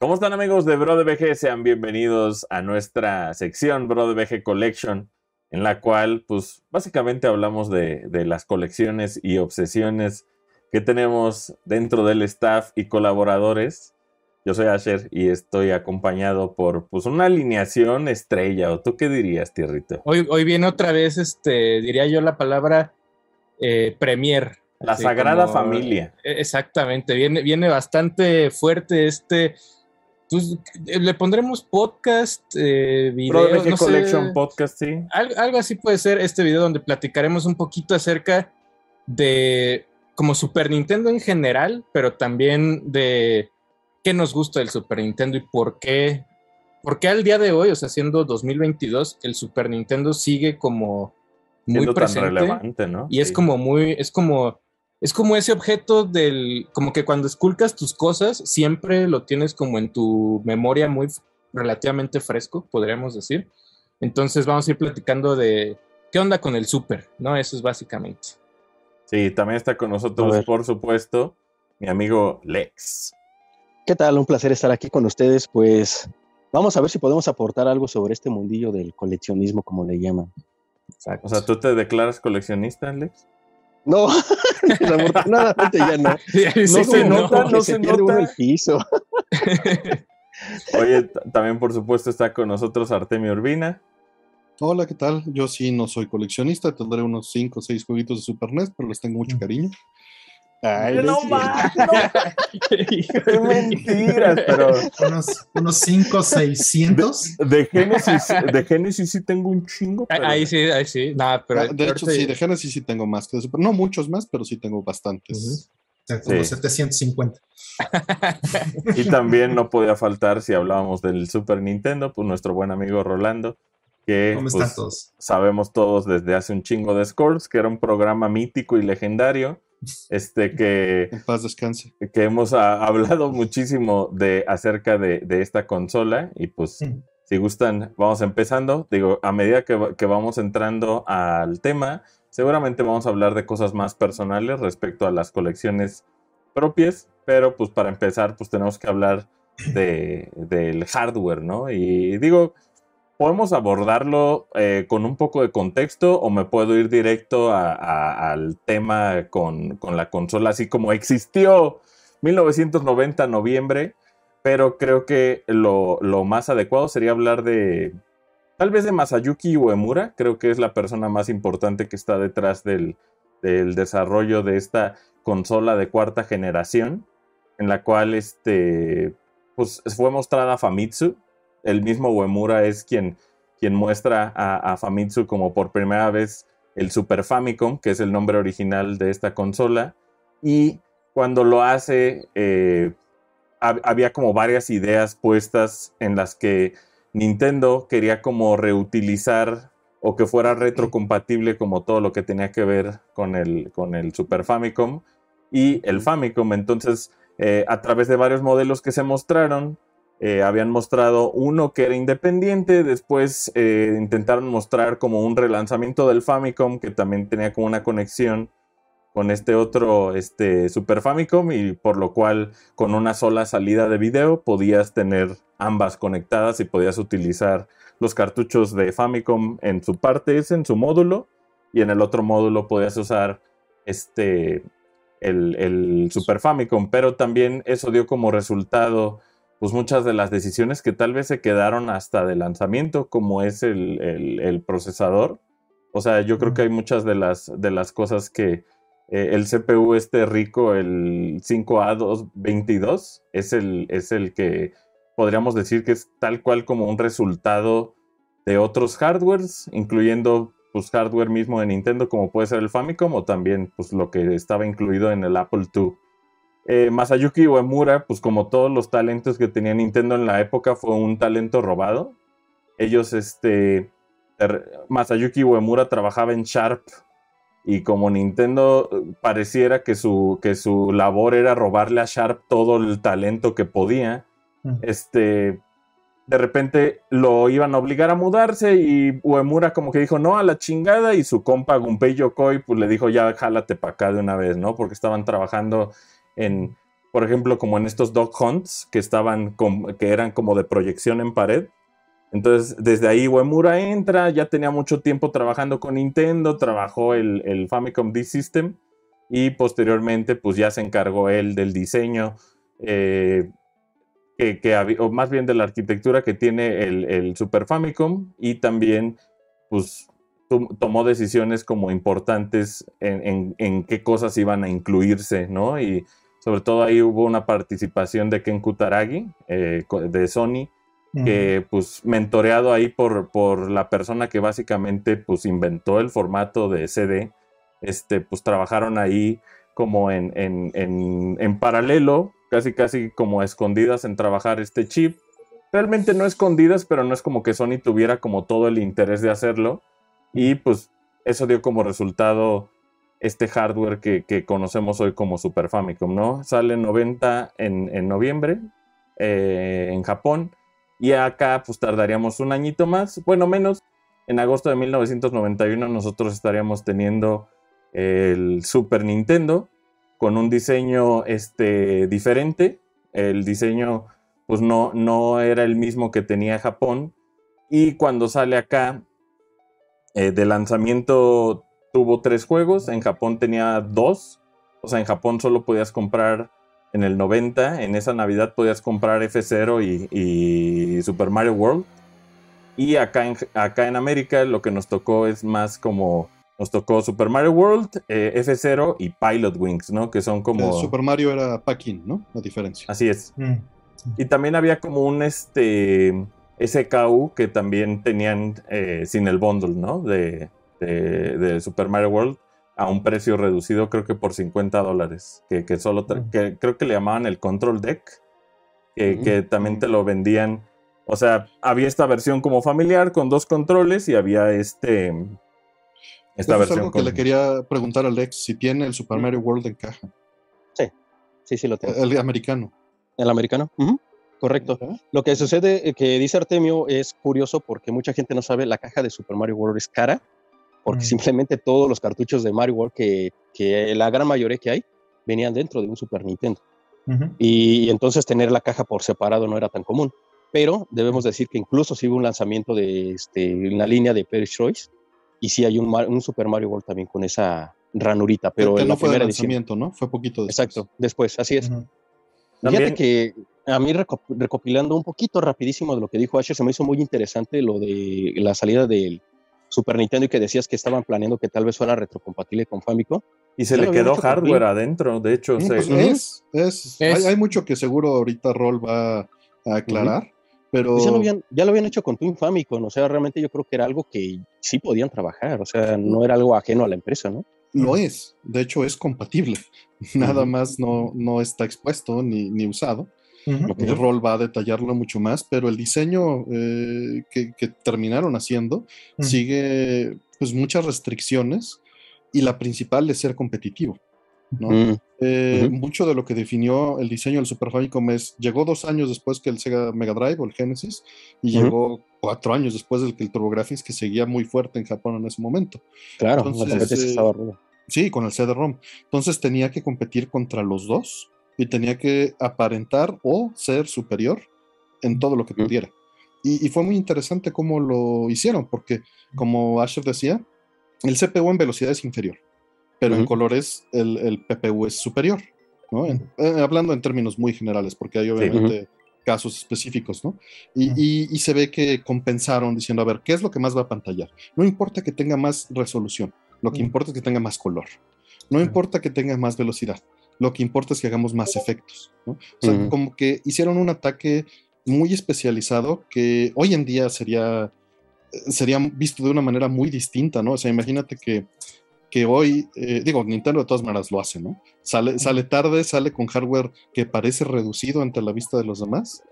¿Cómo están amigos de Bro de BG? Sean bienvenidos a nuestra sección Bro de BG Collection, en la cual pues básicamente hablamos de, de las colecciones y obsesiones que tenemos dentro del staff y colaboradores. Yo soy Asher y estoy acompañado por pues una alineación estrella. ¿O tú qué dirías, Tierrito? Hoy, hoy viene otra vez, este, diría yo la palabra eh, premier. La Sagrada como- Familia. eh, Exactamente, viene, viene bastante fuerte este. Pues eh, le pondremos podcast, eh, video, no sé, Collection Podcast, sí. al- algo así puede ser este video donde platicaremos un poquito acerca de como Super Nintendo en general, pero también de qué nos gusta del Super Nintendo y por qué, por qué al día de hoy, o sea, siendo 2022, el Super Nintendo sigue como muy Siendo tan presente relevante, ¿no? y es como muy, es como, es como ese objeto del, como que cuando esculcas tus cosas, siempre lo tienes como en tu memoria muy relativamente fresco, podríamos decir. Entonces vamos a ir platicando de qué onda con el super, ¿no? Eso es básicamente. Sí, también está con nosotros, por supuesto, mi amigo Lex. ¿Qué tal? Un placer estar aquí con ustedes. Pues vamos a ver si podemos aportar algo sobre este mundillo del coleccionismo, como le llaman. Exacto. O sea, ¿tú te declaras coleccionista, Lex? No, desafortunadamente ya no. No se nota, no se pierde uno nota. el piso. Oye, también por supuesto está con nosotros Artemio Urbina. Hola, ¿qué tal? Yo sí no soy coleccionista, tendré unos 5 o 6 jueguitos de Super NES, pero les tengo mucho cariño. Ay, no más, no. Qué mentiras, pero unos, unos 5, 600. de Génesis, de Génesis sí tengo un chingo. Ahí- pero- Ahí sí, ahí sí. Nada, pero Ah, de hecho, sí, de Genesis sí tengo más que de Super. No muchos más, pero sí tengo bastantes. O sea, como Sí. 750. Y también no podía faltar si hablábamos del Super Nintendo, pues nuestro buen amigo Rolando, que ¿Cómo pues, están todos? sabemos todos desde hace un chingo de Scores, que era un programa mítico y legendario, este que En paz descanse. que hemos hablado muchísimo de acerca de, de esta consola y pues Mm. si gustan vamos empezando digo a medida que, que vamos entrando al tema seguramente vamos a hablar de cosas más personales respecto a las colecciones propias pero pues para empezar pues tenemos que hablar de, del hardware no y digo podemos abordarlo eh, con un poco de contexto o me puedo ir directo al tema con, con la consola, así como existió 1990, noviembre, pero creo que lo, lo más adecuado sería hablar de tal vez de Masayuki Uemura, creo que es la persona más importante que está detrás del, del desarrollo de esta consola de cuarta generación, en la cual este, pues, fue mostrada Famitsu, el mismo Uemura es quien, quien muestra a, a Famitsu como por primera vez el Super Famicom, que es el nombre original de esta consola. Y cuando lo hace, eh, hab- había como varias ideas puestas en las que Nintendo quería como reutilizar o que fuera retrocompatible como todo lo que tenía que ver con el, con el Super Famicom y el Famicom. Entonces, eh, a través de varios modelos que se mostraron, eh, habían mostrado uno que era independiente, después eh, intentaron mostrar como un relanzamiento del Famicom que también tenía como una conexión con este otro este, Super Famicom y por lo cual con una sola salida de video podías tener ambas conectadas y podías utilizar los cartuchos de Famicom en su parte, es en su módulo y en el otro módulo podías usar este el, el Super Famicom, pero también eso dio como resultado pues muchas de las decisiones que tal vez se quedaron hasta de lanzamiento, como es el, el- el procesador. O sea, yo creo que hay muchas de las, de las cosas que eh, el CPU este rico, el 5A222, es el, es el que podríamos decir que es tal cual como un resultado de otros hardwares, incluyendo pues hardware mismo de Nintendo como puede ser el Famicom o también pues lo que estaba incluido en el Apple II. Eh, Masayuki Uemura, pues como todos los talentos que tenía Nintendo en la época, fue un talento robado. Ellos, este, er- Masayuki Uemura trabajaba en Sharp y como Nintendo eh, pareciera que su, que su labor era robarle a Sharp todo el talento que podía, Mm. este, de repente lo iban a obligar a mudarse y Uemura como que dijo no a la chingada y su compa Gunpei Yokoi pues le dijo ya jálate para acá de una vez, ¿no? Porque estaban trabajando en por ejemplo, como en estos dog hunts que estaban, que eran como de proyección en pared. Entonces, desde ahí Uemura entra, ya tenía mucho tiempo trabajando con Nintendo, trabajó el, el Famicom D-System y posteriormente pues ya se encargó él del diseño, eh, que, o más bien de la arquitectura que tiene el, Super Famicom y también pues tomó decisiones como importantes en, qué cosas iban a incluirse, ¿no? Y sobre todo ahí hubo una participación de Ken Kutaragi eh, de Sony, que pues mentoreado ahí por, por la persona que básicamente pues inventó el formato de CD, este, pues trabajaron ahí como en, en, paralelo, casi casi como escondidas en trabajar este chip. Realmente no escondidas, pero no es como que Sony tuviera como todo el interés de hacerlo. Y pues eso dio como resultado este hardware que, conocemos hoy como Super Famicom, ¿no? Sale 90 en, noviembre eh, en Japón y acá pues tardaríamos un añito más, bueno menos. En agosto de 1991 nosotros estaríamos teniendo el Super Nintendo con un diseño este, diferente. El diseño pues no, no era el mismo que tenía Japón. Y cuando sale acá, eh, de lanzamiento tuvo tres juegos, en Japón tenía dos. O sea, en Japón solo podías comprar en el 90, en esa Navidad podías comprar F0 y, Super Mario World. Y acá en, acá en América lo que nos tocó es más como nos tocó Super Mario World, eh, F0 y Pilot Wings, ¿no? Que son como. Super Mario era packing, ¿no? La diferencia. Así es. Mm, y también había como un este SKU que también tenían eh, sin el bundle, ¿no? De, de, Super Mario World a un precio reducido, creo que por 50 dólares. Que, solo mm. que creo que le llamaban el Control Deck. que mm. también te lo vendían. O sea, había esta versión como familiar con dos controles y había este esta versión es algo que le quería preguntar a Alex, si tiene el Super Mario World en caja. Sí, sí, sí lo tiene. El americano. El americano, correcto. Lo que sucede, eh, que dice Artemio, es curioso porque mucha gente no sabe, la caja de Super Mario World es cara, porque mm. simplemente todos los cartuchos de Mario World, que, que, la gran mayoría que hay, venían dentro de un Super Nintendo. y, entonces tener la caja por separado no era tan común. Pero debemos decir que incluso si hubo un lanzamiento de este, una línea de Choice, y sí hay un, un Super Mario World también con esa ranurita, pero en la fue primera lanzamiento, ¿no? Fue poquito después. Exacto, después, así es. Fíjate que a mí recopilando un poquito rapidísimo de lo que dijo Asher, se me hizo muy interesante lo de la salida del Super Nintendo y que decías que estaban planeando que tal vez fuera retrocompatible con Famicom. Y se le quedó hardware adentro, de hecho. Pues es, es, Hay, mucho que seguro ahorita Roll va a aclarar. Pero... Ya lo, habían, ya lo habían hecho con Twin Famicom, o sea, realmente yo creo que era algo que sí podían trabajar, o sea, no era algo ajeno a la empresa, ¿no? No es, de hecho es compatible, nada más no, no está expuesto ni, ni usado. El rol va a detallarlo mucho más, pero el diseño eh, que, que, terminaron haciendo sigue pues muchas restricciones y la principal es ser competitivo. ¿no? Eh, mucho de lo que definió el diseño del Super Famicom es, llegó dos años después que el Sega Mega Drive o el Genesis, y llegó cuatro años después del que el TurboGrafx, que seguía muy fuerte en Japón en ese momento. Claro, Entonces, estaba Sí, con el CD-ROM. Entonces tenía que competir contra los dos y tenía que aparentar o ser superior en todo lo que pudiera. Y, y, fue muy interesante cómo lo hicieron, porque como Asher decía, el CPU en velocidad es inferior pero en colores el, el, PPU es superior, ¿no? Eh, hablando en términos muy generales, porque hay obviamente casos específicos, ¿no? Y, y, se ve que compensaron diciendo, a ver, ¿qué es lo que más va a pantallar? No importa que tenga más resolución, lo que importa es que tenga más color. No importa que tenga más velocidad, lo que importa es que hagamos más efectos, ¿no? O sea, como que hicieron un ataque muy especializado que hoy en día sería, sería visto de una manera muy distinta, ¿no? O sea, imagínate que que hoy, eh, digo, Nintendo de todas maneras lo hace, ¿no? Sale, sale tarde, sale con hardware que parece reducido ante la vista de los demás,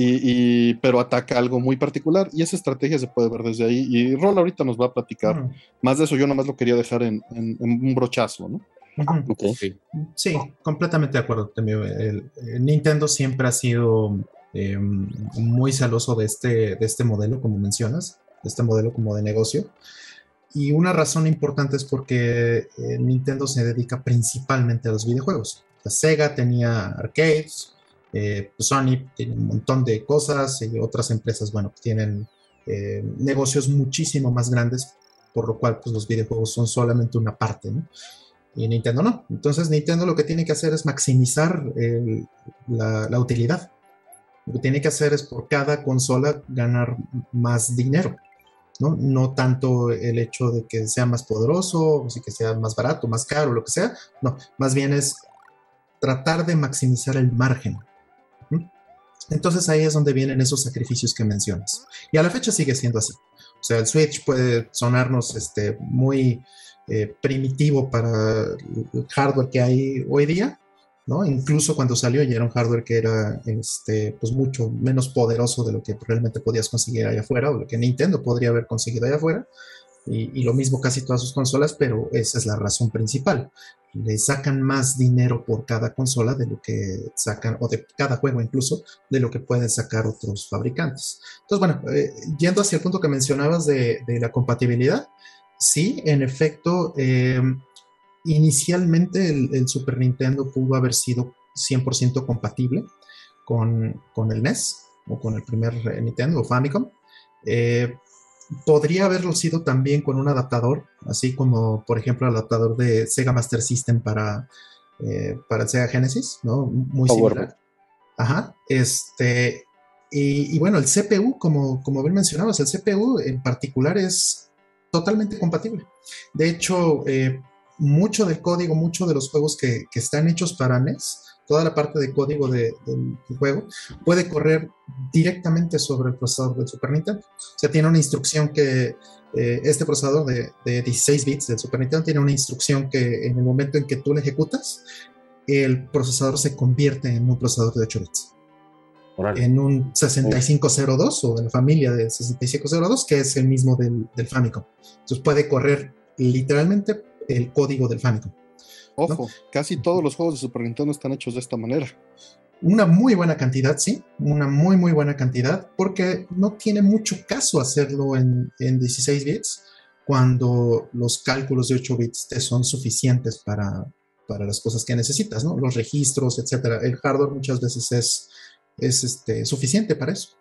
y, pero ataca algo muy particular, y esa estrategia se puede ver desde ahí, y Rol ahorita nos va a platicar más de eso, yo nomás lo quería dejar en, un brochazo, ¿no? Sí, completamente de acuerdo. El, Nintendo siempre ha sido em, muy celoso de este, de este modelo, como mencionas, de este modelo como de negocio. Y una razón importante es porque eh, Nintendo se dedica principalmente a los videojuegos. Sega tenía arcades, eh, Sony tiene un montón de cosas y otras empresas, bueno, tienen eh, negocios muchísimo más grandes, por lo cual pues, los videojuegos son solamente una parte, ¿no? Y Nintendo no. Entonces Nintendo lo que tiene que hacer es maximizar la, utilidad. Lo que tiene que hacer es por cada consola ganar más dinero. ¿no? ¿no? tanto el hecho de que sea más poderoso, o que sea más barato, más caro, lo que sea, no, más bien es tratar de maximizar el margen. Entonces ahí es donde vienen esos sacrificios que mencionas. Y a la fecha sigue siendo así. O sea, el Switch puede sonarnos este, muy eh, primitivo para el hardware que hay hoy día, ¿no? Incluso cuando salió ya era un hardware que era este, pues mucho menos poderoso de lo que realmente podías conseguir allá afuera o lo que Nintendo podría haber conseguido allá afuera. Y, lo mismo casi todas sus consolas, pero esa es la razón principal. Le sacan más dinero por cada consola de lo que sacan, o de cada juego incluso, de lo que pueden sacar otros fabricantes. Entonces, bueno, eh, yendo hacia el punto que mencionabas de, la compatibilidad, sí, en efecto, eh, inicialmente el, Super Nintendo pudo haber sido 100% compatible con, con, el NES o con el primer Nintendo o Famicom. Eh, podría haberlo sido también con un adaptador, así como por ejemplo el adaptador de Sega Master System para, eh, para el Sega Genesis, ¿no? Muy similar. Ajá, este, y, bueno, el CPU, como, como bien mencionabas, el CPU en particular es totalmente compatible. De hecho, eh, mucho del código, muchos de los juegos que, están hechos para NES, toda la parte de código del juego puede correr directamente sobre el procesador del Super Nintendo. O sea, tiene una instrucción que eh, este procesador de, 16 bits del Super Nintendo tiene una instrucción que en el momento en que tú la ejecutas, el procesador se convierte en un procesador de 8 bits. En un 6502 o de la familia de 6502, que es el mismo del, del Famicom. Entonces puede correr literalmente el código del Famicom. Ojo, casi todos los juegos de Super Nintendo están hechos de esta manera. Una muy buena cantidad, sí, una muy, muy buena cantidad, porque no tiene mucho caso hacerlo en, 16 bits cuando los cálculos de 8 bits te son suficientes para, para las cosas que necesitas, ¿no? Los registros, etcétera. El hardware muchas veces es, es este, suficiente para eso.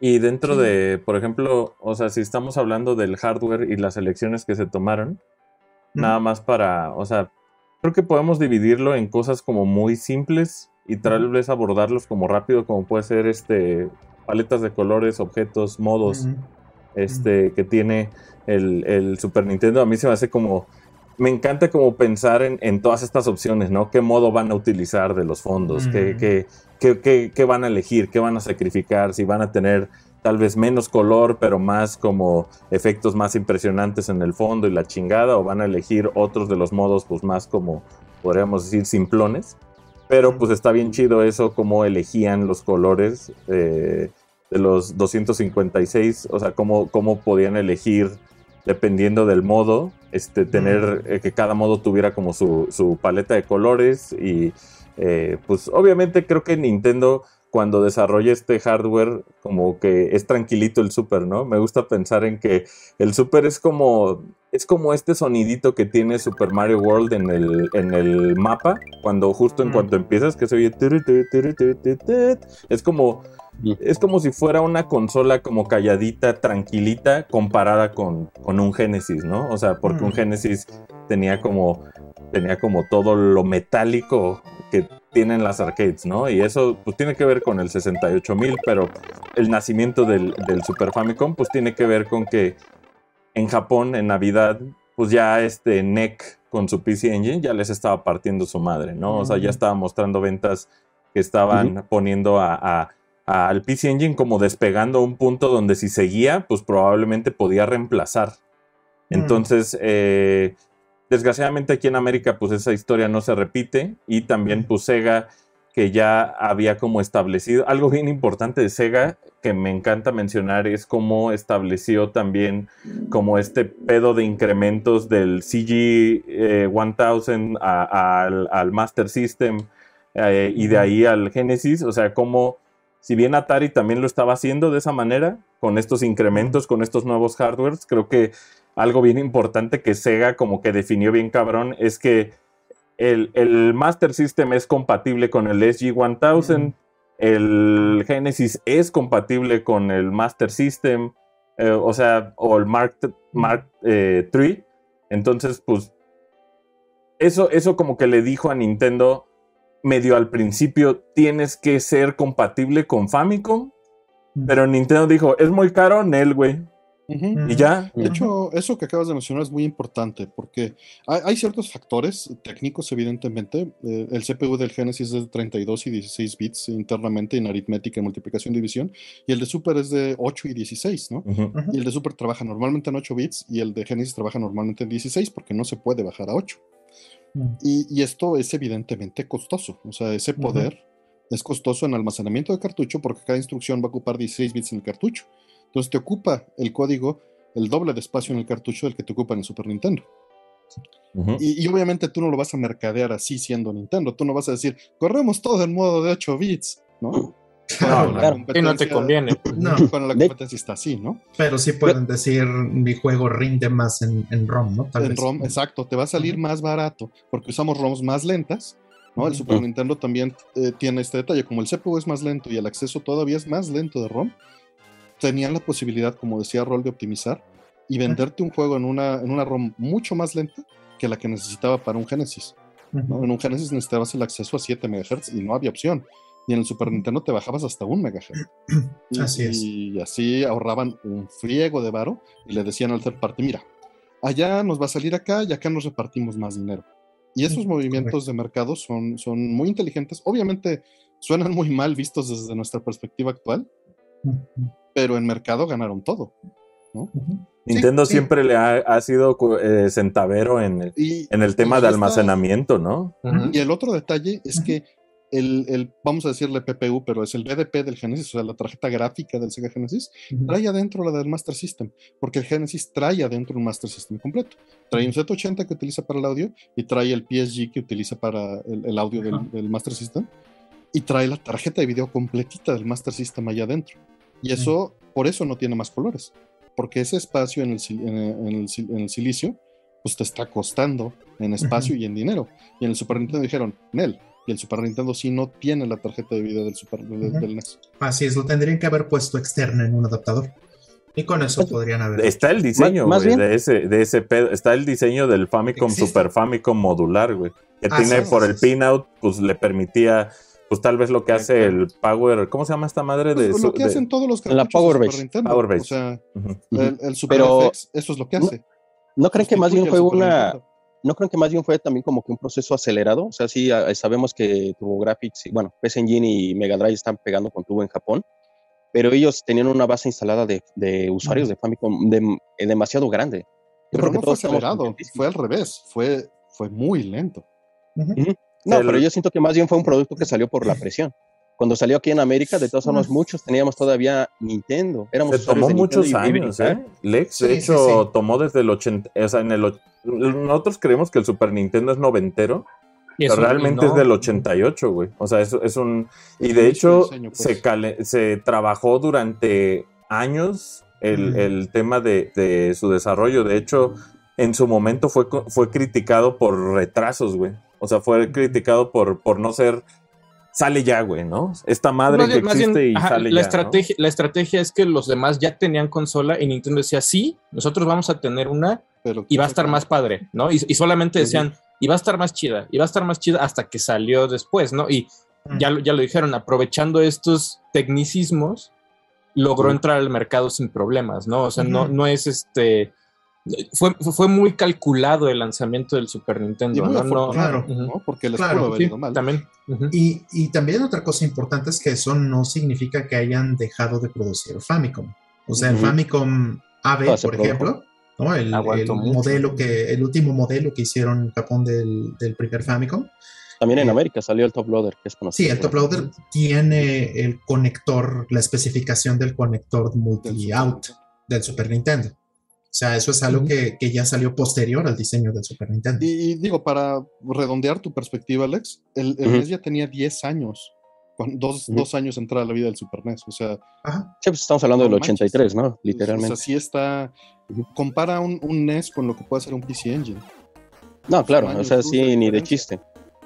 Y dentro de, por ejemplo, o sea, si estamos hablando del hardware y las elecciones que se tomaron, nada más para, o sea, creo que podemos dividirlo en cosas como muy simples y tal vez abordarlos como rápido, como puede ser este paletas de colores, objetos, modos, este, que tiene el, Super Nintendo. A mí se me hace como. Me encanta como pensar en, todas estas opciones, ¿no? ¿Qué modo van a utilizar de los fondos? ¿Qué, qué, van a elegir? ¿Qué van a sacrificar? Si van a tener tal vez menos color, pero más como efectos más impresionantes en el fondo y la chingada, o van a elegir otros de los modos, pues más como, podríamos decir, simplones. Pero pues está bien chido eso, cómo elegían los colores eh, de los 256, o sea, cómo, cómo podían elegir dependiendo del modo, este, tener eh, que cada modo tuviera como su, su paleta de colores y eh, pues obviamente creo que Nintendo cuando desarrolla este hardware, como que es tranquilito el Super, ¿no? Me gusta pensar en que el Super es como, es como este sonidito que tiene Super Mario World en el, en el mapa, cuando justo en cuanto empiezas, que se oye... Es como, es como si fuera una consola como calladita, tranquilita, comparada con, con un Genesis, ¿no? O sea, porque un Genesis tenía como, tenía como todo lo metálico que tienen las arcades, ¿no? Y eso pues tiene que ver con el 68.000, pero el nacimiento del, Super Famicom pues tiene que ver con que en Japón, en Navidad, pues ya este NEC con su PC Engine ya les estaba partiendo su madre, ¿no? O sea, ya estaba mostrando ventas que estaban poniendo a, al PC Engine como despegando un punto donde si seguía, pues probablemente podía reemplazar. Mm. Entonces, eh, Desgraciadamente aquí en América pues esa historia no se repite y también pues Sega que ya había como establecido, algo bien importante de Sega que me encanta mencionar es cómo estableció también como este pedo de incrementos del CG 1000 eh, al, Master System eh, y de ahí al Genesis, o sea, como si bien Atari también lo estaba haciendo de esa manera, con estos incrementos, con estos nuevos hardwares, creo que algo bien importante que Sega como que definió bien cabrón es que el, el Master System es compatible con el SG-1000, el Genesis es compatible con el Master System, eh, o sea, o el Mark, Mark eh, III. Entonces, pues, eso, eso como que le dijo a Nintendo medio al principio, tienes que ser compatible con Famicom. Pero Nintendo dijo, es muy caro, Nel, güey. Y ya. De hecho, eso que acabas de mencionar es muy importante porque hay, ciertos factores técnicos, evidentemente. Eh, el CPU del Genesis es de 32 y 16 bits internamente en aritmética y multiplicación división, y el de Super es de 8 y 16, ¿no? Y el de Super trabaja normalmente en 8 bits y el de Genesis trabaja normalmente en 16 porque no se puede bajar a 8. Y, esto es evidentemente costoso, o sea, ese poder es costoso en almacenamiento de cartucho porque cada instrucción va a ocupar 16 bits en el cartucho. Entonces te ocupa el código el doble de espacio en el cartucho del que te ocupa en el Super Nintendo. y, obviamente tú no lo vas a mercadear así siendo Nintendo. Tú no vas a decir, corremos todo en modo de 8 bits, ¿no? Claro, no te conviene. No. Cuando la competencia está así, ¿no? Pero sí pueden decir, mi juego rinde más en, ROM, ¿no? en ROM, exacto. Te va a salir más barato porque usamos ROMs más lentas. ¿no? El Super Nintendo también eh, tiene este detalle. Como el CPU es más lento y el acceso todavía es más lento de ROM, tenían la posibilidad, como decía Roll, de optimizar y venderte un juego en una, en una ROM mucho más lenta que la que necesitaba para un Genesis. En un Genesis necesitabas el acceso a 7 MHz y no había opción. Y en el Super Nintendo te bajabas hasta un MHz. así es. Y así ahorraban un friego de varo y le decían al third party, mira, allá nos va a salir acá y acá nos repartimos más dinero. Y esos movimientos de mercado son, son muy inteligentes. Obviamente suenan muy mal vistos desde nuestra perspectiva actual, pero en mercado ganaron todo. Nintendo siempre le ha, sido eh, centavero en el, en el tema de almacenamiento, ¿no? Y el otro detalle es que el, vamos a decirle PPU, pero es el BDP del Genesis, o sea, la tarjeta gráfica del Sega Genesis, trae adentro la del Master System, porque el Genesis trae adentro un Master System completo. Trae un Z80 que utiliza para el audio y trae el PSG que utiliza para el, audio del, del, Master System y trae la tarjeta de video completita del Master System allá adentro. Y eso, por eso no tiene más colores, porque ese espacio en el, en el, silicio, pues te está costando en espacio y en dinero. Y en el Super Nintendo dijeron, Nel, y el Super Nintendo sí no tiene la tarjeta de video del, Super, del NES. Así es, lo tendrían que haber puesto externo en un adaptador. Y con eso podrían haber. Está el diseño, güey, de ese, de ese pedo. Está el diseño del Famicom Super Famicom modular, güey. Que ah, tiene por el pinout, pues le permitía pues tal vez lo que hace el Power, ¿cómo se llama esta madre de lo que hacen todos los la Power Base. Power Base. O sea, el, Super Pero, eso es lo que hace. ¿No, creen que más bien fue una no creen que más bien fue también como que un proceso acelerado? O sea, sí ah, sabemos que TurboGrafx, bueno, PS Engine y Mega Drive están pegando con tubo en Japón, pero ellos tenían una base instalada de, de usuarios de Famicom de, eh, demasiado grande. Yo pero creo no que fue acelerado, fue al revés, fue, fue muy lento. No, pero yo siento que más bien fue un producto que salió por la presión. Cuando salió aquí en América, de todas formas, muchos teníamos todavía Nintendo. Éramos Se tomó muchos años, ¿eh? Lex, de hecho, tomó desde el 80, o sea, en el, nosotros creemos que el Super Nintendo es noventero, pero realmente es del 88, güey. O sea, es, es un... Y de hecho, se, pues. se trabajó durante años el, el tema de, de, su desarrollo. De hecho, en su momento fue, fue criticado por retrasos, güey. O sea, fue criticado por, por no ser sale ya, güey, ¿no? Esta madre que existe y sale la ya. Estrategia, La estrategia es que los demás ya tenían consola y Nintendo decía, sí, nosotros vamos a tener una y va a estar más padre, ¿no? Y, solamente decían, y va a estar más chida, y va a estar más chida hasta que salió después, ¿no? Y mm. ya, ya lo dijeron, aprovechando estos tecnicismos, logró entrar al mercado sin problemas, ¿no? O sea, no, no es este fue, fue muy calculado el lanzamiento del Super Nintendo. ¿no? claro, porque les claro, mal. También. y, y, también otra cosa importante es que eso no significa que hayan dejado de producir Famicom. O sea, el Famicom AB, por ejemplo, ¿no? el, modelo que, el último modelo que hicieron en Japón del, del primer Famicom. También en eh, América salió el top loader, que es conocido. Sí, el top loader tiene el conector, la especificación del conector multi-out del Super Nintendo. O sea, eso es algo que, ya salió posterior al diseño del Super Nintendo. Y, digo, para redondear tu perspectiva, Alex, el, NES ya tenía 10 años, dos, dos años entrar a la vida del Super NES. O sea, Sí, pues estamos hablando del 83, ¿no? Literalmente. O sea, sí está. Compara un, NES con lo que puede hacer un PC Engine. No, claro, o sea, sí, de ni de chiste.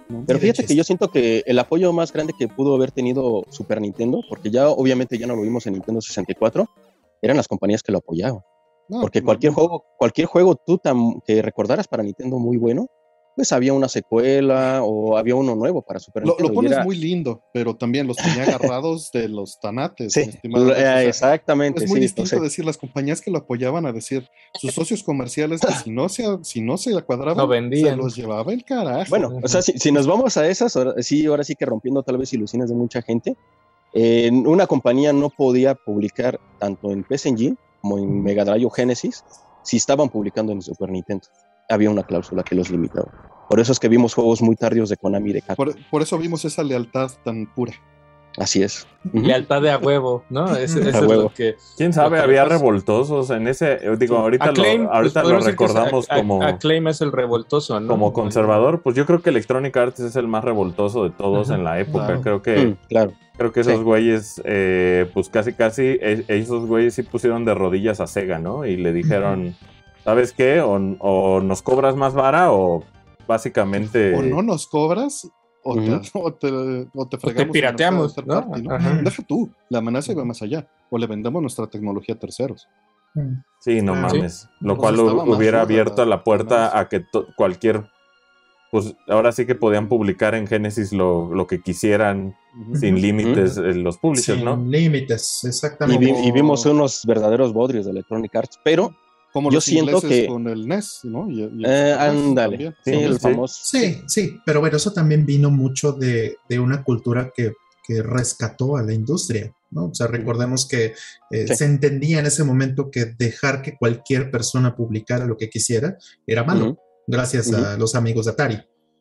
¿no? Pero fíjate que yo siento que el apoyo más grande que pudo haber tenido Super Nintendo, porque ya obviamente ya no lo vimos en Nintendo 64, eran las compañías que lo apoyaban. No, Porque no, cualquier no. juego, cualquier juego tú tam- que recordaras para Nintendo muy bueno, pues había una secuela o había uno nuevo para Super Lo, Nintendo. lo pones era- muy lindo, pero también los tenía agarrados de los tanates. Sí, mi estimado eh, Alex, o sea, exactamente. Es muy sí, distinto entonces- decir las compañías que lo apoyaban a decir sus socios comerciales que si no se, si no se cuadraban, No vendían. se los llevaba el carajo. Bueno, o sea, si, si nos vamos a esas, ahora, sí, ahora sí que rompiendo tal vez ilusiones de mucha gente, eh, una compañía no podía publicar tanto en PS Engine como en Mega Drive o Genesis si estaban publicando en Super Nintendo. Había una cláusula que los limitaba. Por eso es que vimos juegos muy tardíos de Konami y de Capcom. por, por eso vimos esa lealtad tan pura. Así es. Lealtad de a huevo, ¿no? Ese- A eso es huevo. lo que. ¿Quién sabe? Había pasa- revoltosos en ese. Digo, Sí. ahorita Acclaim, lo, pues, ahorita lo es- recordamos a- a- como, Acclaim es el revoltoso, ¿no? como conservador. Pues yo creo que Electronic Arts es el más revoltoso de todos en la época. Creo que. Mm, claro. Creo que esos Sí. güeyes, eh, pues casi casi, e- esos güeyes sí pusieron de rodillas a Sega, ¿no? Y le dijeron, ¿sabes qué? O, o nos cobras más vara o básicamente... O no nos cobras, o, te, o te, o te fregamos. en pirateamos, ¿no? Deja tú, la amenaza iba más allá. O le vendemos nuestra tecnología a terceros. Sí, no Ah, mames. Lo Pues cual hubiera abierto la- la puerta la a que cualquier... Pues ahora sí que podían publicar en Genesis lo, lo que quisieran sin límites eh, los publishers, Sin ¿no? límites, Y, exactamente. vi- y vimos unos verdaderos bodrios de Electronic Arts, pero Como Yo los siento ingleses que- con el NES, ¿no? Y- y el eh, ándale. también. Sí, Sí, el famoso. Sí, sí, pero bueno, eso también vino mucho de, de una cultura que, que rescató a la industria, ¿no? O sea, recordemos que eh, Sí. se entendía en ese momento que dejar que cualquier persona publicara lo que quisiera era malo, gracias a los amigos de Atari.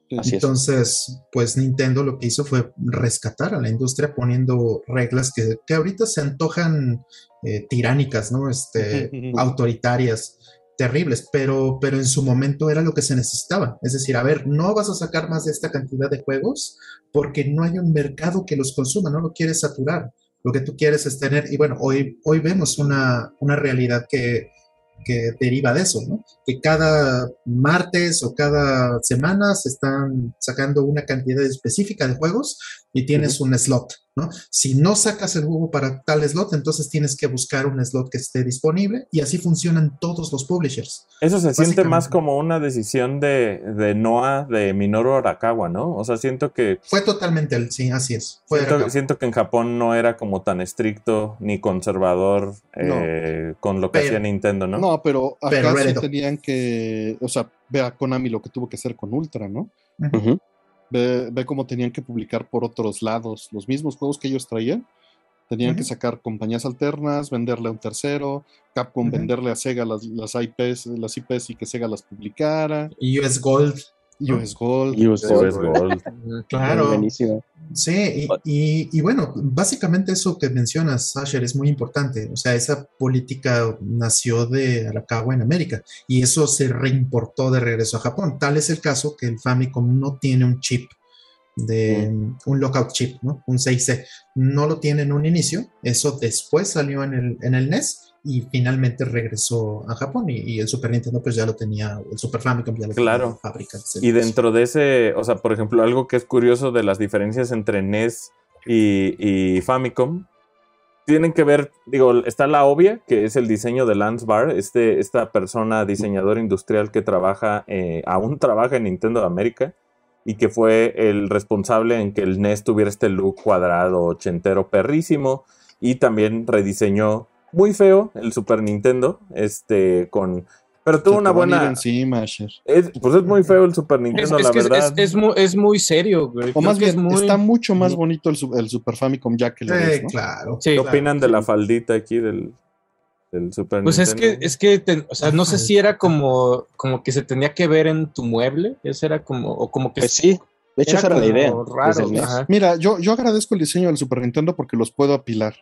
Es. Entonces, pues Nintendo lo que hizo fue rescatar a la industria poniendo reglas que, que ahorita se antojan eh, tiránicas, ¿no? Este, autoritarias, terribles, pero, pero en su momento era lo que se necesitaba. Es decir, a ver, no vas a sacar más de esta cantidad de juegos porque no hay un mercado que los consuma, no lo quieres saturar. Lo que tú quieres es tener, y bueno, hoy, hoy vemos una, una realidad que, que deriva de eso, ¿no? Que cada martes o cada semana se están sacando una cantidad específica de juegos y tienes un slot, ¿no? Si no sacas el juego para tal slot, entonces tienes que buscar un slot que esté disponible y así funcionan todos los publishers. Eso se siente más como una decisión de, de Noah de Minoru Arakawa, ¿no? O sea, siento que Fue totalmente el, sí, así es. Fue siento, que en Japón no era como tan estricto ni conservador eh, con lo que Pero- hacía Nintendo, ¿no? No, pero acá Pero sí tenían que, o sea, ve a Konami lo que tuvo que hacer con Ultra, ¿no? Ve, ve cómo tenían que publicar por otros lados los mismos juegos que ellos traían. Tenían que sacar compañías alternas, venderle a un tercero, Capcom venderle a Sega las, las IPs, las IPs y que Sega las publicara, Y US Gold, US Gold. US Eso Gold. claro. Buenísimo. Sí, y, y- y bueno, básicamente eso que mencionas, Sasher, es muy importante. O sea, esa política nació de Arakawa en América y eso se reimportó de regreso a Japón. Tal es el caso que el Famicom no tiene un chip de un lockout chip, ¿no? Un 6C. No lo tiene en un inicio, eso después salió en el, en el NES y finalmente regresó a Japón y, y el Super Nintendo pues ya lo tenía, el Super Famicom ya lo Claro. tenía en fábrica. Y dentro de ese, o sea, por ejemplo, algo que es curioso de las diferencias entre NES y, y Famicom, tienen que ver, digo, está la obvia, que es el diseño de Lance Barr, este, esta persona diseñador industrial que trabaja, eh, aún trabaja en Nintendo de América, y que fue el responsable en que el NES tuviera este look cuadrado, ochentero, perrísimo, y también rediseñó muy feo el Super Nintendo, este, con... Pero tuvo una buena... encima. Es- pues es muy feo el Super Nintendo, es la verdad. es- es mu- es muy serio, güey. O más bien, muy- está mucho más bonito el, el Super Famicom ya que lo Eh, claro. Sí. ¿Qué claro. opinan de la faldita aquí del, del Super Pues es Nintendo? que, es que, te- o sea, no sé si era como, como que se tenía que ver en tu mueble, eso era como, o como que Pues sí, de hecho esa era la como idea. Raro, el. Mira, yo, yo agradezco el diseño del Super Nintendo porque los puedo apilar.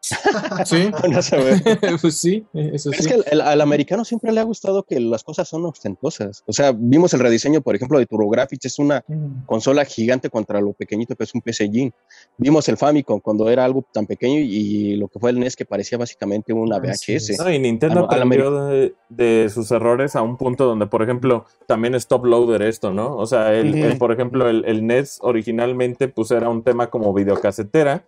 Sí, pues sí, eso Es sí. que al, al- al americano siempre le ha gustado que las cosas son ostentosas. O sea, vimos el rediseño, por ejemplo, de TurboGrafx, es una consola gigante contra lo pequeñito que es un PC Engine. Vimos el Famicom cuando era algo tan pequeño y lo que fue el NES que parecía básicamente una Así VHS. No, y Nintendo Al- aprendió de, de sus errores a un punto donde, por ejemplo, también es top loader esto, ¿no? O sea, el, el, por ejemplo, el, el NES originalmente pues era un tema como videocasetera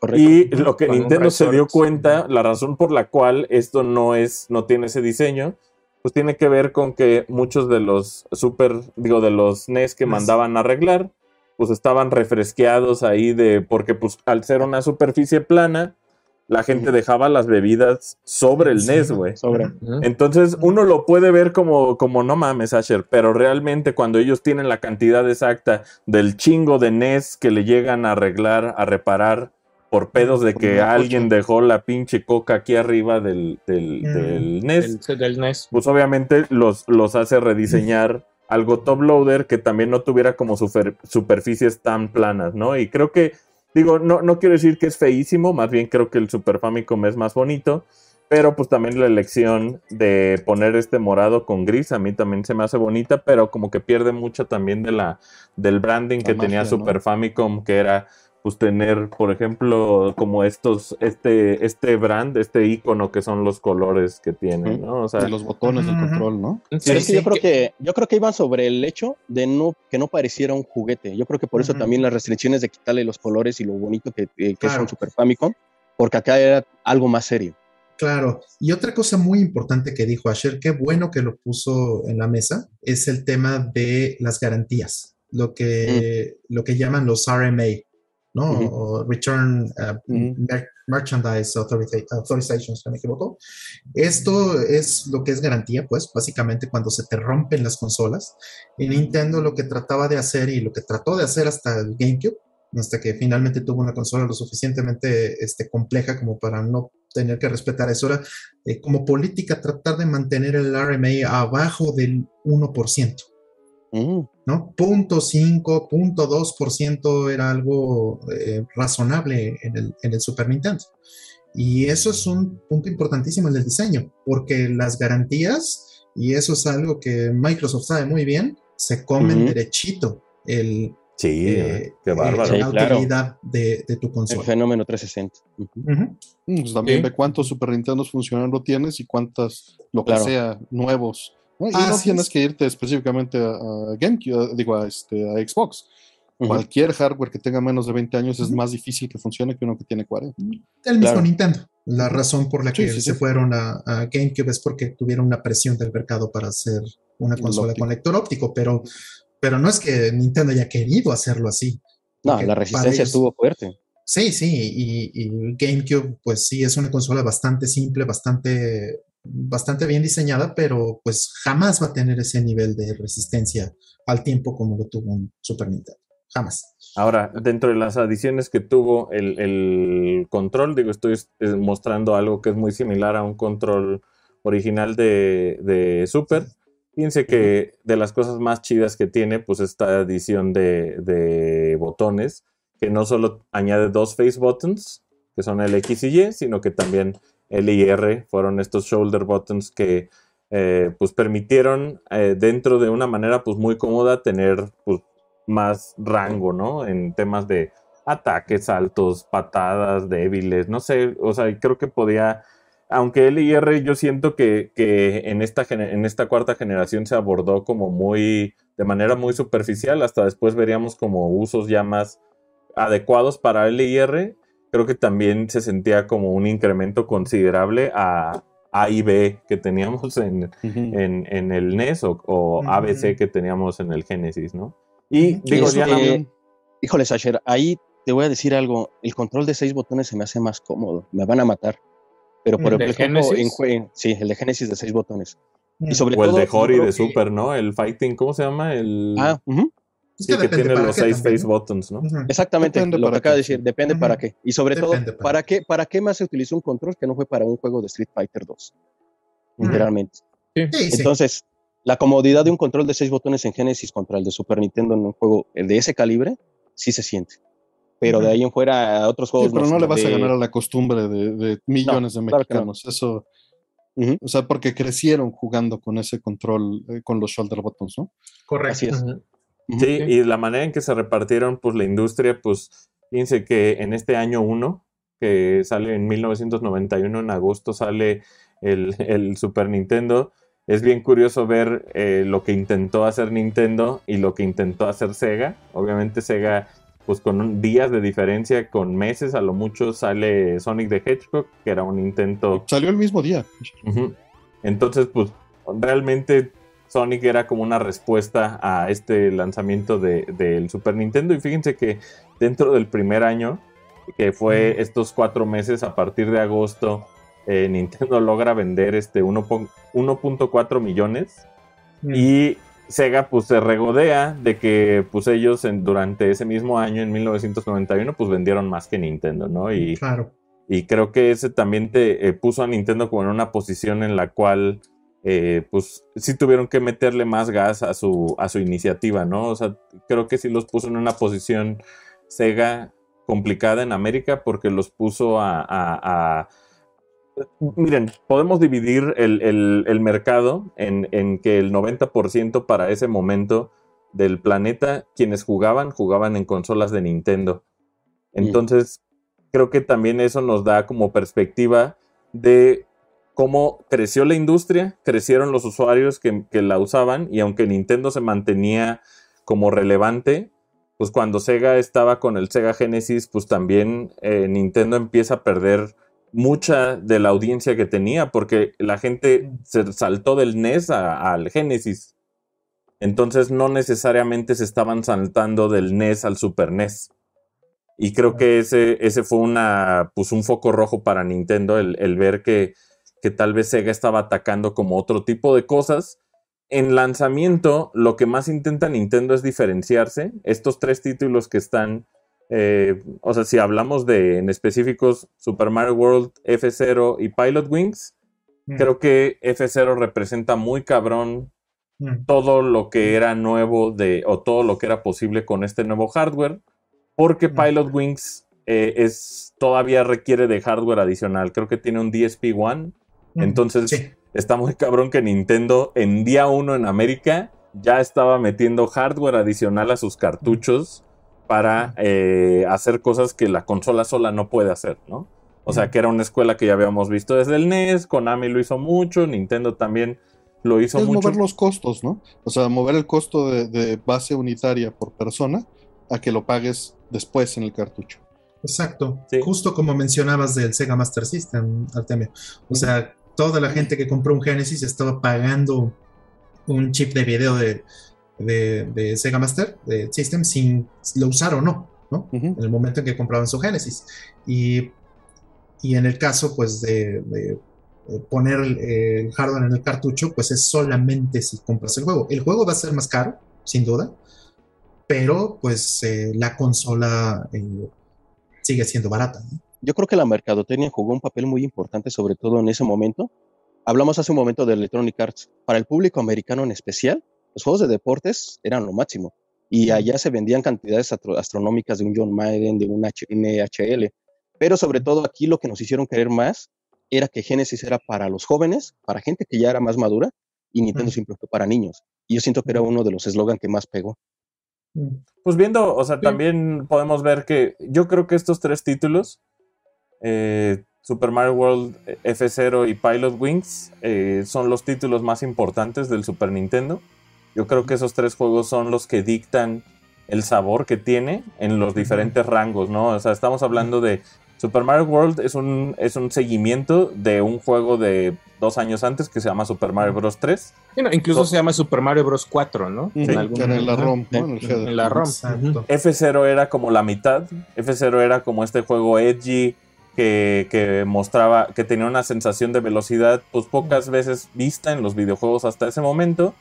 Correcto. y lo que Con Nintendo se dio cuenta, la razón por la cual esto no es, no tiene ese diseño, pues tiene que ver con que muchos de los super, digo, de los NES que NES. mandaban a arreglar, pues estaban refresqueados ahí de, porque pues al ser una superficie plana, la gente dejaba las bebidas sobre el Sí, NES, güey. Sobra. Ujú. Entonces uno lo puede ver como, como no mames, Asher, pero realmente cuando ellos tienen la cantidad exacta del chingo de NES que le llegan a arreglar, a reparar, por pedos de Por que alguien dejó la pinche coca aquí arriba del, del, Mm. del NES, Del, del NES. pues obviamente los, los hace rediseñar algo top loader que también no tuviera como super- superficies tan planas, ¿no? Y creo que, digo, no, no quiero decir que es feísimo, más bien creo que el Super Famicom es más bonito, pero pues también la elección de poner este morado con gris a mí también se me hace bonita, pero como que pierde mucho también de la, del branding que tenía. Super Famicom, que era pues tener, por ejemplo, como estos, este, este brand, este icono que son los colores que tiene. ¿no? O sea, los botones del control, ¿no? Pero Sí, es que sí, yo creo que- que yo creo que iban sobre el hecho de no que no pareciera un juguete. Yo creo que por eso también las restricciones de quitarle los colores y lo bonito que, eh, que es Claro. un Super Famicom, porque acá era algo más serio. Claro, y otra cosa muy importante que dijo Asher, qué bueno que lo puso en la mesa, es el tema de las garantías, lo que, lo que llaman los RMA, ¿no? O Return uh. Mer- Merchandise Authoriza- Authorizations, si no me equivoco. Esto es lo que es garantía, pues, básicamente cuando se te rompen las consolas. Y Nintendo lo que trataba de hacer y lo que trató de hacer hasta el GameCube, hasta que finalmente tuvo una consola lo suficientemente este, compleja como para no tener que respetar eso, era eh, como política tratar de mantener el RMA abajo del 1%. Mm, ¿no? Punto 5, punto 2% era algo eh, razonable en el, en el Super Nintendo. Y eso es un punto importantísimo en el diseño, porque las garantías, y eso es algo que Microsoft sabe muy bien, se comen derechito el, sí, eh, qué bárbaro. Sí, la claro. utilidad de, de tu el consola. fenómeno 360. Ujú. Ujú. Mm, Pues también Sí. ve cuántos Super Nintendo funcionando tienes y cuántas, lo que Claro. sea, nuevos. ¿No? Y no tienes es. que irte específicamente a, a GameCube, digo, a, este, a Xbox. Cualquier hardware que tenga menos de 20 años es más difícil que funcione que uno que tiene 40. El mismo Claro. Nintendo. La razón por la Sí, que sí, se sí. fueron a, a GameCube es porque tuvieron una presión del mercado para hacer una consola con lector óptico, pero, pero no es que Nintendo haya querido hacerlo así. No, la resistencia estuvo fuerte. Sí, sí, y, y GameCube, pues sí, es una consola bastante simple, bastante, bastante bien diseñada, pero pues jamás va a tener ese nivel de resistencia al tiempo como lo tuvo un Super Nintendo. Jamás. Ahora, dentro de las adiciones que tuvo el, el control, digo, estoy mostrando algo que es muy similar a un control original de, de Super. Fíjense que de las cosas más chidas que tiene, pues esta adición de, de botones, que no solo añade dos face buttons, que son el X y Y, sino que también L y R fueron estos shoulder buttons que eh, pues permitieron eh, dentro de una manera pues muy cómoda tener pues más rango, ¿no? En temas de ataques altos, patadas débiles, no sé, o sea, creo que podía, aunque L y yo siento que, que en, esta, en esta cuarta generación se abordó como muy, de manera muy superficial, hasta después veríamos como usos ya más adecuados para L y R, creo que también se sentía como un incremento considerable a A y B que teníamos en, en, en el NES o, o Ujú. ABC que teníamos en el Genesis, ¿no? Y digo, Eso, ya eh, Híjole, Sasher, ahí te voy a decir algo. El control de seis botones se me hace más cómodo. Me van a matar. Pero por ¿De ejemplo, en Genesis? jue- sí, el de Genesis de seis botones. Y sobre o el todo, de yo Hori de que- Super, ¿no? El Fighting, ¿cómo se llama? El Ah, ujú, Es sí, que tiene los seis también, face ¿no? buttons, ¿no? Ujú. exactamente Depende lo que acaba de decir. Depende Ujú. para qué. Y sobre Depende todo, para ¿para qué, ¿para qué más se utilizó un control que no fue para un juego de Street Fighter 2? Ujú. Literalmente. Sí, sí. Entonces, la comodidad de un control de seis botones en Genesis contra el de Super Nintendo en un juego de ese calibre, sí se siente. pero de ahí en fuera otros juegos. Sí, pero no, le vas a ganar a la costumbre de, millones de mexicanos. Eso. O sea, porque crecieron jugando con ese control, eh, con los shoulder buttons, ¿no? Correcto. Así es. Sí, y la manera en que se repartieron, pues la industria, pues fíjense que en este año 1, que sale en 1991, en agosto sale el, el Super Nintendo, es bien curioso ver eh, lo que intentó hacer Nintendo y lo que intentó hacer Sega. Obviamente Sega, pues con días de diferencia, con meses a lo mucho, sale Sonic the Hedgehog, que era un intento... Salió el mismo día. Entonces, pues realmente Sonic era como una respuesta a este lanzamiento del Super Nintendo. Y fíjense que dentro del primer año, que fue estos cuatro meses a partir de agosto, eh, Nintendo logra vender este 1.4 millones. Y Sega pues se regodea de que pues ellos en, durante ese mismo año, en 1991, pues vendieron más que Nintendo, ¿no? Y, claro. y creo que ese también te eh, puso a Nintendo como en una posición en la cual eh, pues sí tuvieron que meterle más gas a su, a su iniciativa, ¿no? O sea, creo que sí los puso en una posición Sega complicada en América porque los puso a... Miren, podemos dividir el, mercado en, en, que el 90% para ese momento del planeta, quienes jugaban, jugaban en consolas de Nintendo. Entonces, creo que también eso nos da como perspectiva de cómo creció la industria, crecieron los usuarios que, la usaban y aunque Nintendo se mantenía como relevante, pues cuando Sega estaba con el Sega Genesis, pues también eh, Nintendo empieza a perder mucha de la audiencia que tenía porque la gente se saltó del NES al Genesis. Entonces no necesariamente se estaban saltando del NES al Super NES. Y creo que ese, ese fue una, pues un foco rojo para Nintendo, el ver que que tal vez Sega estaba atacando como otro tipo de cosas. En lanzamiento, lo que más intenta Nintendo es diferenciarse. Estos tres títulos que están, eh, o sea, si hablamos de en específicos Super Mario World, F0 y Pilot Wings, mm. creo que F0 representa muy cabrón mm. todo lo que era nuevo de, o todo lo que era posible con este nuevo hardware, porque. Mm. Pilot Wings eh, es, todavía requiere de hardware adicional. Creo que tiene un DSP-1 entonces, está muy cabrón que Nintendo en día uno en América ya estaba metiendo hardware adicional a sus cartuchos para eh, hacer cosas que la consola sola no puede hacer, ¿no? O sea, que era una escuela que ya habíamos visto desde el NES, Konami lo hizo mucho, Nintendo también lo hizo es mucho. mover los costos, ¿no? O sea, mover el costo de, base unitaria por persona a que lo pagues después en el cartucho. Exacto, justo como mencionabas del Sega Master System, Artemio. O sea, toda la gente que compró un Genesis estaba pagando un chip de video de, de, Sega Master de System sin lo usar o no, ¿no? En el momento en que compraban su Genesis. Y, y en el caso, pues, de, poner el, hardware en el cartucho, pues es solamente si compras el juego. El juego va a ser más caro, sin duda, pero pues eh, la consola eh, sigue siendo barata. ¿no? Yo creo que la mercadotecnia jugó un papel muy importante, sobre todo en ese momento. Hablamos hace un momento de Electronic Arts. Para el público americano en especial, los juegos de deportes eran lo máximo. Y allá se vendían cantidades astronómicas de un John Madden, de un NHL. Pero sobre todo aquí lo que nos hicieron querer más era que Genesis era para los jóvenes, para gente que ya era más madura, y Nintendo siempre fue para niños. Y yo siento que era uno de los eslogans que más pegó. Pues viendo, o sea, también podemos ver que yo creo que estos tres títulos eh, Super Mario World eh, F0 y Pilot Wings eh, son los títulos más importantes del Super Nintendo. Yo creo que esos tres juegos son los que dictan el sabor que tiene en los diferentes rangos, ¿no? O sea, estamos hablando de Super Mario World es un, es un seguimiento de un juego de dos años antes que se llama Super Mario Bros. 3. incluso se llama Super Mario Bros. 4, ¿no? En, la ROM, En, la ROM. F0 era como la mitad. F0 era como este juego edgy que, mostraba que tenía una sensación de velocidad pues pocas veces vista en los videojuegos hasta ese momento.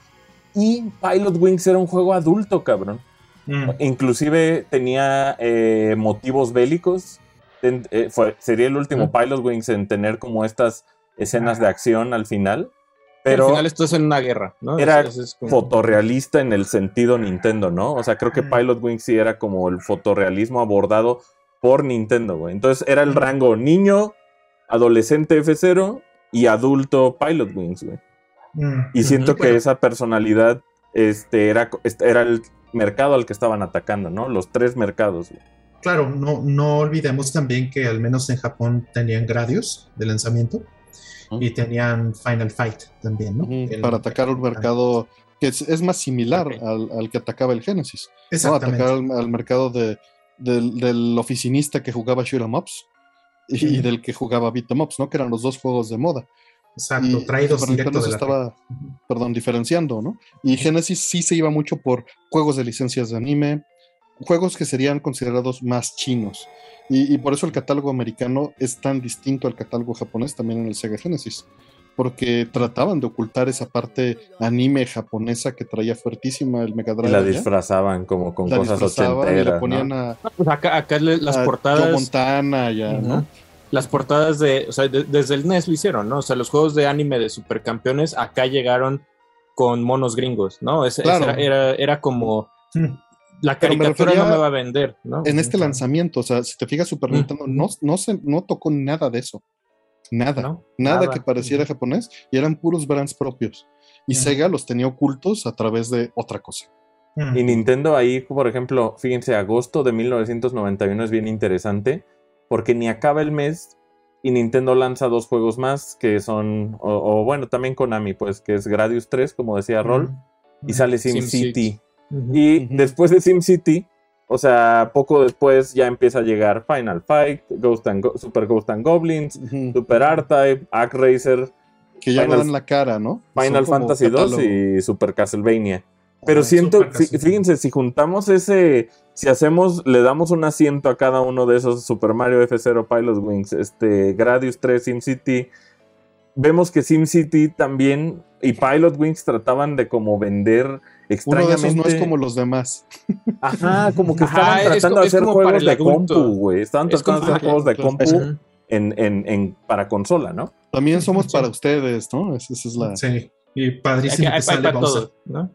Y Pilot Wings era un juego adulto, cabrón. Mm. Inclusive tenía eh, motivos bélicos. Eh, sería el último mm. Pilot Wings en tener como estas escenas de acción al final. Pero al final esto es en una guerra, ¿no? Era Es- es como- fotorrealista en el sentido Nintendo, ¿no? O sea, creo que. Pilot Wings sí era como el fotorrealismo abordado por Nintendo, güey. Entonces era el rango niño, adolescente F0 y adulto Pilot Wings, güey. Mm, Y siento que esa personalidad este, era, este, era el mercado al que estaban atacando, ¿no? Los tres mercados. güey. Claro, no, no olvidemos también que al menos en Japón tenían Gradius de lanzamiento y tenían Final Fight también, ¿no? El- para atacar un mercado que es, es más similar al, al que atacaba el Genesis. ¿no? Exactamente. Atacar al, al mercado de, del, del oficinista que jugaba Shoot 'em Ups y, y del que jugaba Beat 'em Ups, ¿no? Que eran los dos juegos de moda. Exacto, Y traídos Super directo de la estaba, perdón, diferenciando, ¿no? Y Genesis sí se iba mucho por juegos de licencias de anime, juegos que serían considerados más chinos. Y, y por eso el catálogo americano es tan distinto al catálogo japonés también en el Sega Genesis. Porque trataban de ocultar esa parte anime japonesa que traía fuertísima el Mega Y Drive. la disfrazaban como con La cosas disfrazaban y ochenteras, la ¿no? ponían a, Pues acá, las a Joe portadas. Montana ya. Las portadas de, o sea, de- desde el NES lo hicieron, ¿no? O sea, los juegos de anime de supercampeones acá llegaron con monos gringos, ¿no? Claro. era, era, era como Mm, la me caricatura no me va a vender, ¿no? En este lanzamiento, o sea, si te fijas, Super Mm. Nintendo no, no, se, no tocó nada de eso. Nada. ¿no? Nada, Nada. que pareciera japonés y eran puros brands propios. Y. Sega los tenía ocultos a través de otra cosa. Y Nintendo ahí, por ejemplo, fíjense, agosto de 1991 es bien interesante porque ni acaba el mes y Nintendo lanza dos juegos más que son, o, o bueno, también Konami, pues que es Gradius 3, como decía Roll, y sale SimCity. SimCity. Ujú. Y después de SimCity, o sea, poco después ya empieza a llegar Final Fight, Ghost and Go- Super Ghost and Goblins. Super R-Type, Arc Racer, Que ya no Final- dan la cara, ¿no? Final Son Fantasy 2 catálogo. y Super Castlevania. Pero Ah, siento, fíjense, si juntamos ese, si hacemos, le damos un asiento a cada uno de esos Super Mario F0 Pilot Wings, este, Gradius 3, SimCity, vemos que SimCity también y Pilot Wings trataban de como vender Uno de extrañamente. esos no es como los demás. Ajá, como que Ajá, estaban es tratando de hacer juegos de compu, güey. Estaban Es tratando de hacer juegos de compu en, en, en, para consola, ¿no? También somos Sí. para ustedes, ¿no? Esa, esa es la. Sí, y padrísimo que para Bowser. todo, ¿no?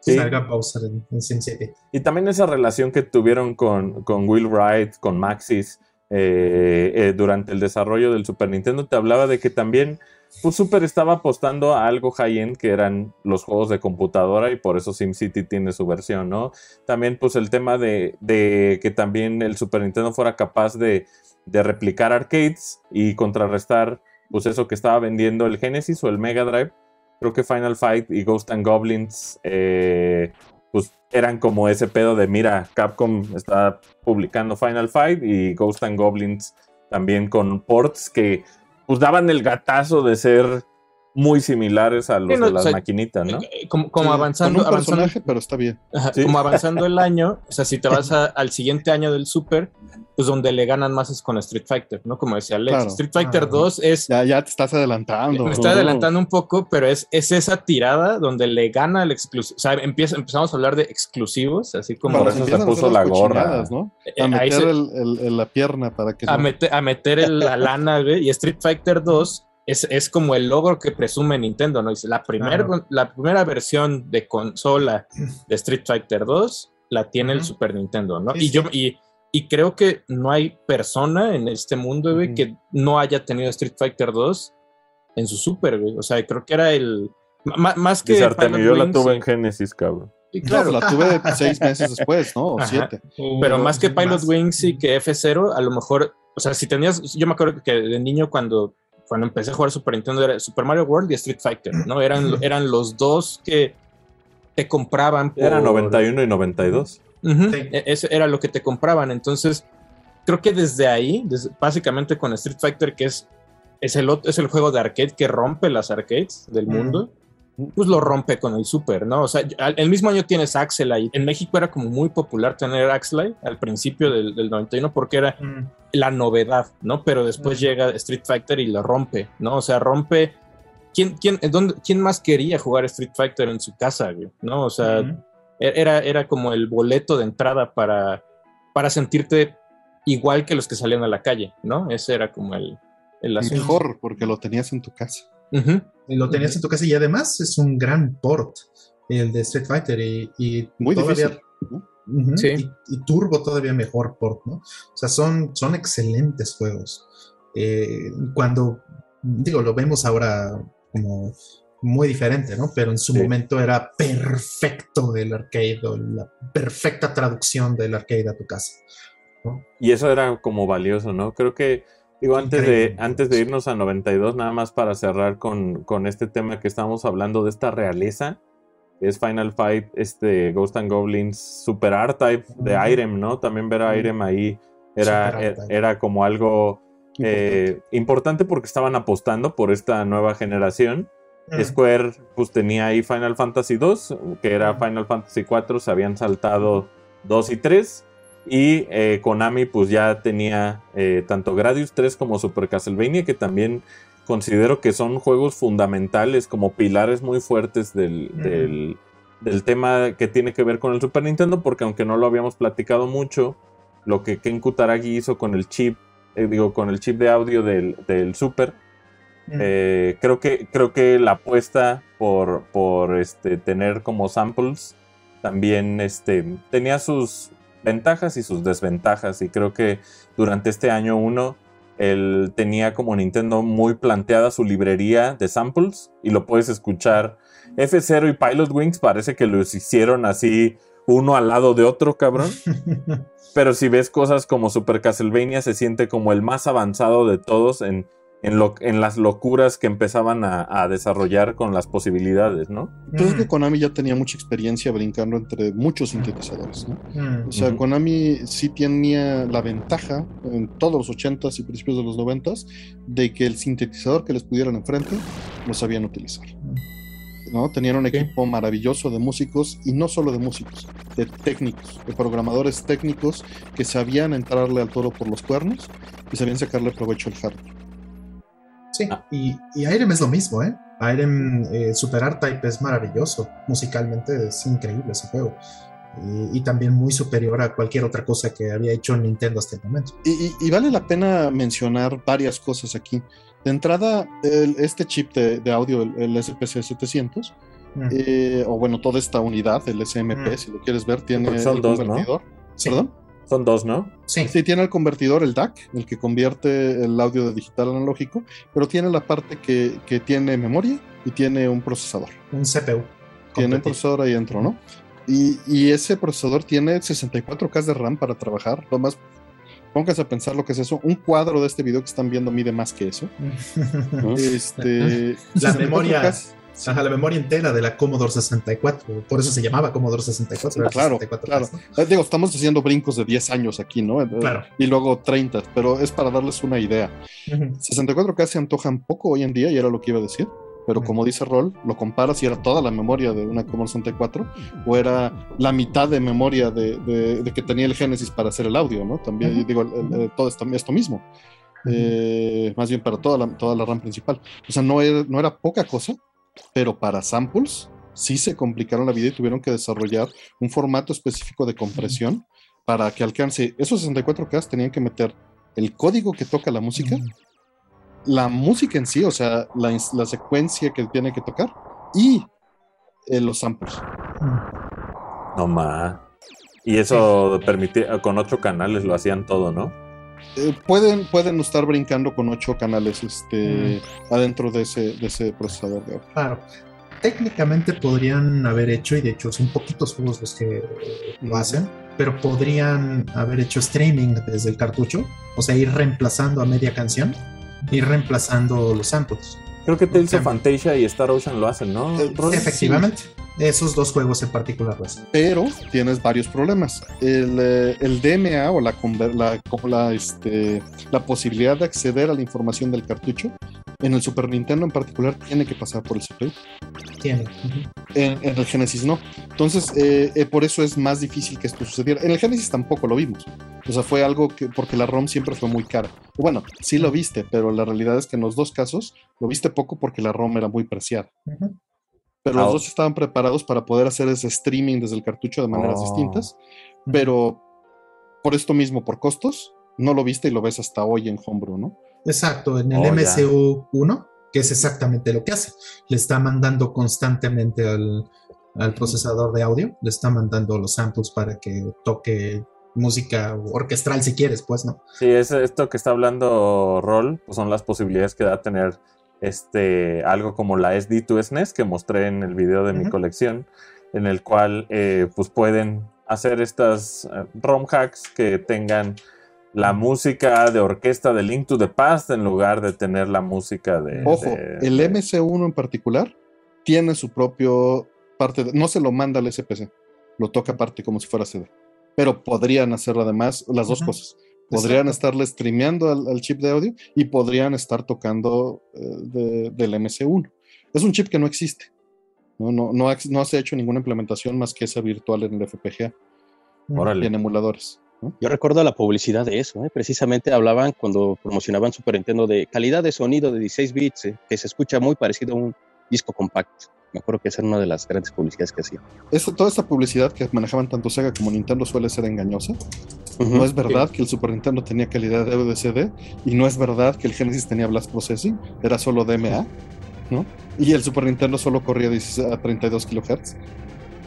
Sí. Salga Bowser en, en SimCity. Y también esa relación que tuvieron con, con Will Wright, con Maxis, eh, eh, durante el desarrollo del Super Nintendo, te hablaba de que también pues, Super estaba apostando a algo high-end que eran los juegos de computadora y por eso SimCity tiene su versión, ¿no? También pues el tema de, de que también el Super Nintendo fuera capaz de, replicar arcades y contrarrestar pues eso que estaba vendiendo el Genesis o el Mega Drive. Creo que Final Fight y Ghost and Goblins eh, pues eran como ese pedo de mira, Capcom está publicando Final Fight y Ghost and Goblins también con ports que pues daban el gatazo de ser muy similares a los Sí, no, de las o sea, maquinitas, ¿no? Eh, Como, como Sí, avanzando, Con un avanzando, personaje, pero está bien. Ajá, Sí. Como avanzando el año, o sea, si te vas a- al siguiente año del Super, pues donde le ganan más es con Street Fighter, ¿no? Como decía Alex. Claro. Street Fighter Ah. 2 es. Ya, ya te estás adelantando. Me estoy adelantando un poco, pero es, es esa tirada donde le gana el exclusivo. O sea, empieza, empezamos a hablar de exclusivos, así como. Por eso se puso la gorra. ¿no? eh, A meter se- el- el- el- la pierna para que a, no- meter, a meter el- la lana, güey, y Street Fighter 2 es, es como el logro que presume Nintendo, ¿no? Dice, la, primer, Claro. la primera versión de consola de Street Fighter 2 la tiene el. Super Nintendo, ¿no? Sí, y sí. yo y, y creo que no hay persona en este mundo, güey, que no haya tenido Street Fighter 2 en su Super, güey. O sea, creo que era el... Más que... Yo la tuve y- en Genesis, cabrón. y No, claro, la tuve seis meses después, ¿no? O Ajá. siete. pero más que Pilot Más. Wings y que F0, a lo mejor, o sea, si tenías, yo me acuerdo que de niño cuando, cuando empecé a jugar Super Nintendo era Super Mario World y Street Fighter, ¿no? Eran, eran los dos que te compraban. Era por- 91 y 92. Ujú, Sí. e- Eso era lo que te compraban. Entonces, creo que desde ahí, des- básicamente con Street Fighter, que es, es, el, es el juego de arcade que rompe las arcades del mundo, pues lo rompe con el Super, ¿no? O sea, el mismo año tienes Axelite. En México era como muy popular tener Axelite al principio del, del 91 porque era Mm, la novedad, ¿no? Pero después Mm. llega Street Fighter y lo rompe, ¿no? O sea, rompe. ¿Quién, quién, dónde- quién más quería jugar Street Fighter en su casa, güey? ¿No? O sea, mm. era, era como el boleto de entrada para, para sentirte igual que los que salían a la calle, ¿no? Ese era como el, el asunto. Mejor, porque lo tenías en tu casa. Y lo tenías en tu casa y además es un gran port, el de Street Fighter y, Muy todavía, difícil. y, Turbo todavía mejor port, ¿no? O sea, son, son excelentes juegos. Eh, cuando, digo, lo vemos ahora como muy diferente, ¿no? Pero en su momento era perfecto el arcade, la perfecta traducción del arcade a tu casa. Y eso era como valioso, ¿no? Creo que, digo, antes de, antes de irnos a 92, nada más para cerrar con, con este tema que estamos hablando de esta realeza, es Final Fight, este Ghost and Goblins Super R-Type de Irem, ¿no? También ver a Irem ahí era, era, como algo eh, importante. porque estaban apostando por esta nueva generación. Square pues tenía ahí Final Fantasy 2, que era Final Fantasy 4, se habían saltado 2 y 3. Y eh, Konami pues ya tenía eh, tanto Gradius 3 como Super Castlevania, que también considero que son juegos fundamentales, como pilares muy fuertes del, tema que tiene que ver con el Super Nintendo, porque aunque no lo habíamos platicado mucho, lo que Ken Kutaragi hizo con el chip, eh, digo, con el chip de audio del, Super, creo, que, creo que la apuesta por, por este, tener como samples también este, tenía sus, ventajas y sus desventajas. Y creo que durante este año uno, él tenía como Nintendo muy planteada su librería de samples y lo puedes escuchar. F0 y Pilot Wings parece que los hicieron así uno al lado de otro, cabrón. Pero si ves cosas como Super Castlevania, se siente como el más avanzado de todos en en, lo, en las locuras que empezaban a, desarrollar con las posibilidades, ¿no? Entonces que Konami ya tenía mucha experiencia brincando entre muchos sintetizadores, ¿no? O sea, Konami sí tenía la ventaja en todos los 80s y principios de los 90s de que el sintetizador que les pudieran enfrente lo sabían utilizar. ¿no? Tenían un equipo maravilloso de músicos y no solo de músicos, de técnicos, de programadores técnicos que sabían entrarle al toro por los cuernos y sabían sacarle provecho al hardware. Sí, ah. y, y Irem es lo mismo, ¿eh? Irem eh, Super Art Type es maravilloso, musicalmente es increíble ese juego. Y, también muy superior a cualquier otra cosa que había hecho Nintendo hasta el momento. Y, vale la pena mencionar varias cosas aquí. De entrada, este chip de, audio, el, SPC 700, mm. eh, o bueno, toda esta unidad, el SMP, mm. si lo quieres ver, tiene el convertidor. ¿Perdón? Son dos, ¿no? Sí. Sí, tiene el convertidor, el DAC, el que convierte el audio de digital analógico, pero tiene la parte que, tiene memoria y tiene un procesador. Un CPU. Tiene un procesador ahí dentro, ¿no? Y, ese procesador tiene 64K de RAM para trabajar. Nomás pónganse a pensar lo que es eso. Un cuadro de este video que están viendo mide más que eso. este, la memoria. La memoria entera de la Commodore 64, por eso se llamaba Commodore 64. claro, claro. Eh, digo, estamos haciendo brincos de 10 años aquí, ¿no? Eh, claro. Y luego 30, pero es para darles una idea. 64K se antojan poco hoy en día, y era lo que iba a decir, pero como dice Roll, lo comparas si era toda la memoria de una Commodore 64 o era la mitad de memoria de, que tenía el Genesis para hacer el audio, ¿no? También, digo, todo esto, esto mismo. Eh, más bien para toda la, toda la RAM principal. O sea, no no era poca cosa, pero para samples sí se complicaron la vida y tuvieron que desarrollar un formato específico de compresión para que alcance esos 64K tenían que meter el código que toca la música, la música en sí, o sea, la, secuencia que tiene que tocar y eh, los samples. No más. Y eso permitía, con ocho canales lo hacían todo, ¿no? Eh, pueden, pueden estar brincando con ocho canales este, mm. adentro de ese, de ese procesador de audio. Claro. Técnicamente podrían haber hecho, y de hecho son poquitos juegos los que lo hacen, pero podrían haber hecho streaming desde el cartucho, o sea, ir reemplazando a media canción, ir reemplazando los samples. Creo que Tales of Fantasia y Star Ocean lo hacen, ¿no? Eh, efectivamente. Esos dos juegos en particular. Pues. Pero tienes varios problemas. El, eh, DMA o la, la, la, este, la posibilidad de acceder a la información del cartucho en el Super Nintendo en particular tiene que pasar por el CPU. Tiene. en, el Genesis no. Entonces, eh, por eso es más difícil que esto sucediera. En el Genesis tampoco lo vimos. O sea, fue algo que, porque la ROM siempre fue muy cara. Bueno, sí lo viste, pero la realidad es que en los dos casos lo viste poco porque la ROM era muy preciada. Pero los dos estaban preparados para poder hacer ese streaming desde el cartucho de maneras oh. distintas. Pero por esto mismo, por costos, no lo viste y lo ves hasta hoy en Homebrew, ¿no? Exacto, en el MCU 1 que es exactamente lo que hace. Le está mandando constantemente al, al procesador de audio, le está mandando los samples para que toque música orquestral si quieres, pues, ¿no? Sí, es esto que está hablando Roll, pues son las posibilidades que da tener este algo como la SD2 SNES que mostré en el video de mi colección, en el cual eh, pues pueden hacer estas eh, ROM hacks que tengan la música de orquesta de Link to the Past en lugar de tener la música de... Ojo, de- el de- MC1 en particular tiene su propio parte, de- no se lo manda al SPC, lo toca aparte como si fuera CD. Pero podrían hacer además las dos cosas. Podrían Exacto. estarle streameando al, al chip de audio y podrían estar tocando eh, de- del MC1. Es un chip que no existe. No, no, no, ha- no se ha hecho ninguna implementación más que esa virtual en el FPGA y Órale. en emuladores. ¿no? Yo recuerdo la publicidad de eso, ¿eh? precisamente hablaban cuando promocionaban Super Nintendo de calidad de sonido de 16 bits, eh, que se escucha muy parecido a un disco compacto. Me acuerdo que esa era una de las grandes publicidades que hacían. Esta- toda esta publicidad que manejaban tanto Sega como Nintendo suele ser engañosa. No es verdad que el Super Nintendo tenía calidad de audio de CD y no es verdad que el Genesis tenía Blast Processing, era solo DMA, ¿no? Y el Super Nintendo solo corría 16 a 32 kHz.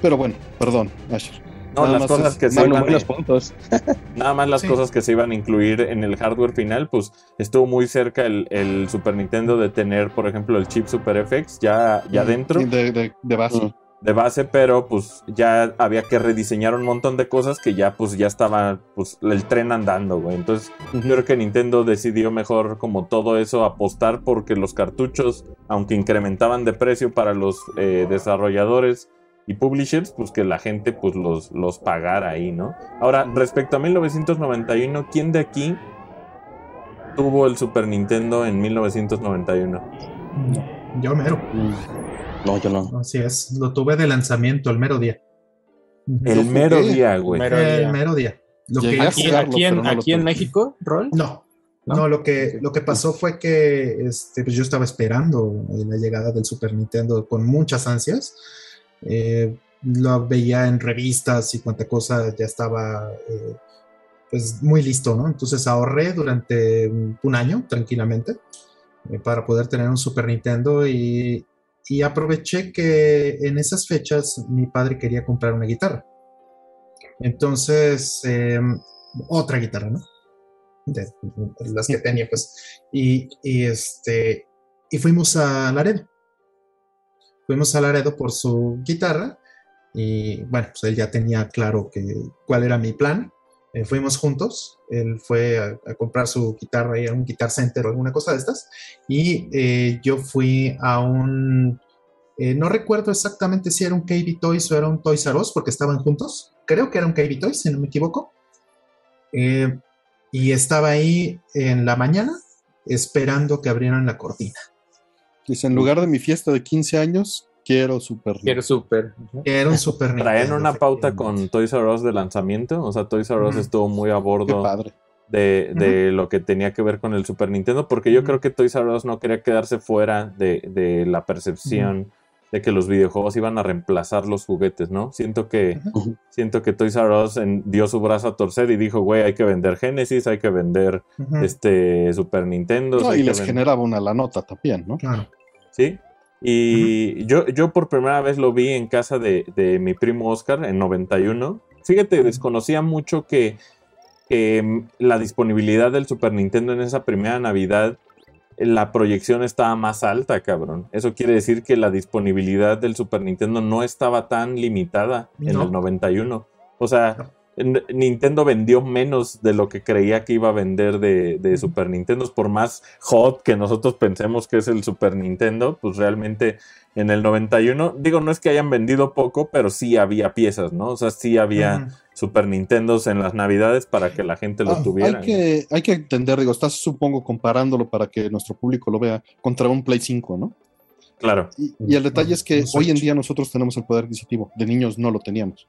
Pero bueno, perdón, Asher. No, Nada las más cosas que se iban, buenos puntos. nada más las Sí. cosas que se iban a incluir en el hardware final, pues estuvo muy cerca el, el Super Nintendo de tener, por ejemplo, el chip Super FX ya, ya Mm, dentro. De, de- de base. Mm. de base, pero pues ya había que rediseñar un montón de cosas que ya pues ya estaba pues el tren andando, güey. Entonces yo creo que Nintendo decidió mejor como todo eso apostar porque los cartuchos, aunque incrementaban de precio para los eh, desarrolladores y publishers, pues que la gente pues los, los pagara ahí, ¿no? Ahora, respecto a 1991, ¿quién de aquí tuvo el Super Nintendo en 1991? Yo mero. No, yo no. Así es. Lo tuve de lanzamiento el mero día. El mero día, güey. Mero el mero día. Lo Llegué que a Aquí, jugarlo, aquí en, no aquí en. México, Roll. No, ¿No? no, lo, que, lo que pasó fue que este, pues yo estaba esperando la llegada del Super Nintendo con muchas ansias. Eh, lo veía en revistas y cuanta cosa ya estaba eh, pues muy listo, ¿no? Entonces ahorré durante un, año tranquilamente eh, para poder tener un Super Nintendo y, y aproveché que en esas fechas mi padre quería comprar una guitarra. Entonces, eh, otra guitarra, ¿no? de de las que tenía, pues. Y, y, este, y fuimos a Laredo. Fuimos a Laredo por su guitarra y bueno, pues él ya tenía claro que, cuál era mi plan. Eh, fuimos juntos, él fue a, a, comprar su guitarra y a un Guitar Center o alguna cosa de estas y eh, yo fui a un, eh, no recuerdo exactamente si era un KB Toys o era un Toys R Us porque estaban juntos, creo que era un KB Toys, si no me equivoco. Eh, y estaba ahí en la mañana esperando que abrieran la cortina. Dice, en lugar de mi fiesta de 15 años, quiero Super Quiero Super. Un. Traen una pauta con Toys R Us de lanzamiento, o sea, Toys R Us estuvo muy a Qué bordo padre. de, de lo que tenía que ver con el Super Nintendo, porque yo creo que Toys R Us no quería quedarse fuera de, de la percepción de que los videojuegos iban a reemplazar los juguetes, ¿no? Siento que, siento que Toys R Us en- dio su brazo a torcer y dijo, güey, hay que vender Genesis, hay que vender este Super Nintendo. No, y les generaba una la nota también, ¿no? Claro. Sí. Y yo, yo por primera vez lo vi en casa de, de mi primo Oscar en 91. Fíjate, desconocía mucho que, que, mm, la disponibilidad del Super Nintendo en esa primera Navidad, la proyección estaba más alta, cabrón. Eso quiere decir que la disponibilidad del Super Nintendo no estaba tan limitada en el 91. O sea, Nintendo vendió menos de lo que creía que iba a vender de, de Super Nintendo. Por más hot que nosotros pensemos que es el Super Nintendo, pues realmente en el 91, digo, no es que hayan vendido poco, pero sí había piezas, ¿no? O sea, sí había. Super Nintendos en las Navidades para que la gente lo Ah, tuviera. hay, que, hay que entender, digo, estás supongo comparándolo para que nuestro público lo vea contra un Play 5, ¿no? Claro. Y, y el detalle es que hoy en día nosotros tenemos el poder adquisitivo, de niños no lo teníamos.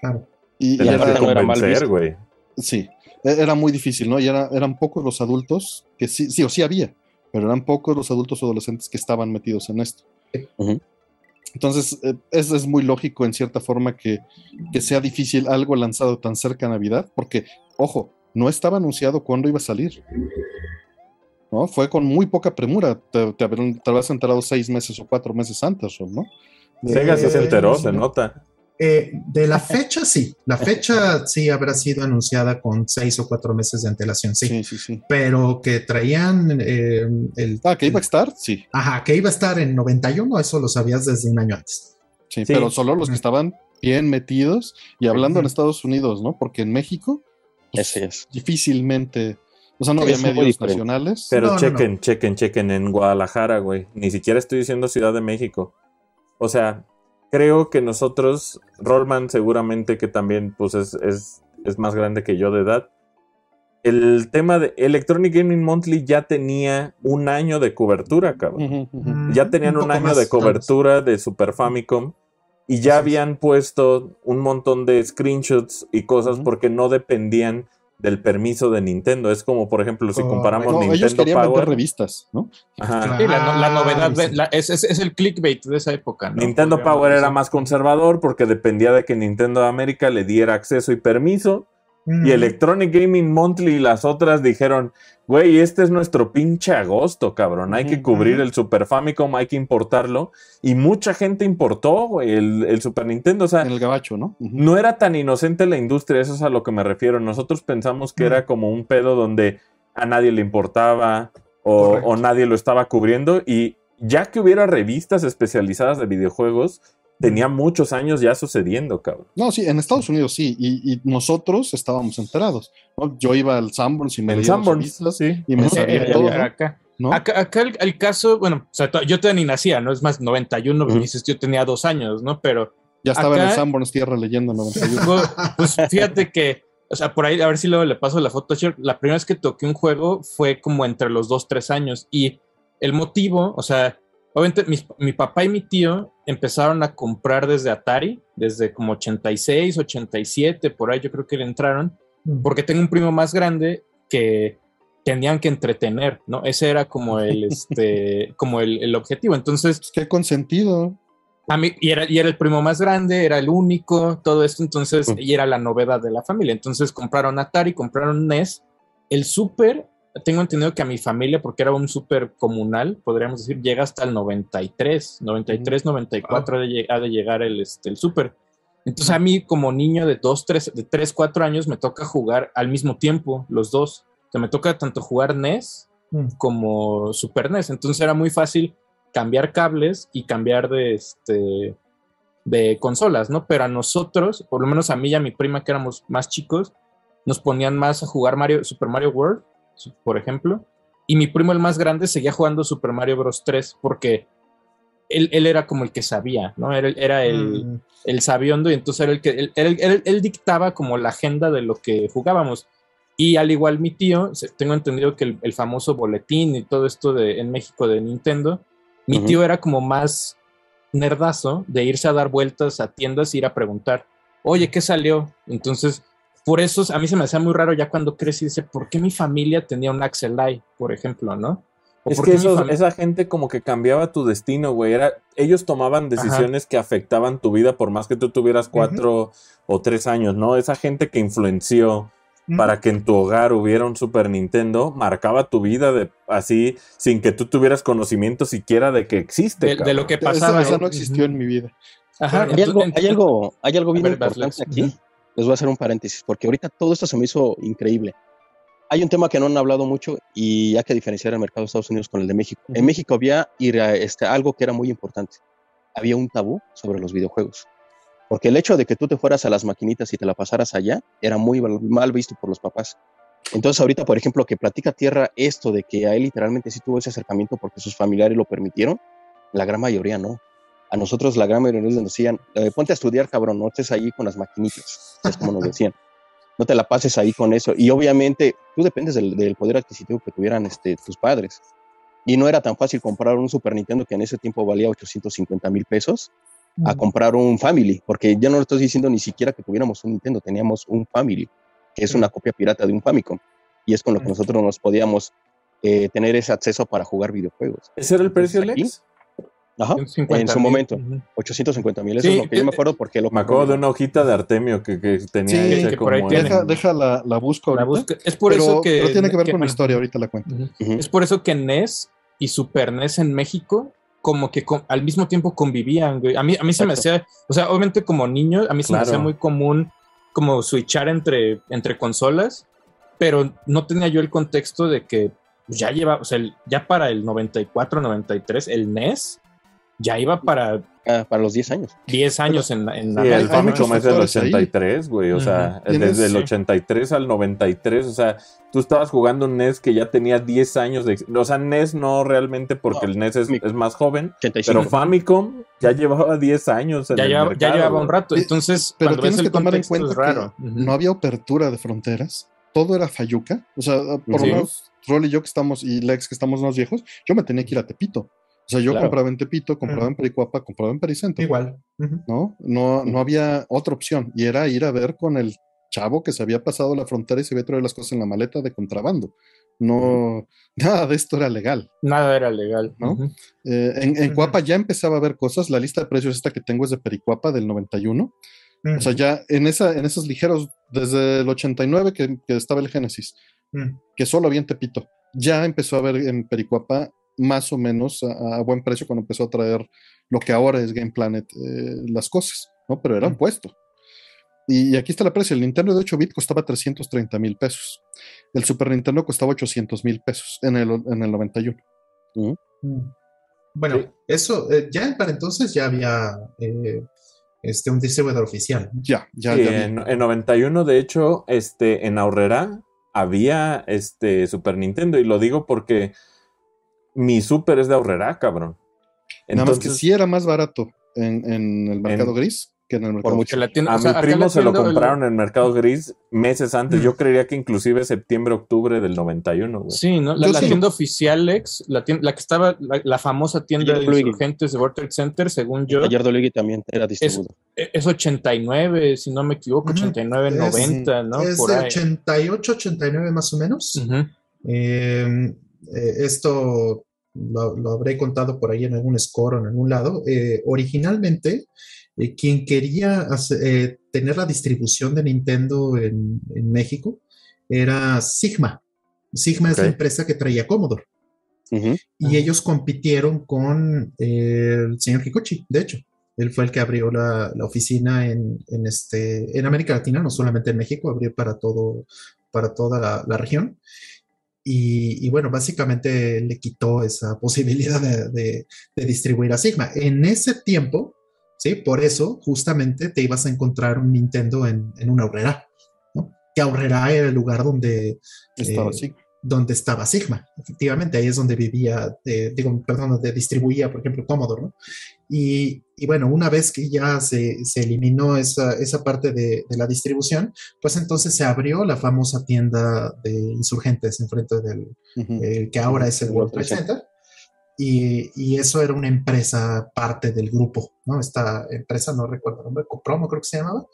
Claro. Y, era, convencer, güey. sí, e- era muy difícil, ¿no? Y era- eran pocos los adultos que sí, sí o sí había, pero eran pocos los adultos o adolescentes que estaban metidos en esto. Entonces, eh, es, es muy lógico en cierta forma que, que sea difícil algo lanzado tan cerca a Navidad, porque, ojo, no estaba anunciado cuándo iba a salir. ¿no? Fue con muy poca premura. Te, te, te habrás enterado seis meses o cuatro meses antes, ¿no? Sega sí se enteró, se Eh, nota. Eh, de la fecha, sí. La fecha sí habrá sido anunciada con seis o cuatro meses de antelación, sí. Sí, sí, sí. Pero que traían eh, el. Ah, que iba a estar, sí. Ajá, que iba a estar en 91, eso lo sabías desde un año antes. Sí, Sí. pero solo los que estaban bien metidos y hablando en. Estados Unidos, ¿no? Porque en México pues, Ese es. difícilmente, o sea, no había medios diferente. nacionales. Pero No, no, chequen, chequen, chequen en Guadalajara, güey. Ni siquiera estoy diciendo Ciudad de México. O sea, creo que nosotros, Rollman seguramente que también pues es, es, es más grande que yo de edad. El tema de Electronic Gaming Monthly ya tenía un año de cobertura, cabrón. Ujú. Ya tenían un, año más, de cobertura de Super Famicom y ya habían puesto un montón de screenshots y cosas porque no dependían del permiso de Nintendo. Es como, por ejemplo, si comparamos No, ellos Nintendo querían vender Power. revistas, ¿no? Ajá. Sí, la, novedad Ah, sí. la- es, es- es el clickbait de esa época. ¿no? Nintendo Podríamos Power era más conservador porque dependía de que Nintendo América le diera acceso y permiso. Mm. Y Electronic Gaming Monthly y las otras dijeron, güey, este es nuestro pinche agosto, cabrón. Hay que cubrir el Super Famicom, hay que importarlo. Y mucha gente importó, güey, el, el Super Nintendo. O sea, En el gabacho, ¿no? No era tan inocente la industria, eso es a lo que me refiero. Nosotros pensamos que Mm. era como un pedo donde a nadie le importaba o, o nadie lo estaba cubriendo. Y ya que hubiera revistas especializadas de videojuegos, tenía muchos años ya sucediendo, cabrón. No, sí, en Estados Unidos sí, y, y nosotros estábamos enterados. ¿no? Yo iba al Sanborns y me El Sanborns, sí. y me sabía todo, acá. ¿no? Acá, acá el, el caso, bueno, o sea, yo todavía ni nacía, ¿no? Es más, 91, Ujú. dices, yo tenía dos años, ¿no? Pero Ya estaba en el Sanborns Tierra leyendo 91. Pues, pues fíjate que, o sea, por ahí, a ver si luego le paso la foto. La primera vez que toqué un juego fue como entre los 2, 3 años. Y el motivo, o sea, obviamente mi, papá y mi tío empezaron a comprar desde Atari, desde como 86, 87, por ahí yo creo que le entraron, porque tengo un primo más grande que tenían que entretener, ¿no? Ese era como el, este, como el, el objetivo. Entonces, Pues qué consentido. a mí, y era, y era el primo más grande, era el único, todo esto, entonces, y era la novedad de la familia. Entonces compraron Atari, compraron NES. El Super, tengo entendido que a mi familia, porque era un Super comunal, podríamos decir, llega hasta el 93, 93, 94 ha de, lle- ha de llegar el, este, el Super. Entonces a mí como niño de 2, 3, de 3, 4 años me toca jugar al mismo tiempo, los dos. O sea, me toca tanto jugar NES Mm. como Super NES. Entonces era muy fácil cambiar cables y cambiar de este de consolas, ¿no? Pero a nosotros, por lo menos a mí y a mi prima que éramos más chicos, nos ponían más a jugar Mario, Super Mario World, por ejemplo, y mi primo el más grande seguía jugando Super Mario Bros. 3 porque él, él era como el que sabía, ¿no? Era, era el, Mm. el sabiondo y entonces era el que él, él- él- él dictaba como la agenda de lo que jugábamos. Y al igual mi tío, se- tengo entendido que el, el famoso boletín y todo esto de, en México de Nintendo, mi tío era como más nerdazo de irse a dar vueltas a tiendas e ir a preguntar, oye, ¿qué salió? Entonces, por eso a mí se me hacía muy raro ya cuando crecí, dice, ¿por qué mi familia tenía un Axel Eye, por ejemplo, no? ¿O Es que esos- esa gente como que cambiaba tu destino, güey. Era, ellos tomaban decisiones que afectaban tu vida por más que tú tuvieras cuatro o tres años, ¿no? Esa gente que influenció para que en tu hogar hubiera un Super Nintendo marcaba tu vida de así sin que tú tuvieras conocimiento siquiera de que existe. de, de lo que pasaba. esa ¿no? no existió en mi vida. Ajá, Hay algo, hay algo, hay algo bien ver, importante aquí. Les voy a hacer un paréntesis, porque ahorita todo esto se me hizo increíble. Hay un tema que no han hablado mucho y hay que diferenciar el mercado de Estados Unidos con el de México. En Ujú. México había este, algo que era muy importante. Había un tabú sobre los videojuegos. Porque el hecho de que tú te fueras a las maquinitas y te la pasaras allá era muy mal visto por los papás. Entonces ahorita, por ejemplo, que platica Tierra esto de que a él literalmente sí tuvo ese acercamiento porque sus familiares lo permitieron, la gran mayoría no. A nosotros la gran mayoría nos decían, eh, ponte a estudiar, cabrón, no estés ahí con las maquinitas, es como nos decían. No te la pases ahí con eso. Y obviamente tú dependes del, del poder adquisitivo que tuvieran este, tus padres. Y no era tan fácil comprar un Super Nintendo que en ese tiempo valía 850 mil pesos a comprar un Family, porque ya no le estoy diciendo ni siquiera que tuviéramos un Nintendo, teníamos un Family, que es una copia pirata de un Famicom, y es con lo que nosotros nos podíamos eh, tener ese acceso para jugar videojuegos. ¿Ese era el precio, Lex? Ajá, en su momento. 850 mil. Eso es lo que yo me acuerdo porque lo Me acuerdo de una hojita de Artemio que, que tenía sí, por ahí deja, deja, la, la busco la Es por eso que. Pero tiene que ver con la historia, ahorita la cuento. Es por eso que NES y Super NES en México como que al mismo tiempo convivían, güey. A mí, a mí se me hacía, o sea, obviamente como niño, a mí se me hacía muy común como switchar entre, entre consolas, pero no tenía yo el contexto de que ya lleva, o sea, ya para el 94, 93, el NES ya iba para Ah, para los 10 años. 10 años en, en sí, el Famicom es del 83, güey. O sea, desde el 83 al 93. O sea, tú estabas jugando un NES que ya tenía 10 años de. O sea, NES no realmente porque el NES es, es más joven. Pero Famicom ya llevaba 10 años. En ya, llevaba, ya llevaba un rato. Entonces, pero tienes que tomar en cuenta raro. que no había apertura de fronteras. Todo era Fayuca. O sea, por lo menos Rolly y yo que estamos, y Lex que estamos más viejos, yo me tenía que ir a Tepito. O sea, yo compraba en Tepito, compraba en Pericuapa, compraba en Pericentro. Igual. ¿no? No, no había otra opción. Y era ir a ver con el chavo que se había pasado la frontera y se había traído las cosas en la maleta de contrabando. No, nada de esto era legal. Nada era legal. ¿no? Eh, en, en Cuapa ya empezaba a ver cosas. La lista de precios esta que tengo es de Pericuapa del 91. O sea, ya en, esa, en esos ligeros, desde el 89 que, que estaba el Génesis, que solo había en Tepito, ya empezó a ver en Pericuapa más o menos a, buen precio cuando empezó a traer lo que ahora es Game Planet eh, las cosas, ¿no? Pero era un puesto. Y, aquí está el precio. El Nintendo de 8 bits costaba 330 mil pesos. El Super Nintendo costaba 800 mil pesos en el, en el 91. Mm. Bueno, eso, eh, ya para entonces ya había eh, este, un distribuidor oficial. Ya, ya. en, en, 91, de hecho, este, en Ahorrera había este Super Nintendo. Y lo digo porque mi súper es de ahorrera, cabrón. Nada más que sí era más barato en, el mercado gris que en el mercado mucho la tienda, A mi primo se lo compraron en el mercado gris meses antes. Yo creería que inclusive septiembre, octubre del 91. Güey. Sí, ¿no? La, tienda oficial, Lex, la, la que estaba, la, famosa tienda de insurgentes de World Trade Center, según yo. Ayer de también era distribuido. Es, 89, si no me equivoco, 89, 90, ¿no? Es de 88, 89 más o menos. eh, eh, esto lo, habré contado por ahí en algún score o en algún lado. Eh, originalmente, eh, quien quería tener la distribución de Nintendo en, México era Sigma. Sigma es la empresa que traía Commodore. Y ellos compitieron con el señor Kikuchi, de hecho. Él fue el que abrió la, oficina en, este, en América Latina, no solamente en México, abrió para, todo, para toda la, la región. Y, bueno, básicamente le quitó esa posibilidad de, distribuir a Sigma. En ese tiempo, ¿sí? Por eso justamente te ibas a encontrar un Nintendo en, una ahorrera, ¿no? Que ahorrera era el lugar donde... Estaba eh, Sigma donde estaba Sigma, efectivamente, ahí es donde vivía, digo, perdón, donde distribuía, por ejemplo, Commodore, ¿no? Y, bueno, una vez que ya se, eliminó esa, esa parte de, la distribución, pues entonces se abrió la famosa tienda de insurgentes enfrente del, eh, que ahora es el World Trade Center. Y, y, eso era una empresa parte del grupo, ¿no? Esta empresa, no recuerdo el nombre, Copromo creo que se llamaba,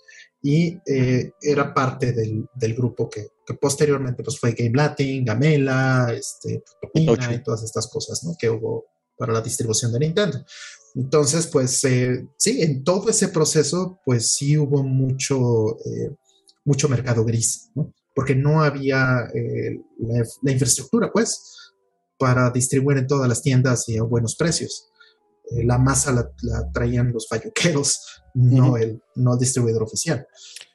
y eh, era parte del, del grupo que, que, posteriormente pues, fue Game Latin, Gamela, este, y todas estas cosas ¿no? que hubo para la distribución de Nintendo. Entonces, pues eh, sí, en todo ese proceso, pues sí hubo mucho, eh, mucho mercado gris, ¿no? porque no había la, la, infraestructura, pues, para distribuir en todas las tiendas y a buenos precios. Eh, la masa la, traían los falluqueros, no, el, no el distribuidor oficial.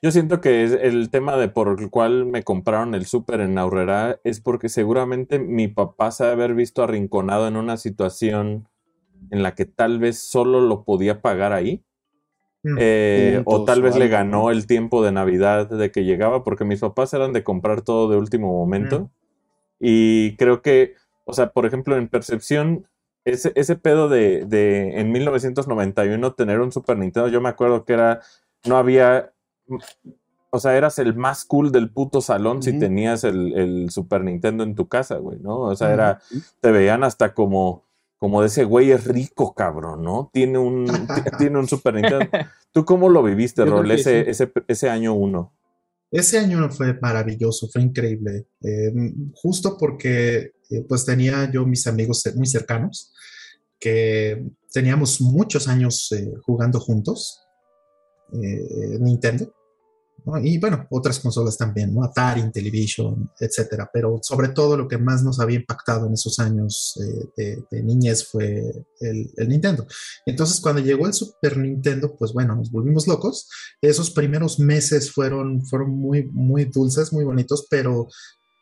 Yo siento que el tema de por el cual me compraron el súper en Aurrera es porque seguramente mi papá se haber visto arrinconado en una situación en la que tal vez solo lo podía pagar ahí. Mm. Eh, o tal vez le ganó el tiempo de Navidad de que llegaba, porque mis papás eran de comprar todo de último momento. Mm. Y creo que, o sea, por ejemplo, en percepción, ese, ese pedo de, de, en 1991 tener un Super Nintendo, yo me acuerdo que era, no había, o sea, eras el más cool del puto salón si tenías el, Super Nintendo en tu casa, güey, ¿no? O sea, era, te veían hasta como, como de ese güey es rico, cabrón, ¿no? Tiene un, tiene un Super Nintendo. ¿Tú cómo lo viviste, Rol, ese, ese, ese año uno? Ese año fue maravilloso, fue increíble, eh, justo porque eh, pues tenía yo mis amigos muy cercanos que teníamos muchos años eh, jugando juntos, eh, Nintendo. Y bueno, otras consolas también, ¿no? Atari, Intellivision, etcétera. Pero sobre todo lo que más nos había impactado en esos años eh, de, niñez fue el, el, Nintendo. Entonces, cuando llegó el Super Nintendo, pues bueno, nos volvimos locos. Esos primeros meses fueron, fueron muy, muy dulces, muy bonitos, pero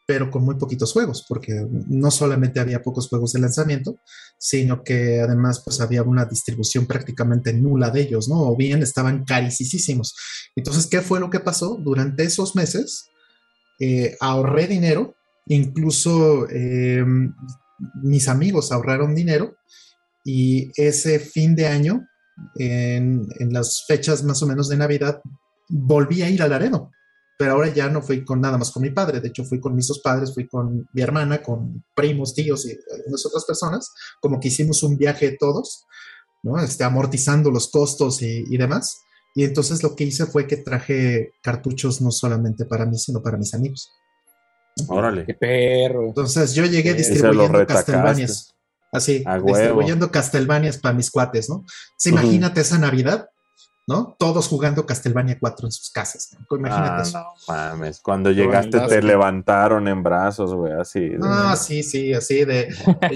pero con muy poquitos juegos, porque no solamente había pocos juegos de lanzamiento, sino que además pues había una distribución prácticamente nula de ellos, ¿no? O bien estaban carísimos. Entonces, ¿qué fue lo que pasó? Durante esos meses eh, ahorré dinero, incluso em, mis amigos ahorraron dinero y ese fin de año, en, en las fechas más o menos de Navidad, volví a ir al Laredo pero ahora ya no fui con nada más con mi padre, de hecho fui con mis dos padres, fui con mi hermana, con primos, tíos y algunas otras personas, como que hicimos un viaje todos, ¿no? Este, amortizando los costos y, demás. Y entonces lo que hice fue que traje cartuchos no solamente para mí, sino para mis amigos. Órale. Qué perro. Entonces yo llegué distribuyendo Castlevanias. Así, distribuyendo Castlevanias para mis cuates, ¿no? Se imagínate esa Navidad ¿no? Todos jugando Castlevania 4 en sus casas. Imagínate ah, No mames, cuando llegaste te levantaron en brazos, güey, así. Ah, sí, sí, así de.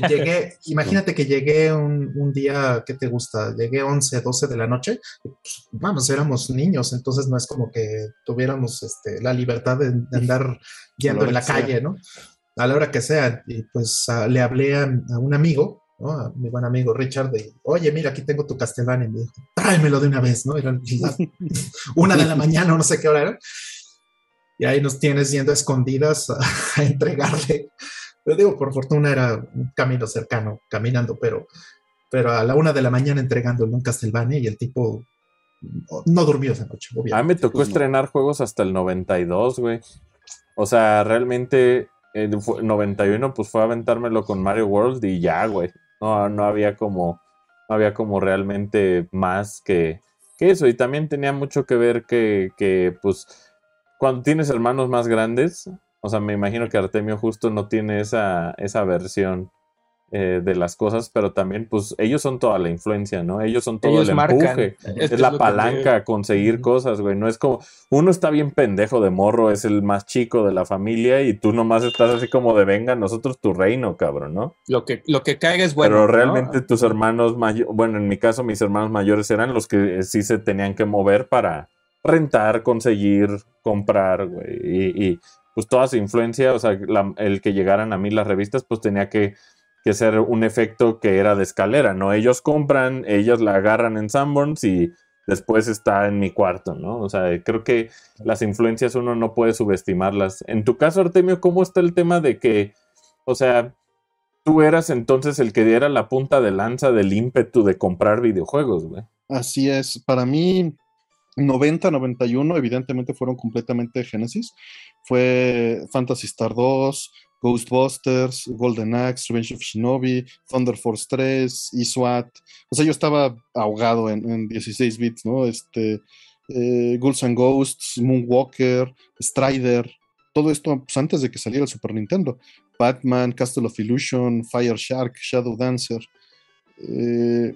llegué, imagínate que llegué un, día, ¿qué te gusta? Llegué 11, 12 de la noche. Pues, vamos, éramos niños, entonces no es como que tuviéramos este, la libertad de, andar guiando en la calle, ¿no? A la hora que sea. Y pues le hablé a un amigo a mi buen amigo Richard, de, oye, mira, aquí tengo tu Castlevania, y me dijo, tráemelo de una vez, ¿no? Era una de la mañana, no sé qué hora era. Y ahí nos tienes yendo a escondidas a, entregarle. Pero digo, por fortuna era un camino cercano, caminando, pero, pero a la una de la mañana entregándole un Castlevania y el tipo no durmió esa noche. Obviamente. A mí me tocó estrenar juegos hasta el 92, güey. O sea, realmente el 91 pues fue a aventármelo con Mario World y ya, güey. No, no había como, no había como realmente más que, que eso. Y también tenía mucho que ver que, que, pues, cuando tienes hermanos más grandes, o sea, me imagino que Artemio justo no tiene esa, esa versión eh, de las cosas, pero también, pues, ellos son toda la influencia, ¿no? Ellos son todo el empuje, es, la palanca a conseguir cosas, güey. No es como, uno está bien pendejo de morro, es el más chico de la familia y tú nomás estás así como de venga, nosotros tu reino, cabrón, ¿no? Lo que, lo que caiga es bueno. Pero realmente tus hermanos mayores, bueno, en mi caso, mis hermanos mayores eran los que sí se tenían que mover para rentar, conseguir, comprar, güey. Y, pues toda su influencia, o sea, el que llegaran a mí las revistas, pues tenía que que ser un efecto que era de escalera, ¿no? Ellos compran, ellos la agarran en Sanborns y después está en mi cuarto, ¿no? O sea, creo que las influencias uno no puede subestimarlas. En tu caso, Artemio, ¿cómo está el tema de que, o sea, tú eras entonces el que diera la punta de lanza del ímpetu de comprar videojuegos, güey? Así es, para mí 90, 91 evidentemente fueron completamente Genesis. Fue Fantasy Star 2, Ghostbusters, Golden Axe, Revenge of Shinobi, Thunder Force 3, SWAT. O sea, yo estaba ahogado en, 16 bits, ¿no? Este, eh, Ghouls and Ghosts, Moonwalker, Strider, todo esto pues, antes de que saliera el Super Nintendo. Batman, Castle of Illusion, Fire Shark, Shadow Dancer. Eh,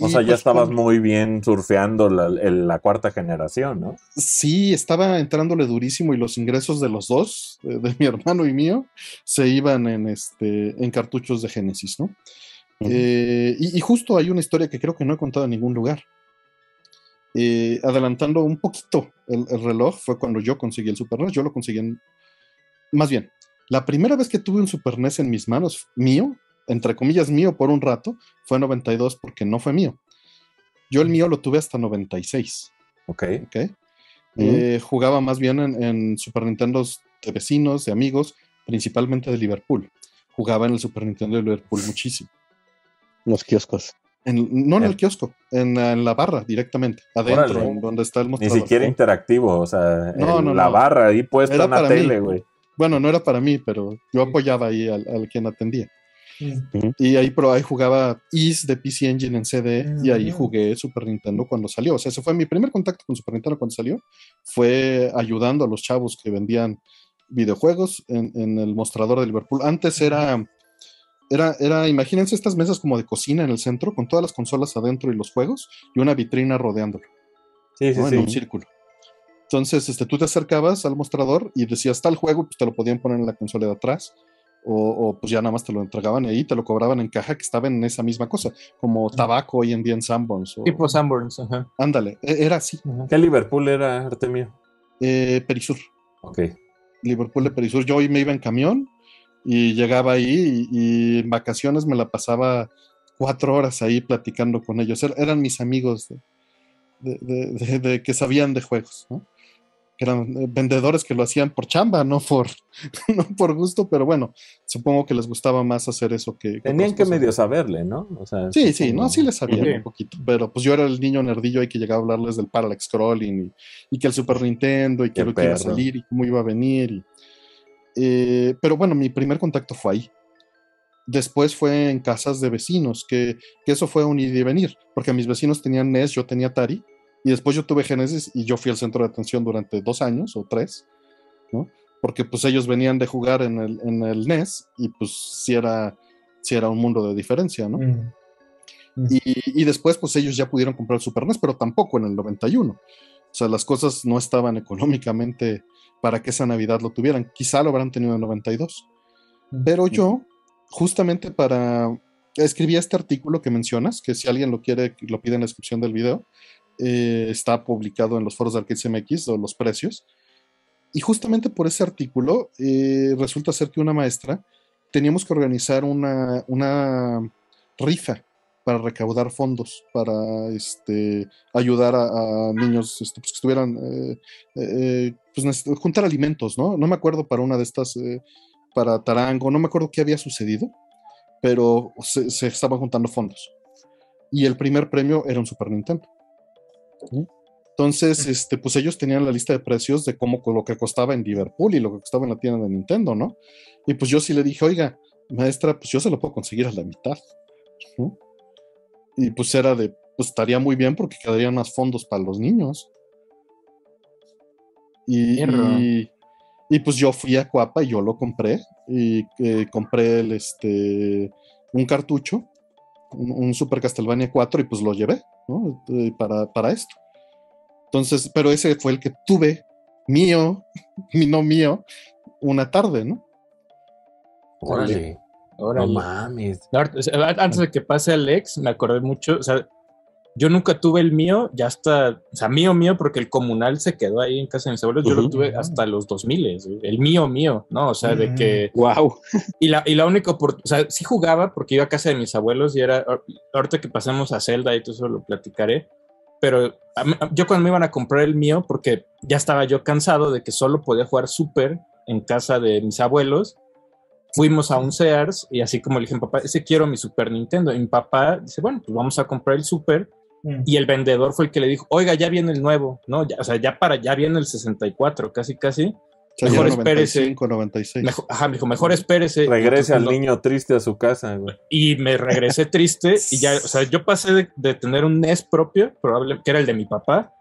o sea, ya pues, estabas muy bien surfeando la, cuarta generación, ¿no? Sí, estaba entrándole durísimo y los ingresos de los dos, de, mi hermano y mío, se iban en, este, en cartuchos de Genesis, ¿no? Eh, y, justo hay una historia que creo que no he contado en ningún lugar. Eh, adelantando un poquito el, reloj, fue cuando yo conseguí el Super NES. Yo lo conseguí en. Más bien, la primera vez que tuve un Super NES en mis manos, mío, entre comillas, mío por un rato, fue 92 porque no fue mío. Yo el mío lo tuve hasta 96. Ok. okay. Eh, jugaba más bien en, Super Nintendo de vecinos, de amigos, principalmente de Liverpool. Jugaba en el Super Nintendo de Liverpool muchísimo. Los kioscos. no en el kiosco, en, la barra directamente, adentro, donde está el mostrador. Ni siquiera interactivo, o sea, en la barra ahí puesta en la tele, güey. Bueno, no era para mí, pero yo apoyaba ahí al quien atendía. Y ahí, pero ahí jugaba Is de PC Engine en CD y ahí jugué Super Nintendo cuando salió. O sea, ese fue mi primer contacto con Super Nintendo cuando salió. Fue ayudando a los chavos que vendían videojuegos en, el mostrador de Liverpool. Antes era era, era, imagínense estas mesas como de cocina en el centro, con todas las consolas adentro y los juegos, y una vitrina rodeándolo. Sí, sí, ¿no? sí. En un círculo. Entonces, este, tú te acercabas al mostrador y decías, está el juego, pues te lo podían poner en la consola de atrás, o, o, pues ya nada más te lo entregaban ahí, te lo cobraban en caja que estaba en esa misma cosa, como tabaco hoy en día en Sanborns. o- Tipo Sanborns, ajá. Ándale, e- era así. ¿Qué Liverpool era, Artemio? Eh, Perisur, Ok. Liverpool de Perisur. Yo hoy me iba en camión y llegaba ahí y, y en vacaciones me la pasaba cuatro horas ahí platicando con ellos. Er- eran mis amigos de, de- de- de- de que sabían de juegos, ¿no? Que eran eh, vendedores que lo hacían por chamba, no por, no por gusto, pero bueno, supongo que les gustaba más hacer eso que... Tenían que medio saberle, ¿no? O sea, Sí, sí, supongo. no, sí les sabían Sí. un poquito, pero pues yo era el niño nerdillo ahí que llegaba a hablarles del parallax scrolling y, y que el Super Nintendo y que lo que iba a salir y cómo iba a venir. y- eh, pero bueno, mi primer contacto fue ahí. Después fue en casas de vecinos, que, que eso fue un ir y venir, porque mis vecinos tenían NES, yo tenía Atari, y después yo tuve Genesis y yo fui al centro de atención durante dos años o tres, ¿no? Porque pues ellos venían de jugar en el, en el NES y pues sí era, sí era un mundo de diferencia, ¿no? Mm. Y, y después, pues ellos ya pudieron comprar el Super NES, pero tampoco en el 91. O sea, las cosas no estaban económicamente para que esa Navidad lo tuvieran. Quizá lo habrán tenido en el 92. Pero yo, justamente para... Escribí este artículo que mencionas, que si alguien lo quiere, lo pide en la descripción del video. Eh, está publicado en los foros de Arcades MX o los precios. Y justamente por ese artículo, eh, resulta ser que una maestra teníamos que organizar una, una rifa para recaudar fondos, para este, ayudar a, a niños este, pues, que estuvieran, eh, eh, pues, juntar alimentos, ¿no? No me acuerdo para una de estas, eh, para Tarango, no me acuerdo qué había sucedido, pero se, se estaban juntando fondos. Y el primer premio era un Super Nintendo. Entonces, este, pues ellos tenían la lista de precios de cómo lo que costaba en Liverpool y lo que costaba en la tienda de Nintendo, ¿no? Y pues yo sí le dije, oiga, maestra, pues yo se lo puedo conseguir a la mitad. ¿no? Y pues era de, pues estaría muy bien porque quedarían más fondos para los niños. Y, y, pues yo fui a Cuapa y yo lo compré. Y eh, compré el, este, un cartucho, un, un Super Castlevania 4 y pues lo llevé, ¿no? Eh, Para, para esto. Entonces, pero ese fue el que tuve mío, y no mío, una tarde, ¿no? Órale. No Órale. mames. Ahora, o sea, Antes de que pase Alex, me acordé mucho, o sea, yo nunca tuve el mío, ya hasta, o sea, mío, mío, porque el comunal se quedó ahí en casa de mis abuelos, yo lo tuve hasta los 2000, el mío, mío, ¿no? O sea, de Ujú. que, Wow. y la, y la única oportunidad, o sea, sí jugaba porque iba a casa de mis abuelos y era, ahor- ahorita que pasemos a Zelda y todo eso lo platicaré, pero mí- yo cuando me iban a comprar el mío, porque ya estaba yo cansado de que solo podía jugar Super en casa de mis abuelos, fuimos a un Sears y así como le dije a mi papá, ese quiero mi Super Nintendo. Y mi papá dice, bueno, pues vamos a comprar el Super. Mm. Y el vendedor fue el que le dijo, oiga, ya viene el nuevo, ¿no? Ya, o sea, ya para, ya viene el 64, casi, casi. Mejor ya espérese. 95, 96. Mejor, ajá, me dijo, mejor espérese. Regrese al niño triste a su casa, güey. y me regresé triste y ya, o sea, yo pasé de, de tener un NES propio, probable, que era el de mi papá,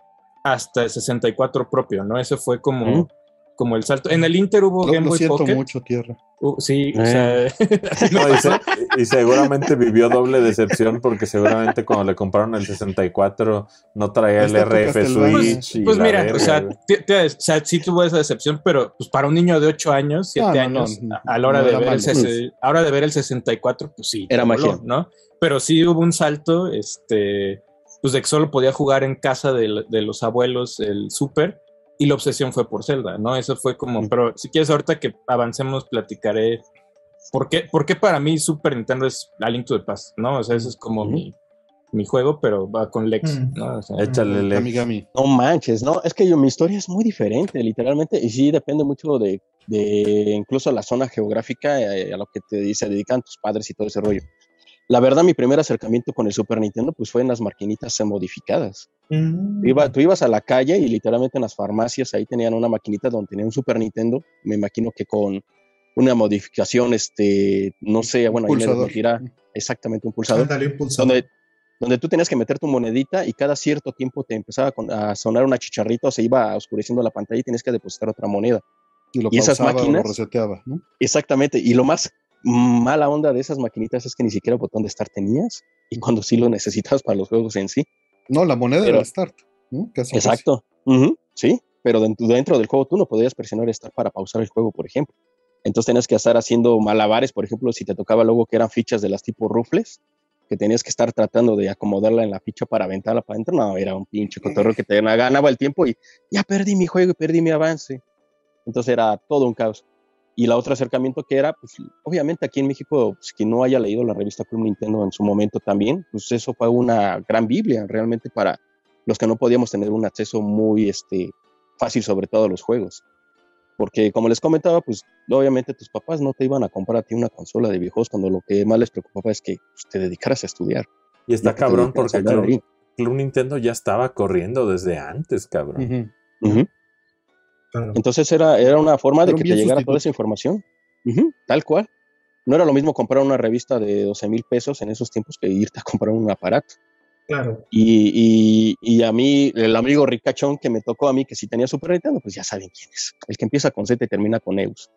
hasta el 64 propio, ¿no? Ese fue como, como el salto. En el Inter hubo Lo, Game lo Boy siento Pocket. mucho, tierra. Uh, sí, o Eh. sea, me No, y, pasó. se- y seguramente vivió doble decepción porque seguramente cuando le compraron el 64 no traía el Está tu RF. Switch. y Pues mira, o sea, o sea, sí tuvo esa decepción, pero pues para un niño de 8 años, 7 No, no, no, años, no, a- a la hora no de ver el malo. sese- a la hora de ver el 64, pues sí, Era magia. ¿no? Pero sí hubo un salto, este, pues de que solo podía jugar en casa de, de los abuelos el Super y la obsesión fue por Zelda, ¿no? Eso fue como, pero si quieres ahorita que avancemos platicaré por qué, por qué para mí Super Nintendo es A Link to the Past, ¿no? O sea, ese es como Ujú. mi, mi juego, pero va con Lex, Mm. ¿no? O sea, Échale le- Gami Gami. No manches, ¿no? Es que yo, mi historia es muy diferente, literalmente, y sí depende mucho de, de incluso la zona geográfica eh, a lo que te se dedican tus padres y todo ese rollo. La verdad, mi primer acercamiento con el Super Nintendo pues fue en las maquinitas modificadas. Mm. Iba, tú ibas a la calle y literalmente en las farmacias ahí tenían una maquinita donde tenían un Super Nintendo, me imagino que con una modificación, este, no sé, bueno, ahí me Pulsador. exactamente un pulsador Ándale, un pulsador. donde, donde tú tenías que meter tu monedita y cada cierto tiempo te empezaba a sonar una chicharrita o se iba oscureciendo la pantalla y tenías que depositar otra moneda. Y lo Y esas pausaba o lo máquinas- reseteaba, ¿no? Exactamente. Y lo más mala onda de esas maquinitas es que ni siquiera botón de start tenías y cuando sí lo necesitabas para los juegos en sí. No, la moneda Pero- era start. ¿no? Exacto. Sí, pero dentro, dentro del juego tú no podías presionar start para pausar el juego, por ejemplo. Entonces tenías que estar haciendo malabares, por ejemplo, si te tocaba luego que eran fichas de las tipo rufles, que tenías que estar tratando de acomodarla en la ficha para aventarla para adentro. No, era un pinche cotorreo que te ganaba el tiempo y ya perdí mi juego y perdí mi avance. Entonces era todo un caos. Y la otro acercamiento que era, pues obviamente aquí en México, pues, quien no haya leído la revista Club Nintendo en su momento también, pues eso fue una gran Biblia realmente para los que no podíamos tener un acceso muy este, fácil sobre todo a los juegos. Porque como les comentaba, pues obviamente tus papás no te iban a comprar a ti una consola de viejos cuando lo que más les preocupaba es que pues, te dedicaras a estudiar. Y está cabrón porque Club. Club Nintendo ya estaba corriendo desde antes, cabrón. Ujú. Ujú. Claro. Entonces era, era una forma de que te llegara sustituto. toda esa información. Tal cual. No era lo mismo comprar una revista de 12 mil pesos en esos tiempos que irte a comprar un aparato. Claro. Y, y- y a mí, el amigo ricachón que me tocó a mí, que si tenía Super Nintendo, pues ya saben quién es. El que empieza con Z y termina con Eus.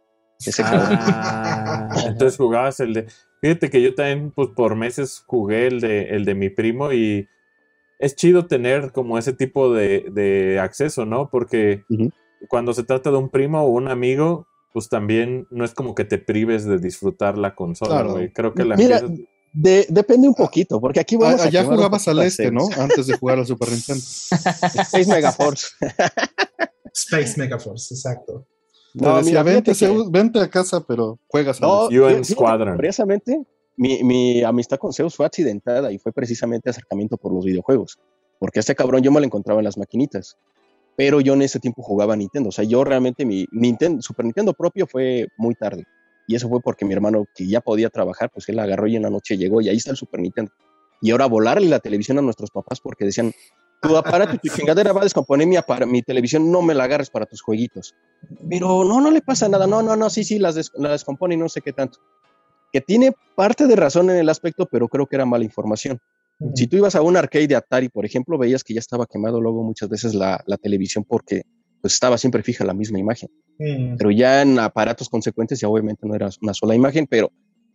Ese. Ah, entonces jugabas el de. Fíjate que yo también, pues por meses jugué el de, el de mi primo y es chido tener como ese tipo de, de acceso, ¿no? Porque. Cuando se trata de un primo o un amigo, pues también no es como que te prives de disfrutar la consola, Claro. güey. Creo que la Mira, empiezas- de- depende un poquito, porque aquí vamos Ah, a Allá jugabas al a este, ¿no? Antes de jugar al Super Nintendo. 6 Megaforce. Space Megaforce, exacto. No, decía, mira, vente, que- vente a casa, pero juegas al No, este". UN Squadron. Curiosamente, mi, mi amistad con Zeus fue accidentada y fue precisamente acercamiento por los videojuegos. Porque este cabrón yo me lo encontraba en las maquinitas. Pero yo en ese tiempo jugaba Nintendo. O sea, yo realmente mi Nintendo, Super Nintendo propio fue muy tarde. Y eso fue porque mi hermano, que ya podía trabajar, pues él agarró y en la noche llegó y ahí está el Super Nintendo. Y ahora volarle la televisión a nuestros papás porque decían, tu aparato tu chingadera va a descomponer mi, mi televisión, no me la agarres para tus jueguitos. Pero no, no le pasa nada. No, no, no, sí, sí, las, des- la descompone y no sé qué tanto. Que tiene parte de razón en el aspecto, pero creo que era mala información. Si tú ibas a un arcade de Atari, por ejemplo, veías que ya estaba quemado luego muchas veces la, la televisión porque pues estaba siempre fija la misma imagen. Pero ya en aparatos consecuentes ya obviamente no era una sola imagen, pero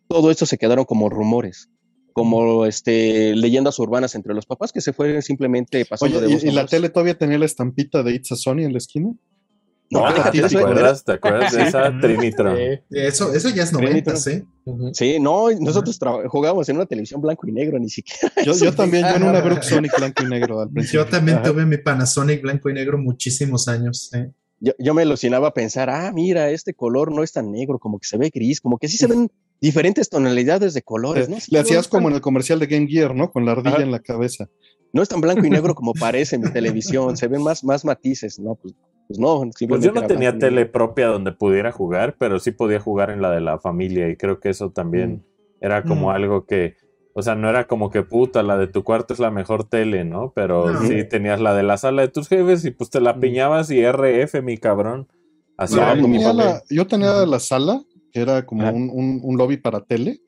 todo esto se quedaron como rumores, como este, leyendas urbanas entre los papás que se fueron simplemente pasando Oye, de voz ¿y, y la tele todavía tenía la estampita de It's a Sony en la esquina? No, Ah, déjate ¿Te acuerdas? ¿Te acuerdas de esa Trinitron? Eh, Eso, eso ya es 90, ¿sí? ujú. Sí, no, nosotros jugábamos en una televisión blanco y negro, ni siquiera. Yo, también, yo en una Brook Sonic blanco y negro al principio. Yo también Ajá. tuve mi Panasonic blanco y negro muchísimos años. ¿sí? Yo, yo me alucinaba a pensar, ah, mira, este color no es tan negro, como que se ve gris, como que sí se ven diferentes tonalidades de colores, ¿no? Sí, Le no, hacías como en el comercial de Game Gear, ¿no? Con la ardilla Ajá. en la cabeza. no es tan blanco y negro como parece mi televisión, se ven más, más matices, ¿no? Pues, pues no. Pues yo no tenía tele propia donde pudiera jugar, pero sí podía jugar en la de la familia y creo que eso también era como Mm. algo que, o sea, no era como que puta, la de tu cuarto es la mejor tele, ¿no? Pero No. sí tenías la de la sala de tus jefes y pues te la Mm. piñabas y RF, mi cabrón. Así No, yo, pues, mi tenía la, yo tenía la sala, que era como un, un- un lobby para tele,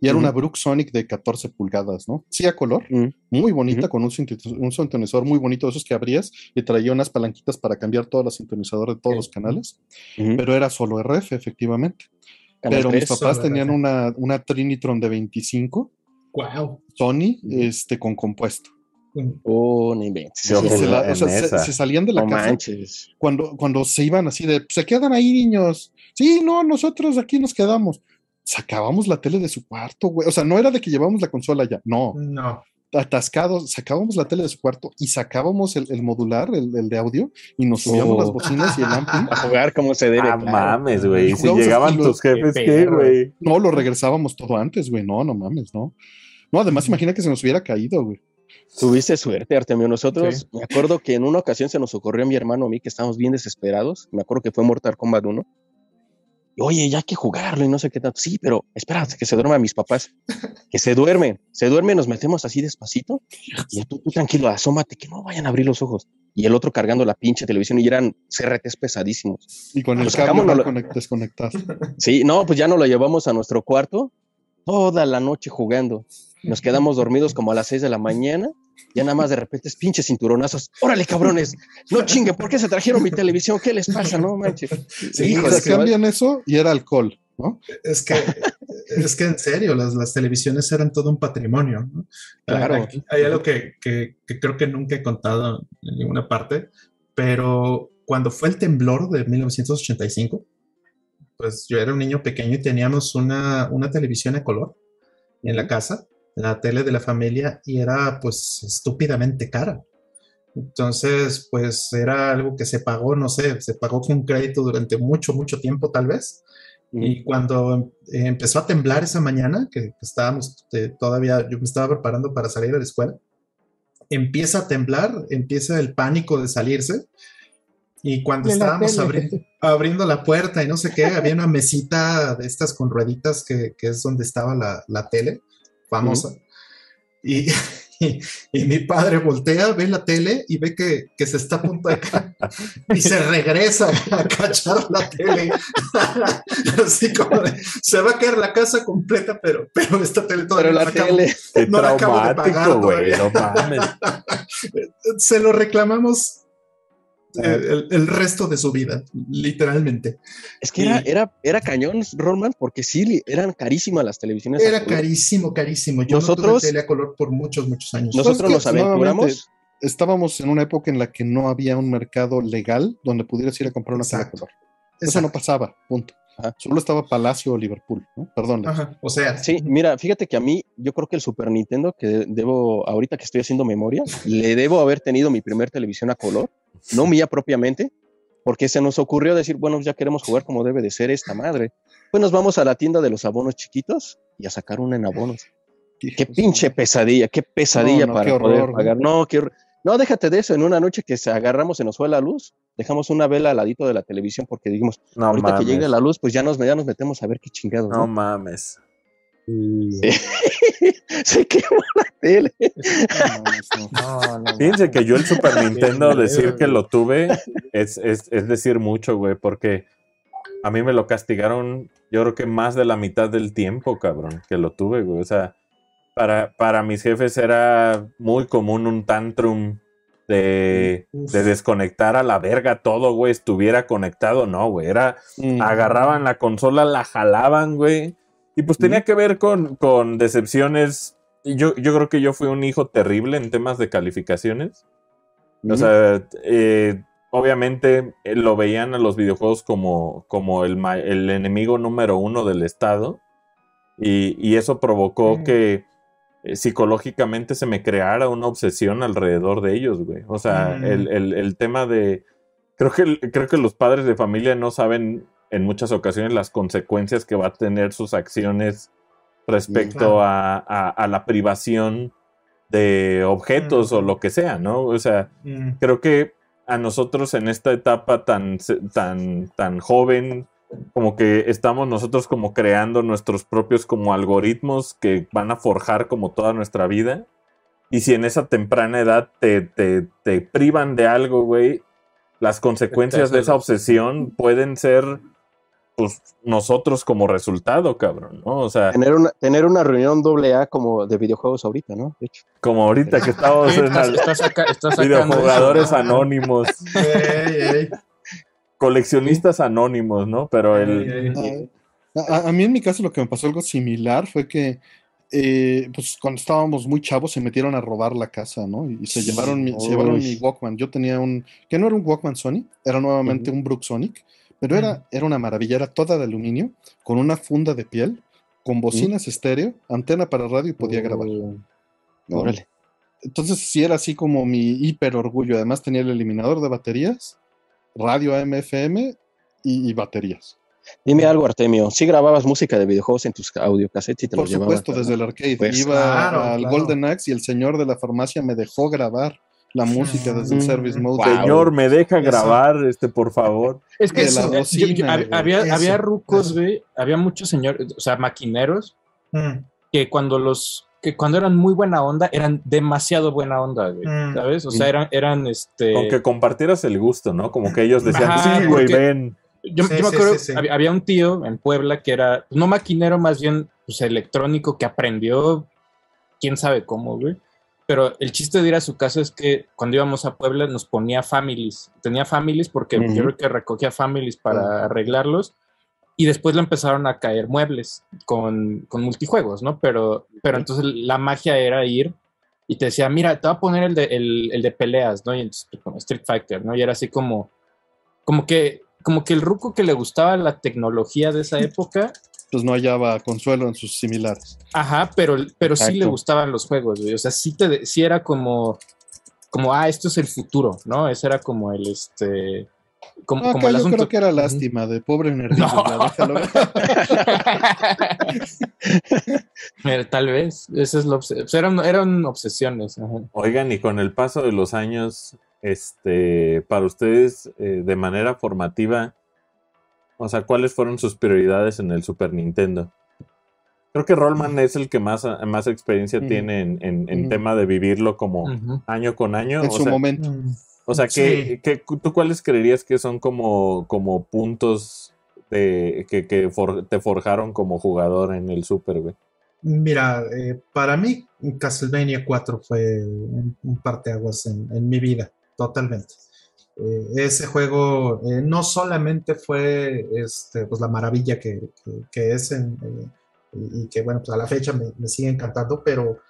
y era una Brook Sonic de 14 pulgadas, ¿no? Sí, a color, Mm. muy bonita, con un, un sintonizador muy bonito, de esos que abrías y traía unas palanquitas para cambiar todos los sintonizadores de todos los canales, pero era solo RF, efectivamente. Canal pero mis 3. papás tenían una, una Trinitron de 25, Wow. Sony, este, con compuesto. Oh, Y Sí, se, jugué la- o en sea, se- esa. se salían de la no casa manches. cuando, cuando se iban así de, se quedan ahí niños. Sí, no, nosotros aquí nos quedamos. Sacábamos la tele de su cuarto, güey. O sea, no era de que llevábamos la consola ya, no. No. Atascados, sacábamos la tele de su cuarto y sacábamos el, el modular, el, el de audio, y nos subíamos Oh. las bocinas y el ampli. A jugar como se debe. Ah, claro. mames, güey. Y Si llegaban así, tus jefes, qué ¿qué, perro. güey? No, lo regresábamos todo antes, güey. No, no mames, no. No, además imagina que se nos hubiera caído, güey. Tuviste suerte, Artemio. Nosotros, me acuerdo que en una ocasión se nos ocurrió a mi hermano a mí que estábamos bien desesperados. Me acuerdo que fue Mortal Kombat 1. Oye, ya hay que jugarlo y no sé qué tanto. Sí, pero espérate, que se duerman mis papás. Que se duermen, se duermen, nos metemos así despacito. Y tú, tú tranquilo, asómate, que no vayan a abrir los ojos. Y el otro cargando la pinche televisión y eran CRTs pesadísimos. Y con el Pues cable no lo- desconectado. Sí, no, pues ya nos lo llevamos a nuestro cuarto toda la noche jugando. Nos quedamos dormidos como a las 6 de la mañana. Ya nada más de repente es pinches cinturonazos. Órale, cabrones. No chingue, ¿por qué se trajeron mi televisión? ¿Qué les pasa? No manches. Sí, Hijo sea, que va- cambian eso y era alcohol, ¿no? Es que es que en serio, las, las televisiones eran todo un patrimonio. ¿no? Claro. Hay algo que, que, que creo que nunca he contado en ninguna parte, pero cuando fue el temblor de 1985, pues yo era un niño pequeño y teníamos una, una televisión a color en la casa, la tele de la familia, y era pues estúpidamente cara. Entonces, pues era algo que se pagó, no sé, se pagó con crédito durante mucho, mucho tiempo tal vez. Y cuando eh, empezó a temblar esa mañana, que, que estábamos eh, todavía, yo me estaba preparando para salir de la escuela, empieza a temblar, empieza el pánico de salirse. Y cuando estábamos abri- abriendo la puerta y no sé qué, había una mesita de estas con rueditas que, que es donde estaba la, la tele famosa. y, y, y mi padre voltea, ve la tele y ve que, que se está a punto de caer y se regresa a cachar la tele. Así como de, se va a caer la casa completa, pero, pero esta tele todavía Pero la acabo- tele. Qué No la acabo de pagar güey. No mames. se lo reclamamos el, el resto de su vida, literalmente. Es que era, Y- era, era cañón, Rollman, porque sí, eran carísimas las televisiones. a Era carísimo, carísimo. Yo Nosotros- no tuve tele a color por muchos, muchos años. Nosotros nos aventuramos. Estábamos en una época en la que no había un mercado legal donde pudieras ir a comprar una tele a Exacto. color. Eso no Exacto. pasaba, punto. Ajá. Solo estaba Palacio o Liverpool, ¿no? Perdón. O sea, Sí, mira, fíjate que a mí, yo creo que el Super Nintendo, que de- debo, ahorita que estoy haciendo memoria, le debo haber tenido mi primer televisión a color, no mía propiamente, porque se nos ocurrió decir, bueno, ya queremos jugar como debe de ser esta madre. Pues nos vamos a la tienda de los abonos chiquitos y a sacar una en abonos. Qué pinche pesadilla, qué pesadilla No, no, para qué poder horror, ¿no? pagar. No, qué. No, déjate de eso. En una noche que se agarramos, se nos fue la luz, dejamos una vela al ladito de la televisión porque dijimos, No ahorita mames. que llegue la luz, pues ya nos, ya nos metemos a ver qué chingados. No mames. se quemó la tele. no no. Fíjense que yo el Super Nintendo decir que lo tuve es, es, es decir mucho, güey, porque a mí me lo castigaron yo creo que más de la mitad del tiempo, cabrón, que lo tuve, güey. O sea, para, para mis jefes era muy común un tantrum de, de desconectar a la verga todo, güey, estuviera conectado, no, güey. Era, Mm. agarraban la consola, la jalaban, güey. Y pues tenía que ver con, con decepciones. Yo, yo creo que yo fui un hijo terrible en temas de calificaciones. O sea, eh, obviamente eh, lo veían a los videojuegos como, como el, el enemigo número uno del Estado. Y, y eso provocó Mm. que eh, psicológicamente se me creara una obsesión alrededor de ellos, güey. O sea, Mm. el, el- el tema de... Creo que, creo que los padres de familia no saben en muchas ocasiones las consecuencias que va a tener sus acciones respecto a, a- a la privación de objetos o Mm. lo que sea, ¿no? O sea, mm, creo que a nosotros en esta etapa tan, tan, tan joven, como que estamos nosotros como creando nuestros propios como algoritmos que van a forjar como toda nuestra vida. Y si en esa temprana edad te, te, te privan de algo, güey, las consecuencias de esa obsesión pueden ser, pues, nosotros como resultado, cabrón, ¿no? O sea, Tener una, tener una reunión doble A como de videojuegos ahorita, ¿no? De hecho. como ahorita que estamos en Estás, estás saca- estás videojugadores eso. anónimos. ey, ey, coleccionistas anónimos, ¿no? Pero el... ey. A, a- a mí en mi caso lo que me pasó algo similar fue que eh, pues cuando estábamos muy chavos se metieron a robar la casa, ¿no? Y se llevaron mi, se llevaron mi Walkman. Yo tenía un, que no era un Walkman Sony, era nuevamente un Brook Sonic, pero era, era una maravilla, era toda de aluminio, con una funda de piel, con bocinas estéreo, antena para radio y podía grabar. Uh, ¿no? Órale. Entonces sí era así como mi hiper orgullo. Además tenía el eliminador de baterías, radio AM/FM y, y baterías. Dime algo, Artemio. ¿Sí grababas música de videojuegos en tus audiocassettes y te Por los llevabas? supuesto, desde el arcade. Pues, Iba claro, al claro. Golden Axe y el señor de la farmacia me dejó grabar la música desde el Mm, service mode. wow. Señor, me deja Eso. grabar, este, por favor. Es que eso, yo- yo- había, Eso, había rucos, güey, había muchos señores, o sea, maquineros, Mm, que cuando los, que cuando eran muy buena onda, eran demasiado buena onda, güey, Mm. ¿sabes? O sea, eran, eran este... Con que compartieras el gusto, ¿no? Como que ellos decían, Ajá, sí, güey, porque- ven. Yo, Sí, yo me acuerdo, sí, sí. Había, había un tío en Puebla que era, pues, no maquinero, más bien pues, electrónico, que aprendió, quién sabe cómo, güey. Pero el chiste de ir a su casa es que cuando íbamos a Puebla nos ponía families. Tenía families porque Ujú. yo creo que recogía families para arreglarlos. y después le empezaron a caer muebles con, con multijuegos, ¿no? Pero, pero entonces la magia era ir y te decía, mira, te voy a poner el de, el, el de peleas, ¿no? Y entonces, pues, como Street Fighter, ¿no? Y era así como, como que, como que el ruco que le gustaba la tecnología de esa época. Pues no hallaba consuelo en sus similares. Ajá, pero, pero sí le gustaban los juegos, güey. O sea, sí, te, sí era como, como, ah, esto es el futuro, ¿no? Ese era como el, este, como, no, como el yo creo que era lástima de pobre nerdito. No. Tal vez, eso es lo eran, eran obsesiones. Oigan, y con el paso de los años, este, para ustedes, eh, de manera formativa, o sea, ¿cuáles fueron sus prioridades en el Super Nintendo? Creo que Rollman es el que más, más experiencia tiene en, en, tema de vivirlo como año con año. En su momento. O sea, ¿qué, tú cuáles creerías que son como, como puntos de, que, te forjaron como jugador en el Super, güey? Mira, eh, para mí Castlevania 4 fue un, parteaguas en, en mi vida, totalmente. Eh, ese juego eh, no solamente fue este, pues, la maravilla que, es y que, bueno, pues a la fecha me, me sigue encantando, pero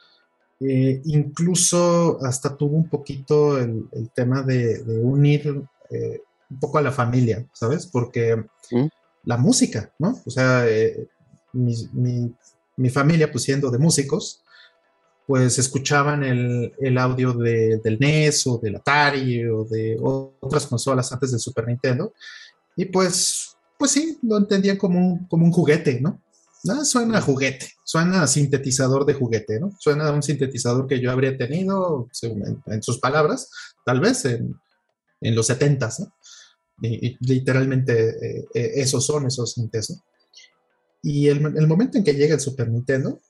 eh, incluso hasta tuvo un poquito el, tema de, unir eh, un poco a la familia, ¿sabes? Porque mm. la música, ¿no? O sea, eh, mi, familia, pues siendo de músicos, pues escuchaban el, audio del NES o del Atari o de otras consolas antes del Super Nintendo. Y pues, pues sí, lo entendían como como un juguete, ¿no? No, suena a juguete, suena a sintetizador de juguete, ¿no? Suena un sintetizador que yo habría tenido, en, sus palabras, tal vez en, los 70 ¿no? Y, literalmente eh, eh, esos son esos sintes, Y el, momento en que llega el Super Nintendo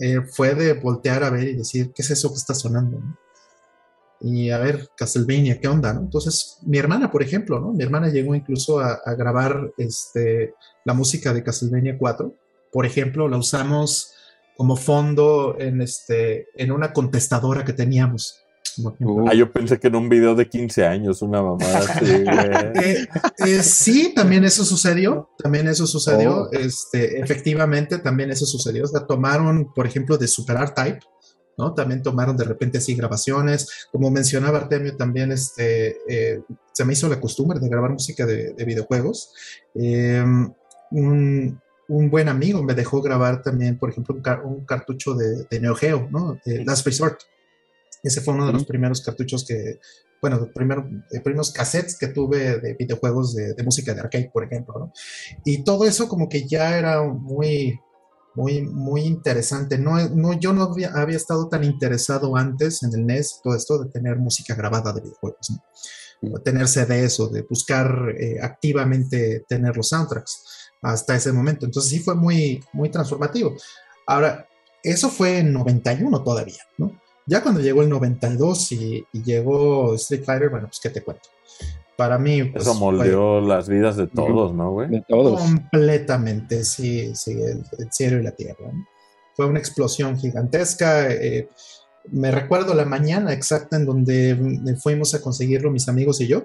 eh, fue de voltear a ver y decir, ¿qué es eso que está sonando? y a ver, Castlevania, ¿qué onda? ¿no? Entonces, mi hermana, por ejemplo, ¿no? Mi hermana llegó incluso a, grabar este, la música de Castlevania 4. Por ejemplo, la usamos como fondo en, este, en una contestadora que teníamos. Ah, yo pensé que en un video de 15 años, una mamada así, eh, eh, sí, también eso sucedió, también eso sucedió, oh. este, efectivamente también eso sucedió, o sea, tomaron, por ejemplo, de Super Art Type, ¿no? También tomaron de repente así grabaciones. Como mencionaba Artemio, también este, eh, se me hizo la costumbre de grabar música de, videojuegos. Em, un, buen amigo me dejó grabar también, por ejemplo, un, cartucho de, Neo Geo, ¿no? De Last Resort. Ese fue uno de los primeros cartuchos que, bueno, primero, eh, primeros cassettes que tuve de videojuegos de, de, música de arcade, por ejemplo, ¿no? Y todo eso como que ya era muy, muy, muy interesante. No, no, yo no había, estado tan interesado antes en el NES, todo esto de tener música grabada de videojuegos, ¿no? tener CDs o de buscar eh, activamente tener los soundtracks hasta ese momento. Entonces sí fue muy, muy transformativo. Ahora, eso fue en 91 todavía, ¿no? Ya cuando llegó el 92 y, y llegó Street Fighter, bueno, pues qué te cuento para mí. Pues, Eso moldeó las vidas de todos, ¿no, güey? De todos. Completamente, sí, sí, el, cielo y la tierra. Fue una explosión gigantesca. Eh, me recuerdo la mañana exacta en donde mm, fuimos a conseguirlo mis amigos y yo.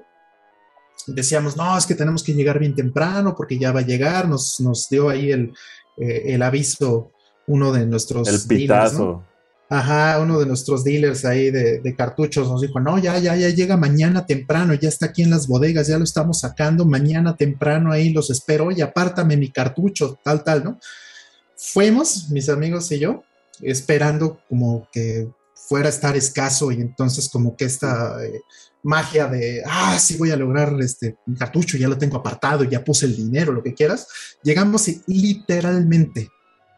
Decíamos, no, es que tenemos que llegar bien temprano porque ya va a llegar. Nos, nos dio ahí el, eh, el aviso uno de nuestros. El pitazo. Ajá, uno de nuestros dealers ahí de, cartuchos nos dijo, no, ya, ya, ya llega mañana temprano, ya está aquí en las bodegas, ya lo estamos sacando, mañana temprano ahí los espero y apártame mi cartucho, tal, tal, ¿no? Fuimos, mis amigos y yo, esperando como que fuera a estar escaso y entonces como que esta eh, magia de, ah, sí voy a lograr este cartucho, ya lo tengo apartado, ya puse el dinero, lo que quieras, llegamos y literalmente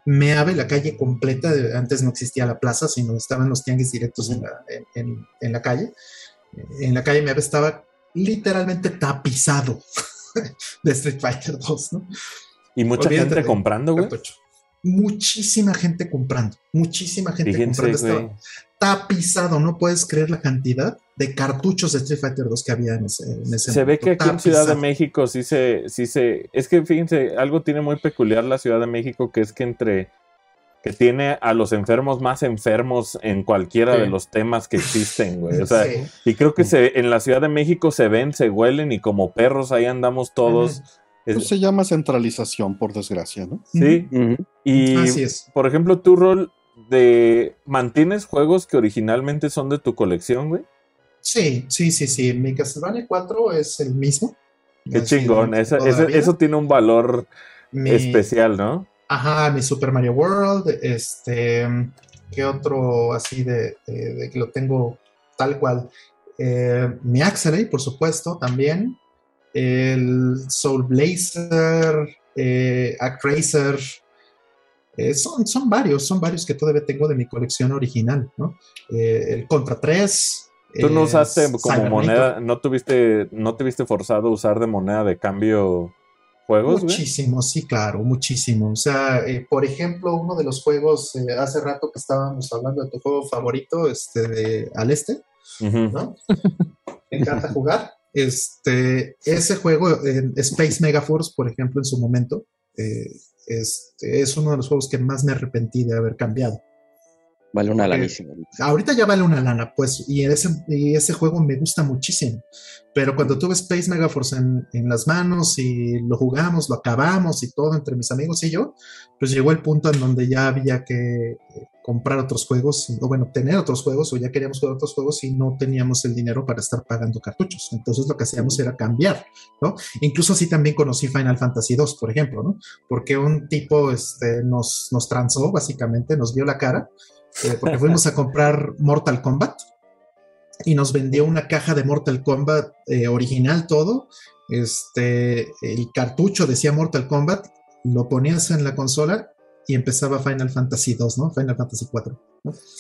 me abre la calle completa. Antes no existía la plaza, sino estaban los tianguis directos en la, en, la calle. En la calle Meave estaba literalmente tapizado de Street Fighter 2, ¿no? Y mucha gente comprando, güey. Muchísima gente comprando, muchísima gente comprando. Estaba tapizado, no puedes creer la cantidad de cartuchos de Street Fighter 2 que había en ese, en Se ve que aquí en Ciudad de México sí se, sí se. Es que fíjense, algo tiene muy peculiar la Ciudad de México, que es que entre. que tiene a los enfermos más enfermos en cualquiera de los temas que existen, güey. O sea, y creo que se, en la Ciudad de México se ven, se huelen y como perros ahí andamos todos. Pues se llama centralización, por desgracia, ¿no? sí. Y, Así es. por ejemplo, tu rol de... ¿Mantienes juegos que originalmente son de tu colección, güey? Sí, sí, sí, sí. Mi Castlevania 4 es el mismo. Qué chingón. Esa- eso tiene un valor Mi- especial, ¿no? Ajá, mi Super Mario World, este, ¿qué otro así de, de- de que lo tengo tal cual? Eh, mi Axelay, por supuesto, también. El Soul Blazer, eh, Actracer. Eh, son, son varios, son varios que todavía tengo de mi colección original, ¿no? Eh, el Contra 3. Tú no eh, usaste como moneda, no tuviste, no te viste forzado a usar de moneda de cambio juegos. Muchísimo, sí, claro, muchísimo. O sea, eh, por ejemplo, uno de los juegos, hace rato que estábamos hablando de tu juego favorito, este, de Al Este. ¿no? Me encanta jugar. Este, ese juego, eh, Space Megaforce, por ejemplo, en su momento, eh, este, es uno de los juegos que más me arrepentí de haber cambiado. Vale una lanísima. Ahorita ya vale una lana, pues, y ese, y ese juego me gusta muchísimo. Pero cuando tuve Space Megaforce en, en las manos y lo jugamos, lo acabamos y todo entre mis amigos y yo, pues llegó el punto en donde ya había que eh, comprar otros juegos, o bueno, tener otros juegos, o ya queríamos jugar otros juegos y no teníamos el dinero para estar pagando cartuchos. Entonces lo que hacíamos era cambiar, ¿no? Incluso así también conocí Final Fantasy II, por ejemplo, ¿no? Porque un tipo este, nos, nos transó, básicamente, nos vio la cara eh, porque fuimos a comprar Mortal Kombat y nos vendió una caja de Mortal Kombat eh, original todo. Este, el cartucho decía Mortal Kombat, lo ponías en la consola y empezaba Final Fantasy 2, ¿no? Final Fantasy 4.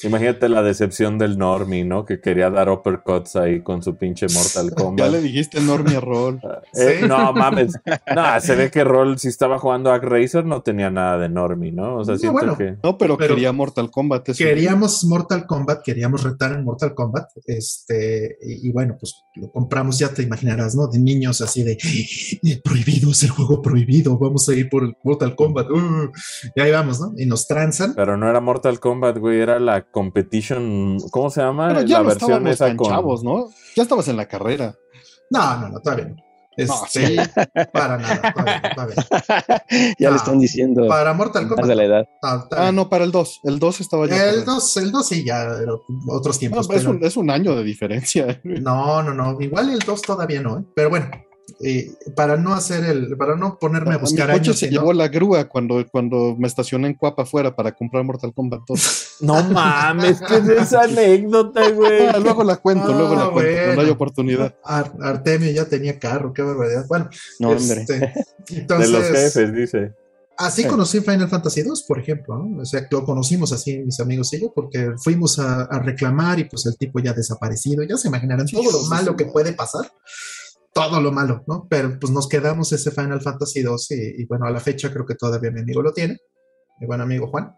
Imagínate la decepción del Normie, ¿no? Que quería dar uppercuts ahí con su pinche Mortal Ya Kombat. le dijiste Normia Roll. Eh, Sí. no mames. No, se ve que Roll, si estaba jugando a Racer, no tenía nada de Normie, ¿no? O sea, No, siento bueno. que. No, pero, Pero- quería Mortal Kombat. eso. Queríamos Mortal Kombat, queríamos retar en Mortal Kombat, este, y, y bueno, pues lo compramos, ya te imaginarás, ¿no? De niños así de "Eh, prohibido, es el juego prohibido, vamos a ir por el Mortal Kombat, uh", y ahí vamos, ¿no? Y nos transan. Pero no era Mortal Kombat, güey, era la competition. ¿Cómo se llama? Pero ya la no versión esa tan con. chavos, ¿no? Ya estabas en la carrera. No, no, no, todavía no. No, Este, sí. Para nada, todavía, no, todavía no. ya No, le están diciendo Para Mortal más Kombat. de la edad. no, Ah, no, para el 2. El 2 estaba ya. El carrera. 2, el 2 sí, ya, era otros No, tiempos. es, pero- un, es un año de diferencia. No, no, no. Igual el 2 todavía no, ¿eh? Pero bueno, eh, para no hacer el, para no ponerme a Mi buscar coche años, se sino- llevó la grúa cuando, cuando me estacioné en Cuapa afuera para comprar Mortal Kombat 2. No mames, ¿qué es esa anécdota, güey? Ah, luego la cuento, Ah, luego la cuento, cuando bueno. hay oportunidad. Ar- Artemio ya tenía carro, qué barbaridad. Bueno, No, hombre. este, De entonces, los jefes, dice. así conocí Final Fantasy 2, por ejemplo, ¿no? O sea, lo conocimos así mis amigos y yo, porque fuimos a, a reclamar y pues el tipo ya desaparecido, ya se imaginarán todo lo malo que puede pasar. Todo lo malo, ¿no? Pero pues nos quedamos ese Final Fantasy 2 y, y bueno, a la fecha creo que todavía mi amigo lo tiene, mi buen amigo Juan.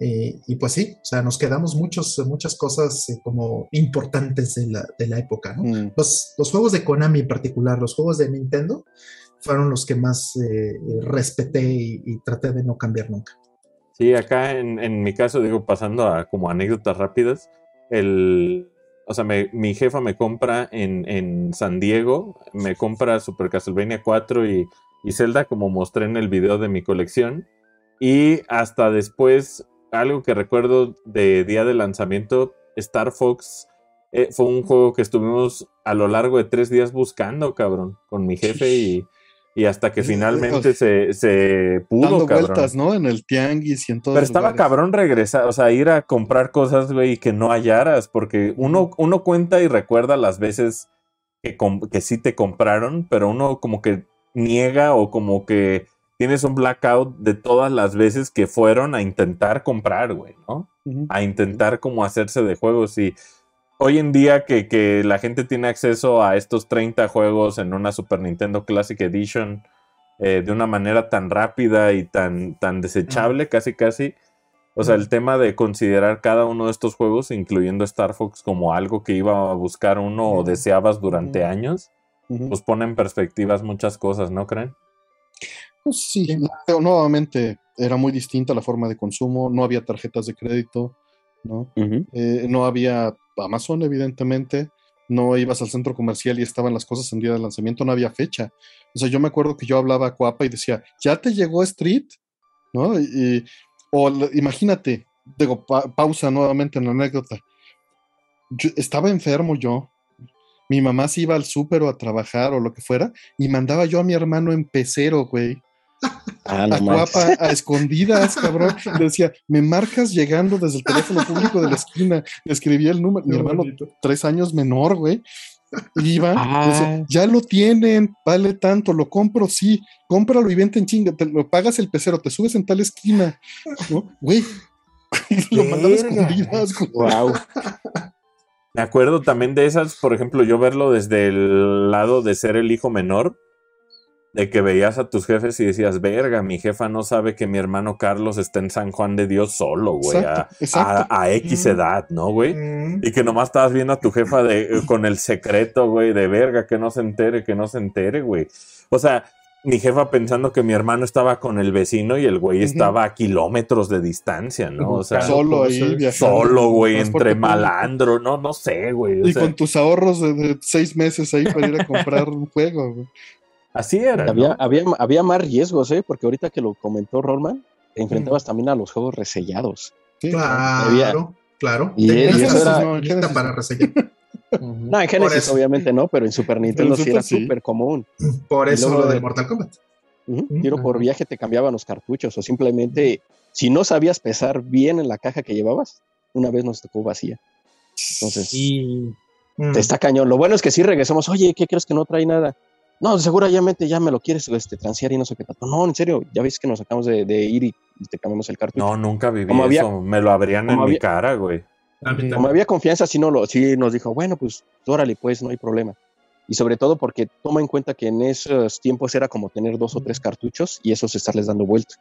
Y, y, pues sí, o sea, nos quedamos muchos, muchas cosas eh, como importantes de la, de la época, ¿no? Mm. Los, los, juegos de Konami en particular, los juegos de Nintendo, fueron los que más eh, respeté y, y, traté de no cambiar nunca. Sí, acá en, en, mi caso, digo, pasando a como anécdotas rápidas, el, o sea, me, mi jefa me compra en, en, San Diego, me compra Super Castlevania 4 y, y Zelda, como mostré en el video de mi colección, y hasta después, algo que recuerdo de día de lanzamiento, Star Fox eh, fue un juego que estuvimos a lo largo de tres días buscando, cabrón, con mi jefe y, y hasta que finalmente se, se pudo, Dando cabrón. vueltas, ¿no? En el tianguis y en todo. Pero estaba lugares. cabrón regresar, o sea, ir a comprar cosas, güey, que no hallaras, porque uno, uno cuenta y recuerda las veces que, que sí te compraron, pero uno como que niega o como que tienes un blackout de todas las veces que fueron a intentar comprar, güey, ¿no? Uh -huh. A intentar como hacerse de juegos y hoy en día que, que, la gente tiene acceso a estos 30 juegos en una Super Nintendo Classic Edition eh, de una manera tan rápida y tan, tan desechable, casi casi. O sea, el tema de considerar cada uno de estos juegos, incluyendo Star Fox, como algo que iba a buscar uno o deseabas durante años, pues pone en perspectivas muchas cosas, ¿no creen? Pues sí, pero nuevamente era muy distinta la forma de consumo, no había tarjetas de crédito, ¿no? Uh -huh. eh, no había Amazon, evidentemente, no ibas al centro comercial y estaban las cosas en día de lanzamiento, no había fecha. O sea, yo me acuerdo que yo hablaba a Coapa y decía, ¿ya te llegó Street? ¿No? Y, o imagínate, digo, pausa nuevamente en la anécdota. estaba enfermo yo. Mi mamá se iba al súper o a trabajar o lo que fuera y mandaba yo a mi hermano en pecero, güey. Ah, a guapa, a escondidas, cabrón. Le decía, me marcas llegando desde el teléfono público de la esquina. Le escribía el número, mi hermano, tres años menor, güey. Iba, decía, ah. ya lo tienen, vale tanto, lo compro, sí, cómpralo y vente en chinga, te lo pagas el pecero, te subes en tal esquina, Güey, lo mandaba escondidas, Wow. Me acuerdo también de esas, por ejemplo, yo verlo desde el lado de ser el hijo menor de que veías a tus jefes y decías, verga, mi jefa no sabe que mi hermano Carlos está en San Juan de Dios solo, güey, a, X edad, ¿no, güey? Y que nomás estabas viendo a tu jefa de, eh, con el secreto, güey, de verga, que no se entere, que no se entere, güey. O sea, mi jefa pensando que mi hermano estaba con el vecino y el güey estaba a kilómetros de distancia, ¿no? O sea, solo ahí Solo, güey, entre malandro, no, no sé, güey. Y con tus ahorros de, seis meses ahí para ir a comprar un juego, güey. Así era. Había, había, más riesgos, ¿eh? Porque ahorita que lo comentó Rolman, te enfrentabas también a los juegos resellados. Claro, claro. Y, eso era para resellar. no, en Genesis obviamente no, pero en Super Nintendo sí era súper común. Por eso lo de Mortal Kombat. Tiro por viaje te cambiaban los cartuchos o simplemente si no sabías pesar bien en la caja que llevabas, una vez nos tocó vacía. Entonces, sí. está cañón. Lo bueno es que sí regresamos, oye, ¿qué crees que no trae nada? No, seguramente ya me lo quieres este, transear y no sé qué tanto. No, en serio, ya ves que nos acabamos de, ir y te cambiamos el cartucho. No, nunca viví eso. me lo abrían en mi cara, güey. Como había confianza, sí, no lo, sí nos dijo, bueno, pues órale, pues no hay problema. Y sobre todo porque toma en cuenta que en esos tiempos era como tener dos o tres cartuchos y esos estarles dando vuelta.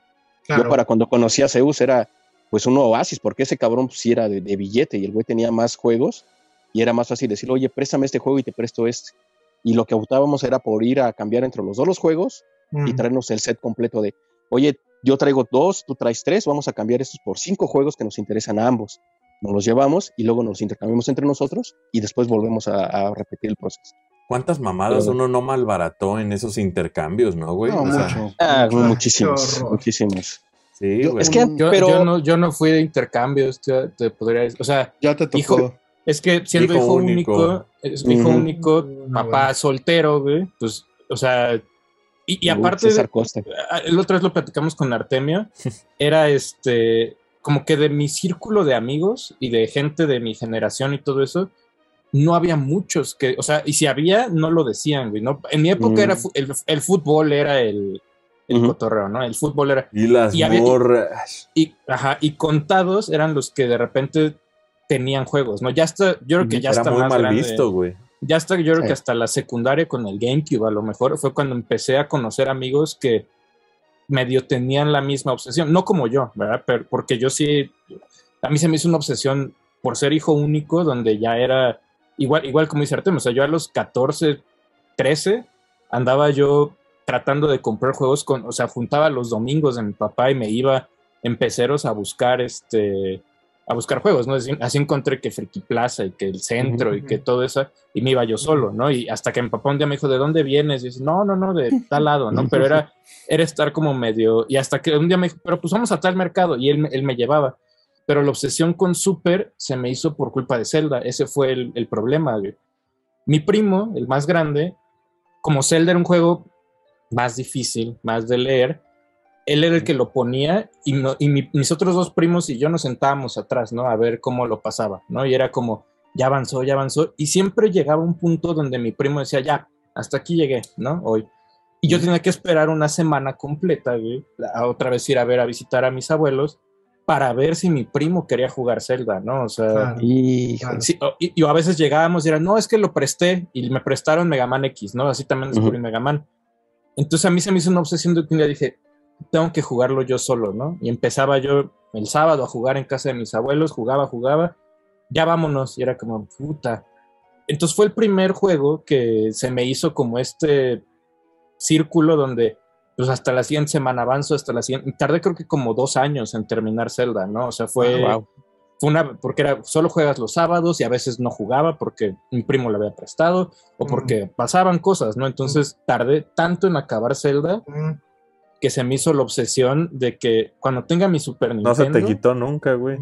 Yo para cuando conocí a Zeus era pues un oasis, porque ese cabrón pues sí era de, de, billete y el güey tenía más juegos y era más fácil decirle, oye, préstame este juego y te presto este y lo que optábamos era por ir a cambiar entre los dos los juegos y traernos el set completo de, oye, yo traigo dos, tú traes tres, vamos a cambiar estos por cinco juegos que nos interesan a ambos. Nos los llevamos y luego nos intercambiamos entre nosotros y después volvemos a, repetir el proceso. ¿Cuántas mamadas uno no malbarató en esos intercambios, no, güey? No, ah, muchísimos, muchísimos. Sí, Es que, yo, pero... no, yo no fui de intercambios, te, podría decir. O sea, ya te tocó. Es que siendo hijo, único, es mi hijo único, papá soltero, güey, pues, o sea, y, aparte, el otra vez lo platicamos con Artemio, era este, como que de mi círculo de amigos y de gente de mi generación y todo eso, no había muchos que, o sea, y si había, no lo decían, güey, ¿no? En mi época era mm. el, fútbol era el, el cotorreo, ¿no? El fútbol era... Y las y y, ajá, y contados eran los que de repente tenían juegos, ¿no? Ya está, yo creo que ya está muy mal visto, güey. Ya está, yo creo que hasta la secundaria con el GameCube, a lo mejor fue cuando empecé a conocer amigos que medio tenían la misma obsesión, no como yo, ¿verdad? Pero porque yo sí, a mí se me hizo una obsesión por ser hijo único, donde ya era igual, igual como dice Artem, o sea, yo a los 14, 13 andaba yo tratando de comprar juegos con, o sea, juntaba los domingos de mi papá y me iba en peceros a buscar este a buscar juegos, ¿no? Así, encontré que Friki Plaza y que el centro y que todo eso, y me iba yo solo, ¿no? Y hasta que mi papá un día me dijo, ¿de dónde vienes? Y dice, no, no, no, de tal lado, ¿no? Pero era, era estar como medio, y hasta que un día me dijo, pero pues vamos a tal mercado, y él, él me llevaba. Pero la obsesión con Super se me hizo por culpa de Zelda, ese fue el, el problema, güey. Mi primo, el más grande, como Zelda era un juego más difícil, más de leer, él era el que lo ponía y, mis otros dos primos y yo nos sentábamos atrás, ¿no? A ver cómo lo pasaba, ¿no? Y era como, ya avanzó, ya avanzó. Y siempre llegaba un punto donde mi primo decía, ya, hasta aquí llegué, ¿no? Hoy. Y yo tenía que esperar una semana completa, güey, a otra vez ir a ver, a visitar a mis abuelos para ver si mi primo quería jugar Zelda, ¿no? O sea, y, y, a veces llegábamos y era, no, es que lo presté y me prestaron Mega Man X, ¿no? Así también descubrí Mega Man. Entonces a mí se me hizo una obsesión de que un día dije, tengo que jugarlo yo solo, ¿no? Y empezaba yo el sábado a jugar en casa de mis abuelos, jugaba, jugaba, ya vámonos, y era como, puta. Entonces fue el primer juego que se me hizo como este círculo donde, pues hasta la siguiente semana avanzo, hasta la siguiente, tardé creo que como dos años en terminar Zelda, ¿no? O sea, fue, ah, fue una, porque era, solo juegas los sábados y a veces no jugaba porque un primo le había prestado o porque pasaban cosas, ¿no? Entonces tardé tanto en acabar Zelda que se me hizo la obsesión de que cuando tenga mi Super Nintendo. No se te quitó nunca, güey.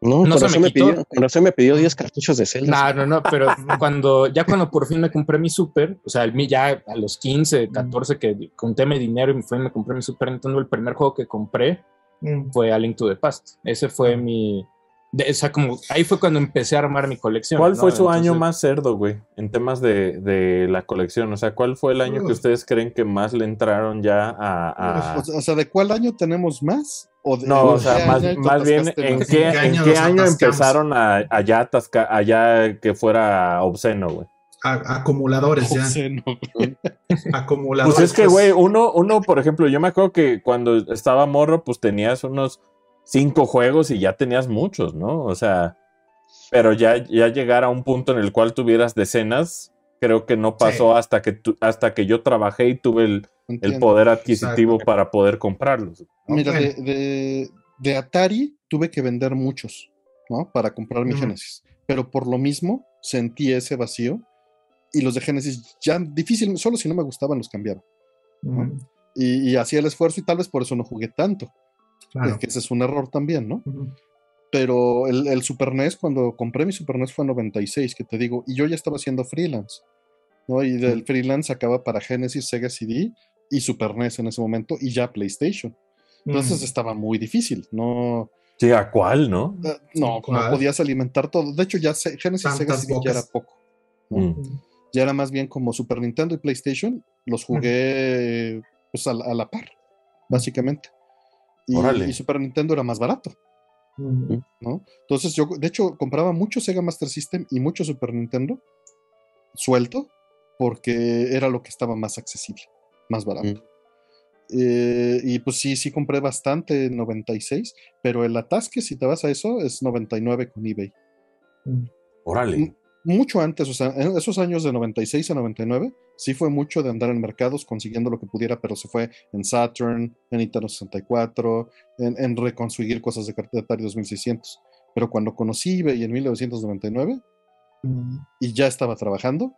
No, No no se se me pidió, razón me pidió 10 cartuchos de Zelda. No, no, no, pero cuando, ya cuando por fin me compré mi Super, o sea, ya a los 15, 14 que conté mi dinero y me fui y me compré mi Super Nintendo, el primer juego que compré Mm. fue A Link to the Past. Ese fue mi... de- o sea, como ahí fue cuando empecé a armar mi colección. ¿Cuál ¿no? fue su año más cerdo, güey? En temas de, de la colección. O sea, ¿cuál fue el año que ustedes creen que más le entraron ya a. a- O sea- ¿de cuál año tenemos más? ¿O de- No, o sea, más, bien, ¿en qué, ¿En qué en año qué empezaron a, a ya atasca- a ya que fuera obsceno, güey? A- acumuladores ya. Obsceno. Acumuladores. Pues es que, güey, uno, uno, por ejemplo, yo me acuerdo que cuando estaba morro, pues tenías unos cinco juegos y ya tenías muchos, ¿no? O sea, pero ya, ya llegar a un punto en el cual tuvieras decenas, creo que no pasó hasta que tu- hasta que yo trabajé y tuve el, el poder adquisitivo Exacto. para poder comprarlos. Mira, de, de- de Atari tuve que vender muchos, ¿no? Para comprar mi Ujú. Genesis. Pero por lo mismo sentí ese vacío y los de Genesis ya difícil, solo si no me gustaban los cambiaba. Y, y hacía el esfuerzo y tal vez por eso no jugué tanto. Claro. Que ese es un error también, ¿no? Pero el, el Super NES, cuando compré mi Super NES fue en 96, que te digo, y yo ya estaba haciendo freelance, ¿no? Y del freelance sacaba para Genesis, Sega CD y Super NES en ese momento, y ya PlayStation. Entonces Mm. estaba muy difícil, no, Sí, ¿a cuál, no? eh, no, no ¿Cuál? podías alimentar todo. De hecho, ya se- Genesis, Sega CD ya era poco. Mm. Ya era más bien como Super Nintendo y PlayStation, los jugué pues, a, la- a la par, básicamente. Y, Super Nintendo era más barato. Mm. ¿no? Entonces yo, de hecho, compraba mucho Sega Master System y mucho Super Nintendo suelto porque era lo que estaba más accesible, más barato. Mm. Eh, y pues sí, sí compré bastante en 96, pero el atasque, si te vas a eso, es 99 con eBay. Mm. Órale. Mucho antes, o sea, en esos años de 96 a 99, sí fue mucho de andar en mercados consiguiendo lo que pudiera, pero se fue en Saturn, en Nintendo 64, en, en reconstruir cosas de de Atari 2600. Pero cuando conocí eBay en 1999 Mm. y ya estaba trabajando,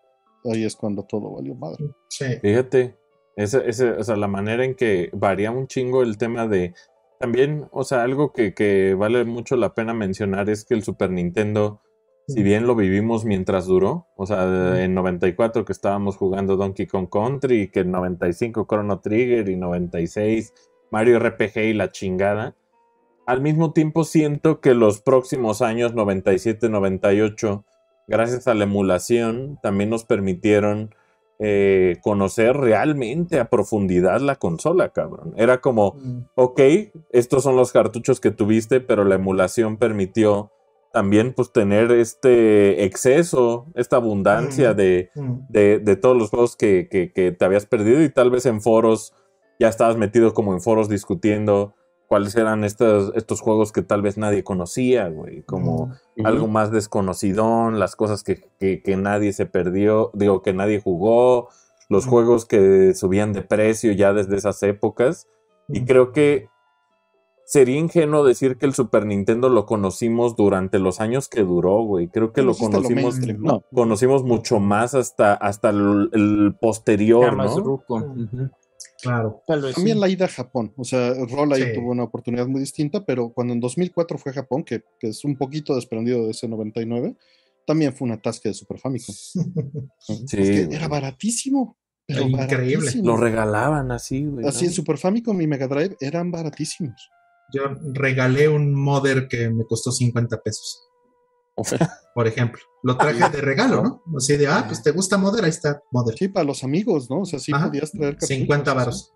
ahí es cuando todo valió madre. Sí. Fíjate, ese, ese, o sea, la manera en que varía un chingo el tema de. También, o sea, algo que, que vale mucho la pena mencionar es que el Super Nintendo, si bien lo vivimos mientras duró, o sea, en 94 que estábamos jugando Donkey Kong Country, y que en 95 Chrono Trigger y 96 Mario RPG y la chingada, al mismo tiempo siento que los próximos años 97, 98, gracias a la emulación, también nos permitieron eh, conocer realmente a profundidad la consola, cabrón. Era como, ok, estos son los cartuchos que tuviste, pero la emulación permitió también pues tener este exceso, esta abundancia de, de, de todos los juegos que, que- que te habías perdido y tal vez en foros ya estabas metido como en foros discutiendo cuáles eran estos, estos juegos que tal vez nadie conocía, güey, como algo más desconocidón, las cosas que, que- nadie se perdió, digo, que nadie jugó, los juegos que subían de precio ya desde esas épocas. Y creo que sería ingenuo decir que el Super Nintendo lo conocimos durante los años que duró, güey. Creo que lo lo conocimos, mainstream, No, conocimos mucho más hasta, hasta el, el posterior, ¿no? Claro. Tal vez También sí. la ida a Japón, o sea, Roll ahí Sí. tuvo una oportunidad muy distinta, pero cuando en 2004 fue a Japón, que, que es un poquito desprendido de ese 99, también fue un atasque de Super Famicom. Sí, Es que era baratísimo. Pero Increíble. baratísimo. Lo regalaban así, güey. Así ¿no? en Super Famicom y Mega Drive eran baratísimos. Yo regalé un modder que me costó 50 pesos, por ejemplo. Lo traje de regalo, ¿no? Así de, ah, pues te gusta modder, ahí está modder. Sí, para los amigos, ¿no? O sea, sí Ajá. podías traer cartuchos, 50 así. varos.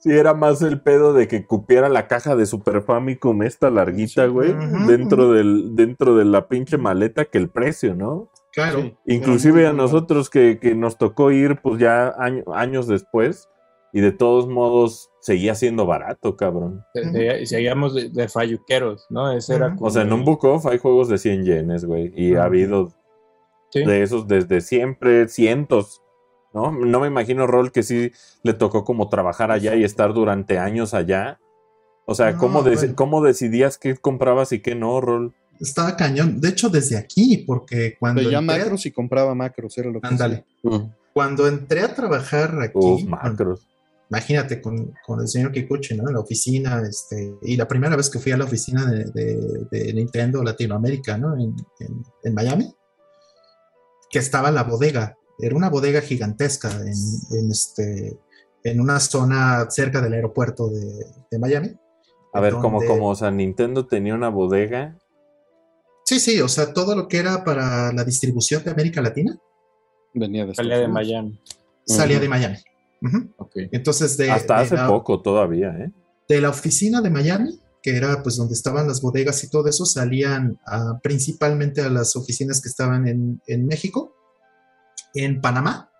Sí, era más el pedo de que cupiera la caja de Super Famicom esta larguita, Sí. güey, dentro del dentro de la pinche maleta que el precio, ¿no? Claro. Sí. Inclusive a nosotros que, que nos tocó ir pues ya año- años después y de todos modos seguía siendo barato, cabrón. Seguíamos de, de falluqueros, ¿no? Ese era como- O sea, en un book off hay juegos de 100 yenes, güey, y ha habido Sí. de esos desde siempre, cientos, ¿no? No me imagino, Rol, que sí le tocó como trabajar allá y estar durante años allá. O sea, ¿cómo, No. ¿cómo decidías qué comprabas y qué no, Rol? estaba cañón. De hecho, desde aquí, porque cuando. Veía entré- macros y compraba macros, era lo que Ándale. Cuando entré a trabajar aquí, Uf, macros. Imagínate con, con el señor Kikuchi, ¿no? En la oficina, este, y la primera vez que fui a la oficina de, de- de Nintendo Latinoamérica, ¿no? En, en- en Miami, que estaba la bodega, era una bodega gigantesca en, en este, en una zona cerca del aeropuerto de, de Miami. A ver, como, donde- como, o sea, Nintendo tenía una bodega. Sí, sí, o sea, todo lo que era para la distribución de América Latina venía de Salía de. Miami. salía de Miami. Entonces, de, Hasta de hace la- poco todavía, ¿eh? de la oficina de Miami, que era pues donde estaban las bodegas y todo eso, salían ah, principalmente a las oficinas que estaban en, en México, en Panamá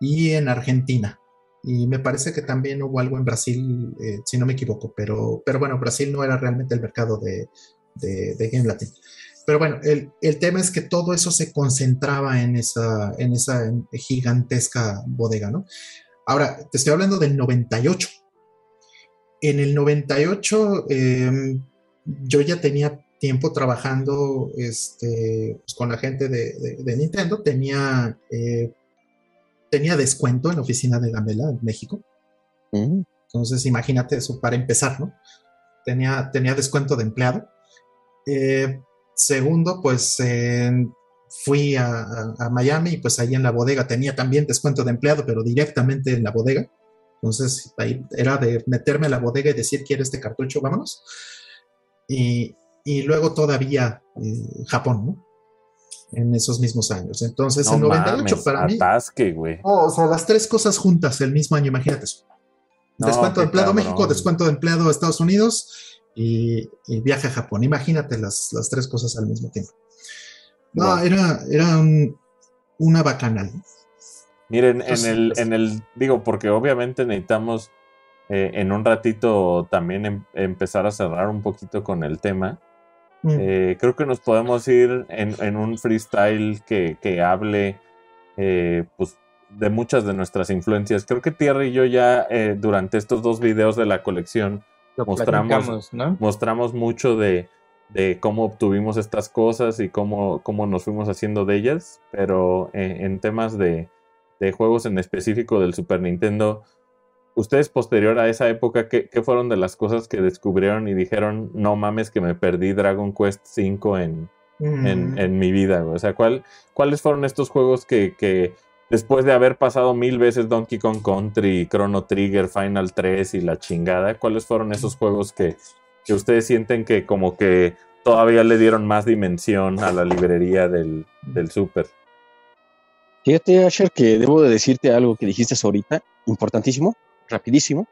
y en Argentina. Y me parece que también hubo algo en Brasil, eh, si no me equivoco, pero, pero bueno, Brasil no era realmente el mercado de, de, de Game Latin. Pero bueno, el, el tema es que todo eso se concentraba en esa, en esa gigantesca bodega, ¿no? Ahora, te estoy hablando del 98. En el 98 eh, yo ya tenía tiempo trabajando este, pues, con la gente de, de- de Nintendo, tenía, eh, tenía descuento en la oficina de Gamela en México. Mm. Entonces, imagínate eso para empezar, ¿no? Tenía, tenía descuento de empleado. Eh, segundo, pues eh, fui a, a- a Miami y pues ahí en la bodega tenía también descuento de empleado, pero directamente en la bodega. Entonces, ahí era de meterme a la bodega y decir, ¿quiere este cartucho? Vámonos. Y, y luego todavía eh, Japón, ¿no? En esos mismos años. Entonces, No en 98 mames, para mí. atasque. Oh, o sea, las tres cosas juntas el mismo año, imagínate eso. No, descuento de empleado cabrón. México, descuento de empleado Estados Unidos y, y viaje a Japón. Imagínate las, las tres cosas al mismo tiempo. No, Wow. era, era un- una bacanal. Miren, en Entonces, el, pues- en el, digo, porque obviamente necesitamos eh, en un ratito también em- empezar a cerrar un poquito con el tema. Mm. Eh, creo que nos podemos ir en, en un freestyle que, que hable eh, pues, de muchas de nuestras influencias. Creo que Tierra y yo ya eh, durante estos dos videos de la colección Lo Mostramos- ¿no? mostramos mucho de, de cómo obtuvimos estas cosas y cómo, cómo nos fuimos haciendo de ellas, pero en, en temas de, de juegos en específico del Super Nintendo, ustedes posterior a esa época, ¿qué, qué fueron de las cosas que descubrieron y dijeron, no mames que me perdí Dragon Quest 5 en, en, Mm. en mi vida? güey"? O sea, ¿cuál, ¿cuáles fueron estos juegos que, que después de haber pasado mil veces Donkey Kong Country, Chrono Trigger, Final 3 y la chingada, cuáles fueron esos juegos que, que ustedes sienten que como que todavía le dieron más dimensión a la librería del, del Super? Fíjate, Asher, que debo de decirte algo que dijiste ahorita, importantísimo, rapidísimo.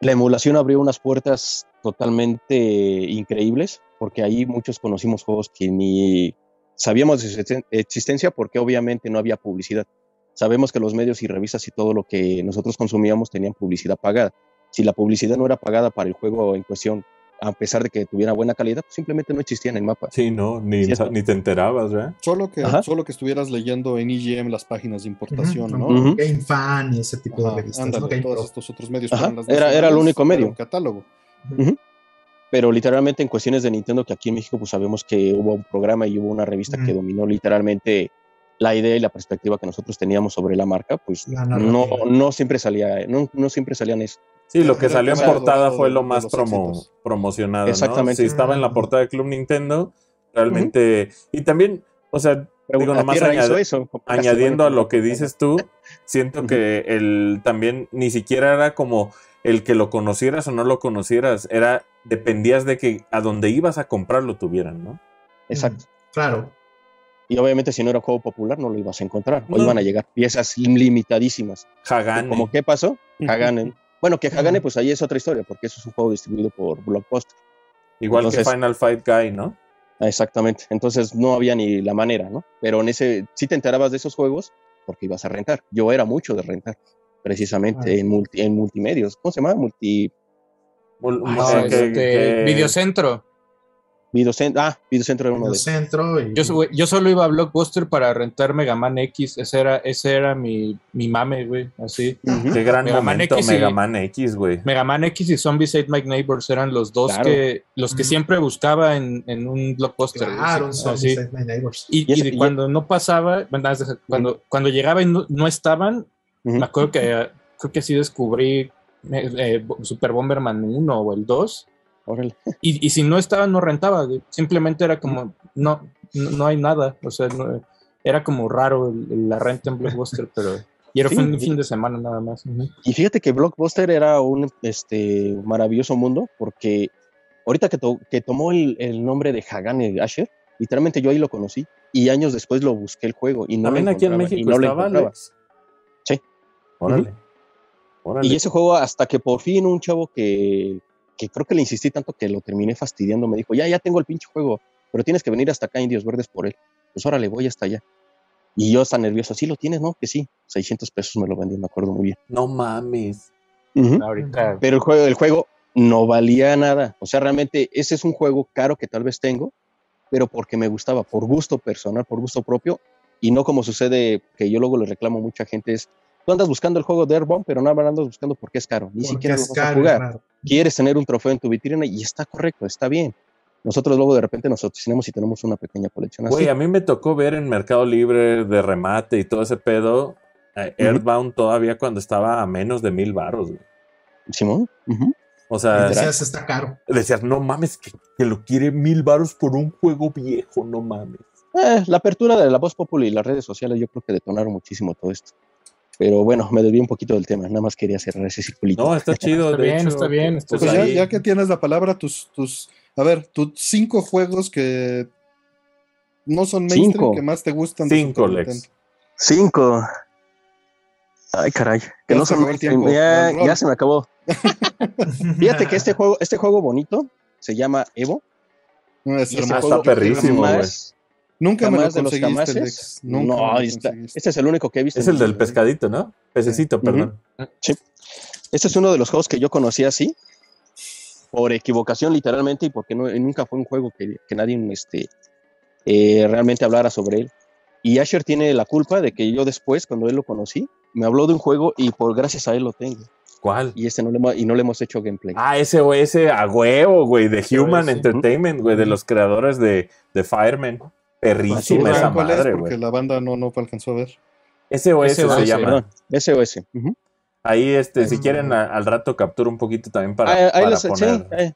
La emulación abrió unas puertas totalmente increíbles, porque ahí muchos conocimos juegos que ni sabíamos de su existen- existencia, porque obviamente no había publicidad. Sabemos que los medios y revistas y todo lo que nosotros consumíamos tenían publicidad pagada. Si la publicidad no era pagada para el juego en cuestión, a pesar de que tuviera buena calidad, pues simplemente no existía en el mapa. Sí, no, ni, ni te enterabas, ¿verdad? Solo que, Ajá. solo que estuvieras leyendo en EGM las páginas de importación, ¿no? Ujú. Game Fan y ese tipo Ajá, de revistas. ándale, ¿no? Game todos Pro. estos otros medios Ajá, era- era el único medio. un catálogo. pero literalmente en cuestiones de Nintendo que aquí en México pues sabemos que hubo un programa y hubo una revista que dominó literalmente la idea y la perspectiva que nosotros teníamos sobre la marca, pues La no, no siempre salía, no, no siempre salían eso. Sí, lo que salió en portada fue lo más promo, éxitos. promocionado, ¿no? Exactamente. Si estaba en la portada de Club Nintendo, realmente... Y también, o sea, Pero digo, nomás hizo eso. añadiendo a lo que dices tú, siento que el también ni siquiera era como el que lo conocieras o no lo conocieras, era dependías de que a donde ibas a comprar lo tuvieran, ¿no? Exacto. Claro. Y obviamente si no era un juego popular no lo ibas a encontrar. O No. iban a llegar piezas limitadísimas. Hagane. Como qué pasó? Hagane. Bueno, que Hagane pues ahí es otra historia porque eso es un juego distribuido por Blockbuster. Igual Entonces- que Final Fight Guy, ¿no? Exactamente. Entonces no había ni la manera, ¿no? Pero en ese, sí te enterabas de esos juegos porque ibas a rentar. Yo era mucho de rentar, precisamente Ah. en, multi, en multimedios. ¿Cómo se llama? Multi. Mul- Ah, o sea, No, que- este, que- Videocentro. Videocentro, ah, Videocentro era uno de Centro y Yo, yo solo iba a Blockbuster para rentar Mega Man X. Ese era, ese era mi, mi mame, güey. Así. Ujú. Qué gran Mega Man momento, X y- Mega Man X, güey. Mega Man X y Zombies Ate My Neighbors eran los dos Claro. que los que Ujú. siempre buscaba en, en un Blockbuster. Claro, un sí, Zombies así. Ate My Neighbors. Y, Y ese- y y- cuando no pasaba, bueno, haz de- cuando, cuando llegaba y no, no estaban, Ujú. me acuerdo que creo que sí descubrí eh, eh, Super Bomberman 1 o el 2. Órale. Y, y si no estaba, no rentaba. güey. Simplemente era como, no, no, no hay nada. O sea, no- era como raro el- el- la renta en Blockbuster, pero. Y era Sí, fin, y- fin de semana nada más. Y fíjate que Blockbuster era un este, maravilloso mundo porque ahorita que, to- que tomó el, el nombre de Hagane Asher, literalmente yo ahí lo conocí y años después lo busqué el juego y no También lo aquí en encontraba, y México no estaba. Alex. Sí. Órale. Órale. Y ese juego hasta que por fin un chavo que, que creo que le insistí tanto que lo terminé fastidiando me dijo, ya, ya tengo el pinche juego, pero tienes que venir hasta acá, Indios Verdes, por él. Pues órale, voy hasta allá. Y yo tan nervioso, ¿sí lo tienes? No, que sí. 600 pesos me lo vendí, me acuerdo muy bien. No mames. Ujú. Ahorita. Pero el juego, el juego no valía nada. O sea, realmente ese es un juego caro que tal vez tengo, pero porque me gustaba, por gusto personal, por gusto propio, y no como sucede que yo luego le reclamo a mucha gente es, tú andas buscando el juego de Airborne, pero no andas buscando porque es caro, ni Porque siquiera lo es vas a caro, jugar. claro. Quieres tener un trofeo en tu vitrina y está correcto, está bien. Nosotros luego de repente nos obsesionamos y tenemos una pequeña colección así. Güey, a mí me tocó ver en Mercado Libre de remate y todo ese pedo. eh. Earthbound todavía cuando estaba a menos de mil baros, güey. Simón. O sea, decías, está caro. decías, no mames, que, que lo quiere mil baros por un juego viejo, no mames. Eh, la apertura de la voz popular y las redes sociales yo creo que detonaron muchísimo todo esto. Pero bueno, me desvié un poquito del tema, nada más quería cerrar ese circulito. No, está chido. Está de bien, hecho, está bien, está pues Pues ya, que tienes la palabra, tus, tus, a ver, tus cinco juegos que no son mainstream, Cinco. que más te gustan. de Cinco, Lex. Cinco. Ay, caray. Que Ya no se son tiempo. ya, ya se me acabó. Fíjate que este juego, este juego bonito se llama Evo. No, es y ese Ah, hermoso. está perrísimo, güey. Nunca me lo de los. Lex. Nunca No, está- este es el único que he visto. Es en el del pescadito, ¿no? Pececito, perdón. Este es uno de los juegos que yo conocí así, por equivocación literalmente, y porque no, nunca fue un juego que, que nadie este, eh, realmente hablara sobre él. Y Asher tiene la culpa de que yo después, cuando él lo conocí, me habló de un juego y por gracias a él lo tengo. ¿Cuál? Y este no le, hemos- y no le hemos hecho gameplay. Ah, ese o ese a huevo, güey, de Human ese. Entertainment, güey, de los creadores de, de Fireman. Perrísima esa ¿Cuál es? madre, Porque la banda no, no alcanzó a ver. SOS SOS, se llama. Perdón, SOS. Ujú. Ahí, este, si quieren, a- al rato captura un poquito también para, ahí, ahí para les, sí, poner. ahí-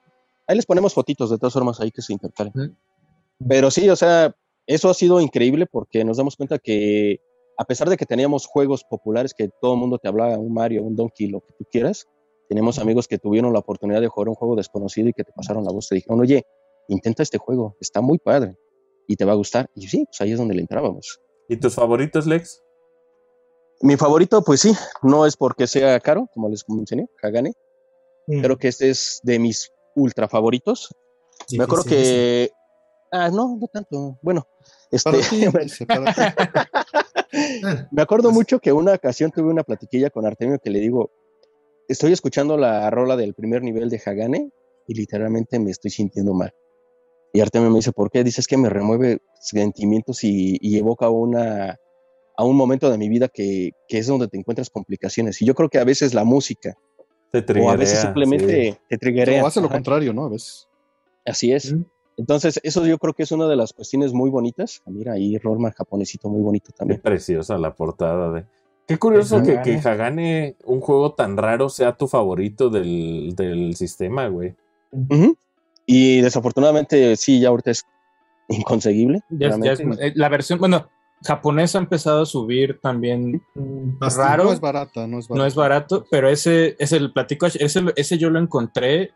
ahí les ponemos fotitos de todas formas ahí que se intercalen. Ujú. Pero sí, o sea, eso ha sido increíble porque nos damos cuenta que a pesar de que teníamos juegos populares que todo el mundo te hablaba, un Mario, un Donkey, lo que tú quieras, tenemos amigos que tuvieron la oportunidad de jugar un juego desconocido y que te pasaron la voz, te dijeron, oye, intenta este juego, está muy padre y te va a gustar. Y sí, pues ahí es donde le entrábamos. ¿Y tus favoritos, Lex? Mi favorito, pues sí, no es porque sea caro, como les mencioné, Hagane, Mm, creo que este es de mis ultra favoritos. Me acuerdo que... Ah, no, no tanto. Bueno, este, Para ti, dice, para ti. Me acuerdo Pues- mucho que una ocasión tuve una platiquilla con Artemio que le digo, estoy escuchando la rola del primer nivel de Hagane y literalmente me estoy sintiendo mal. Y Artemio me dice, ¿por qué? Dice, es que me remueve sentimientos y, y evoca una, a un momento de mi vida que, que es donde te encuentras complicaciones. Y yo creo que a veces la música, Te o a veces simplemente sí. te triggerea. O hace lo Ajá, contrario, ¿no? A veces. Así es. Entonces, eso yo creo que es una de las cuestiones muy bonitas. Ah, Mira, ahí Rolman japonesito muy bonito Qué también. preciosa la portada de. Qué curioso que, que Hagane. Un juego tan raro, sea tu favorito del, del sistema, güey. Ujú. Y desafortunadamente, sí, ya ahorita es inconseguible. Ya es- ya es- realmente. eh, la versión, bueno, japonesa ha empezado a subir también bastante. raro. No es barata, no es barata. No es barato, pero ese es el platico, ese, ese yo lo encontré,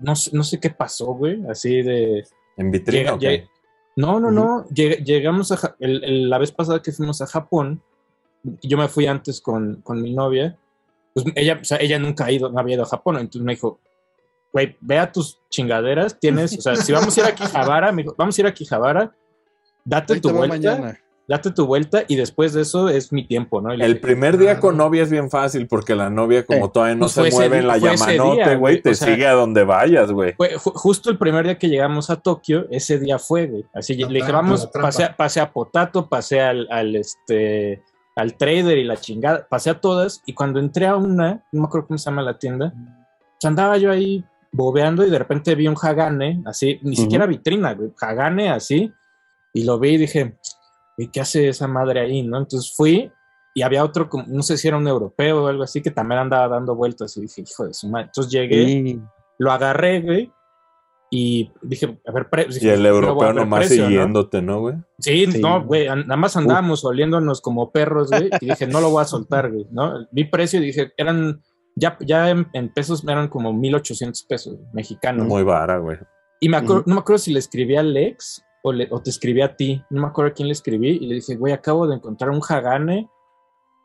no sé, no sé qué pasó, güey, así de... En vitrina, Llega- ¿ok? llega- no, no, no, lleg- llegamos a... Ja- el- el- la vez pasada que fuimos a Japón, yo me fui antes con, con mi novia, pues ella, o sea, ella nunca ha ido, no había ido a Japón, entonces me dijo, güey, ve a tus chingaderas, tienes, o sea, si vamos a ir a Quijabara, me dijo, vamos a ir a Quijabara, date Ahí tu vuelta, mañana. date tu vuelta y después de eso es mi tiempo, ¿no? El dije, primer día Ah, con no. novia es bien fácil porque la novia, como Eh, todavía no pues se ese mueve en la llamanote, güey, te o sea- sigue a donde vayas, güey. Justo el primer día que llegamos a Tokio, ese día fue, güey. Así le dije, vamos, pasé, a- pasé a Potato, pasé al, al, este al trader y la chingada, pasé a todas, y cuando entré a una, no me acuerdo cómo se llama la tienda, pues andaba yo ahí bobeando y de repente vi un Hagane, así, ni siquiera vitrina, güey, Hagane así, y lo vi y dije, ¿y qué hace esa madre ahí, no? Entonces fui y había otro, no sé si era un europeo o algo así, que también andaba dando vueltas y dije, hijo de su madre. Entonces llegué, lo agarré, güey, y dije, a ver, dije, Y el "Primero voy a europeo nomás precio, ¿no?". siguiéndote, ¿no, güey? Sí, Sí. no, güey, nada más andábamos oliéndonos como perros, güey, y dije, no lo voy a soltar, güey, ¿no? Vi precio y dije, eran, ya, ya en, en pesos eran como 1800 pesos mexicanos. Muy vara, güey. Y me acuerdo, no me acuerdo si le escribí a Lex o, le- o te escribí a ti, no me acuerdo a quién le escribí, y le dije, güey, acabo de encontrar un Hagane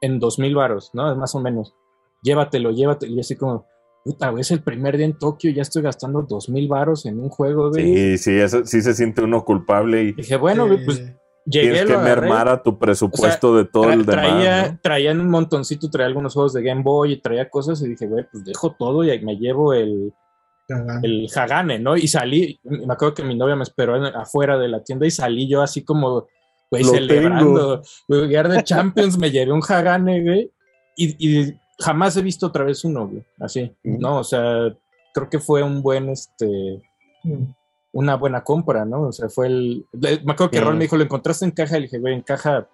en 2000 varos, ¿no? Más o menos. Llévatelo, llévatelo. Y yo así como, puta, güey, es el primer día en Tokio, ya estoy gastando 2000 varos en un juego, güey. Sí, sí, eso, sí se siente uno culpable y Dije, bueno, güey, pues llegué, tienes que mermar a tu presupuesto de todo Tra- el demás. traía, ¿no? traían un montoncito, traía algunos juegos de Game Boy y traía cosas y dije, güey, pues dejo todo y me llevo el, el Hagane, ¿no? Y salí, me acuerdo que mi novia me esperó en- afuera de la tienda y salí yo así como, güey, Lo celebrando. Güey, de Champions me llevé un Hagane, güey, y, y jamás he visto otra vez uno, güey, así. ¿no? O sea, creo que fue un buen, este, Mm. Una buena compra, ¿no? O sea, fue el... Me acuerdo que Sí. Rol me dijo, ¿lo encontraste en caja? Le dije, güey, en caja,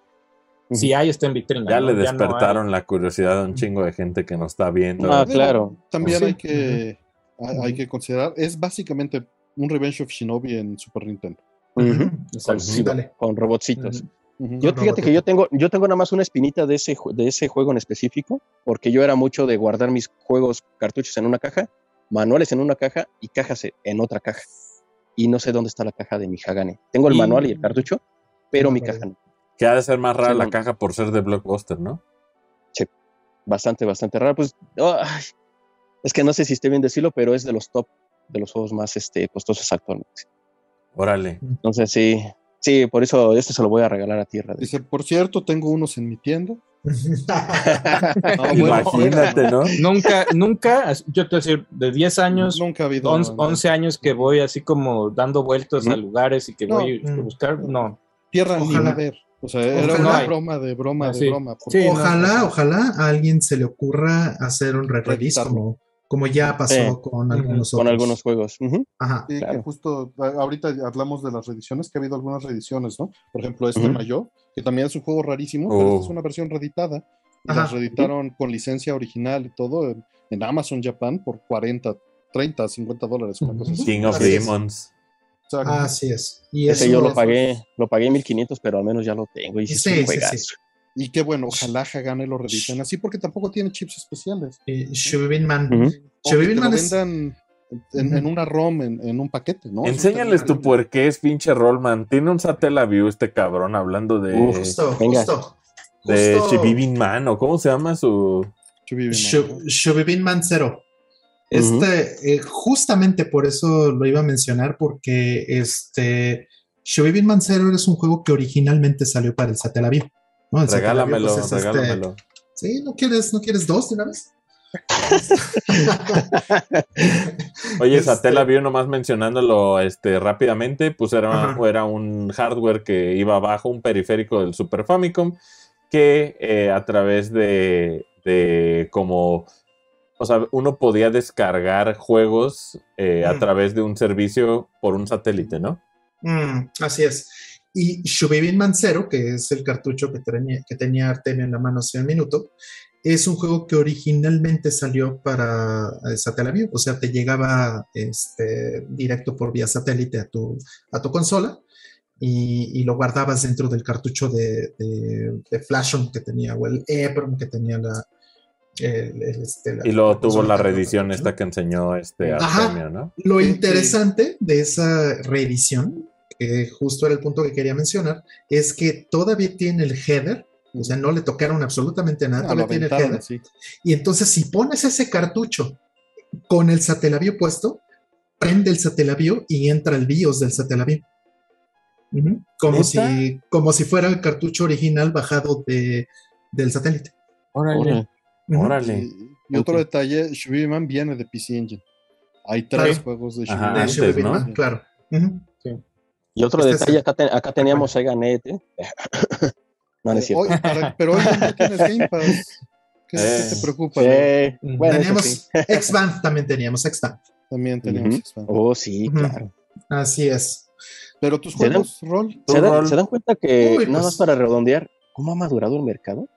si hay, está en vitrina. Ya ¿no? le despertaron la curiosidad a un chingo de gente que nos está viendo. Ah, claro. También Sí. hay que hay, hay que considerar, es básicamente un Revenge of Shinobi en Super Nintendo. Ujú. Exacto. Sí, dale. Con robotcitos. Yo Con fíjate que yo tengo, yo tengo nada más una espinita de ese, ju- de ese juego en específico, porque yo era mucho de guardar mis juegos cartuchos en una caja, manuales en una caja y cajas en otra caja. Y no sé dónde está la caja de mi Hagane. Tengo el Y- manual y el cartucho, pero No, mi caja no. Que ha de ser más rara Sí, la no. caja por ser de Blockbuster, ¿no? Bastante, bastante rara. Pues es que no sé si esté bien decirlo, pero es de los top de los juegos más este, costosos actualmente. Órale. Entonces sí, sí, por eso este se lo voy a regalar a tierra. Dice, por cierto, tengo unos en mi tienda. Ah, bueno, Imagínate, ¿no? Nunca, nunca, yo te voy a decir, de 10 años, Nunca ha habido. 11, 11 años que voy así como dando vueltas a Ujú. lugares y que No. voy a Mm. buscar, no. Tierra ni Ojalá. ver. O sea, era Ojalá. una broma de broma Ah, de sí. broma. Sí, ojalá, no. ojalá a alguien se le ocurra hacer un Reeditarlo. Como, ya pasó con algunos con otros. algunos juegos. Ajá. Que justo ahorita hablamos de las reediciones, que ha habido algunas reediciones, ¿no? Por ejemplo, este Ujú. Mayo, que también es un juego rarísimo, pero Oh. esta es una versión reeditada. Ajá. las reeditaron con licencia original y todo en, en Amazon Japan por 40, 30, 50 dólares, una cosa así. King of Así es. Demons. Sea, Así es. Y Ese yo lo pagué, lo pagué 1500, pero al menos ya lo tengo. Y sí, es Sí, un sí, juegazo. sí. Y qué bueno, ojalá Hagane lo reediten así, porque tampoco tiene chips especiales. Eh, Shubin Man. Ujú. O que te Shubin lo Man es- vendan en, en una ROM, en, en un paquete, ¿no? Enséñales tu puerqués, pinche Rollman. Tiene un Satellaview este cabrón hablando de, Uf. Justo, Venga. justo. de justo- Shibibin Man, ¿o cómo se llama su...? Chubi Biman, Shu- ¿no? Shubin Man Zero. Este, eh, justamente por eso lo iba a mencionar, porque este Shubin Man Zero es un juego que originalmente salió para el Satellaview. ¿No? Regálamelo, pues, es este- regálamelo. Sí, ¿no quieres, ¿no quieres dos de una vez? Oye, Este- Satellaview, nomás mencionándolo este, rápidamente, pues era, era un hardware que iba abajo, un periférico del Super Famicom, que eh, a través de, de como, o sea, uno podía descargar juegos eh, a Mm. través de un servicio por un satélite, ¿no? Mm, así es. Y Shubibin Man Zero, que es el cartucho que tenía, que tenía Artemio en la mano hace un minuto, es un juego que originalmente salió para eh, Satellaview, o sea, te llegaba este, directo por vía satélite a tu, a tu consola y, y lo guardabas dentro del cartucho de, de, de Flashon que tenía, o el EEPROM que tenía la... el- el, este, la- Y luego la tuvo la reedición esta que enseñó este Ajá. Artemio, ¿no? Lo interesante de esa reedición, que justo era el punto que quería mencionar, es que todavía tiene el header, o sea, no le tocaron absolutamente nada, Ah, todavía tiene el header. Y entonces, si pones ese cartucho con el Satellaview puesto, prende el Satellaview y entra el BIOS del Satellaview. Ujú. Como ¿Neta? si, como si fuera el cartucho original bajado de, del satélite. Órale. Órale. Y, y otro detalle, Shubiman viene de PC Engine. Hay tres juegos de. Bitman, claro. Y otro Este es detalle, el- acá, te- acá teníamos Sega Net. ¿eh? no, no es Eh, cierto. hoy- para- pero hoy ya tienes Game Pass. ¿Qué, Eh. te preocupa? Leo? Sí, bueno, teníamos sí. X-Band, también teníamos X-Band. También tenemos Ujú. Expand. Oh, sí, claro. Así es. Pero tus ¿Se dan? juegos, Rol, ¿Tu ¿Se dan, rol? se dan cuenta que, Uy, nada pues. más para redondear, cómo ha madurado el mercado?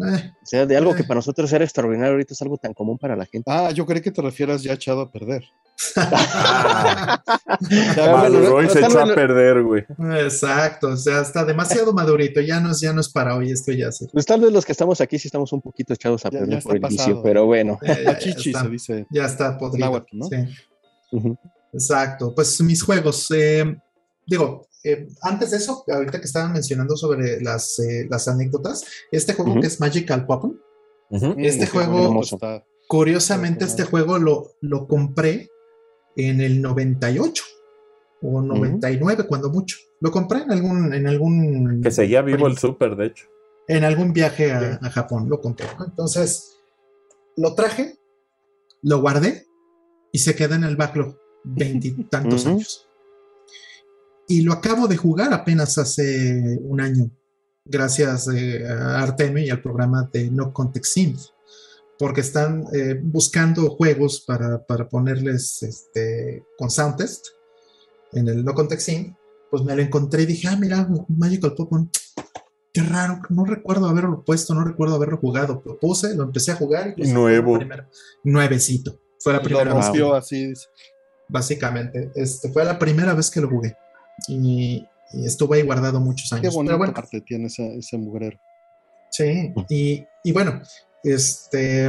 Eh, O sea, de algo que Eh. para nosotros era extraordinario, ahorita es algo tan común para la gente. Ah, yo creí que te refieras ya echado a perder. Ah, maduró y se echó a perder, güey. Exacto, o sea, está demasiado madurito, ya no es, ya no es para hoy, esto ya se. Pues tal vez los que estamos aquí sí estamos un poquito echados a Ya- perder ya por el vicio, pero bueno. eh, ya, Chichi está, se dice. ya está podrido. náhuatl, ¿no? sí. Exacto, pues mis juegos, eh, digo, eh, antes de eso, ahorita que estaban mencionando sobre las, eh, las anécdotas, este juego que es Magical Pokémon, Ujú. Este qué juego- curiosamente este juego lo, lo compré en el 98 o 99 cuando mucho. Lo compré en algún, en algún Que seguía vivo el super, de hecho. en algún viaje a, a Japón, lo compré. Entonces, lo traje, lo guardé y se queda en el backlog veintitantos años. Y lo acabo de jugar apenas hace un año, gracias eh, a Artemio y al programa de No Context Synth, porque están eh, buscando juegos para, para ponerles este, con sound test en el No Context Synth. Pues me lo encontré y dije, ah, mira, Magical Pokémon, qué raro, no recuerdo haberlo puesto, no recuerdo haberlo jugado. Lo puse, lo empecé a jugar y pues, Nuevo. primera- nuevecito. Fue la Lo primera vez. que- rompió así. dice. básicamente. Este, fue la primera vez que lo jugué. Y, y estuvo ahí guardado muchos Qué años. bonito Pero bueno, arte tiene ese, ese mugrero. sí. Y, y bueno, este.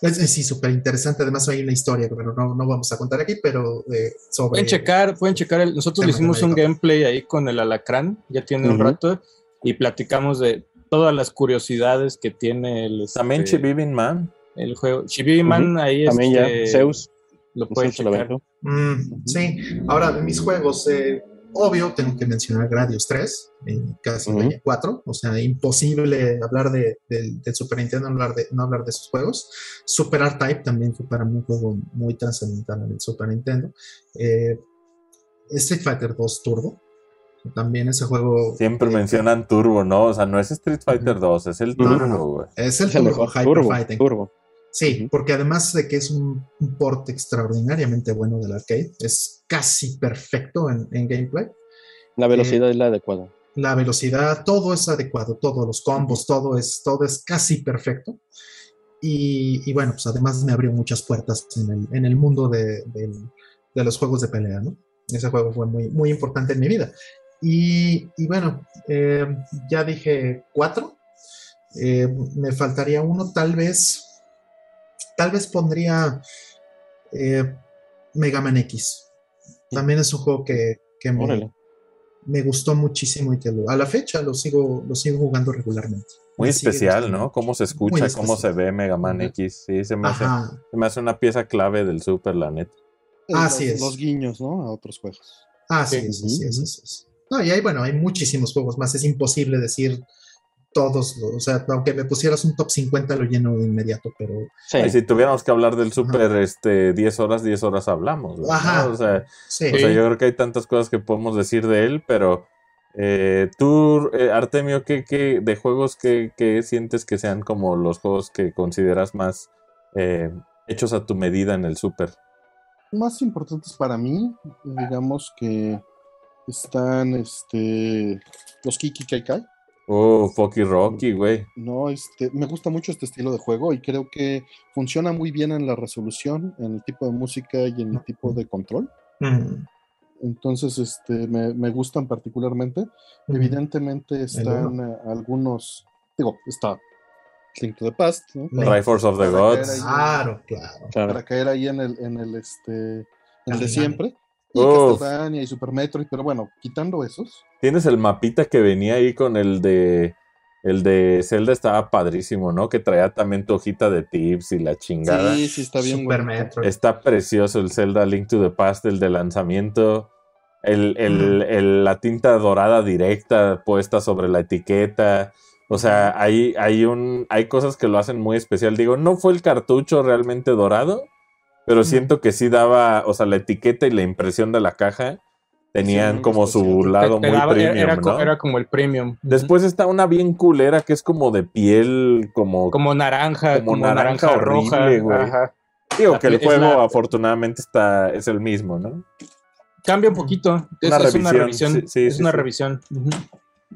Es, es sí, súper interesante. Además, hay una historia que bueno, no, no vamos a contar aquí, pero eh, sobre. Pueden checar, pueden checar. el- nosotros le hicimos un gameplay ahí con el alacrán, ya tiene un rato, y platicamos de todas las curiosidades que tiene el, También este, Chibibin Man. el juego. Chibi Man ahí También ya, este, Zeus, lo pueden Zeus se lo checar. Mm, sí, ahora de mis juegos, eh, obvio, tengo que mencionar Gradius 3, en casi Ujú. 4, o sea, imposible hablar de, del- del Super Nintendo, no hablar de, no hablar de esos juegos. Super R-Type también fue para mí un juego muy trascendental en el Super Nintendo. Eh, Street Fighter 2 Turbo, también ese juego. Siempre eh, mencionan Turbo, ¿no? O sea, no es Street Fighter 2, es el No, no, Turbo, güey. Es el, Es el Turbo, mejor. Hyper Turbo, Fighting. turbo. Sí, porque además de que es un, un port extraordinariamente bueno del arcade, es casi perfecto en, en gameplay. La velocidad es la adecuada. La velocidad, todo es adecuado, todos los combos, todo es, todo es casi perfecto. Y, y bueno, pues además me abrió muchas puertas en el, en el mundo de, los juegos de pelea, ¿no? Ese juego fue muy, muy importante en mi vida. Y, y bueno, eh, ya dije cuatro. Eh, me faltaría uno, tal vez. Tal vez pondría eh, Mega Man X. También es un juego que, que me, gustó muchísimo y que lo- a la fecha lo sigo, lo sigo jugando regularmente. Muy Me especial. ¿no? Cómo se escucha, cómo se ve Mega Man. X. Sí, se me, hace, Ajá, se me hace una pieza clave del Super, la neta. Así los, es. los guiños, ¿no? A otros juegos. así Sí. es, así es, así es. No, y hay, bueno, hay muchísimos juegos más, es imposible decir todos, o sea, aunque me pusieras un top 50 lo lleno de inmediato, pero Sí. Y si tuviéramos que hablar del Super este, 10 horas, 10 horas hablamos. güey, ¿no? Ajá. O, sea, sí. o sea, yo creo que hay tantas cosas que podemos decir de él, pero eh, tú, eh, Artemio, ¿qué, qué, de juegos que, sientes que sean como los juegos que consideras más eh, hechos a tu medida en el Super? Más importantes para mí, digamos que están este los Kiki Kai Kai. Oh, Fucky Rocky, güey. No, este, me gusta mucho este estilo de juego y creo que funciona muy bien en la resolución, en el tipo de música y en el tipo de control. Mm, Entonces, este, me, me gustan particularmente. mm. Evidentemente están eh, algunos, digo, está Link to the Past, ¿no? Of the Gods. ahí. Claro, claro. Para caer ahí en el, en el, este, en el de siempre. Y Uf. Castlevania y Super Metroid, pero bueno, quitando esos, Tienes el mapita que venía ahí con el de. El de Zelda estaba padrísimo, ¿no? Que traía también tu hojita de tips y la chingada. sí, sí está bien. Super bonito. Metroid. Está precioso el Zelda Link to the Past, el de lanzamiento. el, el- el- la tinta dorada directa puesta sobre la etiqueta. O sea, hay, hay, un, hay cosas que lo hacen muy especial. Digo, no fue el cartucho realmente dorado, pero siento que sí daba, o sea, la etiqueta y la impresión de la caja tenían como su lado muy era- premium, era, ¿no? era como el premium. Después está una bien culera que es como de piel, como... como naranja, como como, naranja naranja, horrible, roja. güey. Ajá. digo la que el juego la- afortunadamente está, es el mismo, ¿no? Cambia un poquito. Es Una es una revisión, revisión. sí, sí, es sí, una sí. revisión.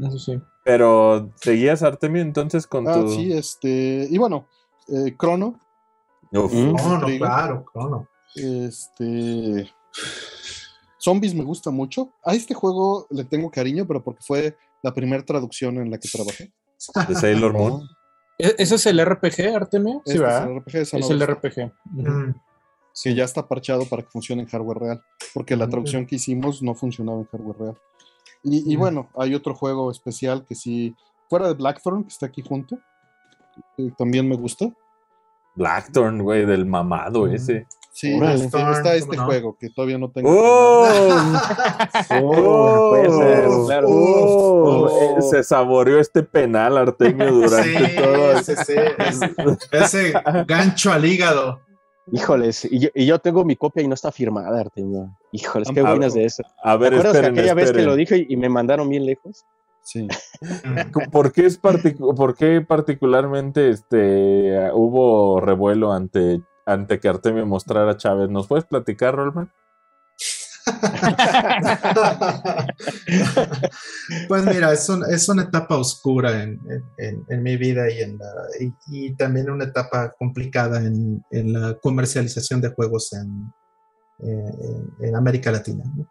Eso sí. Pero seguías Artemio entonces con Ah, tu... sí, este. Y bueno, eh, Chrono, Uf. Mm. Crono, Intriga. claro, Crono. este. Zombies me gusta mucho. A este juego le tengo cariño, pero porque fue la primera traducción en la que trabajé. de Sailor Moon. ¿E- ¿Ese es el RPG, Artemio? Sí, Este ¿verdad? es el RPG de Es el RPG. Mm, que ya está parchado para que funcione en hardware real, porque la Mm. traducción que hicimos no funcionaba en hardware real. Y, y Mm. bueno, hay otro juego especial que sí, fuera de Blackthorn, que está aquí junto, que también me gusta. Blackthorn, güey, del mamado Mm. ese. Sí, Órale. está este ¿cómo no? juego que todavía no tengo. ¡Oh! Oh, puede ser, ¡Oh! claro. ¡Oh! Oh. Eh, Se saboreó este penal Artemio durante Sí, todo. sí, sí, ese- ese gancho al hígado. Híjoles, y yo, y yo tengo mi copia y no está firmada, Artemio. Híjoles, ¿qué opinas de eso? A ¿Te ver, acuerdas que esperen, aquella vez que esperen. lo dije y me mandaron bien lejos? Sí. ¿Por qué, es particu- ¿Por qué particularmente este, hubo revuelo ante, ante que Artemio mostrara a Chávez? ¿Nos puedes platicar, Rolman? Pues mira, es, un- es una etapa oscura en, en- mi vida y, en la- y, y también una etapa complicada en, en la comercialización de juegos en, eh, en- en América Latina. ¿no?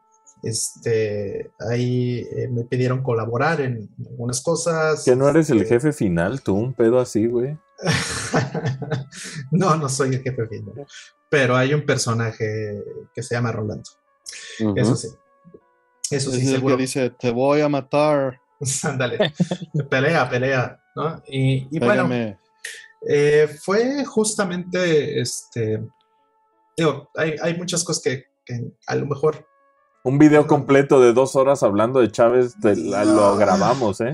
Este, ahí eh, me pidieron colaborar en algunas cosas. Que no eres el Este, jefe final, tú, un pedo así, güey. no, no soy el jefe final, pero hay un personaje que se llama Rolando. Ujú. Eso sí. Eso es sí, el seguro. que dice, te voy a matar. Ándale. pelea, pelea, ¿no? Y, y bueno, pégame". eh, fue justamente, este, digo, hay, hay muchas cosas que, que a lo mejor, Un video completo de dos horas hablando de Chávez te- la- lo grabamos, ¿eh?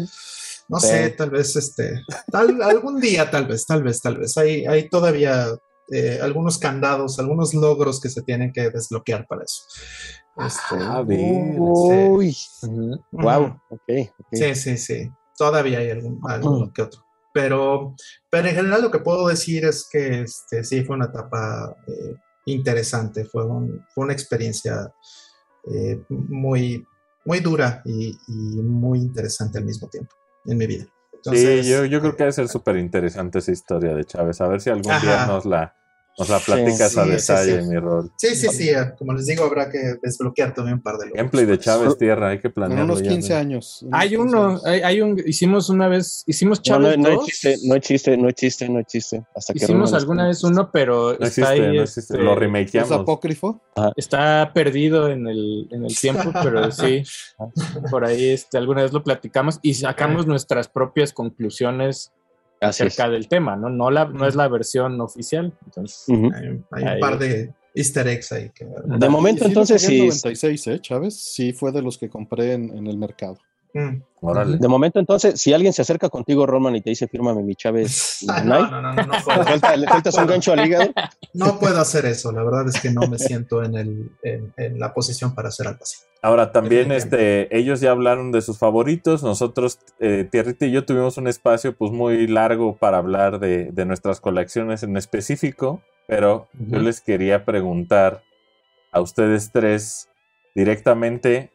no Sí. sé, tal vez, este, tal, algún día, tal vez, tal vez, tal vez, hay, hay todavía eh, algunos candados, algunos logros que se tienen que desbloquear para eso. Este, A ver. Uy, wow, ok, ok. Sí, sí, sí. Todavía hay algún, alguno que otro. Pero, pero en general lo que puedo decir es que este, sí fue una etapa eh, interesante, fue, un- fue una experiencia eh, muy, muy dura y, y muy interesante al mismo tiempo en mi vida. Entonces, sí, yo, yo creo que debe ser súper interesante esa historia de Chávez. A ver si algún día nos la, nos la platicas Sí, a sí, detalle, sí. mi rol. Sí, sí, sí. Como les digo, habrá que desbloquear también un par de logros. Gameplay de por eso. Chávez Tierra, hay que En planearlo. unos ya, 15 ¿no? años. Hay unos 15 uno, hay, hay un, hicimos una vez, hicimos No, Chávez no, no 2, existe, no existe, no existe, no existe. Hasta que hicimos alguna vez uno, pero No está existe, ahí, no existe. este, Lo ¿Es remakeamos. apócrifo? está perdido en el, en el tiempo, pero sí, por ahí este, alguna vez lo platicamos y sacamos nuestras propias conclusiones es. Acerca del tema, ¿no? No, la, no es la versión oficial. Entonces. Hay, un- hay un par de easter eggs ahí. Que, De momento, sí entonces, sí. 96, ¿eh, Chávez? Sí, fue de los que compré en, en el mercado. Mm. Órale. De momento, entonces, si alguien se acerca contigo, Roman, y te dice, fírmame mi Chávez, ¿no no, no, no, no, no ¿Le puedo. le sueltas un gancho al hígado? No puedo hacer eso, la verdad es que no me siento en, el, en, en la posición para hacer algo así. Ahora también este, ellos ya hablaron de sus favoritos. Nosotros, eh, Tierrita y yo tuvimos un espacio pues muy largo para hablar de, de nuestras colecciones en específico, pero yo les quería preguntar a ustedes tres directamente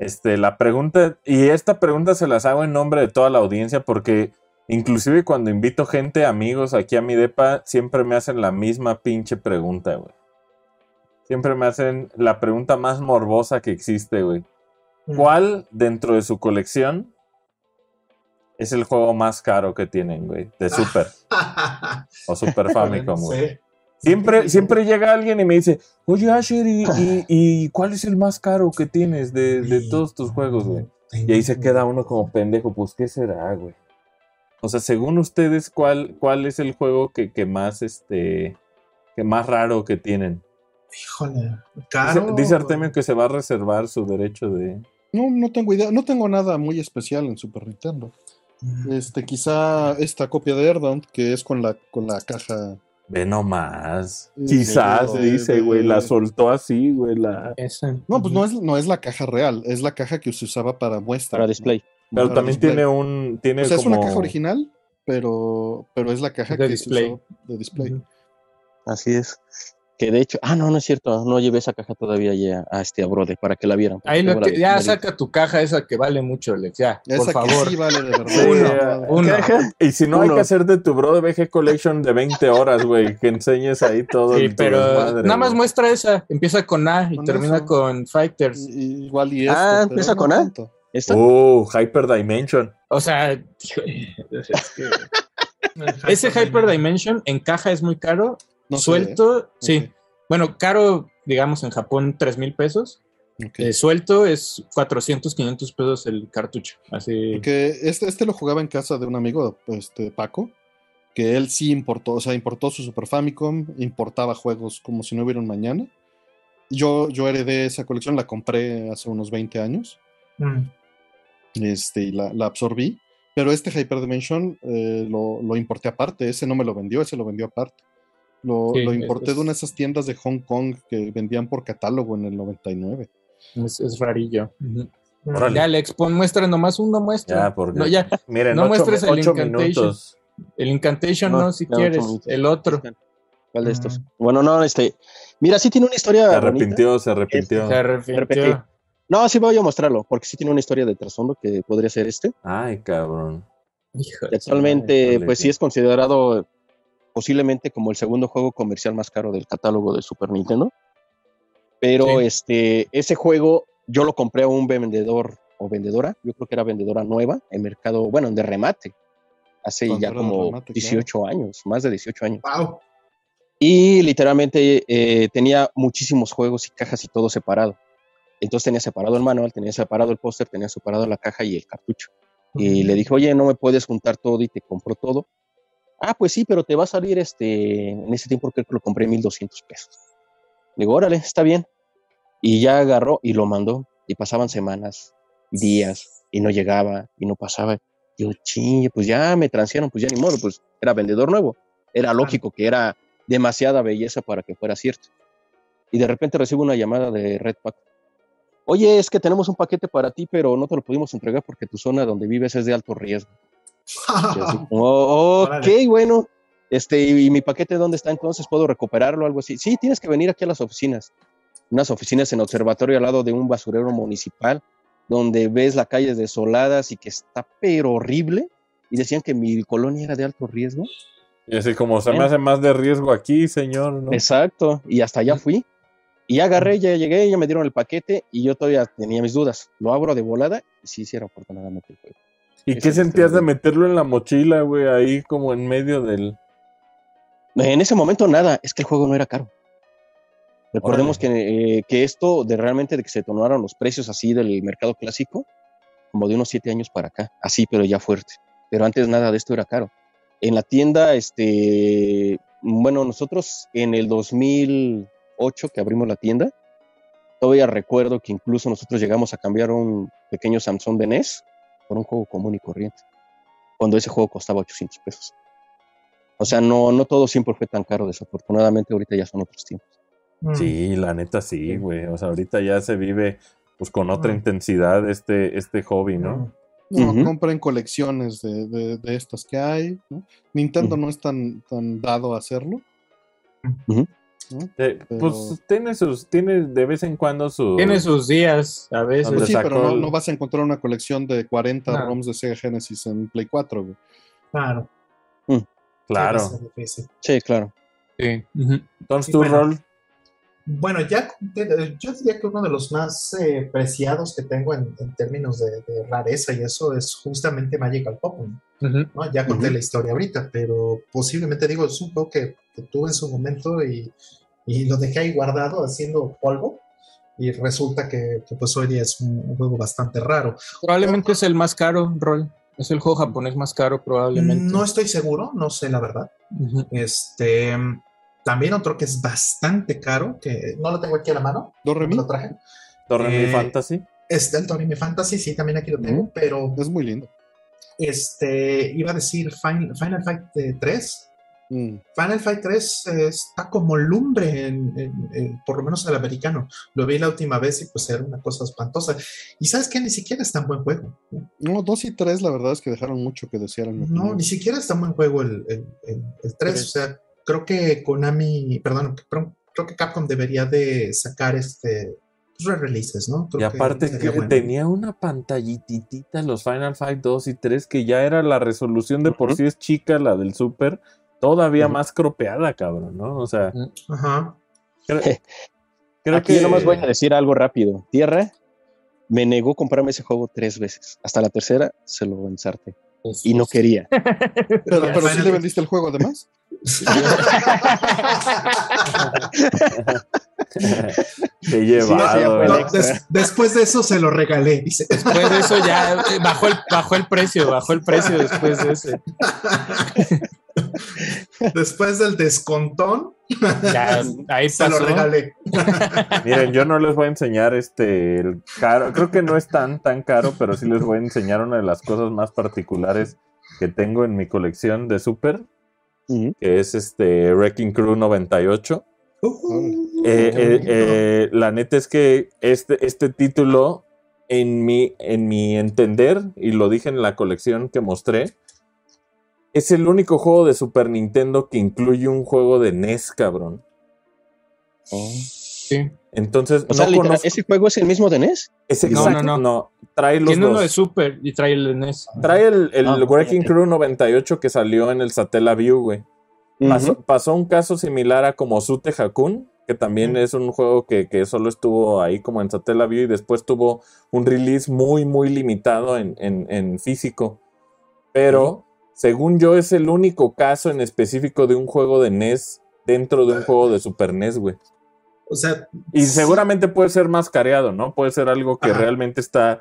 este, la pregunta, y esta pregunta se las hago en nombre de toda la audiencia porque inclusive cuando invito gente, amigos aquí a mi depa, siempre me hacen la misma pinche pregunta, güey. Siempre me hacen la pregunta más morbosa que existe, güey. ¿Cuál dentro de su colección es el juego más caro que tienen, güey? De Super o Super Famicom, güey. Siempre, siempre llega alguien y me dice, oye Asher, ¿y, y- y cuál es el más caro que tienes de, de todos tus juegos, güey? Y ahí se queda uno como pendejo, pues ¿qué será, güey? O sea, según ustedes, ¿cuál, cuál es el juego que, que más, este, que más raro que tienen? Híjole, Dice, caro. dice Artemio que se va a reservar su derecho de. No, no tengo idea, no tengo nada muy especial en Super Nintendo. Mm, Este, quizá esta copia de Erdant, que es con la, con la caja. Ve nomás. Sí, Quizás, dice, güey. La soltó así, güey. La... Esa. No, pues no es, no es la caja real, es la caja que se usaba para muestra. Para display. Pero Para también display. tiene un. Tiene O sea, es una como- caja original, pero, pero es la caja De que display. se usó de display. Así es. Que de hecho, ah, no, no es cierto, no llevé esa caja todavía ya a este a Brode para que la vieran. Ahí lo que, ya saca tu caja esa que vale mucho, Alex. Ya, por Esa favor. que sí vale de verdad. Uno. Y si no hay que hacer de tu bro de VG Collection de 20 horas, güey, que enseñes ahí todo. Sí, pero nada más muestra esa. Empieza con A y Con termina eso. con Fighters. Igual y esto, Ah, ¿empieza con A? ¿Esta? Uh, Hyper Dimension. O sea, es que- ese Hyper Dimension en caja es muy caro. No sé, suelto, sí. Ok. Bueno, caro, digamos, en Japón, 3 mil pesos. Eh, suelto es 400, 500 pesos el cartucho. Así. Porque este, este lo jugaba en casa de un amigo, este Paco, que él sí importó, o sea, importó su Super Famicom, importaba juegos como si no hubiera un mañana. Yo, yo heredé esa colección, la compré hace unos 20 años, Mm, este, y la, la absorbí. Pero este Hyperdimension eh, lo, lo importé aparte, ese no me lo vendió, ese lo vendió aparte. Lo, Sí, lo es- importé es- de una de esas tiendas de Hong Kong que vendían por catálogo en el 99. Es, es rarillo. Mm. Órale. Ya, Alex, pon muestra nomás uno, muestra. Ya, porque. No, ya. Miren, no ocho, muestres el ocho Incantation. minutos. El Incantation no, No, si quieres. El otro. ¿Cuál de estos? Mm. Bueno, no, este. Mira, sí tiene una historia. Se bonita. arrepintió, se arrepintió. Se arrepintió. No, sí voy a mostrarlo, porque sí tiene una historia de trasfondo que podría ser este. Ay, cabrón. De actualmente, híjole, pues sí es considerado posiblemente como el segundo juego comercial más caro del catálogo de Super Nintendo. Pero Sí. este, ese juego yo lo compré a un vendedor o vendedora, yo creo que era vendedora nueva en mercado, bueno, de remate, hace ya como remate, claro. 18 años, más de 18 años. Wow. Y literalmente eh, tenía muchísimos juegos y cajas y todo separado. Entonces tenía separado el manual, tenía separado el póster, tenía separado la caja y el cartucho. Y le dije, oye, no me puedes juntar todo y te compro todo. Ah, pues sí, pero te va a salir este, en ese tiempo creo que lo compré en 1200 pesos. Digo, órale, está bien. Y ya agarró y lo mandó. Y pasaban semanas, días, y no llegaba, y no pasaba. Digo, chingue, pues ya me transieron, pues ya ni modo, pues era vendedor nuevo. Era lógico que era demasiada belleza para que fuera cierto. Y de repente recibo una llamada de Redpack. Oye, es que tenemos un paquete para ti, pero no te lo pudimos entregar porque tu zona donde vives es de alto riesgo. Así, "Oh, ok, Órale. bueno. Este, ¿y mi paquete dónde está entonces? ¿Puedo recuperarlo o algo así? Sí, tienes que venir aquí a las oficinas. Unas oficinas en observatorio al lado de un basurero municipal, donde ves las calles desoladas y que está pero horrible. Y decían que mi colonia era de alto riesgo. Y así como se me hace más de riesgo aquí, señor. ¿no? Exacto, y hasta allá fui. Y ya agarré, ya llegué, ya me dieron el paquete y yo todavía tenía mis dudas. Lo abro de volada y sí hiciera afortunadamente el juego. ¿Y qué sentías de meterlo en la mochila, güey? Ahí como en medio del. En ese momento nada, es que el juego no era caro. Recordemos que, eh, que esto de realmente de que se detonaron los precios así del mercado clásico, como de unos siete años para acá, así pero ya fuerte. Pero antes nada de esto era caro. En la tienda, este, bueno, nosotros en el 2008 que abrimos la tienda, todavía recuerdo que incluso nosotros llegamos a cambiar un pequeño Samsung de NES por un juego común y corriente, cuando ese juego costaba 800 pesos. O sea, no, no todo siempre fue tan caro, desafortunadamente ahorita ya son otros tiempos. Mm. Sí, la neta sí, güey. O sea, ahorita ya se vive pues con otra Mm. intensidad este, este hobby, ¿no? No, Ujú. compren colecciones de, de- de estas que hay. ¿no? Nintendo no es tan, tan dado a hacerlo. Ujú. ¿No? Eh, Pero- Pues tiene sus, tiene de vez en cuando su. Tiene sus días a veces. Pues sí, sacó pero no, vas a encontrar una colección de 40 No. ROMs de Sega Genesis en Play 4. güey. Claro. Claro. Sí, claro. Sí. Ujú. Entonces Sí, tu bueno. rol. Bueno, ya yo diría que uno de los más eh, preciados que tengo en, en términos de, de rareza y eso es justamente Magical Pokémon. Ujú. ¿no? Ya conté Ujú. la historia ahorita, pero posiblemente digo, es un juego que, que tuve en su momento y, y lo dejé ahí guardado haciendo polvo. Y resulta que, que, pues hoy día es un, un juego bastante raro. Probablemente es el más caro, Roll. Es el juego japonés más caro, probablemente. No estoy seguro, no sé la verdad. Ujú. Este, también otro que es bastante caro, que no lo tengo aquí a la mano. ¿Doremi? Lo traje. Doremi Eh, Fantasy. Es del Doremi Fantasy, sí, también aquí lo tengo, pero Es muy lindo. este, iba a decir Final, Final Fight eh, 3. Mm. Final Fight 3 eh, está como lumbre, en, en- en- por lo menos el americano. Lo vi la última vez y pues era una cosa espantosa. Y sabes que ni siquiera es tan buen juego. No, No, 2 y 3 la verdad es que dejaron mucho que desear No, opinión. ni siquiera es tan buen juego el, el, el, el 3. Tres. O sea, creo que Konami, perdón, creo, creo que Capcom debería de sacar este pues, re-releases, ¿no? Creo Y aparte que bueno. tenía una pantallititita los Final Fight 2 y 3 que ya era la resolución de por sí es chica la del Super, todavía más cropeada, cabrón, ¿no? O sea, Ajá. creo, creo Aquí que yo nomás voy a decir algo rápido. Tierra me negó comprarme ese juego tres veces. Hasta la tercera se lo Y no quería. Pero, pero sí le vendiste el juego además. te he llevado. después de eso se lo regalé, dice. Después de eso ya eh, bajó el, bajó el precio, bajó el precio después de ese. Después del descontón, Ya, ahí se lo pasó. regalé. Miren, yo no les voy a enseñar este el caro, creo que no es tan tan caro, pero sí les voy a enseñar una de las cosas más particulares que tengo en mi colección de Super, que es este Wrecking Crew 98. Uh, Eh, eh, eh, la neta es que este, este título, en mi, en mi entender, y lo dije en la colección que mostré, es el único juego de Super Nintendo que incluye un juego de NES, cabrón. Oh. Sí. Entonces, O sea, no literal, conozco. ¿ese juego es el mismo de NES? es No, no, no. trae los Tiene uno dos. de Super y trae el NES. Trae el, el Ah. Crew 98 que salió en el Satellaview, güey. Pasó, un caso similar a como Sute Hakun, que también es un juego que, que solo estuvo ahí como en Satellaview y después tuvo un release muy, muy limitado en, en- en físico. Pero, según yo, es el único caso en específico de un juego de NES dentro de un juego de Super NES, güey. O sea, Y sí, seguramente puede ser más careado, ¿no? Puede ser algo que Ajá. realmente está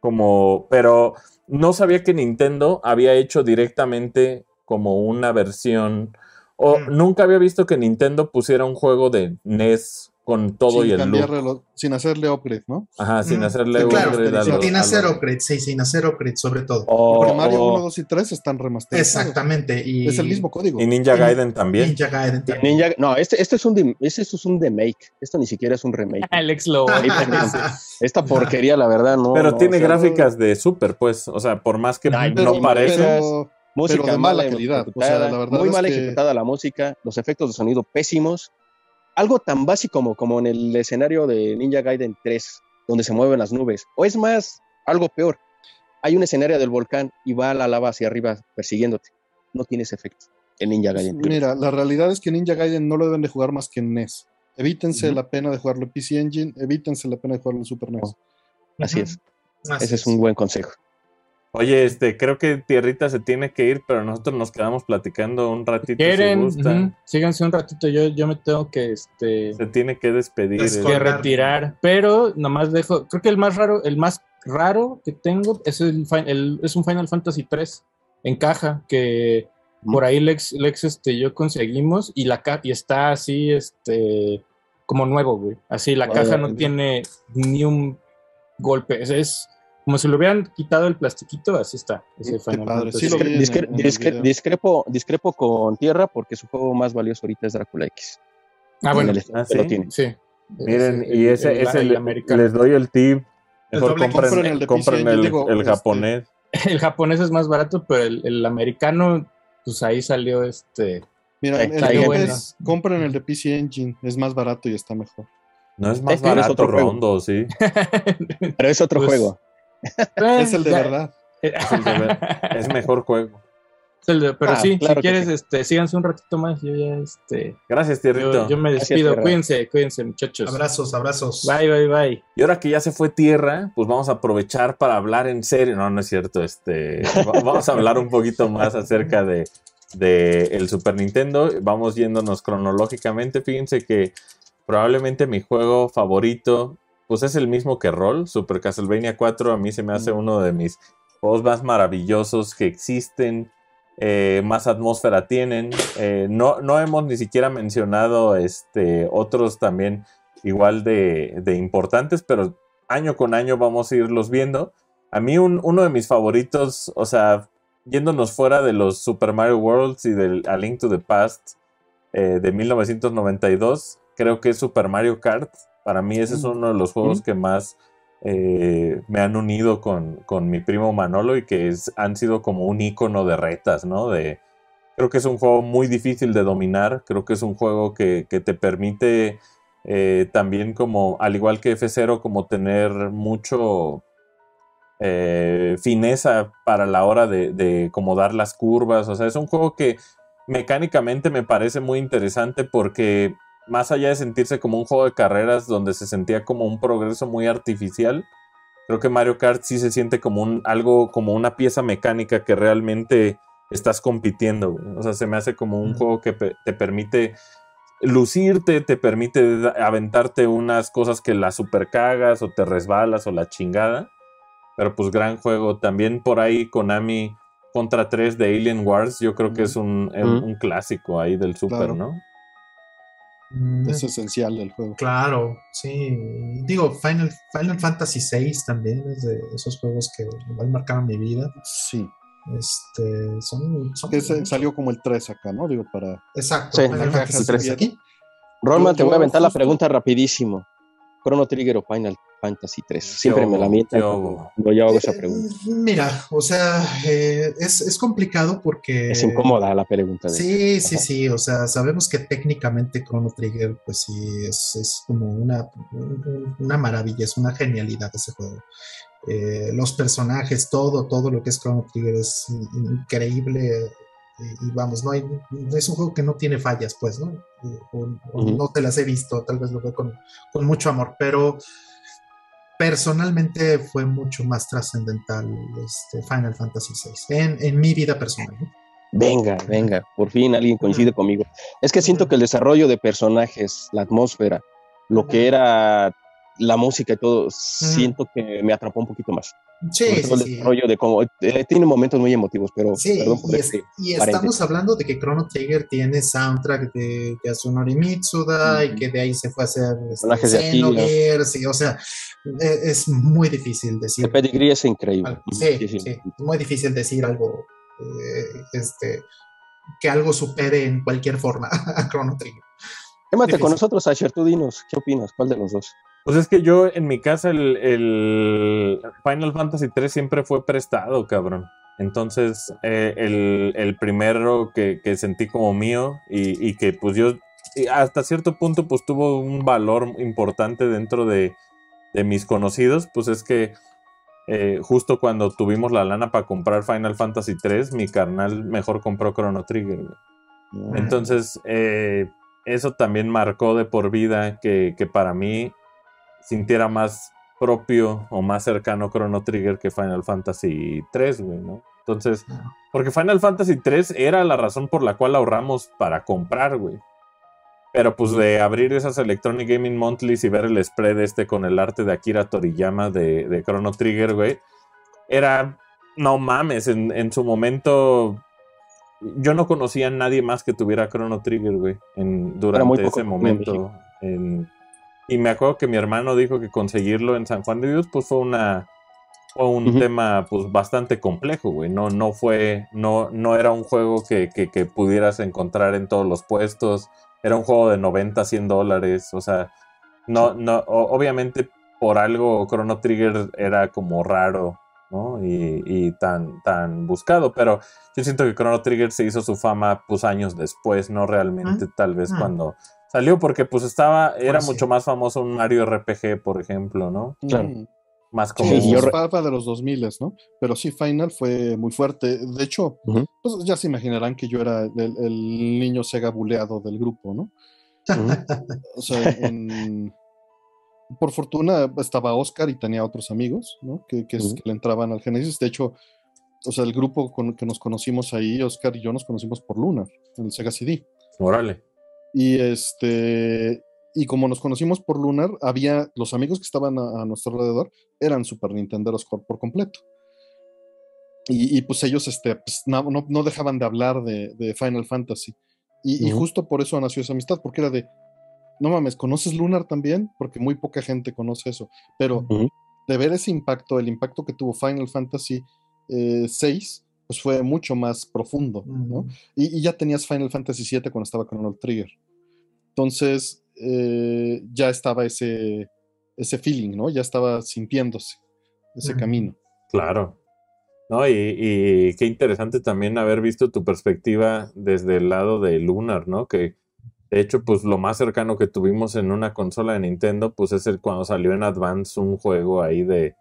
como... Pero no sabía que Nintendo había hecho directamente como una versión... O Mm. nunca había visto que Nintendo pusiera un juego de NES con todo sin, y el loop. cambiarle lo- sin hacerle upgrade, ¿no? Ajá, sin Mm, hacerle sí, claro, upgrade sin, hacer upgrade, sí, sin hacer upgrade sobre todo. O- Porque Mario o 1, 2 y 3 están remasterizados. Exactamente. Y Es el mismo código. Y Ninja Y- Gaiden también. Ninja Gaiden también. Ninja- no, este, este es un este es un remake. Esto ni siquiera es un remake. Alex lo Ahí pendiente. Esta porquería, la verdad, no. Pero no, tiene o sea, gráficas de Super, pues. O sea, por más que no pero- Música pero de mala mala calidad, o sea, la verdad muy es mal que- ejecutada la música, los efectos de sonido pésimos. Algo tan básico como, como en el escenario de Ninja Gaiden 3, donde se mueven las nubes. O es más, algo peor. Hay un escenario del volcán y va la lava hacia arriba persiguiéndote. No tiene ese efecto en Ninja Gaiden 3. Mira, la realidad es que Ninja Gaiden no lo deben de jugar más que en NES. Evítense la pena de jugarlo en PC Engine, evítense la pena de jugarlo en Super NES. Así es. Así Ese es un buen consejo. Oye, este, creo que Tierrita se tiene que ir, pero nosotros nos quedamos platicando un ratito quieren, si gusta. ujú, síganse un ratito. Yo, yo me tengo que este Se tiene que despedir. Es eh. que Colgar. retirar, pero nomás dejo, creo que el más raro, el más raro que tengo es el, fin- el- es un Final Fantasy 3 en caja que por ahí Lex, Lex este yo conseguimos y la ca- y está así este como nuevo, güey. Así la caja no tiene ni un golpe, es, es como si le hubieran quitado el plastiquito, así está. Ese Qué Final padre, sí lo Discre- discre- video. discrepo, discrepo con Tierra porque su juego más valioso ahorita es Drácula X. Ah, bueno, En el- Ah, lo ¿sí? tiene. sí. Miren, y ese, el- ese el les doy el tip. El Mejor compren, compren el de compren PC, el, digo, el este, japonés. El japonés es más barato, pero el, el americano, pues ahí salió este. Mira, el. NES, compren el de PC Engine, es más barato y está mejor. No es más Este es barato, otro juego. Rondo, sí. Pero es otro Pues, juego. Es el de Ya- verdad. Es, el de ver- es mejor juego. Es el de- pero Ah, sí, claro si quieres, sí. este, síganse un ratito más. Yo ya, este, Gracias, Tierrito. yo, yo me despido. Cuídense, cuídense, muchachos. Abrazos, abrazos. Bye, bye, bye. Y ahora que ya se fue tierra, pues vamos a aprovechar para hablar en serio. No, no es cierto. Este, va- vamos a hablar un poquito más acerca de, de el Super Nintendo. Vamos yéndonos cronológicamente. Fíjense que probablemente mi juego favorito, pues es el mismo que Roll. Super Castlevania 4 a mí se me hace uno de mis juegos más maravillosos que existen eh, más atmósfera tienen. Eh, no, no hemos ni siquiera mencionado este, otros también igual de, de, importantes, pero año con año vamos a irlos viendo. A mí uno de mis favoritos, o sea, yéndonos fuera de los Super Mario Worlds y del A Link to the Past eh, de 1992, creo que es Super Mario Kart. Para mí ese es uno de los juegos que más eh, me han unido con, con, mi primo Manolo y que han sido como un icono de retas, ¿no? De, creo que es un juego muy difícil de dominar, creo que es un juego que, que te permite eh, también como, al igual que F0, como tener mucho eh, fineza para la hora de, de como dar las curvas, o sea, es un juego que mecánicamente me parece muy interesante porque más allá de sentirse como un juego de carreras donde se sentía como un progreso muy artificial, creo que Mario Kart sí se siente como un algo como una pieza mecánica que realmente estás compitiendo. O sea, se me hace como un juego que te permite lucirte, te permite aventarte unas cosas que la super cagas o te resbalas o la chingada. Pero pues gran juego. También por ahí Konami contra 3 de Alien Wars, yo creo que es un, un clásico ahí del Super, ¿no? Mm. Es esencial el juego. Claro, sí. Digo, Final, Final Fantasy VI también es de esos juegos que igual marcaron mi vida. Sí. Este, son, salió como el 3 acá, ¿no? Digo, para. Exacto. Final Fantasy 3 aquí. Roma, te voy a aventar la pregunta rapidísimo. Chrono Trigger o Final Fantasy 3. Siempre me la miento cuando yo hago esa pregunta. Eh, mira, o sea, eh, es, complicado porque... Es incómoda la pregunta. sí, sí, sí, o sea, sabemos que técnicamente Chrono Trigger, pues sí, es, como una, una maravilla, es una genialidad ese juego. Eh, los personajes, todo, todo lo que es Chrono Trigger es increíble y, vamos, no, hay, es un juego que no tiene fallas, pues, ¿no? No te las he visto, tal vez lo veo con, con mucho amor, pero personalmente fue mucho más trascendental este Final Fantasy VI en, en mi vida personal. Venga, venga, por fin alguien coincide conmigo. Es que siento que el desarrollo de personajes, la atmósfera, lo que era la música y todo, siento que me atrapó un poquito más. Sí, sí, el desarrollo de cómo eh, tiene momentos muy emotivos, pero sí, y, estamos hablando de que Chrono Trigger tiene soundtrack de Yasunori Mitsuda y que de ahí se fue a hacer este, Xenogears, o sea, e, es, muy difícil decir. El pedigree es increíble. Sí, sí, sí, muy difícil decir algo eh, este que algo supere en cualquier forma a Chrono Trigger. Quémate con nosotros, Asher, tú dinos, ¿qué opinas? ¿Cuál de los dos? Pues es que yo en mi casa el, Final Fantasy 3 siempre fue prestado, cabrón. Entonces, eh, el, primero que, sentí como mío y, que pues yo hasta cierto punto pues tuvo un valor importante dentro de, mis conocidos, pues es que eh, justo cuando tuvimos la lana para comprar Final Fantasy 3, mi carnal mejor compró Chrono Trigger. Mm. Entonces, eh, eso también marcó de por vida que, que para mí sintiera más propio o más cercano Chrono Trigger que Final Fantasy 3, güey, ¿no? Entonces, porque Final Fantasy 3 era la razón por la cual ahorramos para comprar, güey. Pero pues de abrir esas Electronic Gaming Monthlies y ver el spread este con el arte de Akira Toriyama de, de Chrono Trigger, güey, era, no mames, en, su momento yo no conocía a nadie más que tuviera Chrono Trigger, güey, en, durante ese momento. En, y me acuerdo que mi hermano dijo que conseguirlo en San Juan de Dios, pues fue una fue un tema pues bastante complejo, güey. No, no fue, no, no era un juego que, que, pudieras encontrar en todos los puestos. Era un juego de 90, 100 dólares. O sea, no, no, obviamente por algo Chrono Trigger era como raro, ¿no? Y, y, tan, tan buscado. Pero yo siento que Chrono Trigger se hizo su fama pues años después, no realmente tal vez cuando Salió porque pues estaba, era pues mucho más famoso un Mario RPG, por ejemplo, ¿no? Claro. Más como... Sí, de los 2000, ¿no? Pero sí, Final fue muy fuerte. De hecho, pues ya se imaginarán que yo era el, niño Sega buleado del grupo, ¿no? o sea, por fortuna estaba Oscar y tenía otros amigos, ¿no? Que, que, le entraban al Genesis. De hecho, o sea, el grupo con que nos conocimos ahí, Oscar y yo nos conocimos por Lunar, en el Sega CD. Órale. Y este, y como nos conocimos por Lunar, había los amigos que estaban a, nuestro alrededor, eran Super Nintenderos por completo. Y, y, pues ellos este, pues, no, no, no, dejaban de hablar de, de Final Fantasy. Y, uh -huh. y, justo por eso nació esa amistad, porque era de, no mames, ¿conoces Lunar también? Porque muy poca gente conoce eso. Pero uh -huh. de ver ese impacto, el impacto que tuvo Final Fantasy eh, 6, pues fue mucho más profundo, ¿no? Y, y, ya tenías Final Fantasy 7 cuando estaba con Trigger. Entonces, eh, ya estaba ese, ese feeling, ¿no? Ya estaba sintiéndose ese camino. Claro. No, y, y, qué interesante también haber visto tu perspectiva desde el lado de Lunar, ¿no? Que de hecho, pues lo más cercano que tuvimos en una consola de Nintendo, pues es el cuando salió en Advance un juego ahí de,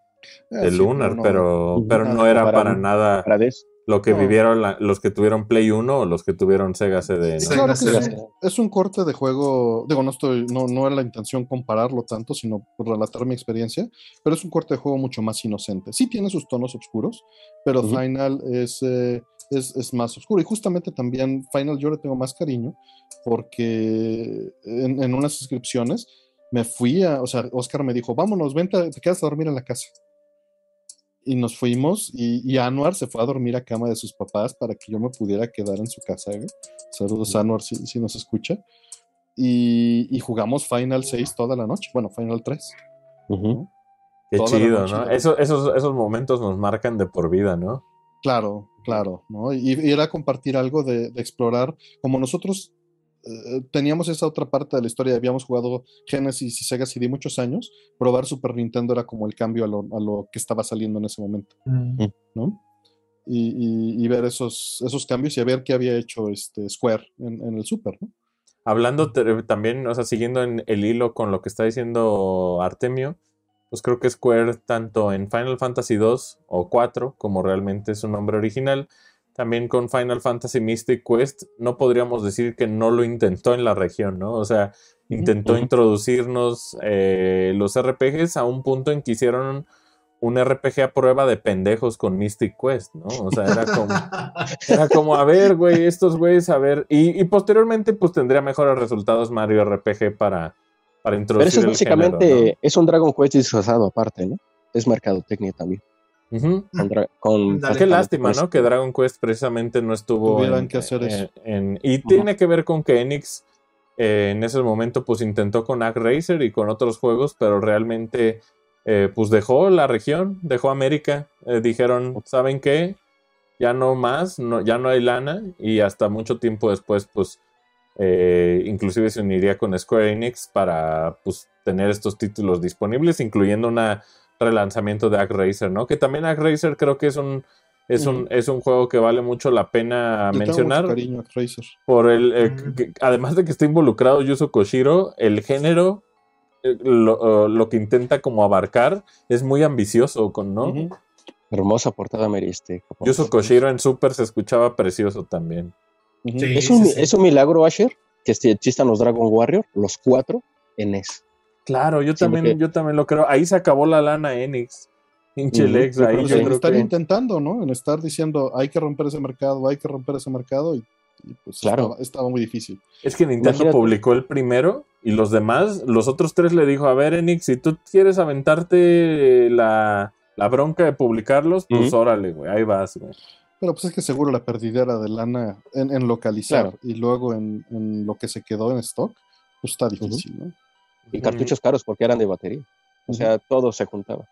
de ah, Lunar, sí, pero, no, pero, pero no era para, para nada para lo que no. vivieron la, los que tuvieron Play 1 o los que tuvieron Sega CD. ¿no? Claro que es, es, un corte de juego, digo, no estoy, no, no era la intención compararlo tanto, sino por relatar mi experiencia, pero es un corte de juego mucho más inocente. Sí tiene sus tonos oscuros, pero uh -huh. Final es, eh, es, es, más oscuro. Y justamente también Final yo le tengo más cariño, porque en, en unas inscripciones me fui a, o sea, Oscar me dijo, vámonos, vente, te quedas a dormir en la casa y nos fuimos y, y, Anuar se fue a dormir a cama de sus papás para que yo me pudiera quedar en su casa. ¿eh? Saludos Anuar si, si, nos escucha. Y, y, jugamos Final 6 toda la noche. Bueno, Final 3. Uh -huh. Qué toda chido, ¿no? Eso, esos, esos momentos nos marcan de por vida, ¿no? Claro, claro, ¿no? Y, y era compartir algo de, de, explorar, como nosotros eh, teníamos esa otra parte de la historia, habíamos jugado Genesis y Sega CD muchos años, probar Super Nintendo era como el cambio a lo, a lo que estaba saliendo en ese momento, mm. ¿no? Y, y, y, ver esos, esos cambios y a ver qué había hecho este Square en, en el Super, ¿no? Hablando también, o sea, siguiendo en el hilo con lo que está diciendo Artemio, pues creo que Square, tanto en Final Fantasy 2 o 4, como realmente es su nombre original, también con Final Fantasy Mystic Quest, no podríamos decir que no lo intentó en la región, ¿no? O sea, intentó uh -huh. introducirnos eh, los RPGs a un punto en que hicieron un RPG a prueba de pendejos con Mystic Quest, ¿no? O sea, era como, era como a ver, güey, estos güeyes, a ver. Y, y, posteriormente, pues tendría mejores resultados Mario RPG para, para introducir. Pero eso es básicamente, género, ¿no? es un Dragon Quest disfrazado aparte, ¿no? Es mercadotecnia también. Uh -huh. con, con Dale, Qué lástima, Quest. ¿no? Que Dragon Quest precisamente no estuvo en, que hacer eso. En, en, y uh -huh. tiene que ver con que Enix eh, en ese momento pues intentó con ActRaiser y con otros juegos, pero realmente eh, pues dejó la región, dejó América. Eh, dijeron, ¿saben qué? Ya no más, no, ya no hay lana y hasta mucho tiempo después pues eh, inclusive se uniría con Square Enix para pues tener estos títulos disponibles, incluyendo una relanzamiento de ActRaiser, ¿no? Que también ActRaiser creo que es un es un, es un juego que vale mucho la pena Yo mencionar. Mucho cariño, ActRaiser. Por el, eh, que, además de que está involucrado Yuzo Koshiro, el género, eh, lo, uh, lo, que intenta como abarcar es muy ambicioso, con, ¿no? -huh. Hermosa portada meriste. Yuzo Koshiro en Super se escuchaba precioso también. Sí, es, un, sí, sí. es un milagro, Asher, que existan los Dragon Warrior, los cuatro, en NES. Claro, yo también, que... yo también lo creo. Ahí se acabó la lana Enix. Hinchelex, uh -huh. ahí yo creo estar que... intentando, ¿no? En estar diciendo, hay que romper ese mercado, hay que romper ese mercado, y, y pues claro. estaba, estaba, muy difícil. Es que Nintendo Imagínate. publicó el primero, y los demás, los otros tres le dijo, a ver, Enix, si tú quieres aventarte la, la bronca de publicarlos, pues uh -huh. órale, güey, ahí vas, güey. Pero pues es que seguro la perdidera de lana en, en localizar claro. y luego en, en, lo que se quedó en stock, pues está difícil, uh -huh. ¿no? Y cartuchos caros porque eran de batería. O sea, todo se juntaba.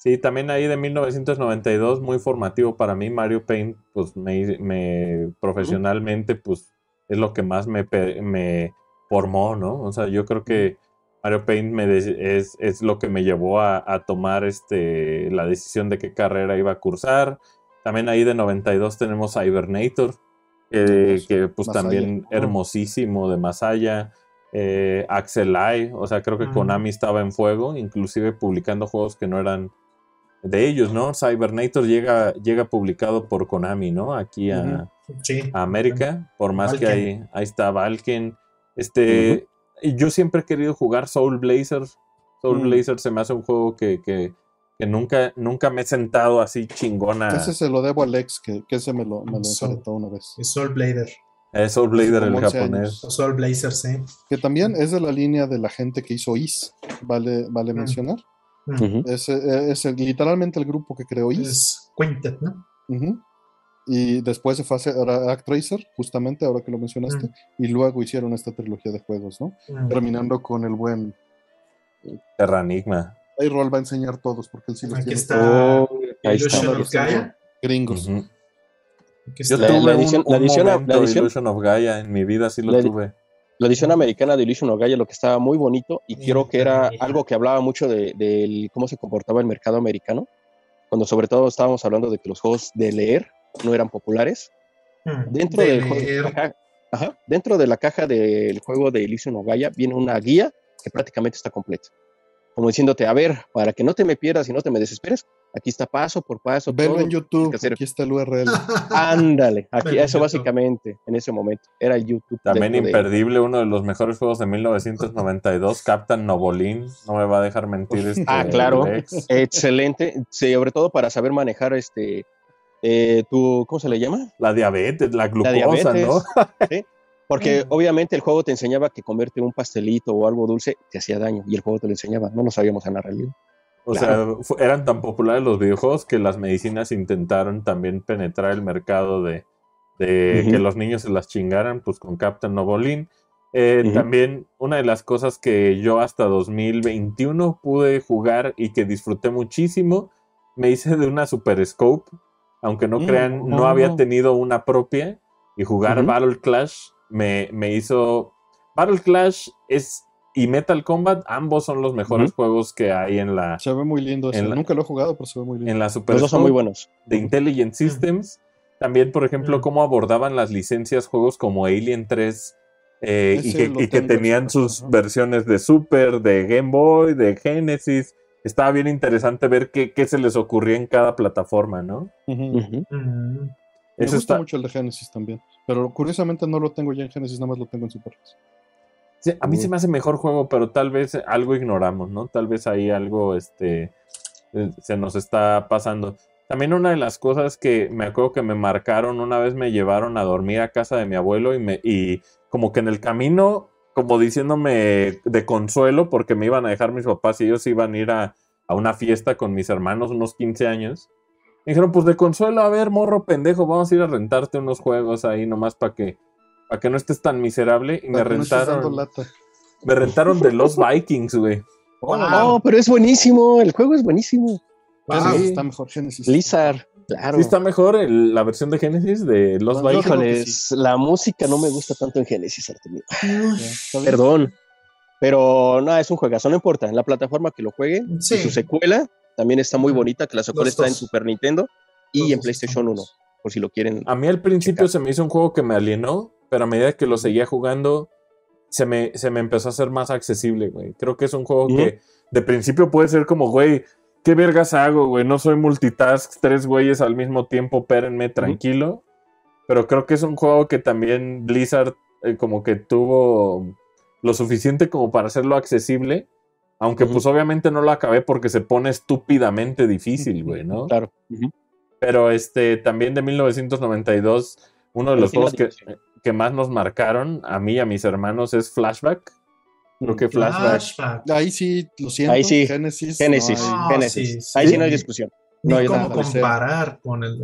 Sí, también ahí de 1992, muy formativo para mí. Mario Paint, pues me, me profesionalmente, pues es lo que más me, me, formó, ¿no? O sea, yo creo que Mario Paint me es, es, lo que me llevó a, a, tomar este, la decisión de qué carrera iba a cursar. También ahí de 92 tenemos a Hibernator, que, que pues Masaya. también hermosísimo de Masaya eh, Axelai, o sea, creo que Konami estaba en fuego, inclusive publicando juegos que no eran de ellos, ¿no? Cybernator llega, llega publicado por Konami, ¿no? Aquí a, sí. a América, por más Valken. que ahí, ahí está Valken. Este, uh -huh. yo siempre he querido jugar Soul Blazer. Soul -huh. Blazer se me hace un juego que, que, que, nunca, nunca me he sentado así chingona. Ese se lo debo a Alex, que, que ese me lo, me lo Soul, una vez. Soul Blazer. Es Soul Blazer el japonés. Soul Blazer, sí. Que también es de la línea de la gente que hizo Is, vale, vale mm. mencionar. Uh -huh. es, es, es, literalmente el grupo que creó Is. Es Quintet, ¿no? Y después se fue a hacer Actracer, justamente ahora que lo mencionaste, Mm. y luego hicieron esta trilogía de juegos, ¿no? Mm. Terminando con el buen. Terranigma. Ahí Roll va a enseñar todos, porque él sí los Aquí tiene está. Oh, ahí Illusion está. of Gaia. gringos. Yo. La- tuve la edición- un, la edición- la momento edición- Illusion of Gaia en mi vida, sí lo La tuve. La edición americana de Illusion of Gaia, lo que estaba muy bonito, y Sí, creo que era algo que hablaba mucho de, cómo se comportaba el mercado americano, cuando sobre todo estábamos hablando de que los juegos de leer no eran populares. Mm. Dentro, De del juego- leer. ajá, ajá, dentro de la caja del juego de Illusion of Gaia viene una guía que prácticamente está completa. Como diciéndote, a ver, para que no te me pierdas y no te me desesperes, aquí está paso por paso. Velo todo en YouTube, que aquí está el URL. Ándale, aquí, eso YouTube. básicamente, en ese momento, era el YouTube. También de- imperdible, uno de los mejores juegos de 1992, Captain Novolin. No me va a dejar mentir este Ah, claro. Excelente, sobre todo para saber manejar este, eh, tu, ¿cómo se le llama? La diabetes, la La glucosa, diabetes. ¿no? ¿sí? Porque obviamente el juego te enseñaba que comerte un pastelito o algo dulce te hacía daño y el juego te lo enseñaba, no lo sabíamos en la realidad. O Claro. sea, eran tan populares los videojuegos que las medicinas intentaron también penetrar el mercado de, que los niños se las chingaran, pues con Captain Novolin. Eh. También una de las cosas que yo hasta 2021 pude jugar y que disfruté muchísimo, me hice de una Super Scope, aunque no Mm, crean, no oh. había tenido una propia y jugar. Battle Clash me, me hizo... Battle Clash es... Y Metal Combat, ambos son los mejores juegos que hay en la, Se ve muy lindo ese. En la- Nunca lo he jugado, pero se ve muy lindo. en la Super Los dos son muy buenos. de Intelligent Systems. También, por ejemplo, cómo abordaban las licencias juegos como Alien 3 eh, y, que, y tenían sus versiones de Super, de Game Boy, de Genesis. Estaba bien interesante ver qué, qué se les ocurría en cada plataforma, ¿no? Mm. Me gusta está, mucho el de Genesis también. Pero curiosamente no lo tengo ya en Genesis, nada más lo tengo en Super NES. Sí, a mí se me hace mejor juego, pero tal vez algo ignoramos, ¿no? Tal vez ahí algo este, eh, se nos está pasando. También una de las cosas que me acuerdo que me marcaron, una vez me llevaron a dormir a casa de mi abuelo y, me, y como que en el camino, como diciéndome de consuelo, porque me iban a dejar mis papás y ellos iban a ir a, a una fiesta con mis hermanos, unos 15 años. Me dijeron, pues de consuelo, a ver, morro pendejo, vamos a ir a rentarte unos juegos ahí nomás para que, para que no estés tan miserable. Y me no rentaron, lata. me rentaron de los Vikings, güey. Wow. No, pero es buenísimo, el juego es buenísimo. Wow. Genesis Sí. está mejor, Genesis. Blizzard, claro. Sí está mejor el- la versión de Genesis de los No, Vikings. Híjoles, la música no me gusta tanto en Genesis, Artemio. Bien. Perdón. Pero no, es un juegazo, no importa. En la plataforma que lo juegue, Sí. y su secuela también está muy bonita, que la Los está en. Super Nintendo y Los en PlayStation 1, estamos. por si lo quieren. A mí al principio Checar. se me hizo un juego que me alienó, pero a medida que lo seguía jugando, se me, se me empezó a hacer más accesible, güey. Creo que es un juego Ujú. que de principio puede ser como, güey, ¿qué vergas hago, güey? No soy multitask, tres güeyes al mismo tiempo, pérenme tranquilo. Pero creo que es un juego que también Blizzard eh, como que tuvo lo suficiente como para hacerlo accesible. Aunque pues obviamente no lo acabé porque se pone estúpidamente difícil, güey, ¿no? Claro. Pero este, también de 1992, uno de los sí juegos que, más nos marcaron, a mí y a mis hermanos, es Flashback. Creo que Flashback. Flashback. Ahí sí, lo siento. Ahí sí. Genesis. Genesis, no Genesis. sí, sí. Ahí sí no hay discusión. Ni No hay cómo comparar con el.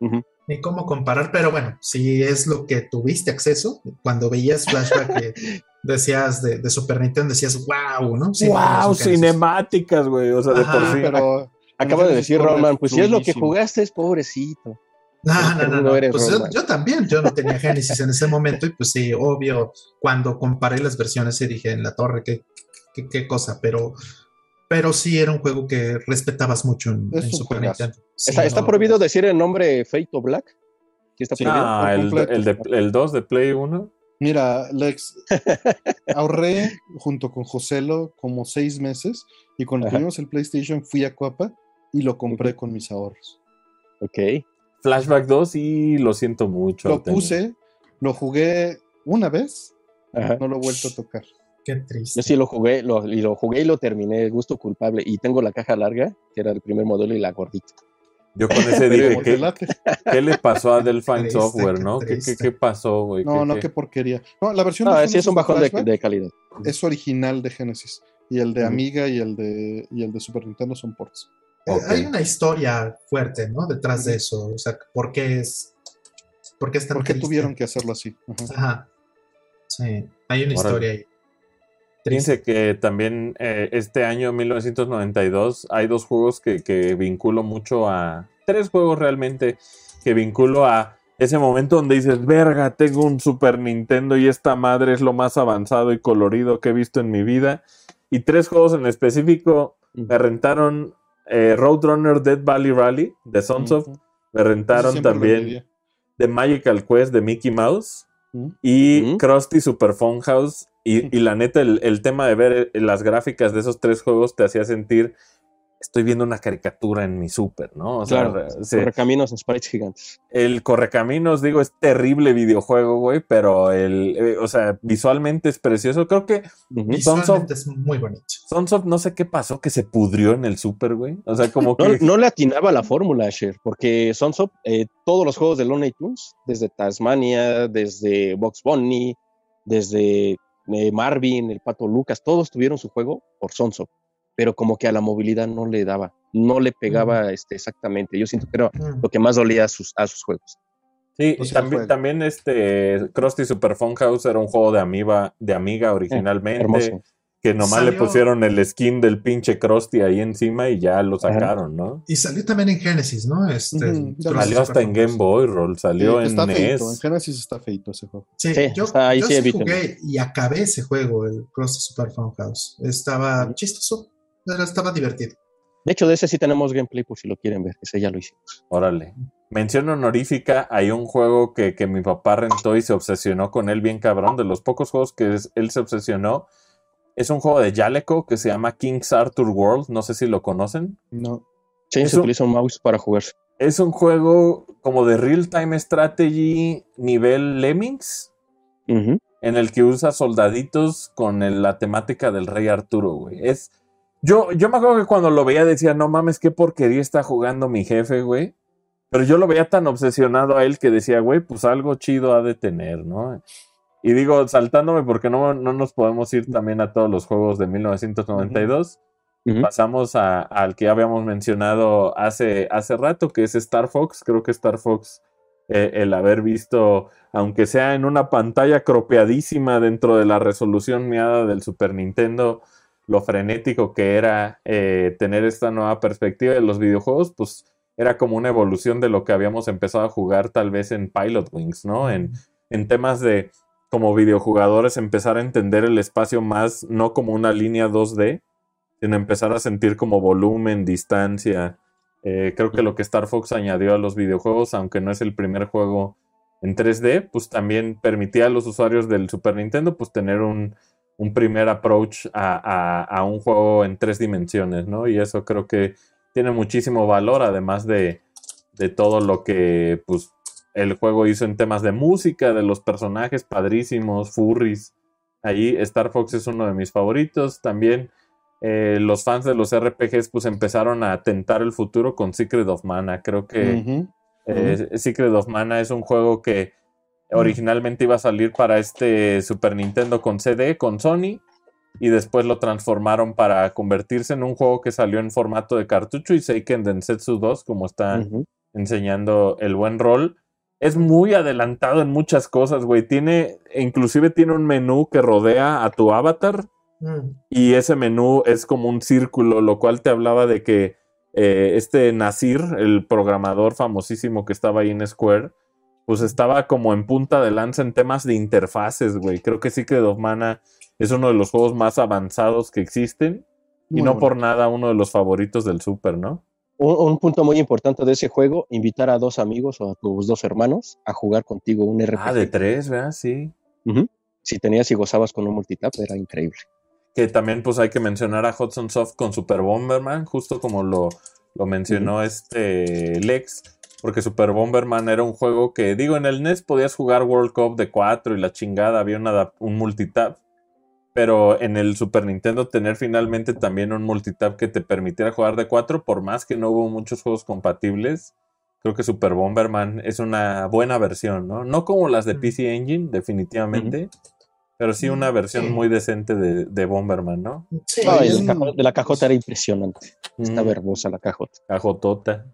Ujú. ni cómo comparar, pero bueno, si es lo que tuviste acceso, cuando veías flashback que decías de, de Super Nintendo, decías, wow, ¿no? Sí, ¡Wow! Cinemáticas, güey. O sea, de Ajá, por sí. Pero Acaba de decir Roman, pues si es lo que jugaste, es pobrecito. No, no, no, no. no eres Pues yo, Roman. yo también, yo no tenía Genesis en ese momento y pues sí, obvio, cuando comparé las versiones sí dije en la torre, qué, qué, qué cosa, pero, pero sí era un juego que respetabas mucho en, en Super juegazo. Nintendo. Sí, está está no, prohibido decir el nombre Fate of Black. ¿Sí está Sí. prohibido? Ah, el, el, de, el 2 de Play 1. Mira, Lex, ahorré junto con Joselo como seis meses y cuando Ajá. tuvimos el PlayStation fui a Coapa y lo compré con mis ahorros. Ok. Flashback 2 y lo siento mucho. Lo puse, lo jugué una vez, Ajá. no lo he vuelto a tocar. Qué triste. Yo sí lo jugué, lo, y lo jugué y lo terminé, gusto culpable. Y tengo la caja larga, que era el primer modelo, y la gordita. Yo con ese dije, ¿qué. ¿qué le pasó a Delphine Triste, Software, qué no? ¿Qué, qué, pasó, güey? No, ¿Qué- no, qué? qué porquería. No, la versión No, de sí es un bajón de, calidad. es original de Genesis y el de. Amiga y el de y el de Super Nintendo son ports. Eh, hay una historia fuerte, ¿no? Detrás de eso. O sea, ¿por qué es. ¿Por qué, ¿Por qué tuvieron que hacerlo así? Ajá. Sí, hay una historia ahí. Fíjense que también eh, este año 1992 hay dos juegos que, que vinculo mucho a. Tres juegos realmente que vinculo a ese momento donde dices, verga, tengo un Super Nintendo y esta madre es lo más avanzado y colorido que he visto en mi vida. Y tres juegos en específico me rentaron eh, Roadrunner Dead Valley Rally de Sunsoft. Me rentaron también The Magical Quest de Mickey Mouse y Krusty Super Phone House. Y, y la neta, el, el, tema de ver eh, las gráficas de esos tres juegos te hacía sentir estoy viendo una caricatura en mi súper, ¿no? O claro, sea, Correcaminos en sprites gigantes. El Correcaminos, digo, es terrible videojuego, güey, pero el, eh, o sea, visualmente es precioso. Creo que visualmente es muy bonito. Sunsoft, no sé qué pasó, que se pudrió en el súper, güey. O sea, como que... No, le atinaba la fórmula, Asher, porque Sunsoft, eh, todos los juegos de Looney Tunes, desde Tasmania, desde Box Bunny, desde eh, Marvin, el Pato Lucas, todos tuvieron su juego por Sunsoft pero como que a la movilidad no le daba, no le pegaba este, exactamente. Yo siento que era lo que más dolía a sus, a sus juegos. Sí, también, también este Krusty Super House era un juego de amiga, de amiga originalmente. Que nomás le pusieron el skin del pinche Krusty ahí encima y ya lo sacaron, ¿no? Y salió también en Genesis, ¿no? Este, salió hasta en Game Boy Roll, salió en NES. En Genesis está feito ese juego. Sí, yo, ahí sí jugué y acabé ese juego, el Krusty Super House. Estaba chistoso estaba divertido. De hecho, de ese sí tenemos gameplay por si lo quieren ver, ese ya lo hicimos. Órale. Mención honorífica, hay un juego que, mi papá rentó y se obsesionó con él bien cabrón. De los pocos juegos que él se obsesionó, es un juego de Jaleco que se llama King's Arthur World. No sé si lo conocen. No. Sí, se utiliza un mouse para jugar. Es un juego como de real-time strategy nivel Lemmings. En el que usa soldaditos con la temática del rey Arturo, güey. Es yo, yo me acuerdo que cuando lo veía decía, no mames, qué porquería está jugando mi jefe, güey. Pero yo lo veía tan obsesionado a él que decía, güey, pues algo chido ha de tener, ¿no? Y digo, saltándome porque no, no nos podemos ir también a todos los juegos de 1992. Pasamos a, al que habíamos mencionado hace, hace rato, que es Star Fox. Creo que Star Fox, eh, el haber visto, aunque sea en una pantalla cropeadísima dentro de la resolución miada del Super Nintendo, lo frenético que era eh, tener esta nueva perspectiva de los videojuegos, pues era como una evolución de lo que habíamos empezado a jugar tal vez en Pilot Wings, ¿no? En, en temas de como videojugadores empezar a entender el espacio más no como una línea 2D, sino empezar a sentir como volumen, distancia. Eh, creo que lo que Star Fox añadió a los videojuegos, aunque no es el primer juego en 3D, pues también permitía a los usuarios del Super Nintendo pues tener un, un primer approach a, un juego en tres dimensiones, ¿no? Y eso creo que tiene muchísimo valor, además de, todo lo que pues, el juego hizo en temas de música, de los personajes padrísimos, furries. Ahí Star Fox es uno de mis favoritos. También eh, los fans de los RPGs pues empezaron a tentar el futuro con Secret of Mana. Creo que eh, Secret of Mana es un juego que Originalmente iba a salir para este Super Nintendo con CD, con Sony, y después lo transformaron para convertirse en un juego que salió en formato de cartucho y Seiken Densetsu 2, como está enseñando el buen rol. Es muy adelantado en muchas cosas, güey. Tiene, inclusive tiene un menú que rodea a tu avatar. Mm. Y ese menú es como un círculo, lo cual te hablaba de que eh, este Nasir, el programador famosísimo que estaba ahí en Square, pues estaba como en punta de lanza en temas de interfaces, güey. Creo que Secret of Mana es uno de los juegos más avanzados que existen y no por nada uno de los favoritos del Super, ¿no? Un, punto muy importante de ese juego, invitar a dos amigos o a tus dos hermanos a jugar contigo un RPG. Ah, de tres, ¿verdad? Sí. Si tenías y gozabas con un multitap, era increíble. Que también pues hay que mencionar a Hudson Soft con Super Bomberman, justo como lo, lo mencionó este Lex porque Super Bomberman era un juego que, digo, en el NES podías jugar World Cup de 4 y la chingada, había una, un multitap. Pero en el Super Nintendo tener finalmente también un multitap que te permitiera jugar de 4, por más que no hubo muchos juegos compatibles, creo que Super Bomberman es una buena versión, ¿no? No como las de PC Engine, definitivamente, Pero sí una versión Sí. muy decente de, de Bomberman, ¿no? Sí, la de la cajota era impresionante. Está Mm, hermosa la cajota. Cajotota.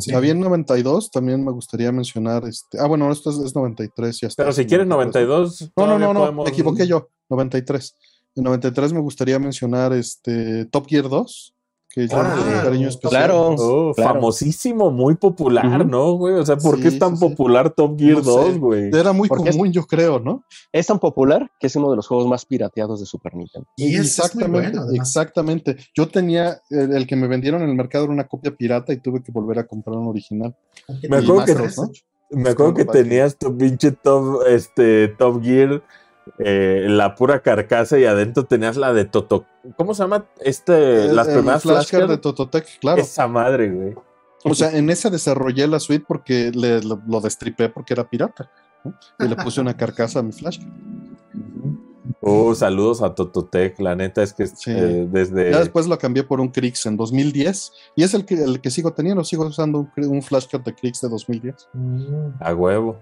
Sí. Había en 92, también me gustaría mencionar este. Ah, bueno, esto es, es 93, ya está. Pero si quieres 92. No, no, no, no, podemos- me equivoqué yo. 93. En 93 me gustaría mencionar este Top Gear 2, que ya Órale. tiene cariño especial. Claro. Oh, Claro. famosísimo, muy popular. ¿no, güey? O sea, ¿por Sí, qué es tan sí, sí. popular Top Gear No sé. 2, güey? Era muy Porque es- común, yo creo, ¿no? Es tan popular que es uno de los juegos más pirateados de Super Nintendo. Y es, es muy exactamente, bueno, exactamente. Yo tenía el, el que me vendieron en el mercado era una copia pirata y tuve que volver a comprar un original. Me acuerdo que-. Me acuerdo que tenías tu pinche Top, este, top Gear, eh, la pura carcasa y adentro tenías la de Toto. ¿Cómo se llama? Este, El- las el primeras flashcard flashcards. de Tototec, claro. Esa madre, güey. O sea, en esa desarrollé la suite porque le- lo, lo destripé porque era pirata. ¿no? Y le puse una carcasa a mi flashcard. Oh, saludos a Tototec. La neta es que Sí. eh, desde. Ya después lo cambié por un Krix en 2010 y es el que, el que sigo teniendo. Sigo usando un, un flashcard de Krix de 2010. Mm. A huevo.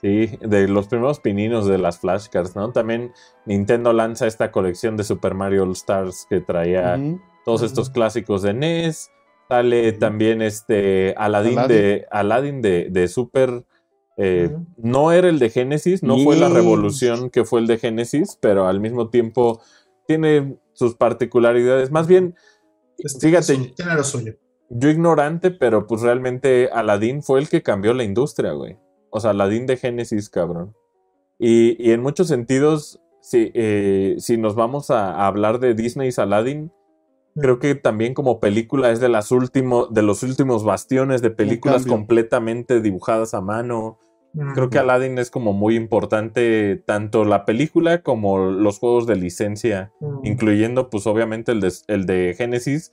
Sí, de los primeros pininos de las flashcards, ¿no? También Nintendo lanza esta colección de Super Mario All Stars que traía todos estos clásicos de NES. Sale también este Aladdin, Aladdin. de Aladdin de, de Super. eh. No era el de Genesis, no fue la revolución que fue el de Genesis, pero al mismo tiempo tiene sus particularidades. Más bien, fíjate, tiene lo suyo. yo ignorante, pero pues realmente Aladdin fue el que cambió la industria, güey. O sea, Aladdin de Genesis, cabrón. Y, y en muchos sentidos, si, eh, si nos vamos a, a hablar de Disney's Aladdin, creo que también como película es de, las último, de los últimos bastiones de películas completamente dibujadas a mano. Creo Mm. que Aladdin es como muy importante tanto la película como los juegos de licencia Mm. incluyendo pues obviamente el de, el de Genesis,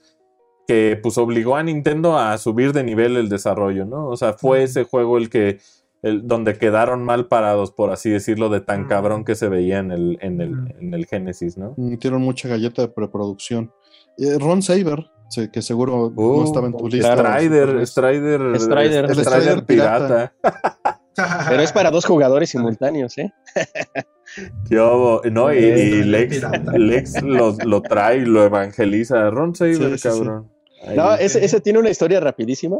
que pues obligó a Nintendo a subir de nivel el desarrollo, ¿no? O sea, fue ese juego el que, el, donde quedaron mal parados, por así decirlo, de tan cabrón que se veía en el, en el, en el Genesis, ¿no? Metieron mucha galleta de preproducción. Eh, Ron Saber, sí, que seguro no Uh, estaba en tu lista. Strider, NES. Strider, Strider. el El Strider Strider pirata. Pero es para dos jugadores simultáneos, ¿eh? Obo, ¿no? Y, y Lex, pirata. Lex lo, lo trae y lo evangeliza. Ron Saber, Sí, sí, sí. cabrón. Ahí. No, ese, ese tiene una historia rapidísima.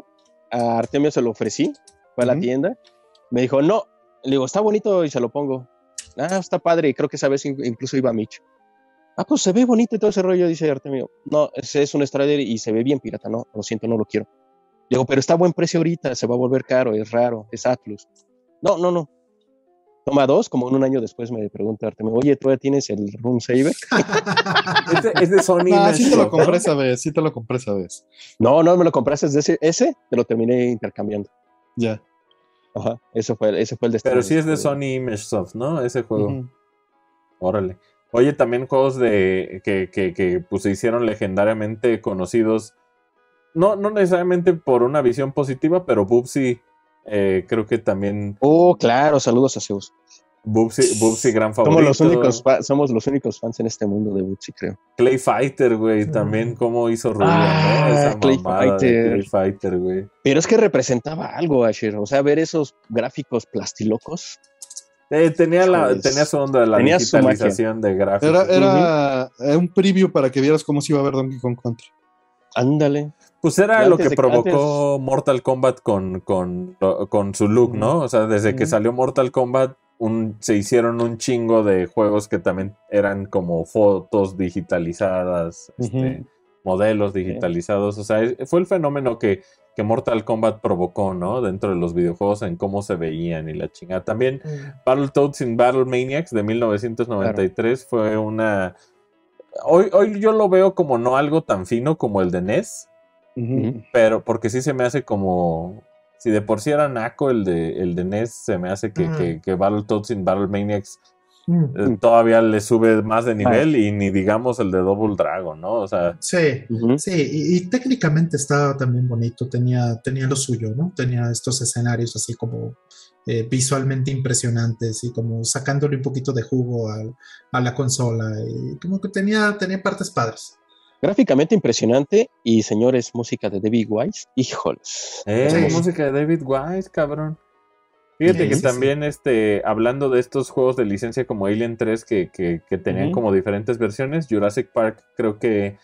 A Artemio se lo ofrecí, fue a la Ujú. tienda. Me dijo, no. Le digo, está bonito y se lo pongo. Ah, está padre. Y creo que esa vez in- incluso iba Mitch. Ah, pues se ve bonito y todo ese rollo, dice Artemio. No, ese es un Strider y se ve bien pirata. No, lo siento, no lo quiero. Le digo, pero está a buen precio ahorita, se va a volver caro, es raro, es Atlus. No, no, no. Toma dos, como un año después me pregunta Artemio, oye, ¿tú ya tienes el Room Saver? Es de, es de Sony. Ah, sí te lo compré esa vez, sí te lo compré esa vez. No, no me lo compraste desde ese, ese, te lo terminé intercambiando. Ya. Ajá, ese fue, ese fue el destino. Pero sí es de Sony Image Soft, ¿no? Ese juego. Órale. Oye, también juegos de que, que, que pues, se hicieron legendariamente conocidos. No, no necesariamente por una visión positiva, pero Bubsy eh, creo que también Oh, claro, saludos a Zeus. Bubsy, Bubsy gran Somos favorito. los, únicos fa- somos los únicos fans en este mundo de Bootsy, creo. Clay Fighter, güey, Mm. también cómo hizo ruido, Ah, ¿no? Esa Clay Fighter. Clay Fighter, güey. Pero es que representaba algo, Asher. O sea, ver esos gráficos plastilocos. Eh, tenía, la, tenía su onda de la Tenía digitalización de gráficos. Era, era era un preview para que vieras cómo se iba a ver Donkey Kong Country. Ándale. Pues era lo que provocó Mortal Kombat con, con, con su look, ¿no? O sea, desde que Ujú. salió Mortal Kombat, un, se hicieron un chingo de juegos que también eran como fotos digitalizadas, este, modelos digitalizados. O sea, fue el fenómeno que, que Mortal Kombat provocó, ¿no? Dentro de los videojuegos, en cómo se veían y la chingada. También Battletoads in Battle Maniacs de 1993 fue una... Hoy, hoy yo lo veo como no algo tan fino como el de NES, pero porque sí se me hace como... Si de por sí era naco el de, el de NES, se me hace que, Ujú. que, que Battletoads in Battle Maniacs Mm. eh, todavía le sube más de nivel y ni digamos el de Double Dragon, ¿no? O sea, Sí, sí, y, y técnicamente estaba también bonito, tenía, tenía lo suyo, ¿no? Tenía estos escenarios así como eh, visualmente impresionantes y como sacándole un poquito de jugo al- a, la consola, y como que tenía, tenía partes padres. Gráficamente impresionante. Y señores, música de David Wise. Híjoles. eh, Sí. música de David Wise, cabrón. Fíjate Sí, que sí, también, este, hablando de estos juegos de licencia como Alien 3 que, que, que tenían como diferentes versiones, Jurassic Park creo que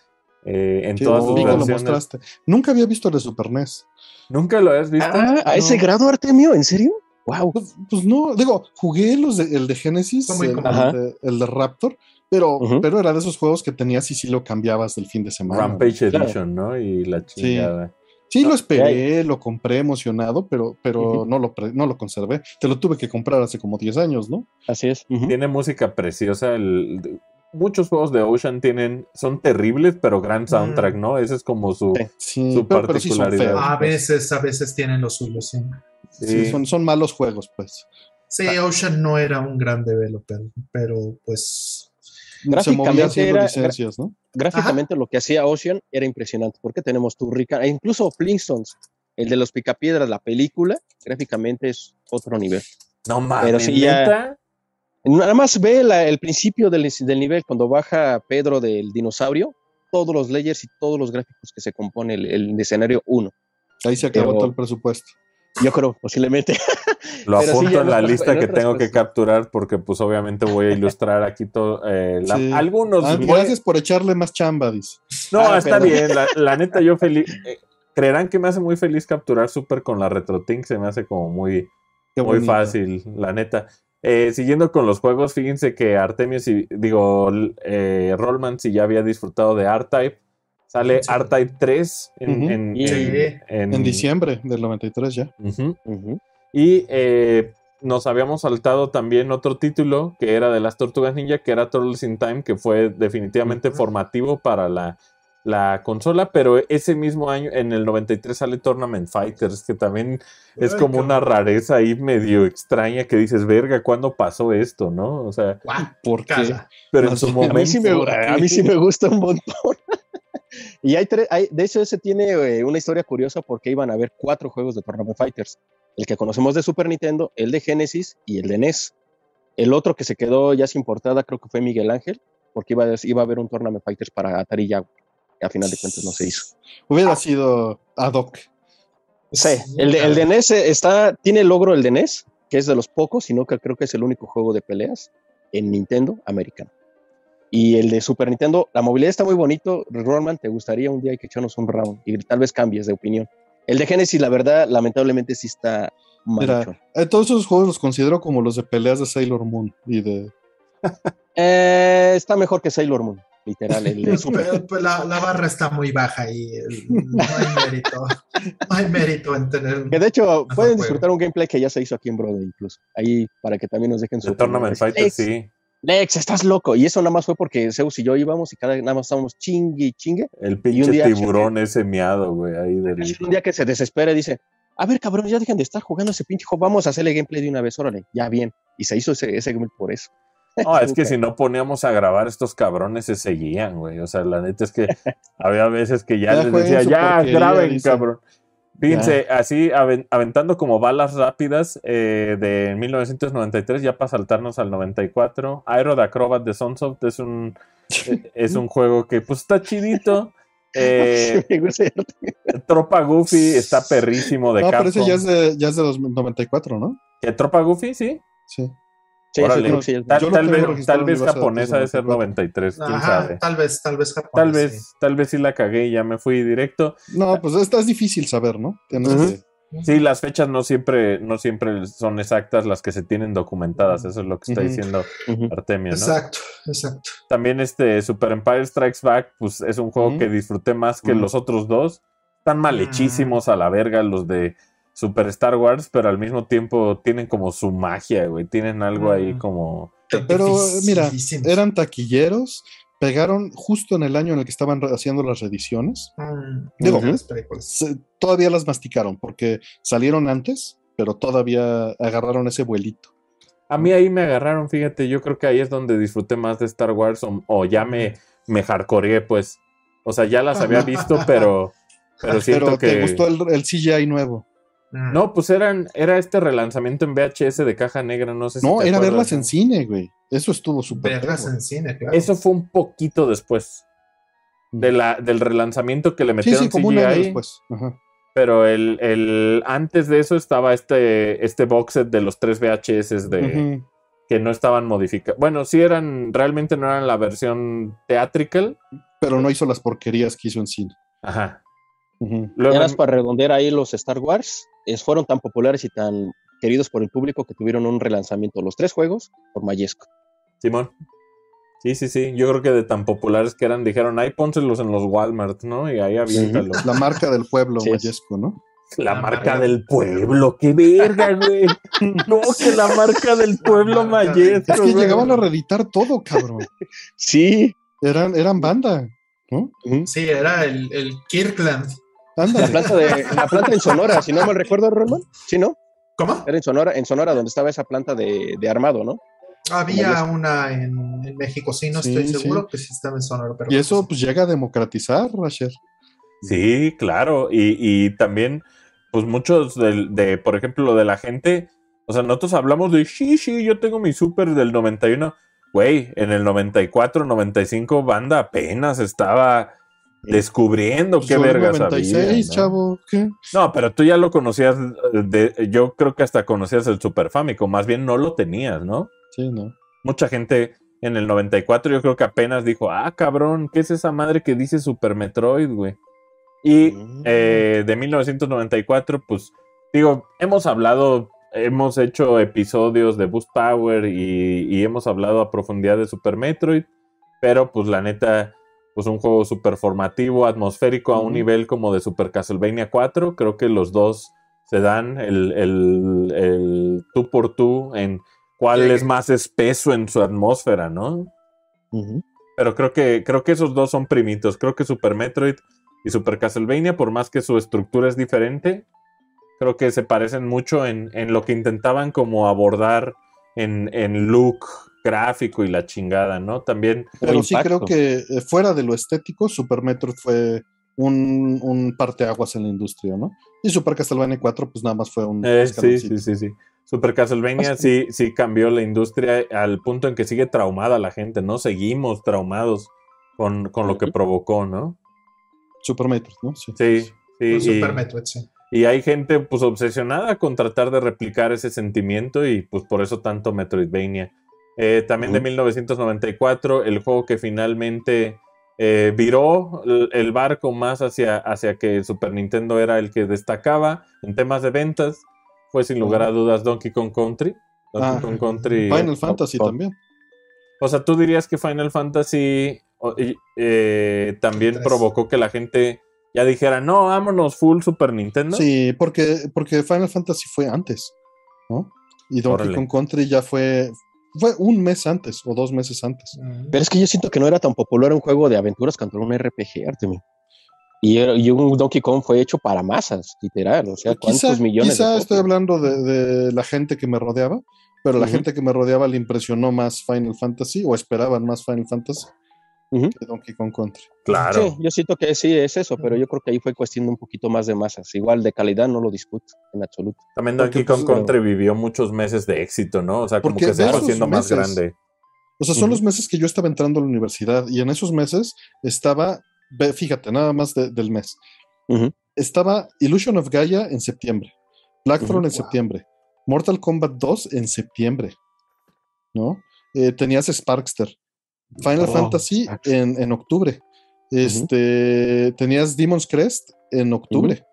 eh, en Sí, todas sus versiones. Nunca había visto el de Super NES. ¿Nunca lo has visto? Ah, a ese grado, Artemio, ¿en serio? Wow. Pues, pues no, digo, jugué los de, el de Genesis, de, el de Raptor, pero, pero era de esos juegos que tenías y sí lo cambiabas del fin de semana. Rampage Claro. Edition, ¿no? Y la chingada. Sí, lo esperé, lo compré emocionado, pero, pero no, lo pre- no lo conservé. Te lo tuve que comprar hace como 10 años, ¿no? Así es. Tiene música preciosa. el- de- muchos juegos de Ocean tienen, son terribles, pero gran soundtrack, ¿no? Ese es como su. Sí. Sí, Su pero, pero sí son particularidad. A pues. veces, a veces tienen lo suyo, sí. Sí, Sí. son, son malos juegos, pues. Sí, Ocean no era un gran developer, pero pues Gráficamente era- licencias, ¿no? Gráficamente lo que hacía Ocean era impresionante, porque tenemos tu rica, e incluso Flintstones, el de los picapiedras, la película, gráficamente es otro nivel. No mames, Pero sí, ya- ¿neta? Nada más ve la- el principio del, del nivel, cuando baja Pedro del dinosaurio, todos los layers y todos los gráficos que se compone el, el escenario 1. Ahí se acabó Pero- todo el presupuesto. Yo creo, posiblemente. Lo sí, apunto en la otras- lista en que tengo que capturar porque pues obviamente voy a ilustrar aquí todo. eh, la- Sí. Algunos... Ah, gracias por echarle más chamba, dice. No, Ah, está perdón. bien. La, la neta, yo feliz. eh, creerán que me hace muy feliz capturar Super con la RetroTink. Se me hace como muy, muy fácil, la neta. Eh, siguiendo con los juegos, fíjense que Artemio, si, digo, eh, Rollman, si ya había disfrutado de R-Type, sale Sí. R-Type 3 en, en- Sí. en- en- En diciembre del 93 ya. Ujú. Ujú. Y eh, nos habíamos saltado también otro título que era de las Tortugas Ninja, que era Turtles in Time, que fue definitivamente formativo para la, la consola, pero ese mismo año, en el 93, sale Tournament Fighters, que también es como qué una rareza ahí medio extraña que dices, verga, ¿cuándo pasó esto? ¿No? O sea, Porque Guacala. pero en su momento... A mí, sí me, ¿por a qué? mí sí me gusta un montón. y hay tres, hay, de hecho ese tiene eh, una historia curiosa porque iban a haber cuatro juegos de Tournament Fighters. El que conocemos de Super Nintendo, el de Genesis y el de NES. El otro que se quedó ya sin portada creo que fue Miguel Ángel, porque iba a, iba a haber un Tournament Fighters para Atari Jaguar. A final de cuentas no se hizo. hubiera sido ad hoc. Sí, el de, el de NES está, tiene el logro el de NES, que es de los pocos, sino que creo que es el único juego de peleas en Nintendo americano. Y el de Super Nintendo, la movilidad está muy bonito. Rollman, ¿te gustaría un día que echarnos un round? Y tal vez cambies de opinión. El de Genesis, la verdad, lamentablemente sí está Mira, mal. eh, todos esos juegos los considero como los de peleas de Sailor Moon y de Eh, está mejor que Sailor Moon, literal. El de Super. Pero, pues, la, la barra está muy baja y el- no hay mérito. No hay mérito en tener. Que de hecho, pueden juego. disfrutar un gameplay que ya se hizo aquí en Brother, incluso. Ahí, para que también nos dejen De su. Tournament Lex, sí. Lex, estás loco. Y eso nada más fue porque Zeus y yo íbamos y cada nada más estábamos chingue y chingue. El pinche día- tiburón ese miado, güey, ahí del... Un día que se desespera y dice, a ver, cabrón, ya dejen de estar jugando ese pinche juego, vamos a hacerle gameplay de una vez, órale, ya bien. Y se hizo ese, ese gameplay por eso. No, es que si no poníamos a grabar estos cabrones se seguían, güey. O sea, la neta es que había veces que ya, les decía, ya porquería", graben, dice. cabrón. Fíjense, así aven- aventando como balas rápidas eh, de 1993, ya para saltarnos al 94. Aero de Acrobat de Sunsoft es un, eh, es un juego que pues está chidito. Eh. Tropa Goofy está perrísimo de No, pero ese Capcom. ya es de, ya es de los 94, ¿no? ¿Qué, Tropa Goofy? Sí. Sí. Sí, Órale. sí Tal, vez, tal japonesa de ser 94. 93, quién Ajá, sabe. tal vez, tal vez Japón. Tal vez, sí. tal vez sí la cagué y ya me fui directo. No, pues esta es difícil saber, ¿no? Tienes que- Sí, las fechas no siempre, no siempre son exactas las que se tienen documentadas. Eso es lo que está diciendo Ujú. Artemio, ¿no? Exacto, exacto. También este Super Empire Strikes Back, pues es un juego que disfruté más que los otros dos. Están mal hechísimos a la verga los de Super Star Wars, pero al mismo tiempo tienen como su magia, güey. Tienen algo ahí Mm. como. Pero mira, Dificilísimos. eran taquilleros, pegaron justo en el año en el que estaban haciendo las reediciones. Mm, Digo, las películas. Se- todavía las masticaron porque salieron antes, pero todavía agarraron ese vuelito. A mí ahí me agarraron, fíjate. Yo creo que ahí es donde disfruté más de Star Wars o, o ya me, me hardcoreé, pues. O sea, ya las había visto, pero. Pero siento Pero que. te gustó el, el CGI nuevo. Mm. No, pues eran, era este relanzamiento en VHS de caja negra, no sé si No, te era acuerdas. verlas en cine, güey. Eso estuvo súper. Verlas en cine, claro. Eso fue un poquito después de la, del relanzamiento que le Sí, metieron sí, como un año CGI, después. Ajá. pero el, el antes de eso estaba este, este box set de los tres VHS de, que no estaban modificados. Bueno, sí eran, realmente no eran la versión theatrical. Pero no hizo las porquerías que hizo en cine. Ajá. Ujú. Luego, Eras para redondear ahí los Star Wars, es, fueron tan populares y tan queridos por el público que tuvieron un relanzamiento los tres juegos por Mayesco. Simón. Sí, sí, sí. Yo creo que de tan populares que eran, dijeron, ahí pónselos en los Walmart, ¿no? Y ahí aviéntalo. La marca del pueblo, Sí. Mayesco, ¿no? La La marca marca. del pueblo, qué verga, güey. No, que la marca del pueblo Mayesco. Es que güey. llegaban a reeditar todo, cabrón. Sí. Eran, eran banda, ¿no? Sí, era el, el Kirkland. La planta, de, la planta en Sonora, si no mal recuerdo, Roland. Sí, ¿no? ¿Cómo? Era en Sonora, en Sonora donde estaba esa planta de, de armado, ¿no? Había una en, en México, sí, no Sí, estoy sí. seguro que sí estaba en Sonora. Pero Y eso pues llega a democratizar, Rasher. Sí, claro. Y, y también, pues muchos de, por ejemplo, lo de la gente, o sea, nosotros hablamos de, sí, sí, yo tengo mi súper del 91. Güey, en el 94, 95, banda apenas estaba descubriendo Pues qué vergas 96, había, ¿no? chavo. ¿qué? No, pero tú ya lo conocías, eh, de, yo creo que hasta conocías el Super Famicom, más bien no lo tenías, ¿no? Sí, no. Mucha gente en el 94 yo creo que apenas dijo, ah, cabrón, ¿qué es esa madre que dice Super Metroid, güey? Y Mm. eh, de 1994, pues digo, hemos hablado, hemos hecho episodios de Boost Power y, y hemos hablado a profundidad de Super Metroid, pero pues la neta, pues un juego super formativo, atmosférico a un nivel como de Super Castlevania 4, creo que los dos se dan el, el, el tú por tú en cuál Sí. es más espeso en su atmósfera, ¿no? Pero creo que, creo que esos dos son primitos. Creo que Super Metroid y Super Castlevania, por más que su estructura es diferente, creo que se parecen mucho en, en lo que intentaban como abordar en, en look gráfico y la chingada, ¿no? También, Pero sí impacto. creo que eh, fuera de lo estético, Super Metroid fue un, un parteaguas en la industria, ¿no? Y Super Castlevania 4, pues nada más fue un eh, sí, sí, sí, sí. Super Castlevania sí, sí cambió la industria al punto en que sigue traumada la gente, ¿no? Seguimos traumados con, con lo que provocó, ¿no? Super Metroid, ¿no? Sí. Sí, sí. Y- Super Metroid, sí. Y hay gente pues obsesionada con tratar de replicar ese sentimiento y pues por eso tanto Metroidvania. Eh, también de Ujú. 1994, el juego que finalmente eh, viró el, barco más hacia, hacia que Super Nintendo era el que destacaba en temas de ventas, fue sin lugar a dudas Donkey Kong Country. Donkey Ah, Kong Country. Final Fantasy oh. también. O sea, tú dirías que Final Fantasy eh, también provocó que la gente ya dijera, no, vámonos full Super Nintendo. Sí, porque, porque Final Fantasy fue antes, ¿no? Y Donkey Órale. Kong Country ya fue, fue un mes antes o dos meses antes. Pero es que yo siento que no era tan popular un juego de aventuras contra un RPG, Artemi. Y, y un Donkey Kong fue hecho para masas, literal. O sea, ¿cuántos Quizá, millones? quizá de estoy hablando de, de la gente que me rodeaba, pero la Ujú. gente que me rodeaba le impresionó más Final Fantasy o esperaban más Final Fantasy Ujú. que Donkey Kong Country. Claro. Sí, yo siento que sí es eso, pero yo creo que ahí fue cuestión de un poquito más de masas. Igual de calidad no lo discuto en absoluto. También Porque, Donkey Kong pues, Country vivió muchos meses de éxito, ¿no? O sea, como Porque que se de fue haciendo más grande. O sea, son los meses que yo estaba entrando a la universidad y en esos meses estaba, fíjate, nada más de- del mes. Estaba Illusion of Gaia en septiembre, Blackthorn en Wow. septiembre, Mortal Kombat 2 en septiembre, ¿no? Eh, tenías Sparkster, Final Oh, Fantasy en, en octubre, este, tenías Demon's Crest en octubre.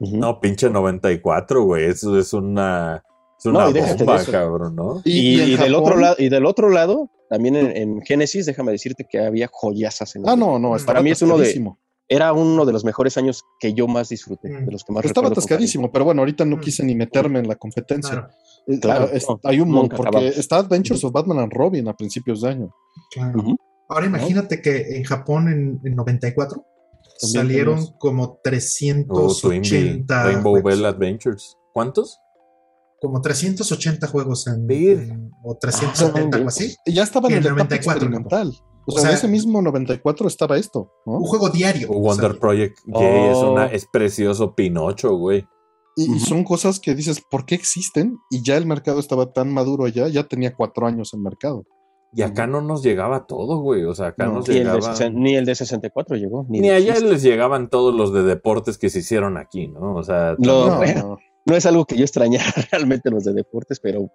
Ujú. No, pinche 94, güey. Eso es una, es una bomba, cabrón, ¿no? Y, Y, en y del otro lado, y del otro lado, también en, en Genesis, déjame decirte que había joyasas en Ah, no, no, Para mí es uno de-. Era uno de los mejores años que yo más disfruté, Mm. de los que más Estaba atascadísimo, pero bueno, ahorita no Mm. quise ni meterme en la competencia. Claro, Eh, Claro, ah, es- no, hay un montón, porque acabamos. está Adventures of Batman and Robin a principios de año. claro. Ahora imagínate que en Japón en, en 94 También salieron como Oh, Twinbee, 380 Rainbow juegos. Bell Adventures. ¿Cuántos? como 380 juegos en, en- o 370 algo así. Ya estaban en etapa 94, experimental. O, O sea, en ese mismo 94 estaba esto, ¿no? Un juego diario. O Wonder. Project Gay es, Oh. una, es precioso Pinocho, güey. Y, son cosas que dices, ¿por qué existen? Y ya el mercado estaba tan maduro allá, ya tenía cuatro años en mercado. Y acá no nos llegaba todo, güey. O sea, acá No. nos Ni el, de llegaba. 60 ni el de 64 llegó. Ni, allá les llegaban todos los de deportes que se hicieron aquí, ¿no? O sea, No, no. No es algo que yo extrañara realmente los de deportes, pero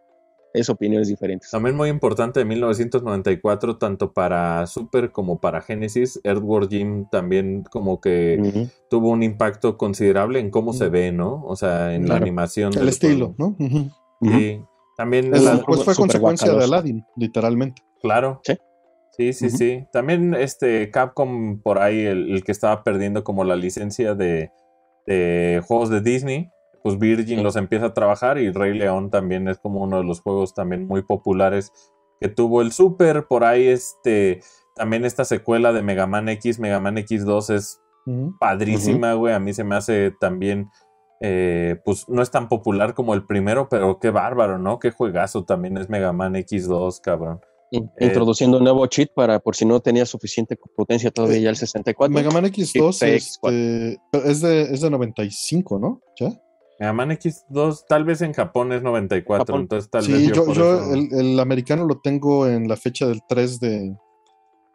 es opiniones diferentes. también muy importante de 1994, tanto para Super como para Genesis, Earthworm Jim también como que tuvo un impacto considerable en cómo se ve, ¿no? O sea, en la animación. El estilo, juego. ¿no? Ujú. Sí. También Es- la- Super- pues fue consecuencia de. Aladdin, literalmente. Claro. Sí. Sí, sí. También este Capcom por ahí, el, el que estaba perdiendo como la licencia de, de juegos de Disney, pues Virgin Sí. los empieza a trabajar y Rey León también es como uno de los juegos también muy populares que tuvo el Super. Por ahí este también esta secuela de Mega Man X, Mega Man X2 es padrísima, güey. A mí se me hace también, eh, pues no es tan popular como el primero, pero qué bárbaro, ¿no? Qué juegazo también es Mega Man X2, cabrón. Eh, Introduciendo un nuevo cheat para por si no tenía suficiente potencia todavía ya el 64. Mega Man X2 Sí, este, es, de, es de 95, ¿no? ¿Ya? Mega Man X2, tal vez en Japón es 94, Japón. entonces tal vez Sí, yo, yo, por yo eso- el, el americano lo tengo en la fecha del 3 de,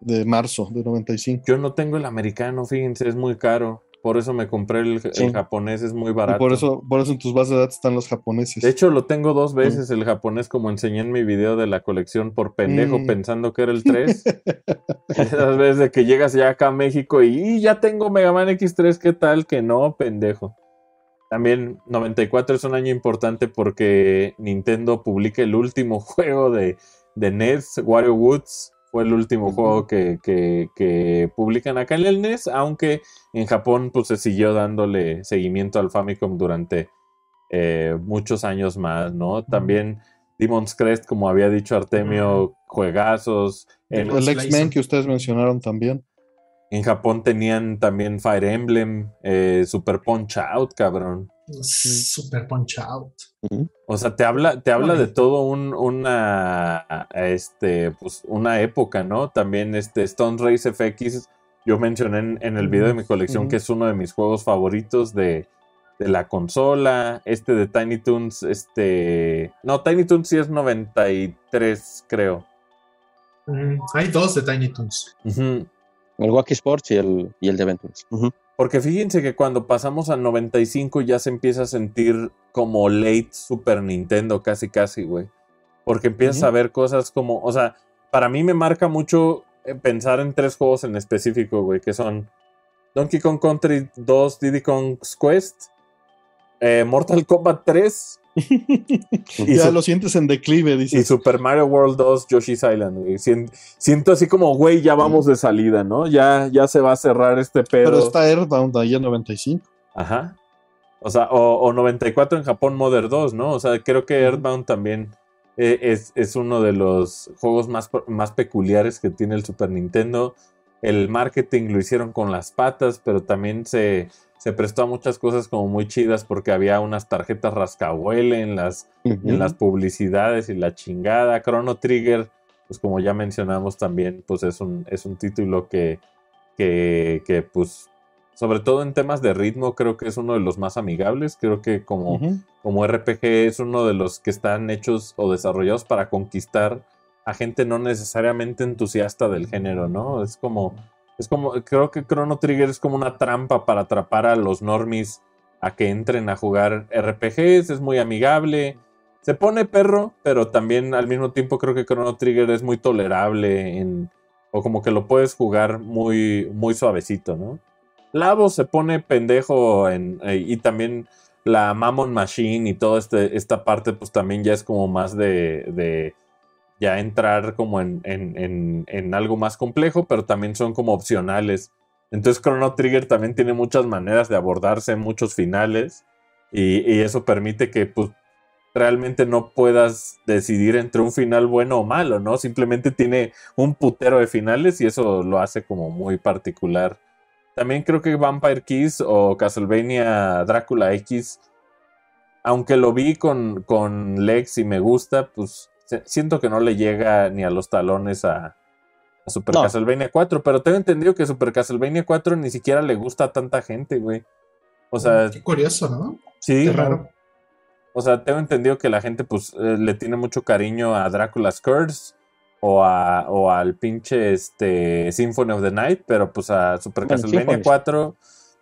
de marzo de 95. yo no tengo el americano, fíjense, es muy caro. Por eso me compré el, el Sí. japonés, es muy Y barato. por eso, por eso en tus bases de datos están los japoneses. De hecho, lo tengo dos veces el japonés, como enseñé en mi video de la colección por pendejo, Mm. pensando que era el 3. Esas veces de que llegas ya acá a México y, "Y ya tengo Mega Man X3, ¿qué tal? Que no, pendejo. También 94 es un año importante porque Nintendo publica el último juego de, de NES, Wario Woods. Fue el último juego que, que- que publican acá en el NES, aunque en Japón pues se siguió dándole seguimiento al Famicom durante eh, muchos años más, ¿no? También Demon's Crest, como había dicho Artemio, juegazos. El Slayer. X-Men que ustedes mencionaron también. En Japón tenían también Fire Emblem, eh, Super Punch Out, cabrón. Super Punch Out. O sea, te habla, te habla de todo un, una, este, pues, una época, ¿no? También este Stone Race FX, yo mencioné en, en el video de mi colección que es uno de mis juegos favoritos de, de la consola. Este de Tiny Toons, este... No, Tiny Toons sí es 93, creo. Mm, hay dos de Tiny Toons. Ujú. El Wacky Sports y el, y el de Ventures. Ujú. Porque fíjense que cuando pasamos a 95 ya se empieza a sentir como late Super Nintendo, casi casi, güey. Porque empiezas a ver cosas como, o sea, para mí me marca mucho eh, pensar en tres juegos en específico, güey, que son Donkey Kong Country 2, Diddy Kong's Quest, eh, Mortal Kombat 3 y, ya su- lo sientes en declive, y dices. Super Mario World 2, Yoshi's Island, güey. Siento así como, güey, ya vamos de salida, ¿no? Ya, ya se va a cerrar este pedo. Pero está Earthbound ahí en 95. Ajá. O sea, o, o 94 en Japón Modern 2, ¿no? O sea, creo que Earthbound también eh, es, es uno de los juegos más, más peculiares que tiene el Super Nintendo. El marketing lo hicieron con las patas, pero también se, se prestó a muchas cosas como muy chidas porque había unas tarjetas rascahuele en las, en las publicidades y la chingada. Chrono Trigger, pues como ya mencionamos también, pues es un, es un título que, que, que, pues, sobre todo en temas de ritmo, creo que es uno de los más amigables. Creo que como, como RPG es uno de los que están hechos o desarrollados para conquistar a gente no necesariamente entusiasta del género, ¿no? Es como, es como, creo que Chrono Trigger es como una trampa para atrapar a los normies a que entren a jugar RPGs, es muy amigable, se pone perro, pero también al mismo tiempo creo que Chrono Trigger es muy tolerable en, o como que lo puedes jugar muy, muy suavecito, ¿no? Lavo se pone pendejo en, eh, y también la Mammon Machine y toda este, esta parte pues también ya es como más de, de ya entrar como en, en, en, algo más complejo, pero también son como opcionales. Entonces Chrono Trigger también tiene muchas maneras de abordarse, muchos finales, y, y eso permite que pues realmente no puedas decidir entre un final bueno o malo, ¿no? Simplemente tiene un putero de finales y eso lo hace como muy particular. También creo que Vampire Kiss o Castlevania Drácula X, aunque lo vi con, con Lex y me gusta, pues siento que no le llega ni a los talones a, a Super No. Castlevania 4, pero tengo entendido que Super Castlevania 4 ni siquiera le gusta a tanta gente, güey. O sea, Qué curioso, ¿no? sí, Qué raro. o sea, tengo entendido que la gente pues eh, le tiene mucho cariño a Drácula's Curse. o, a, o al pinche este, Symphony of the Night, pero pues a Super Bueno, Castlevania Symphony. 4,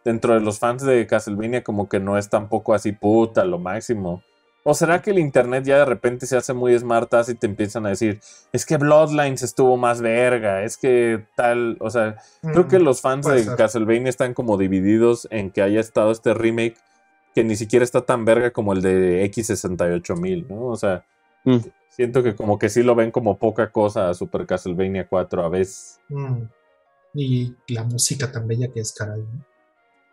dentro de los fans de Castlevania, como que no es tampoco así puta, lo máximo. ¿O será que el internet ya de repente se hace muy smart ass y te empiezan a decir, es que Bloodlines estuvo más verga, es que tal, o sea, creo que Mm, los fans de ser. Castlevania están como divididos en que haya estado este remake que ni siquiera está tan verga como el de X68000, ¿no? O sea, Mm. siento que como que sí lo ven como poca cosa a Super Castlevania 4 a veces. Mm. Y la música tan bella que es, caray. ¿no?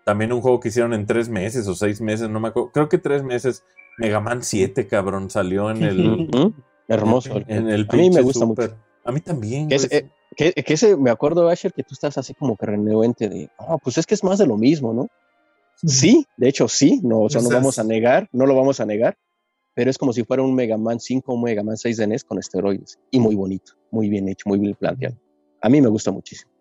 También un juego que hicieron en tres meses o seis meses, no me acuerdo, creo que tres meses. Mega Man 7, cabrón, salió en el. Hermoso. en el a mí me gusta Super. mucho. A mí también. Que, es- güey. eh, que, que ese, me acuerdo, Asher, que tú estás así como que renuente de, no, pues es que es más de lo mismo, ¿no? Sí, de hecho sí, no, o sea, no vamos a negar, no lo vamos a negar, pero es como si fuera un Mega Man 5 o un Mega Man 6 de NES con esteroides. Y muy bonito, muy bien hecho, muy bien planteado. A mí me gusta muchísimo.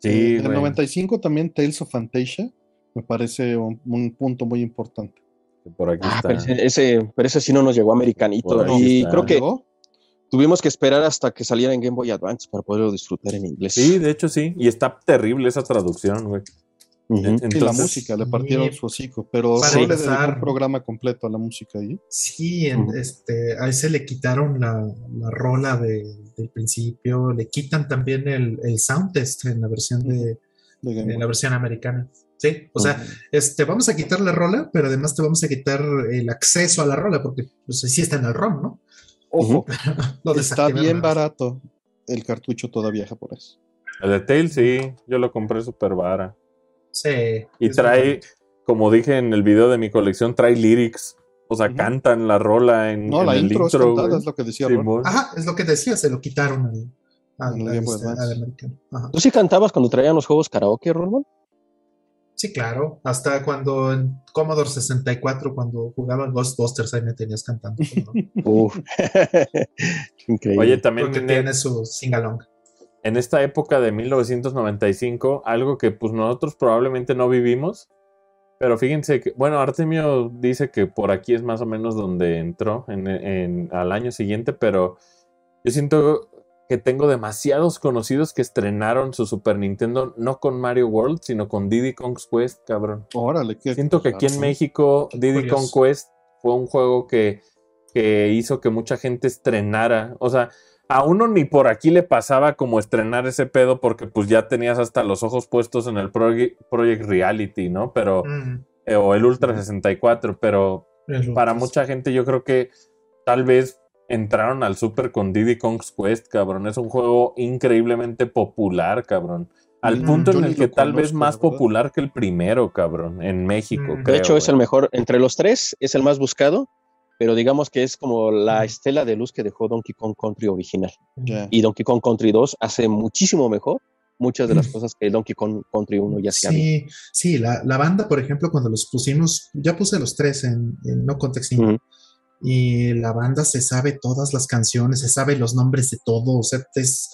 Sí, en el güey. 95 también Tales of Fantasia me parece un, un punto muy importante. Por aquí Ah, está. pero ese, ese- pero ese sí no nos llegó americanito. Y está. creo que ¿Llegó? tuvimos que esperar hasta que saliera en Game Boy Advance para poderlo disfrutar en inglés. Sí, de hecho sí. Y está terrible esa traducción, güey. Ujú. En- Y la entonces- música, le partieron su hocico, pero Para sí le un programa completo a la música ahí. Sí, en, este, a ese le quitaron la, la rola de- del principio, le quitan también el, el sound test en la versión de, de Game en Boy. la versión americana. Sí, o sea, este, vamos a quitar la rola, pero además te vamos a quitar el acceso a la rola, porque pues sí está en el ROM, ¿no? Ojo, Lo está bien barato el cartucho todavía japonés. El de Tails, sí. Yo lo compré súper vara. Sí. Y es trae, como dije en el video de mi colección, trae lyrics. O sea, cantan la rola en, No, en la el intro, es intro, cantada, güey. es lo que decía Ron. Simón. Ajá, es lo que decía, se lo quitaron al, al, En el al este, al americano. Ajá. ¿Tú sí cantabas cuando traían los juegos karaoke, Rolman? Sí, claro. Hasta cuando en Commodore 64, cuando jugaba Ghostbusters, ahí me tenías cantando. ¿no? Uf. Increíble. Oye, también Porque en, tiene su singalong. en esta época de 1995, algo que pues nosotros probablemente no vivimos, pero fíjense que, bueno, Artemio dice que por aquí es más o menos donde entró en, en- al año siguiente, pero yo siento que tengo demasiados conocidos que estrenaron su Super Nintendo no con Mario World, sino con Diddy Kong's Quest, cabrón. Órale, qué Siento que aquí en. México Diddy. Kong Quest fue un juego que, que hizo que mucha gente estrenara. O sea, a uno ni por aquí le pasaba como estrenar ese pedo porque pues ya tenías hasta los ojos puestos en el Project Reality, ¿no? Pero, Mm, eh, o el Ultra 64, pero el para mucha gente yo creo que tal vez entraron al Super con Diddy Kong's Quest, cabrón. Es un juego increíblemente popular, cabrón. Al Mm, punto en el que tal vez más verdad. popular que el primero, cabrón, en México. Mm. De creo, de hecho, es el mejor, entre los tres, es el más buscado, pero digamos que es como la Mm. estela de luz que dejó Donkey Kong Country original. Ya. Y Donkey Kong Country 2 hace muchísimo mejor muchas de las Mm. cosas que Donkey Kong Country 1 ya hacía. bien. Sí, sí, la, la banda, por ejemplo, cuando los pusimos, ya puse los tres en, en No Context. Y la banda se sabe todas las canciones, se sabe los nombres de todo, o sea, es,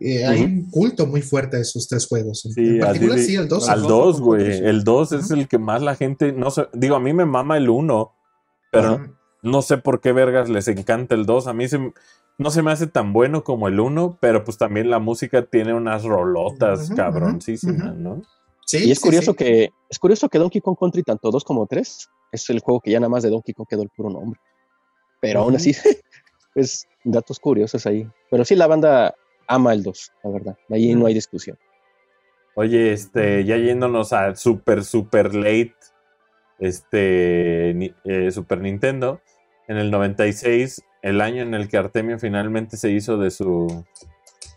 eh, hay un culto muy fuerte a esos tres juegos. En- Sí, en particular, sí, el 2. Al 2, güey. El 2 es Ajá. el que más la gente. No sé. Digo, a mí me mama el 1. Pero no sé por qué vergas les encanta el 2. A mí se, no se me hace tan bueno como el 1. Pero pues también la música tiene unas rolotas Ujú, cabroncísimas. ¿no? Sí, Y es sí, curioso sí. que es curioso que Donkey Kong Country tanto 2 como 3 es el juego que ya nada más de Donkey Kong quedó el puro nombre. Pero aún así es datos curiosos ahí. Pero sí la banda ama el 2, la verdad. Ahí no hay discusión. Oye, este, ya yéndonos a super, super late, este, ni- eh, Super Nintendo, en el 96, el año en el que Artemio finalmente se hizo de su...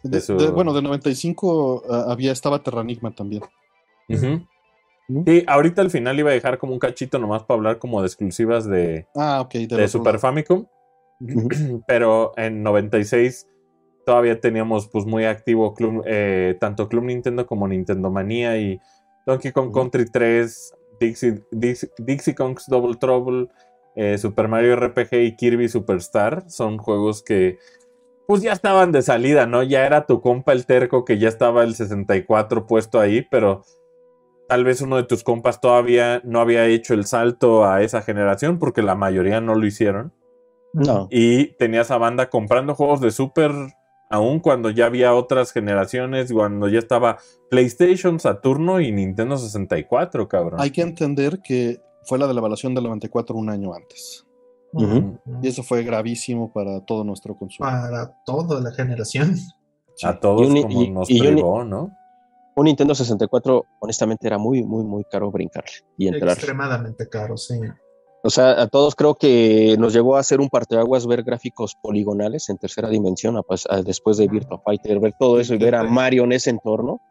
De- de- bueno, de 95 ah, había, estaba Terranigma también. Ujú. Sí, ahorita al final iba a dejar como un cachito nomás para hablar como de exclusivas de, Ah, de Super. Famicom, Ujú. pero en 96 todavía teníamos pues muy activo Club- eh, tanto Club Nintendo como Nintendo Manía y Donkey Kong. Country 3, Dixie, Dixie, Dixie Kong's Double Trouble, eh, Super Mario RPG y Kirby Superstar son juegos que pues ya estaban de salida, ¿no? Ya era tu compa el terco que ya estaba el 64 puesto ahí, pero tal vez uno de tus compas todavía no había hecho el salto a esa generación porque la mayoría no lo hicieron No. y tenías a banda comprando juegos de Super aún cuando ya había otras generaciones, cuando ya estaba PlayStation, Saturno y Nintendo 64, cabrón. Hay que entender que fue la de la evaluación del 94 un año antes. Y eso fue gravísimo para todo nuestro consumo. Para toda la generación. A todos Y un- como y- nos y privó, ¿no? Un Nintendo 64, honestamente, era muy, muy, muy caro brincarle y entrar. Extremadamente caro, sí. O sea, a todos creo que nos llegó a hacer un parteaguas ver gráficos poligonales en tercera dimensión a pas- a- después de Virtua Fighter, ver todo eso y ver a Mario en ese entorno,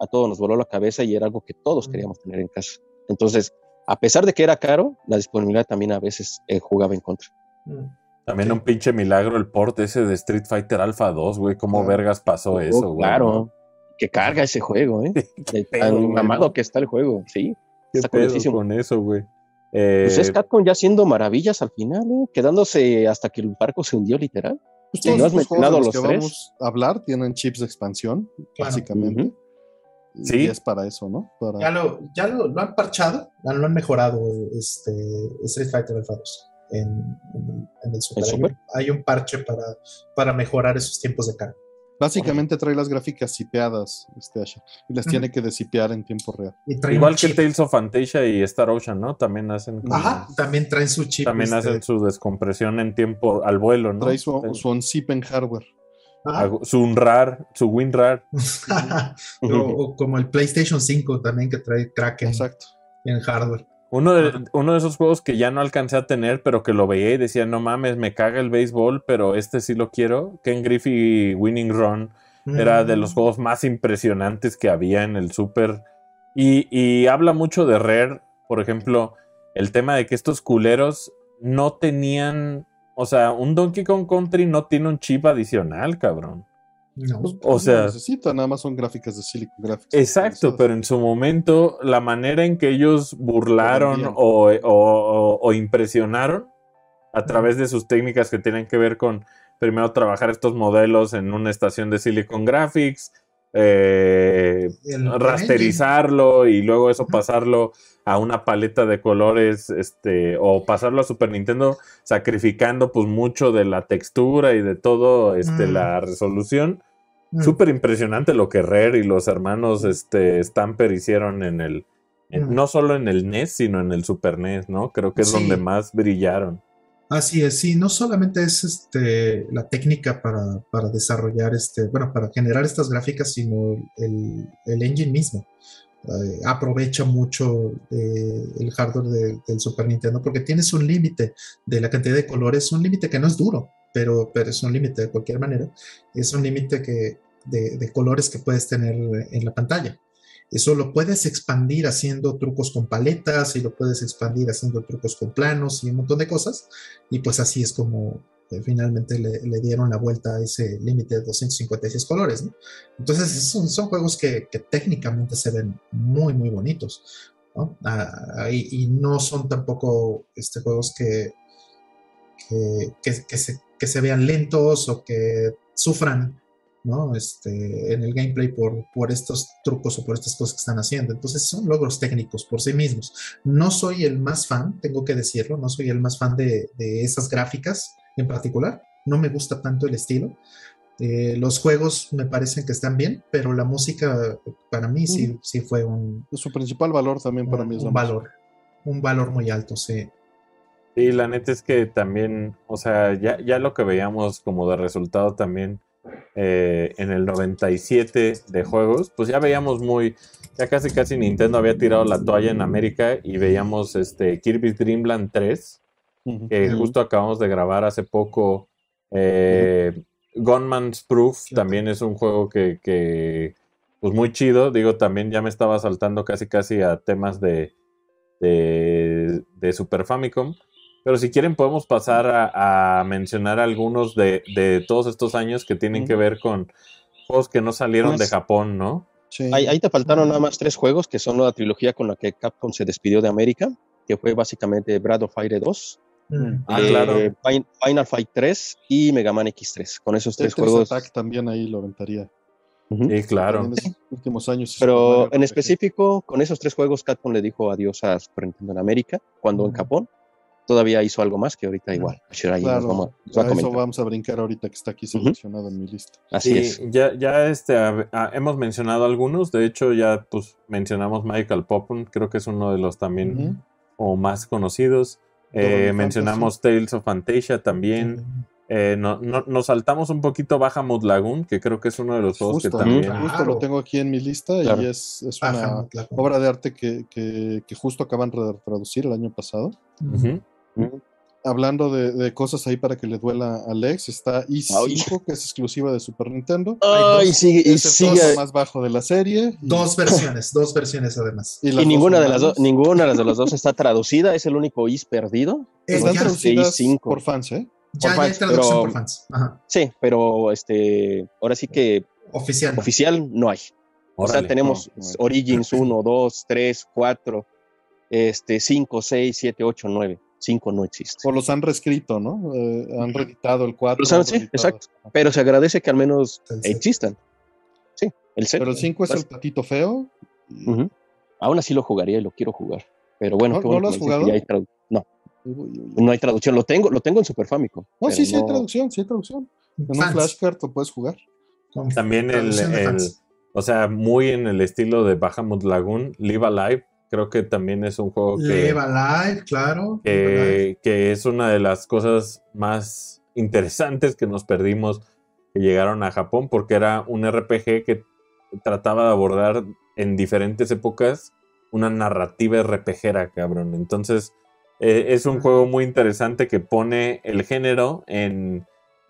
a todos nos voló la cabeza y era algo que todos queríamos tener en casa. Entonces, a pesar de que era caro, la disponibilidad también a veces eh, jugaba en contra. Mm. También Sí. un pinche milagro el port ese de Street Fighter Alpha 2, güey. ¿Cómo vergas pasó eso, Oh, güey? claro, que carga ese juego, ¿eh? De pedo, tan güey, mamado que está el juego, sí. ¿Qué Está pedo con eso, güey? Eh, Pues es Capcom ya haciendo maravillas al final, ¿eh? quedándose hasta que el barco se hundió literal. Pues Sí, todos ¿no has mencionado los los que tres? vamos a hablar tienen chips de expansión, Claro. básicamente. Ujú. Y Sí. es para eso, ¿no? Para... Ya, lo, ya lo, lo han parchado, lo han mejorado este, Street Fighter Alpha 2 en, en, en el Super. ¿En Hay Super? un, hay un parche para, para mejorar esos tiempos de carga. Básicamente trae las gráficas sipeadas, este Asha, y las tiene que desipear en tiempo real. Igual que. Tales of Fantasia y Star Ocean, ¿no? También hacen, como- Ajá, también traen su chip. también este, hacen su descompresión en tiempo al vuelo, ¿no? Trae su, su on-zip en hardware. ajá. Su UNRAR, su WinRAR. o, o como el PlayStation 5 también que trae Kraken Exacto. en hardware. Uno de, Ajá. uno de esos juegos que ya no alcancé a tener, pero que lo veía y decía, no mames, me caga el béisbol, pero este sí lo quiero. Ken Griffey Winning Run era de los Mm. juegos más impresionantes que había en el Super. Y, y habla mucho de Rare, por ejemplo, el tema de que estos culeros no tenían, o sea, un Donkey Kong Country no tiene un chip adicional, cabrón. No. Pues, O no sea- necesita, nada más son gráficas de Silicon Graphics. Exacto, pero en su momento la manera en que ellos burlaron o, o- o- o impresionaron a través de sus técnicas que tienen que ver con primero trabajar estos modelos en una estación de Silicon Graphics, eh, rasterizarlo y luego eso pasarlo a una paleta de colores, este, o pasarlo a Super Nintendo, sacrificando pues mucho de la textura y de todo, este, Mm. la resolución. Mm. Súper impresionante lo que Rare y los hermanos este, Stamper hicieron en el. en- Mm. no solo en el NES, sino en el Super NES, ¿no? Creo que es Sí. donde más brillaron. Así es, sí, no solamente es este, la técnica para, para desarrollar, este, bueno, para generar estas gráficas, sino el, el engine mismo. Eh, aprovecha mucho eh, el hardware de- del Super Nintendo porque tienes un límite de la cantidad de colores, un límite que no es duro, pero, pero es un límite de cualquier manera. Es un límite que, de, de colores que puedes tener en la pantalla. Eso lo puedes expandir haciendo trucos con paletas y lo puedes expandir haciendo trucos con planos y un montón de cosas. Y pues así es como eh, finalmente le, le dieron la vuelta a ese límite de 256 colores. ¿no? Entonces son, son juegos que, que técnicamente se ven muy, muy bonitos. ¿no? Ah, y, y no son tampoco este, juegos que, que, que- se, que se vean lentos o que sufran ¿no? Este, en el gameplay por, por estos trucos o por estas cosas que están haciendo. Entonces son logros técnicos por sí mismos. No soy el más fan, tengo que decirlo, no soy el más fan de, de esas gráficas en particular. No me gusta tanto el estilo. Eh, los juegos me parecen que están bien, pero la música para mí sí, sí fue un, Su principal valor también para un- mí es un valor, un valor muy alto, sí. Sí, la neta es que también, o sea, ya, ya lo que veíamos como de resultado también eh, en el 97 de juegos, pues ya veíamos muy, ya casi casi Nintendo había tirado la toalla en América y veíamos este Kirby's Dream Land 3, Que justo acabamos de grabar hace poco. Eh, Gunman's Proof también es un juego que, que, pues muy chido. Digo, también ya me estaba saltando casi casi a temas de, de, de Super Famicom. Pero si quieren podemos pasar a, a mencionar algunos de, de todos estos años que tienen que ver con juegos que no salieron de Pues- Japón, ¿no? Sí. Ahí, ahí te faltaron nada más tres juegos que son la trilogía con la que Capcom se despidió de América, que fue básicamente Breath of Fire 2, Mm. Ah, eh, claro. Fin- Final Fight 3 y Mega Man X3. Con esos tres Tetris juegos. Attack también ahí lo aventaría. Sí, claro. En esos últimos años. Pero en específico, con esos tres juegos, Capcom le dijo adiós a Super Nintendo en América, cuando en Ujú. Japón. todavía hizo algo más que ahorita igual. Shiraya nos Claro, vamos- nos va a a eso vamos a brincar ahorita que está aquí seleccionado en mi lista. Así Sí, es. Ya, ya este, a- a- hemos mencionado algunos. De hecho, ya pues mencionamos Michael Poppen. Creo que es uno de los también o más conocidos. Eh, mencionamos Tales of Fantasia también. Eh, no- no- nos saltamos un poquito Bahamut Lagoon, que creo que es uno de los juegos que también. Claro. justo lo tengo aquí en mi lista Claro. y es, es Baja, una obra de arte que, que- que justo acaban de traducir el año pasado. Ujú. Hablando de, de cosas ahí para que le duela a Alex, está I5, que es exclusiva de Super Nintendo. Ay, dos. sigue, y Es el sigue. más bajo de la serie. y- Dos versiones, dos versiones además. y Y ninguna de las dos, malas. ninguna de las dos está traducida, es el único is perdido. Están ya, traducidas I5. por fans, ¿eh? ya, por ya hay traducción pero- por fans. Ajá. Sí, pero este, ahora sí que Oficial. no. oficial no hay. O sea, Órale. tenemos no, no. Origins 1, 2, 3, 4, este, 5, 6, 7, 8, 9. 5 no existe. O los han reescrito, ¿no? Eh, han reeditado el 4. Los han- sí, exacto. Pero se agradece que al menos existan. Sí, el set. Pero el 5 es el patito feo. y-. Aún así lo jugaría y lo quiero jugar. Pero bueno, ¿No- qué no bueno lo has jugado? ya hay no, Uy, uy, uy. no hay traducción. Lo tengo, lo tengo en Super Famicom. No, sí, sí hay traducción, sí hay traducción. En un Fans, flashcard lo puedes jugar. También el, o sea, muy en el estilo de Bahamut Lagoon, Live Alive, creo que también es un juego que, Live Alive, claro. Que, que es una de las cosas más interesantes que nos perdimos que llegaron a Japón, porque era un RPG que trataba de abordar en diferentes épocas una narrativa RPGera, cabrón. Entonces, eh, es un juego muy interesante que pone el género en,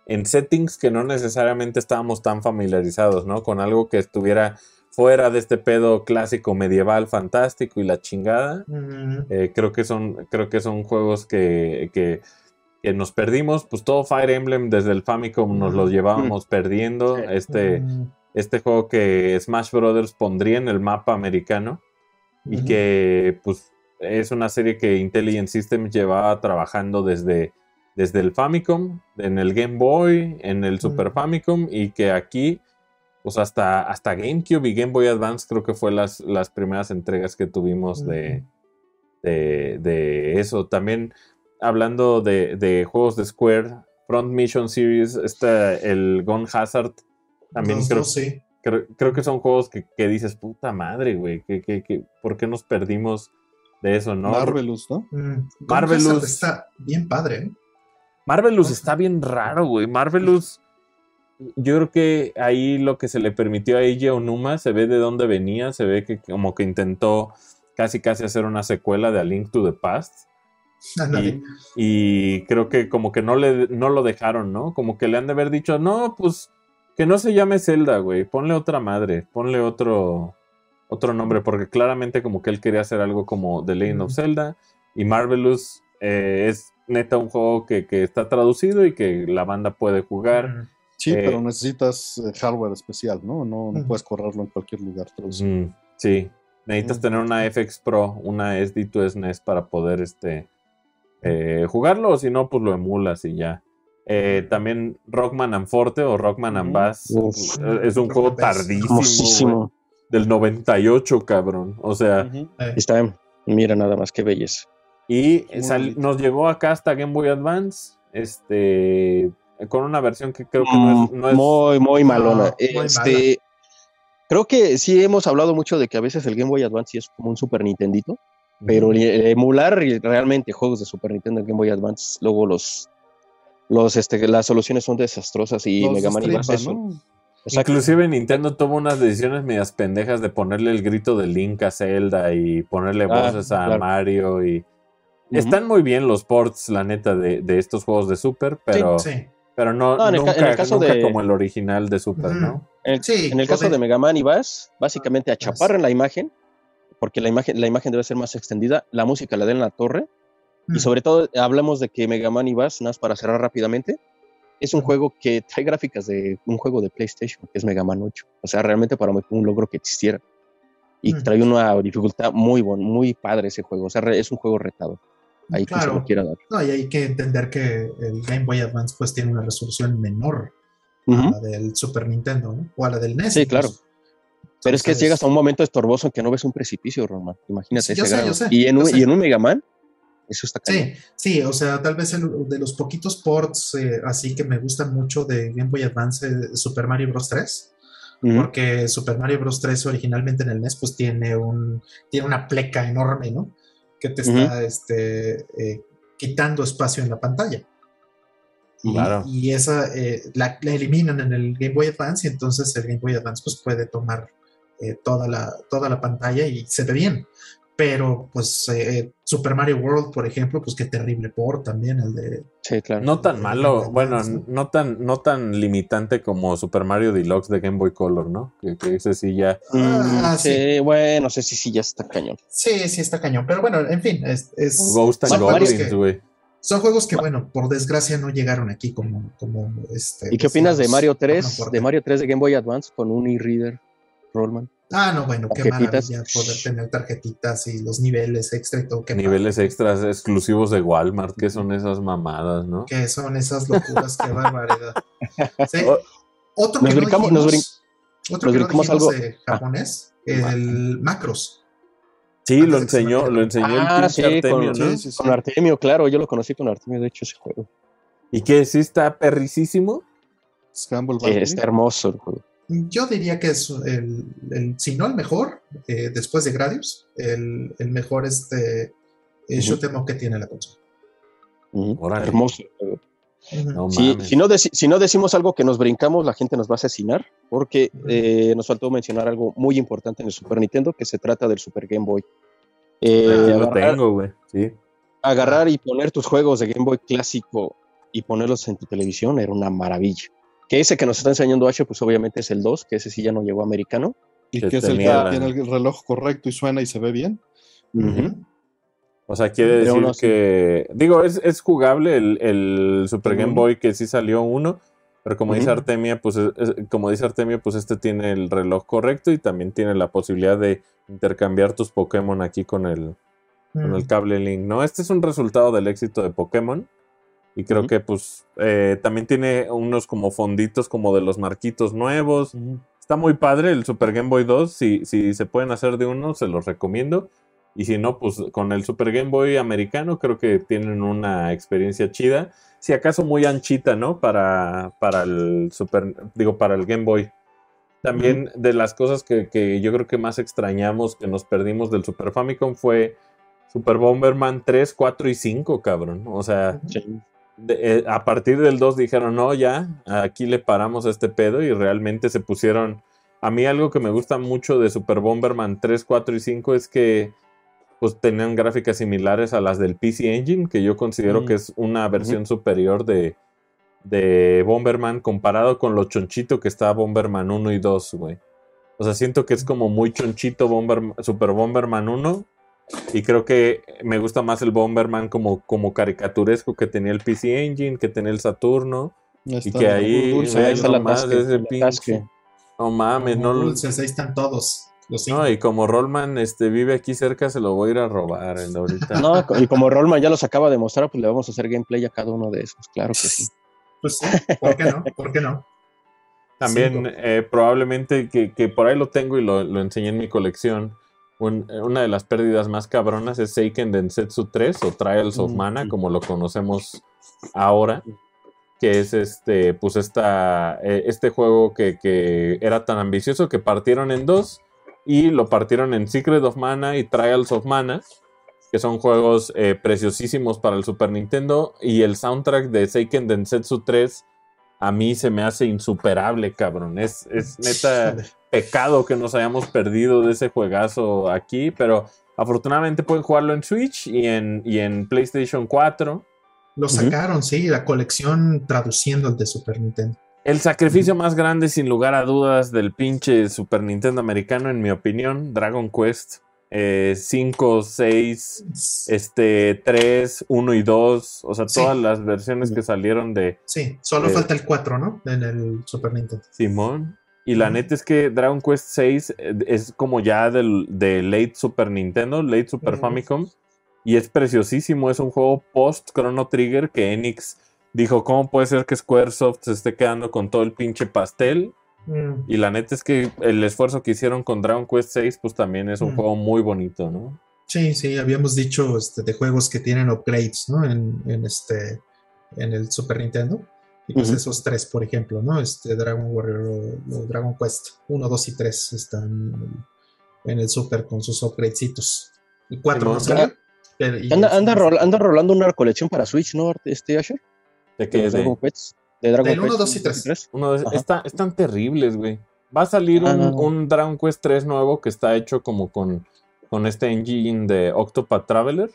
en settings que no necesariamente estábamos tan familiarizados, ¿no? Con algo que estuviera fuera de este pedo clásico medieval fantástico y la chingada. Eh, creo, que son, creo que son juegos que, que- que nos perdimos. Pues todo Fire Emblem desde el Famicom nos lo llevábamos perdiendo. Sí. Este, este juego que Smash Brothers pondría en el mapa americano y que pues es una serie que Intelligent Systems llevaba trabajando desde, desde el Famicom, en el Game Boy, en el Super. Famicom y que aquí pues hasta, hasta GameCube y Game Boy Advance creo que fue las, las primeras entregas que tuvimos de, de, de eso. También hablando de, de juegos de Square, Front Mission Series, está el Gone Hazard. También creo, dos, sí. creo, creo que son juegos que, que dices, puta madre, güey, que, que, que- ¿por qué nos perdimos de eso, no? Marvelous, ¿no? Mm, Marvelous. Está bien padre. ¿eh? Marvelous está bien raro, güey. Marvelous, yo creo que ahí lo que se le permitió a Eiji Onuma se ve de dónde venía, se ve que como que intentó casi casi hacer una secuela de A Link to the Past. Y, y creo que como que no, le, no lo dejaron, ¿no? Como que le han de haber dicho, no, pues que no se llame Zelda, güey. Ponle otra madre, ponle otro, otro nombre, porque claramente como que él quería hacer algo como The Legend of. Zelda. Y Marvelous eh, es neta un juego que, que está traducido y que la banda puede jugar. Sí, Eh, pero necesitas eh, hardware especial, ¿no? No, puedes correrlo en cualquier lugar. Mm, sí, necesitas tener una FX Pro, una SD2 SNES para poder este, eh, jugarlo, o si no, pues lo emulas y ya. Eh, también Rockman and Forte o Rockman and. Bass Uf. es un juego tardísimo, del 98, cabrón. O sea, eh, Está, mira nada más, qué belleza. y nos llegó acá hasta Game Boy Advance, este, con una versión que creo que no es, no es- muy, muy malona. muy mala. este, creo que sí hemos hablado mucho de que a veces el Game Boy Advance sí es como un Super Nintendito, pero el emular y realmente juegos de Super Nintendo en Game Boy Advance, luego los, los este, las soluciones son desastrosas y Los Mega Man y eso. ¿no? Inclusive Nintendo tomó unas decisiones medias pendejas de ponerle el grito de Link a Zelda y ponerle Ah, voces a claro. Mario y... Están muy bien los ports, la neta, de, de estos juegos de Super, pero, sí. Pero no, No, en el ca- nunca, en el caso nunca de- como el original de Super, Ujú. ¿no? En el, Sí, en el caso poder- de Mega Man y Bass, básicamente achaparran la imagen, porque la imagen, la imagen debe ser más extendida, la música la den en la torre, Mm, y sobre todo hablamos de que Mega Man y Bass, nada más para cerrar rápidamente, es un juego que trae gráficas de un juego de PlayStation, que es Mega Man 8. O sea, realmente para mí fue un logro que existiera. Y Ujú. trae una dificultad muy bon, muy padre ese juego. O sea, re- es un juego retado. Ahí quien se Claro. lo quiera dar. No, y hay que entender que el Game Boy Advance pues tiene una resolución menor a Ujú. la del Super Nintendo, ¿no? O a la del NES. Sí, claro. Pero es que llegas a un momento estorboso en que no ves un precipicio, Román. Imagínate Sí, ese sé, grado. sé, y, en un, sé. y en un Mega Man, Eso está Sí, sí, o sea, tal vez el, de los poquitos ports eh, así que me gustan mucho de Game Boy Advance eh, Super Mario Bros. 3. Porque Super Mario Bros. 3 originalmente en el NES pues tiene, un, tiene una pleca enorme, ¿no? Que te está este, eh, quitando espacio en la pantalla. Claro. Y, esa la, eliminan en el Game Boy Advance y entonces el Game Boy Advance pues puede tomar toda, la, toda la pantalla y se ve bien pero pues eh, Super Mario World, por ejemplo, pues qué terrible por también el de... Sí, claro. No tan malo, bueno, ¿no? tan, no tan limitante como Super Mario Deluxe de Game Boy Color, ¿no? Que, que ese sí ya... Ah, mm, sí, bueno, sé si sí ya está cañón. Sí, sí está cañón, pero bueno, en fin, es... es Ghost and Goblins, güey. Son juegos que, bueno, por desgracia no llegaron aquí como, como este... ¿Y qué opinas de Mario 3, de Mario 3 de Game Boy Advance con un e-reader, Rollman? Ah, no, bueno, qué maravilla poder tener tarjetitas y los niveles extra y todo. niveles extras exclusivos de Walmart, que son esas mamadas, ¿no? Que son esas locuras, qué barbaridad. Otro que brincamos, no dijimos, otro que no algo japonés, el Macros. Sí, lo enseñó, lo enseñó ah, el sí, Artemio, con, ¿no? con Artemio, claro, yo lo conocí con Artemio, de hecho, ese juego. ¿Y qué? ¿Sí está perricísimo? Scramble eh, está hermoso el juego. Yo diría que es el, si no el mejor, eh, después de Gradius, el, mejor este uh -huh. que tiene la consola. Hermoso. si, no decimos algo que nos brincamos, la gente nos va a asesinar, porque eh, nos faltó mencionar algo muy importante en el Super Nintendo, que se trata del Super Game Boy. Eh, lo tengo, güey. Sí. Agarrar y poner tus juegos de Game Boy clásico y ponerlos en tu televisión era una maravilla. Que ese que nos está enseñando H, pues obviamente es el 2, que ese sí ya no llegó americano. Y que, es el que tiene el reloj correcto y suena y se ve bien. O sea, quiere decir que. Digo, es, jugable el, Super Game Boy que sí salió uno. Pero como dice Artemia, pues como dice Artemia, pues este tiene el reloj correcto y también tiene la posibilidad de intercambiar tus Pokémon aquí con el, con el cable Link. ¿No? Este es un resultado del éxito de Pokémon. Y creo que pues eh, también tiene unos como fonditos como de los marquitos nuevos. Está muy padre el Super Game Boy 2. Si, si se pueden hacer de uno, se los recomiendo. Y si no, pues con el Super Game Boy americano creo que tienen una experiencia chida. Si acaso muy anchita, ¿no? Para, para el Super, digo, para el Game Boy. También de las cosas que, que, yo creo que más extrañamos, que nos perdimos del Super Famicom fue Super Bomberman 3, 4 y 5, cabrón. O sea, eh, a partir del 2 dijeron, no, ya, aquí le paramos a este pedo y realmente se pusieron... A mí algo que me gusta mucho de Super Bomberman 3, 4 y 5 es que pues tenían gráficas similares a las del PC Engine, que yo considero mm. que es una versión superior de, de Bomberman comparado con lo chonchito que está Bomberman 1 y 2, güey. O sea, siento que es como muy chonchito Super Bomberman 1 y creo que me gusta más el Bomberman como, como caricaturesco que tenía el PC Engine, que tenía el Saturno. y que ahí, no más de ese pinche. No mames, no lo. ahí están todos. no, y como Rollman este, vive aquí cerca, se lo voy a ir a robar ahorita. No, y como Rollman ya los acaba de mostrar, pues le vamos a hacer gameplay a cada uno de esos, claro que sí. Pues sí, ¿por qué no? ¿Por qué no? También eh, probablemente que, que, por ahí lo tengo y lo, lo enseñé en mi colección una de las pérdidas más cabronas es Seiken Densetsu 3 o Trials of Mana, como lo conocemos ahora. Que es este, pues esta, e, este juego que, era tan ambicioso que partieron en dos y lo partieron en Secret of Mana y Trials of Mana, que son juegos eh, preciosísimos para el Super Nintendo. Y el soundtrack de Seiken Densetsu 3 a mí se me hace insuperable, cabrón. Es, es neta pecado que nos hayamos perdido de ese juegazo aquí, pero afortunadamente pueden jugarlo en Switch y en, y en PlayStation 4. Lo sacaron, sí, la colección traduciendo el de Super Nintendo. El sacrificio más grande, sin lugar a dudas, del pinche Super Nintendo americano, en mi opinión, Dragon Quest. 5, eh, 6, este, 3, 1 y 2, o sea, todas las versiones que salieron de... Sí, solo falta el 4, ¿no? En el Super Nintendo. Simón. Y la neta es que Dragon Quest 6 eh, es como ya del, de late Super Nintendo, late Super Famicom. Y es preciosísimo, es un juego post Chrono Trigger que Enix dijo, ¿cómo puede ser que Squaresoft se esté quedando con todo el pinche pastel? Mm. Y la neta es que el esfuerzo que hicieron con Dragon Quest 6 pues también es un mm. juego muy bonito, ¿no? Sí, sí, habíamos dicho este, de juegos que tienen upgrades, ¿no? En, en este, en el Super Nintendo. Y pues Ujú. esos tres, por ejemplo, ¿no? Este Dragon Warrior o, o Dragon Quest 1, 2 y 3 están en el, Super con sus upgradecitos. Y 4 no y- Anda, anda, rol- anda rolando una colección para Switch, ¿no, este Asher? De los de- Dragon Quest. De Dragon Del uno, Quest dos y tres. uno de- está- están terribles, güey. Va a salir un, Ah. un Dragon Quest 3 nuevo que está hecho como con, con este engine de Octopath Traveler.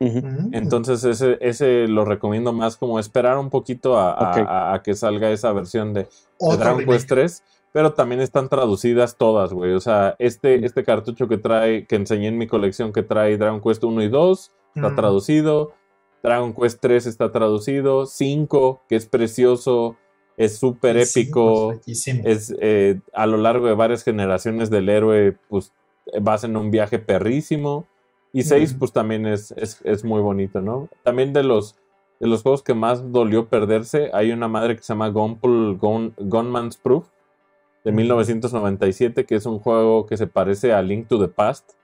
Entonces ese, ese lo recomiendo más como esperar un poquito a, que salga esa versión de, Dragon. Quest 3. Pero también están traducidas todas, güey. O sea, este, este cartucho que trae, que enseñé en mi colección que trae Dragon Quest 1 y 2, está Mm. traducido. Dragon Quest 3 está traducido. 5, que es precioso, es súper épico. pues. Es eh, a lo largo de varias generaciones del héroe, pues vas en un viaje perrísimo. Y 6, Ujú. pues también es, es, es muy bonito, ¿no? También de los, de los juegos que más dolió perderse, hay una madre que se llama Gunpul Gun, Gunman's Proof de 1997, que es un juego que se parece a Link to the Past.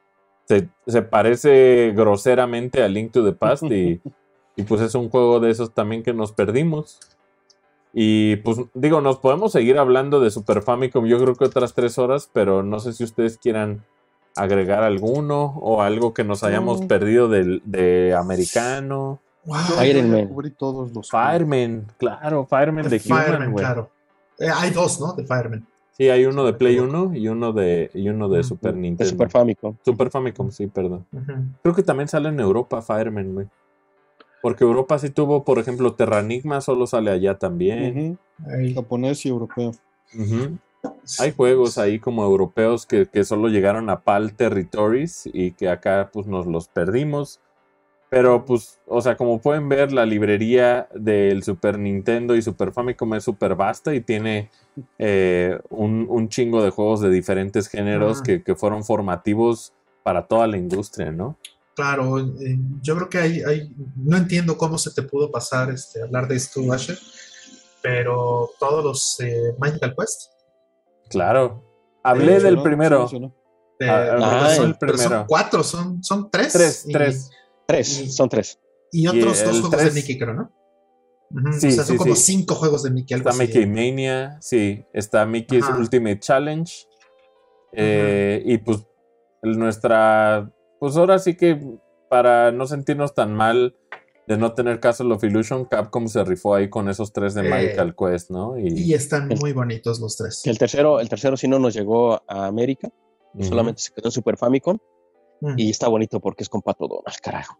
Se, se parece groseramente a Link to the Past y, y pues es un juego de esos también que nos perdimos. Y pues digo, nos podemos seguir hablando de Super Famicom, yo creo que otras tres horas, pero no sé si ustedes quieran agregar alguno o algo que nos hayamos No. perdido del, de americano. Wow. Yo Iron ya Man. cubrí todos los Fireman, claro, Fireman The de Fireman, claro. Eh, hay dos, ¿no? De Fireman. Sí, hay uno de Play equivoco. 1 y uno de, y uno de. Super De Nintendo. Super Famicom. Super Famicom, sí, perdón. Creo que también sale en Europa Fireman, güey. Porque Europa sí tuvo, por ejemplo, Terranigma solo sale allá también. Ahí. Japonés y europeo. Hay juegos ahí como europeos que, que solo llegaron a PAL Territories y que acá pues nos los perdimos. Pero pues, o sea, como pueden ver, la librería del Super Nintendo y Super Famicom es súper vasta y tiene eh, un, un chingo de juegos de diferentes géneros que, que fueron formativos para toda la industria, ¿no? Claro, eh, yo creo que hay, hay- no entiendo cómo se te pudo pasar este, hablar de esto, Asher, pero todos los eh, Magical Quest, Claro. Hablé Sí, del ¿no? primero. Sí, eh, Ah, ah, son, pero cuatro, son, son tres. Tres, y, tres. Tres, Y- son tres. Y otros Y dos juegos tres- de Mickey, creo, ¿no? Sí, o sea, son sí, como sí. cinco juegos de Mickey. algo Está así. Mickey Mania, sí. Está Mickey's Ajá. Ultimate Challenge. Eh, Y pues nuestra, pues ahora sí que para no sentirnos tan mal de no tener Castle of Illusion, Capcom se rifó ahí con esos tres de Eh, Magical Quest, ¿no? Y, Y están El- muy bonitos los tres. El tercero, el tercero sí no nos llegó a América, solamente se quedó en Super Famicom Mm. y está bonito porque es con Pato Donald, carajo.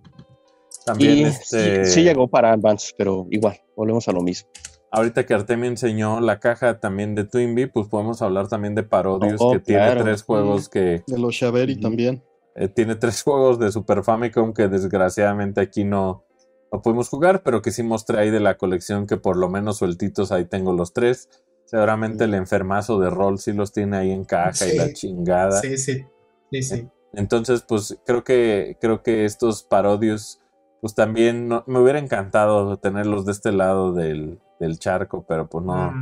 También y este, sí, sí llegó para Advance, pero igual, volvemos a lo mismo. ahorita que Artemio enseñó la caja también de Twinbee, pues podemos hablar también de Parodius, Oh, que tiene tres juegos que De los Shaveri Ujú. también. eh, tiene tres juegos de Super Famicom que desgraciadamente aquí no, no pudimos jugar, pero que sí mostré ahí de la colección que por lo menos sueltitos ahí tengo los tres. Seguramente el enfermazo de rol sí los tiene ahí en caja y la chingada. Sí, sí. Sí, sí. Entonces, pues creo que creo que estos parodios, pues también no- me hubiera encantado tenerlos de este lado del, del charco, pero pues no,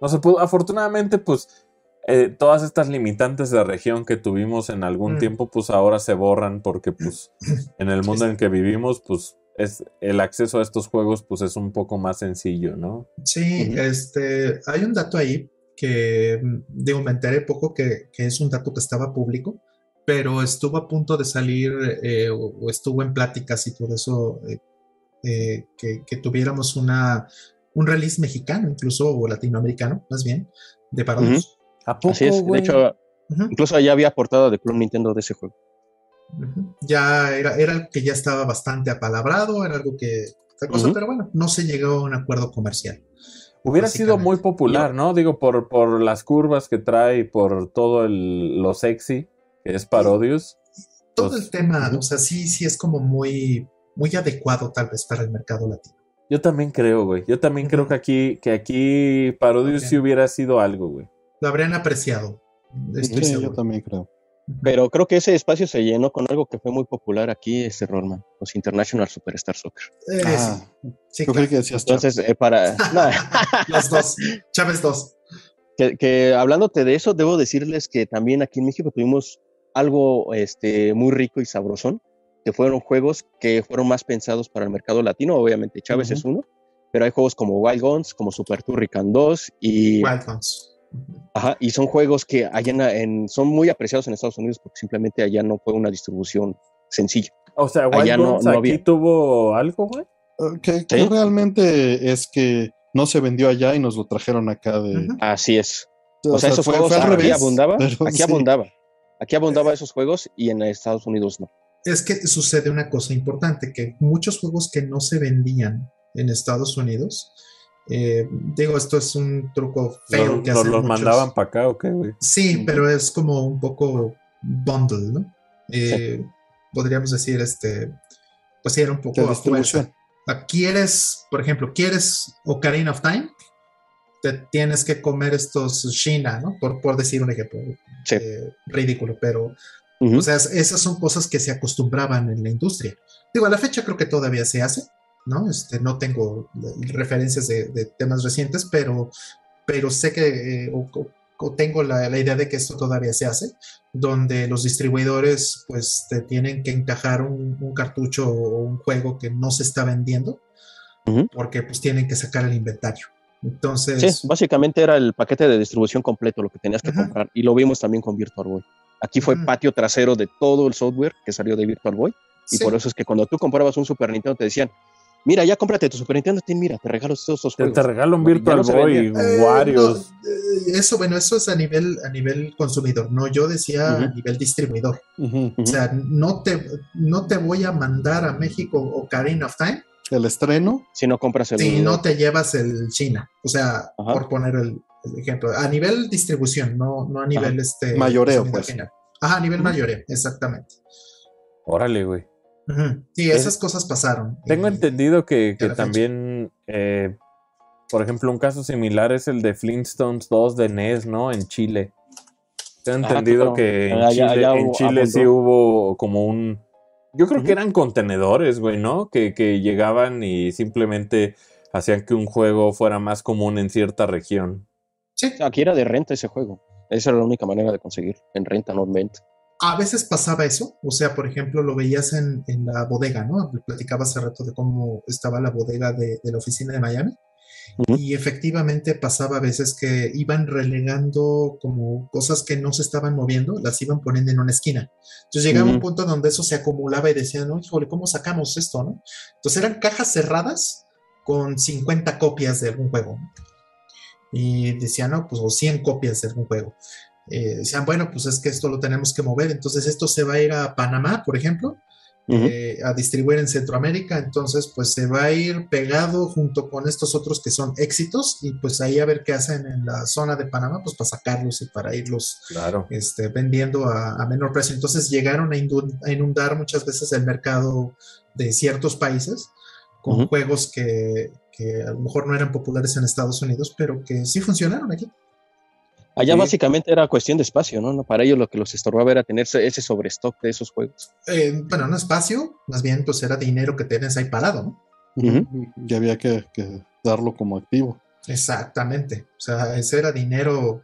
no se pudo. Afortunadamente, pues eh, todas estas limitantes de región que tuvimos en algún Mm. tiempo, pues ahora se borran porque pues en el mundo en el que vivimos, pues es el acceso a estos juegos pues es un poco más sencillo, ¿no? Sí, este, hay un dato ahí que, mm, digo, me enteré poco que, que es un dato que estaba público, pero estuvo a punto de salir eh, o, o estuvo en pláticas y todo eso, eh, eh, que, que tuviéramos una, un release mexicano, incluso, o latinoamericano, más bien, de parodios. ¿A poco, Así es, de hecho, incluso ya había portada de Club Nintendo de ese juego. Ya era, era algo que ya estaba bastante apalabrado, era algo que, esta cosa, pero bueno, no se llegó a un acuerdo comercial. Hubiera sido muy popular, ¿no? Digo, por, por las curvas que trae y por todo el, lo sexy que es Parodius. Todo Pues, el tema, o sea, sí, sí es como muy, muy adecuado tal vez para el mercado latino. Yo también creo, güey. Yo también creo que aquí, que aquí Parodius Ok. sí hubiera sido algo, güey. Lo habrían apreciado. Estoy Sí, yo seguro. también creo. Pero creo que ese espacio se llenó con algo que fue muy popular aquí, este Rollman, los International Superstar Soccer. Eh, Ah, sí, sí, claro. que decías. Entonces, eh, para... no, Los dos. Chávez dos. que, que hablándote de eso, debo decirles que también aquí en México tuvimos algo este, muy rico y sabrosón, que fueron juegos que fueron más pensados para el mercado latino, obviamente Chávez es uno, pero hay juegos como Wild Guns, como Super Turrican 2 y... Wild Guns. Ajá, y son juegos que allá en, son muy apreciados en Estados Unidos porque simplemente allá no fue una distribución sencilla. O sea, Wild Allá no- Guns no aquí había. tuvo algo, güey. Eh, Que, que ¿Sí? realmente es que no se vendió allá y nos lo trajeron acá de. Ujú. Así es. O sea, esos fue- juegos fue al aquí revés, abundaba, aquí sí. abundaba. Aquí abundaba esos juegos y en Estados Unidos no. Es que sucede una cosa importante, que muchos juegos que no se vendían en Estados Unidos, eh, digo, esto es un truco feo Nos, que nos hacen los muchos. mandaban para acá, ¿o qué, güey? Sí, pero es como un poco bundle, ¿no? Eh, Podríamos decir, este, pues sí, era un poco a fuerza. ¿Quieres, por ejemplo, quieres Ocarina of Time? Te tienes que comer estos Shina, ¿no? Por, por decir un ejemplo Sí. eh, ridículo, pero Ujú. o sea, es- esas son cosas que se acostumbraban en la industria. Digo, a la fecha creo que todavía se hace, ¿no? Este, no tengo eh, referencias de, de temas recientes, pero, pero sé que, eh, o, tengo la, la idea de que esto todavía se hace, donde los distribuidores pues te tienen que encajar un, un cartucho o un juego que no se está vendiendo, porque pues tienen que sacar el inventario. Entonces, Sí, básicamente era el paquete de distribución completo lo que tenías que comprar. Y lo vimos también con Virtual Boy. Aquí fue patio trasero de todo el software que salió de Virtual Boy. Y sí. por eso es que cuando tú comprabas un Super Nintendo te decían, mira, ya cómprate tu Super Nintendo, ten, mira, te regalo todos estos Te, juegos. te regalo un Virtual Boy. Eh, no, eh, eso, bueno, eso es a nivel, a nivel consumidor, no, yo decía a nivel distribuidor. O sea, no te, no te voy a mandar a México Ocarina of Time El estreno, Si no compras el... si no te llevas el China. O sea, Ajá. por poner el, el ejemplo, a nivel distribución, no, no a nivel este Mayoreo, pues. final. Ajá, a nivel mayoreo, exactamente. Órale, güey. Sí, esas cosas pasaron. Tengo entendido que, también, eh, por ejemplo, un caso similar es el de Flintstones 2 de NES, ¿no? En Chile. Tengo Ah, entendido claro. que en Allá- Chile, allá en hubo- Chile sí hubo como un... Yo creo que eran contenedores, güey, ¿no? Que, que llegaban y simplemente hacían que un juego fuera más común en cierta región. Sí, Aquí era de renta ese juego. Esa era la única manera de conseguir. En renta, no en venta. A veces pasaba eso, o sea, por ejemplo, lo veías en, en la bodega, ¿no? Platicaba hace rato de cómo estaba la bodega de, de la oficina de Miami. Y efectivamente pasaba a veces que iban relegando como cosas que no se estaban moviendo, las iban poniendo en una esquina. Entonces llegaba un Ujú. punto donde eso se acumulaba y decían, no, híjole, ¿cómo sacamos esto, no? Entonces eran cajas cerradas con 50 copias de algún juego. Y decían, no, pues o 100 copias de algún juego. Eh, decían, bueno, pues es que esto lo tenemos que mover, entonces esto se va a ir a Panamá, por ejemplo, eh, a distribuir en Centroamérica, entonces pues se va a ir pegado junto con estos otros que son éxitos y pues ahí a ver qué hacen en la zona de Panamá, pues para sacarlos y para irlos Claro. este, vendiendo a, a menor precio. Entonces llegaron a, inundar muchas veces el mercado de ciertos países con juegos que, que a lo mejor no eran populares en Estados Unidos, pero que sí funcionaron aquí. Allá Sí. básicamente era cuestión de espacio, ¿no? Para ellos lo que los estorbaba era tener ese sobrestock de esos juegos. Eh, bueno, no espacio, más bien pues era dinero que tienes ahí parado, ¿no? Ujú. y había que, que darlo como activo. Exactamente. O sea, ese era dinero,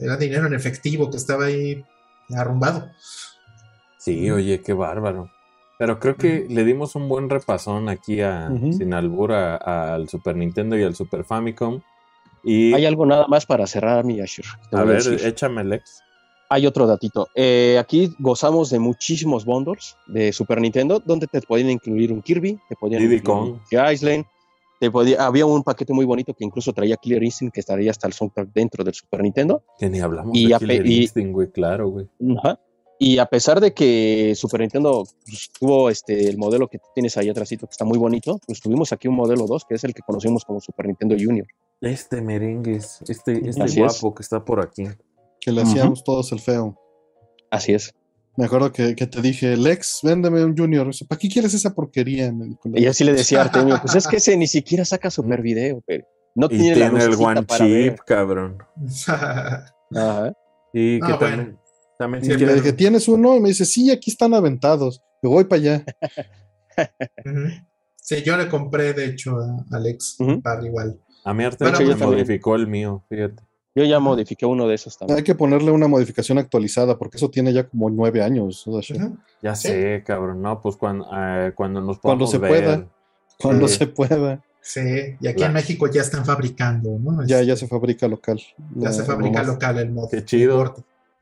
era dinero en efectivo que estaba ahí arrumbado. Sí, oye, qué bárbaro. Pero creo que le dimos un buen repasón aquí a Ujú. Sin Albur a- al Super Nintendo y al Super Famicom. Y Hay algo nada más para cerrar mi Ashir. te a ver, échame Lex. Hay otro datito. Eh, aquí gozamos de muchísimos bundles de Super Nintendo, donde te podían incluir un Kirby, te podían Diddy incluir un Island, te podía, había un paquete muy bonito que incluso traía Killer Instinct, que estaría hasta el soundtrack dentro del Super Nintendo. Que ni hablamos Y de Killer y- Instinct, güey, claro, güey. Ajá. Y a pesar de que Super Nintendo pues, tuvo este, el modelo que tienes ahí atrásito, que está muy bonito, pues tuvimos aquí un modelo 2, que es el que conocemos como Super Nintendo Junior. Este merengues, este, este Así es. guapo que está por aquí. Que le hacíamos todos el feo. Así es. Me acuerdo que, que te dije, Lex, véndeme un Junior. Dice, ¿Para qué quieres esa porquería? Y así le decía a Artemio, pues es que ese ni siquiera saca Super Video, pero no Y tiene, la tiene el lucecita One para Chip, ver. cabrón. Ajá. Y que Ah, también, bueno. también Y si le dije, ¿tienes uno? Y me dice, sí, aquí están aventados. Me voy para allá. Sí, yo le compré, de hecho, a Alex Ujú. un par igual. A mí Artemio Bueno, yo también. modificó el mío, fíjate. Yo ya modifiqué uno de esos también. Hay que ponerle una modificación actualizada porque eso tiene ya como nueve años. o sea, Ujú. Ya Sí. sé, cabrón, no, pues cuando, eh, cuando nos Cuando se ver. pueda. Cuando Sí. se pueda. Sí, y aquí La- en México ya están fabricando, ¿no? Ya, ya se fabrica local. ya La- se fabrica vamos. local el mod. Qué chido.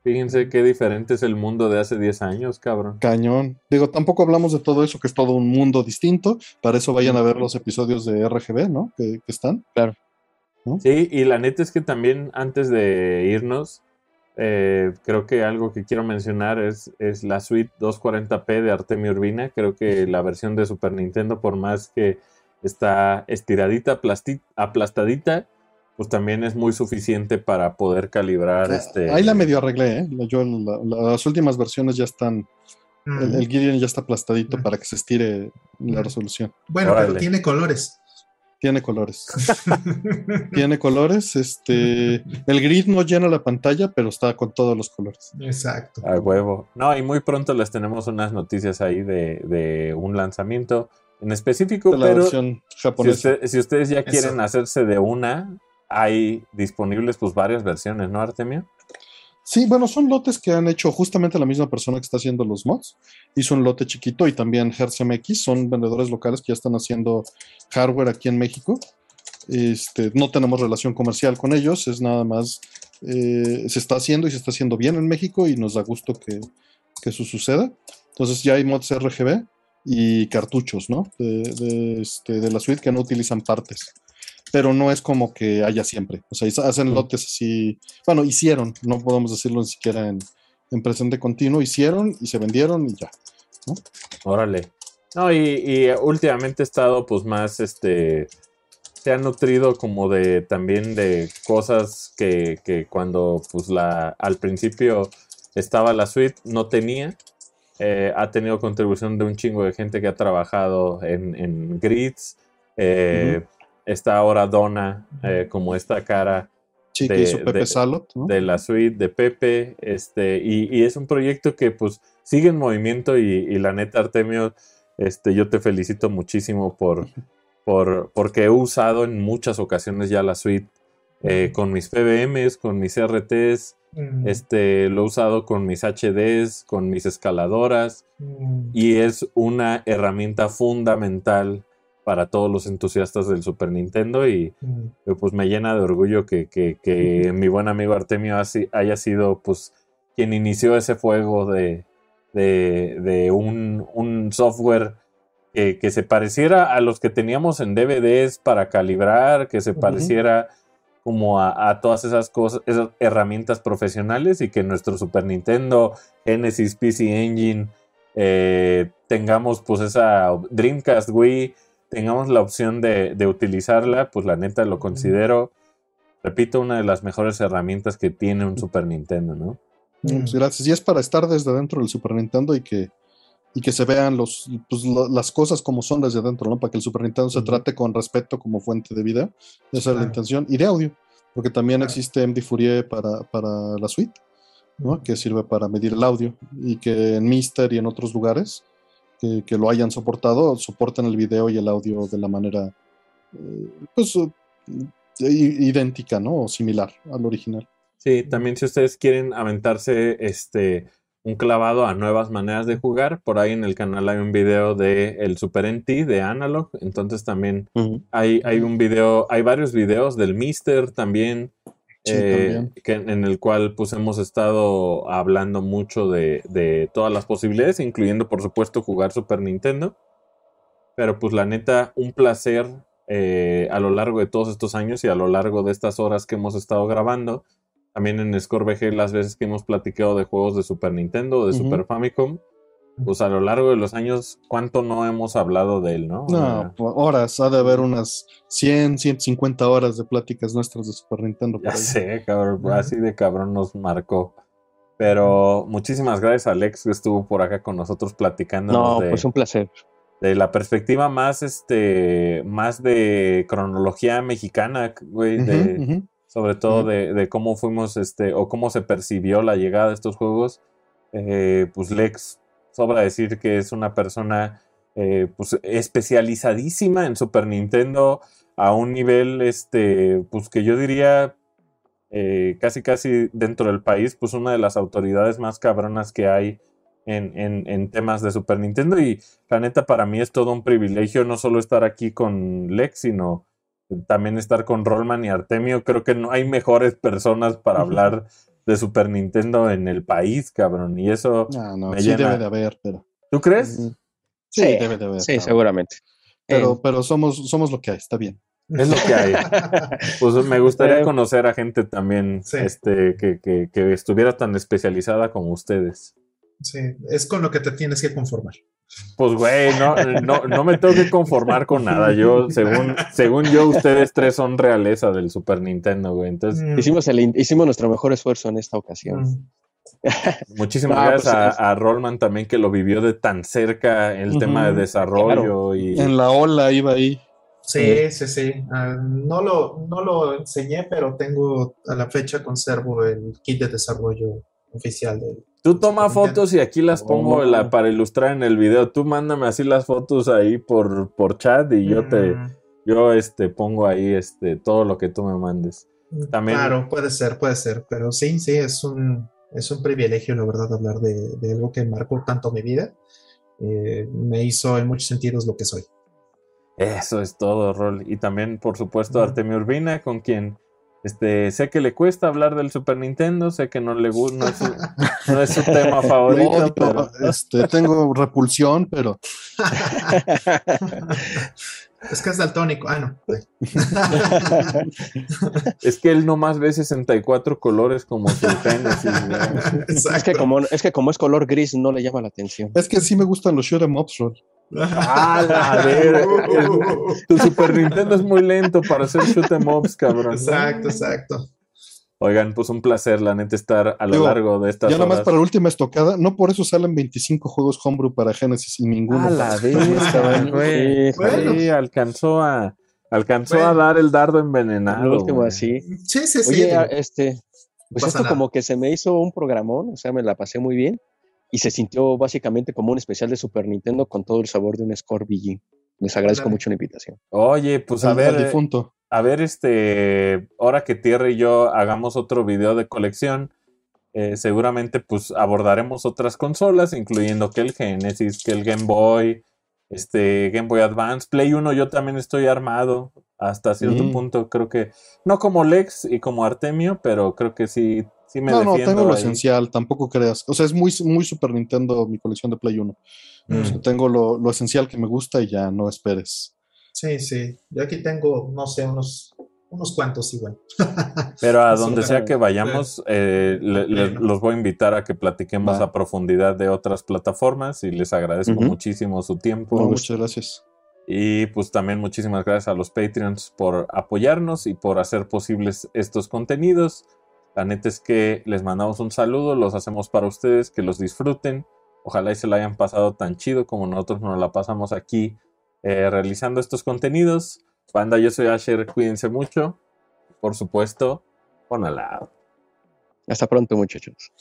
Fíjense qué diferente es el mundo de hace 10 años, cabrón. Cañón. Digo, tampoco hablamos de todo eso, que es todo un mundo distinto. Para eso vayan a ver los episodios de RGB, ¿no? Que, que están. Sí, y la neta es que también antes de irnos, eh, creo que algo que quiero mencionar es, es la suite 240p de Artemio Urbina. Creo que la versión de Super Nintendo, por más que está estiradita, aplastadita, pues también es muy suficiente para poder calibrar este... Ah, Ahí la medio arreglé, ¿eh? Yo, la- la- las últimas versiones ya están. Mm. El, el Gideon ya está aplastadito Mm. para que se estire la resolución. Bueno, Órale. pero tiene colores. Tiene colores. Tiene colores. Este. El grid no llena la pantalla, pero está con todos los colores. Exacto. A huevo. No, y muy pronto les tenemos unas noticias ahí de, de un lanzamiento en específico, De la pero versión si, japonesa. usted- si ustedes ya Eso. quieren hacerse de una, hay disponibles pues varias versiones, ¿no, Artemio? Sí, bueno, son lotes que han hecho justamente la misma persona que está haciendo los mods. Hizo un lote chiquito y también Hertz MX, son vendedores locales que ya están haciendo hardware aquí en México. Este, no tenemos relación comercial con ellos, es nada más, eh, se está haciendo y se está haciendo bien en México y nos da gusto que, que eso suceda. Entonces ya hay mods RGB y cartuchos, ¿no? De, de, este, de la suite que no utilizan partes. Pero no es como que haya siempre. O sea, hacen lotes así bueno, hicieron, no podemos decirlo ni siquiera en, en presente continuo, hicieron y se vendieron y ya. Órale. No, y, y últimamente he estado pues más, este, se ha nutrido como de también de cosas que, que cuando pues la, al principio estaba la suite no tenía. Eh, ha tenido contribución de un chingo de gente que ha trabajado en, en grids. Eh, Está ahora Donna eh, como esta cara De- hizo Pepe de- Salot, ¿no? de la suite de Pepe, este, y, y es un proyecto que pues sigue en movimiento y, y la neta, Artemio, este, yo te felicito muchísimo por, por, porque he usado en muchas ocasiones ya la suite eh, con mis PBMs, con mis RTs, Mm, este, lo he usado con mis HDs, con mis escaladoras, mm, y es una herramienta fundamental para todos los entusiastas del Super Nintendo y, mm. eh, pues me llena de orgullo que, que- que mi buen amigo Artemio haya sido pues quien inició ese fuego de, de, de un, un software que, que se pareciera a los que teníamos en DVDs para calibrar, que se pareciera como a, a todas esas cosas, esas herramientas profesionales y que nuestro Super Nintendo, Genesis, PC Engine, eh, tengamos pues esa Dreamcast Wii, tengamos la opción de, de utilizarla, pues la neta lo considero, repito, una de las mejores herramientas que tiene un Super Nintendo, ¿no? Pues, gracias. Y es para estar desde dentro del Super Nintendo y que, y que se vean los, pues, lo- las cosas como son desde adentro, ¿no? Para que el Super Nintendo se trate con respeto como fuente de video. Esa es la intención. Y de audio, porque también existe MD Fourier para, para la suite, ¿no? Que sirve para medir el audio y que en Mister y en otros lugares que, que lo hayan soportado, soportan el video y el audio de la manera, eh, pues, idéntica, ¿no? O similar al original. Sí, también si ustedes quieren aventarse este un clavado a nuevas maneras de jugar, por ahí en el canal hay un video de el Super NT de Analog, entonces también hay, hay un video, hay varios videos del Mister también, Sí, eh, que, en el cual pues hemos estado hablando mucho de, de todas las posibilidades, incluyendo por supuesto jugar Super Nintendo. Pero pues la neta, un placer eh, a lo largo de todos estos años y a lo largo de estas horas que hemos estado grabando. También en Score VG las veces que hemos platicado de juegos de Super Nintendo, de. Super Famicom. Pues a lo largo de los años, ¿cuánto no hemos hablado de él, no? No, horas, ha de haber unas 100, 150 horas de pláticas nuestras de Super Nintendo. por Ya ahí. sé, cabrón, así de cabrón nos marcó. Pero muchísimas gracias a Alex que estuvo por acá con nosotros platicando No, de, pues un placer. de la perspectiva más, este, más de cronología mexicana, güey, de, sobre todo de cómo fuimos, este, o cómo se percibió la llegada de estos juegos. Eh, pues Lex sobra decir que es una persona eh, pues especializadísima en Super Nintendo a un nivel, este, pues que yo diría eh, casi casi dentro del país, pues una de las autoridades más cabronas que hay en, en, en, temas de Super Nintendo. Y la neta, para mí es todo un privilegio no solo estar aquí con Lex, sino también estar con Rollman y Artemio. Creo que no hay mejores personas para hablar de Super Nintendo en el país, cabrón. Y eso no, no, me sí debe de haber, pero. ¿Tú crees? Sí, debe de haber. Sí, seguramente. Pero, eh, pero somos, somos lo que hay, está bien. Es lo que hay. pues me gustaría conocer a gente también este, que, que, que, estuviera tan especializada como ustedes. Sí, es con lo que te tienes que conformar. Pues, güey, no, no, no me tengo que conformar con nada. Yo, según, según yo, ustedes tres son realeza del Super Nintendo, güey. Entonces, mm. hicimos, el, hicimos nuestro mejor esfuerzo en esta ocasión. Mm. Muchísimas gracias pues, a, a, Rollman también que lo vivió de tan cerca el tema de desarrollo y en la ola iba ahí. Sí, sí, sí. Ah, no, lo, no lo enseñé, pero tengo a la fecha conservo el kit de desarrollo oficial de Tú toma fotos y aquí las pongo oh. para ilustrar en el video. Tú mándame así las fotos ahí por, por chat y yo te mm. yo este pongo ahí este todo lo que tú me mandes. También, claro, puede ser, puede ser, pero sí, sí, es un, es un privilegio, la verdad, hablar de, de algo que marcó tanto mi vida. Eh, me hizo en muchos sentidos lo que soy. Eso es todo, Rol. Y también, por supuesto, Artemio Urbina, con quien este, sé que le cuesta hablar del Super Nintendo, sé que no le gusta, no, es su, tema favorito. pero... este, tengo repulsión, pero. es que es daltónico. Ah, no. es que él nomás ve 64 colores como su Genesis. Es que, como, es que como es color gris, no le llama la atención. Es que sí me gustan los shoot em ups, Ah, la ver. Tu Super Nintendo es muy lento para hacer shoot em ups, cabrón. Exacto, exacto. Oigan, pues un placer, la neta, estar a lo largo de estas Ya nomás para la última estocada, no por eso salen 25 juegos homebrew para Genesis y ninguno. A la vez, güey. alcanzó a alcanzó a dar el dardo envenenado. último así. Sí, sí, sí. Oye, este, pues esto como que se me hizo un programón, o sea, me la pasé muy bien y se sintió básicamente como un especial de Super Nintendo con todo el sabor de un Score BG. Les agradezco mucho la invitación. Oye, pues a ver, difunto. a ver, este, ahora que Tierra y yo hagamos otro video de colección, eh, seguramente pues abordaremos otras consolas, incluyendo que el Genesis, que el Game Boy, este Game Boy Advance, Play 1 yo también estoy armado hasta cierto punto, creo que no como Lex y como Artemio, pero creo que sí no, no, tengo lo esencial, tampoco creas. O sea, es muy, muy Super Nintendo mi colección de Play 1. Mm. tengo lo, lo, esencial que me gusta y ya no esperes. Sí, sí. Yo aquí tengo, no sé, unos, unos cuantos igual. Pero a donde sea que vayamos, eh, los voy a invitar a que platiquemos a profundidad de otras plataformas y les agradezco muchísimo su tiempo. muchas gracias. Y pues también muchísimas gracias a los Patreons por apoyarnos y por hacer posibles estos contenidos. La neta es que les mandamos un saludo, los hacemos para ustedes, que los disfruten. Ojalá y se la hayan pasado tan chido como nosotros nos la pasamos aquí eh, realizando estos contenidos. Banda, yo soy Asher, cuídense mucho. Por supuesto, con lado. Hasta pronto, muchachos.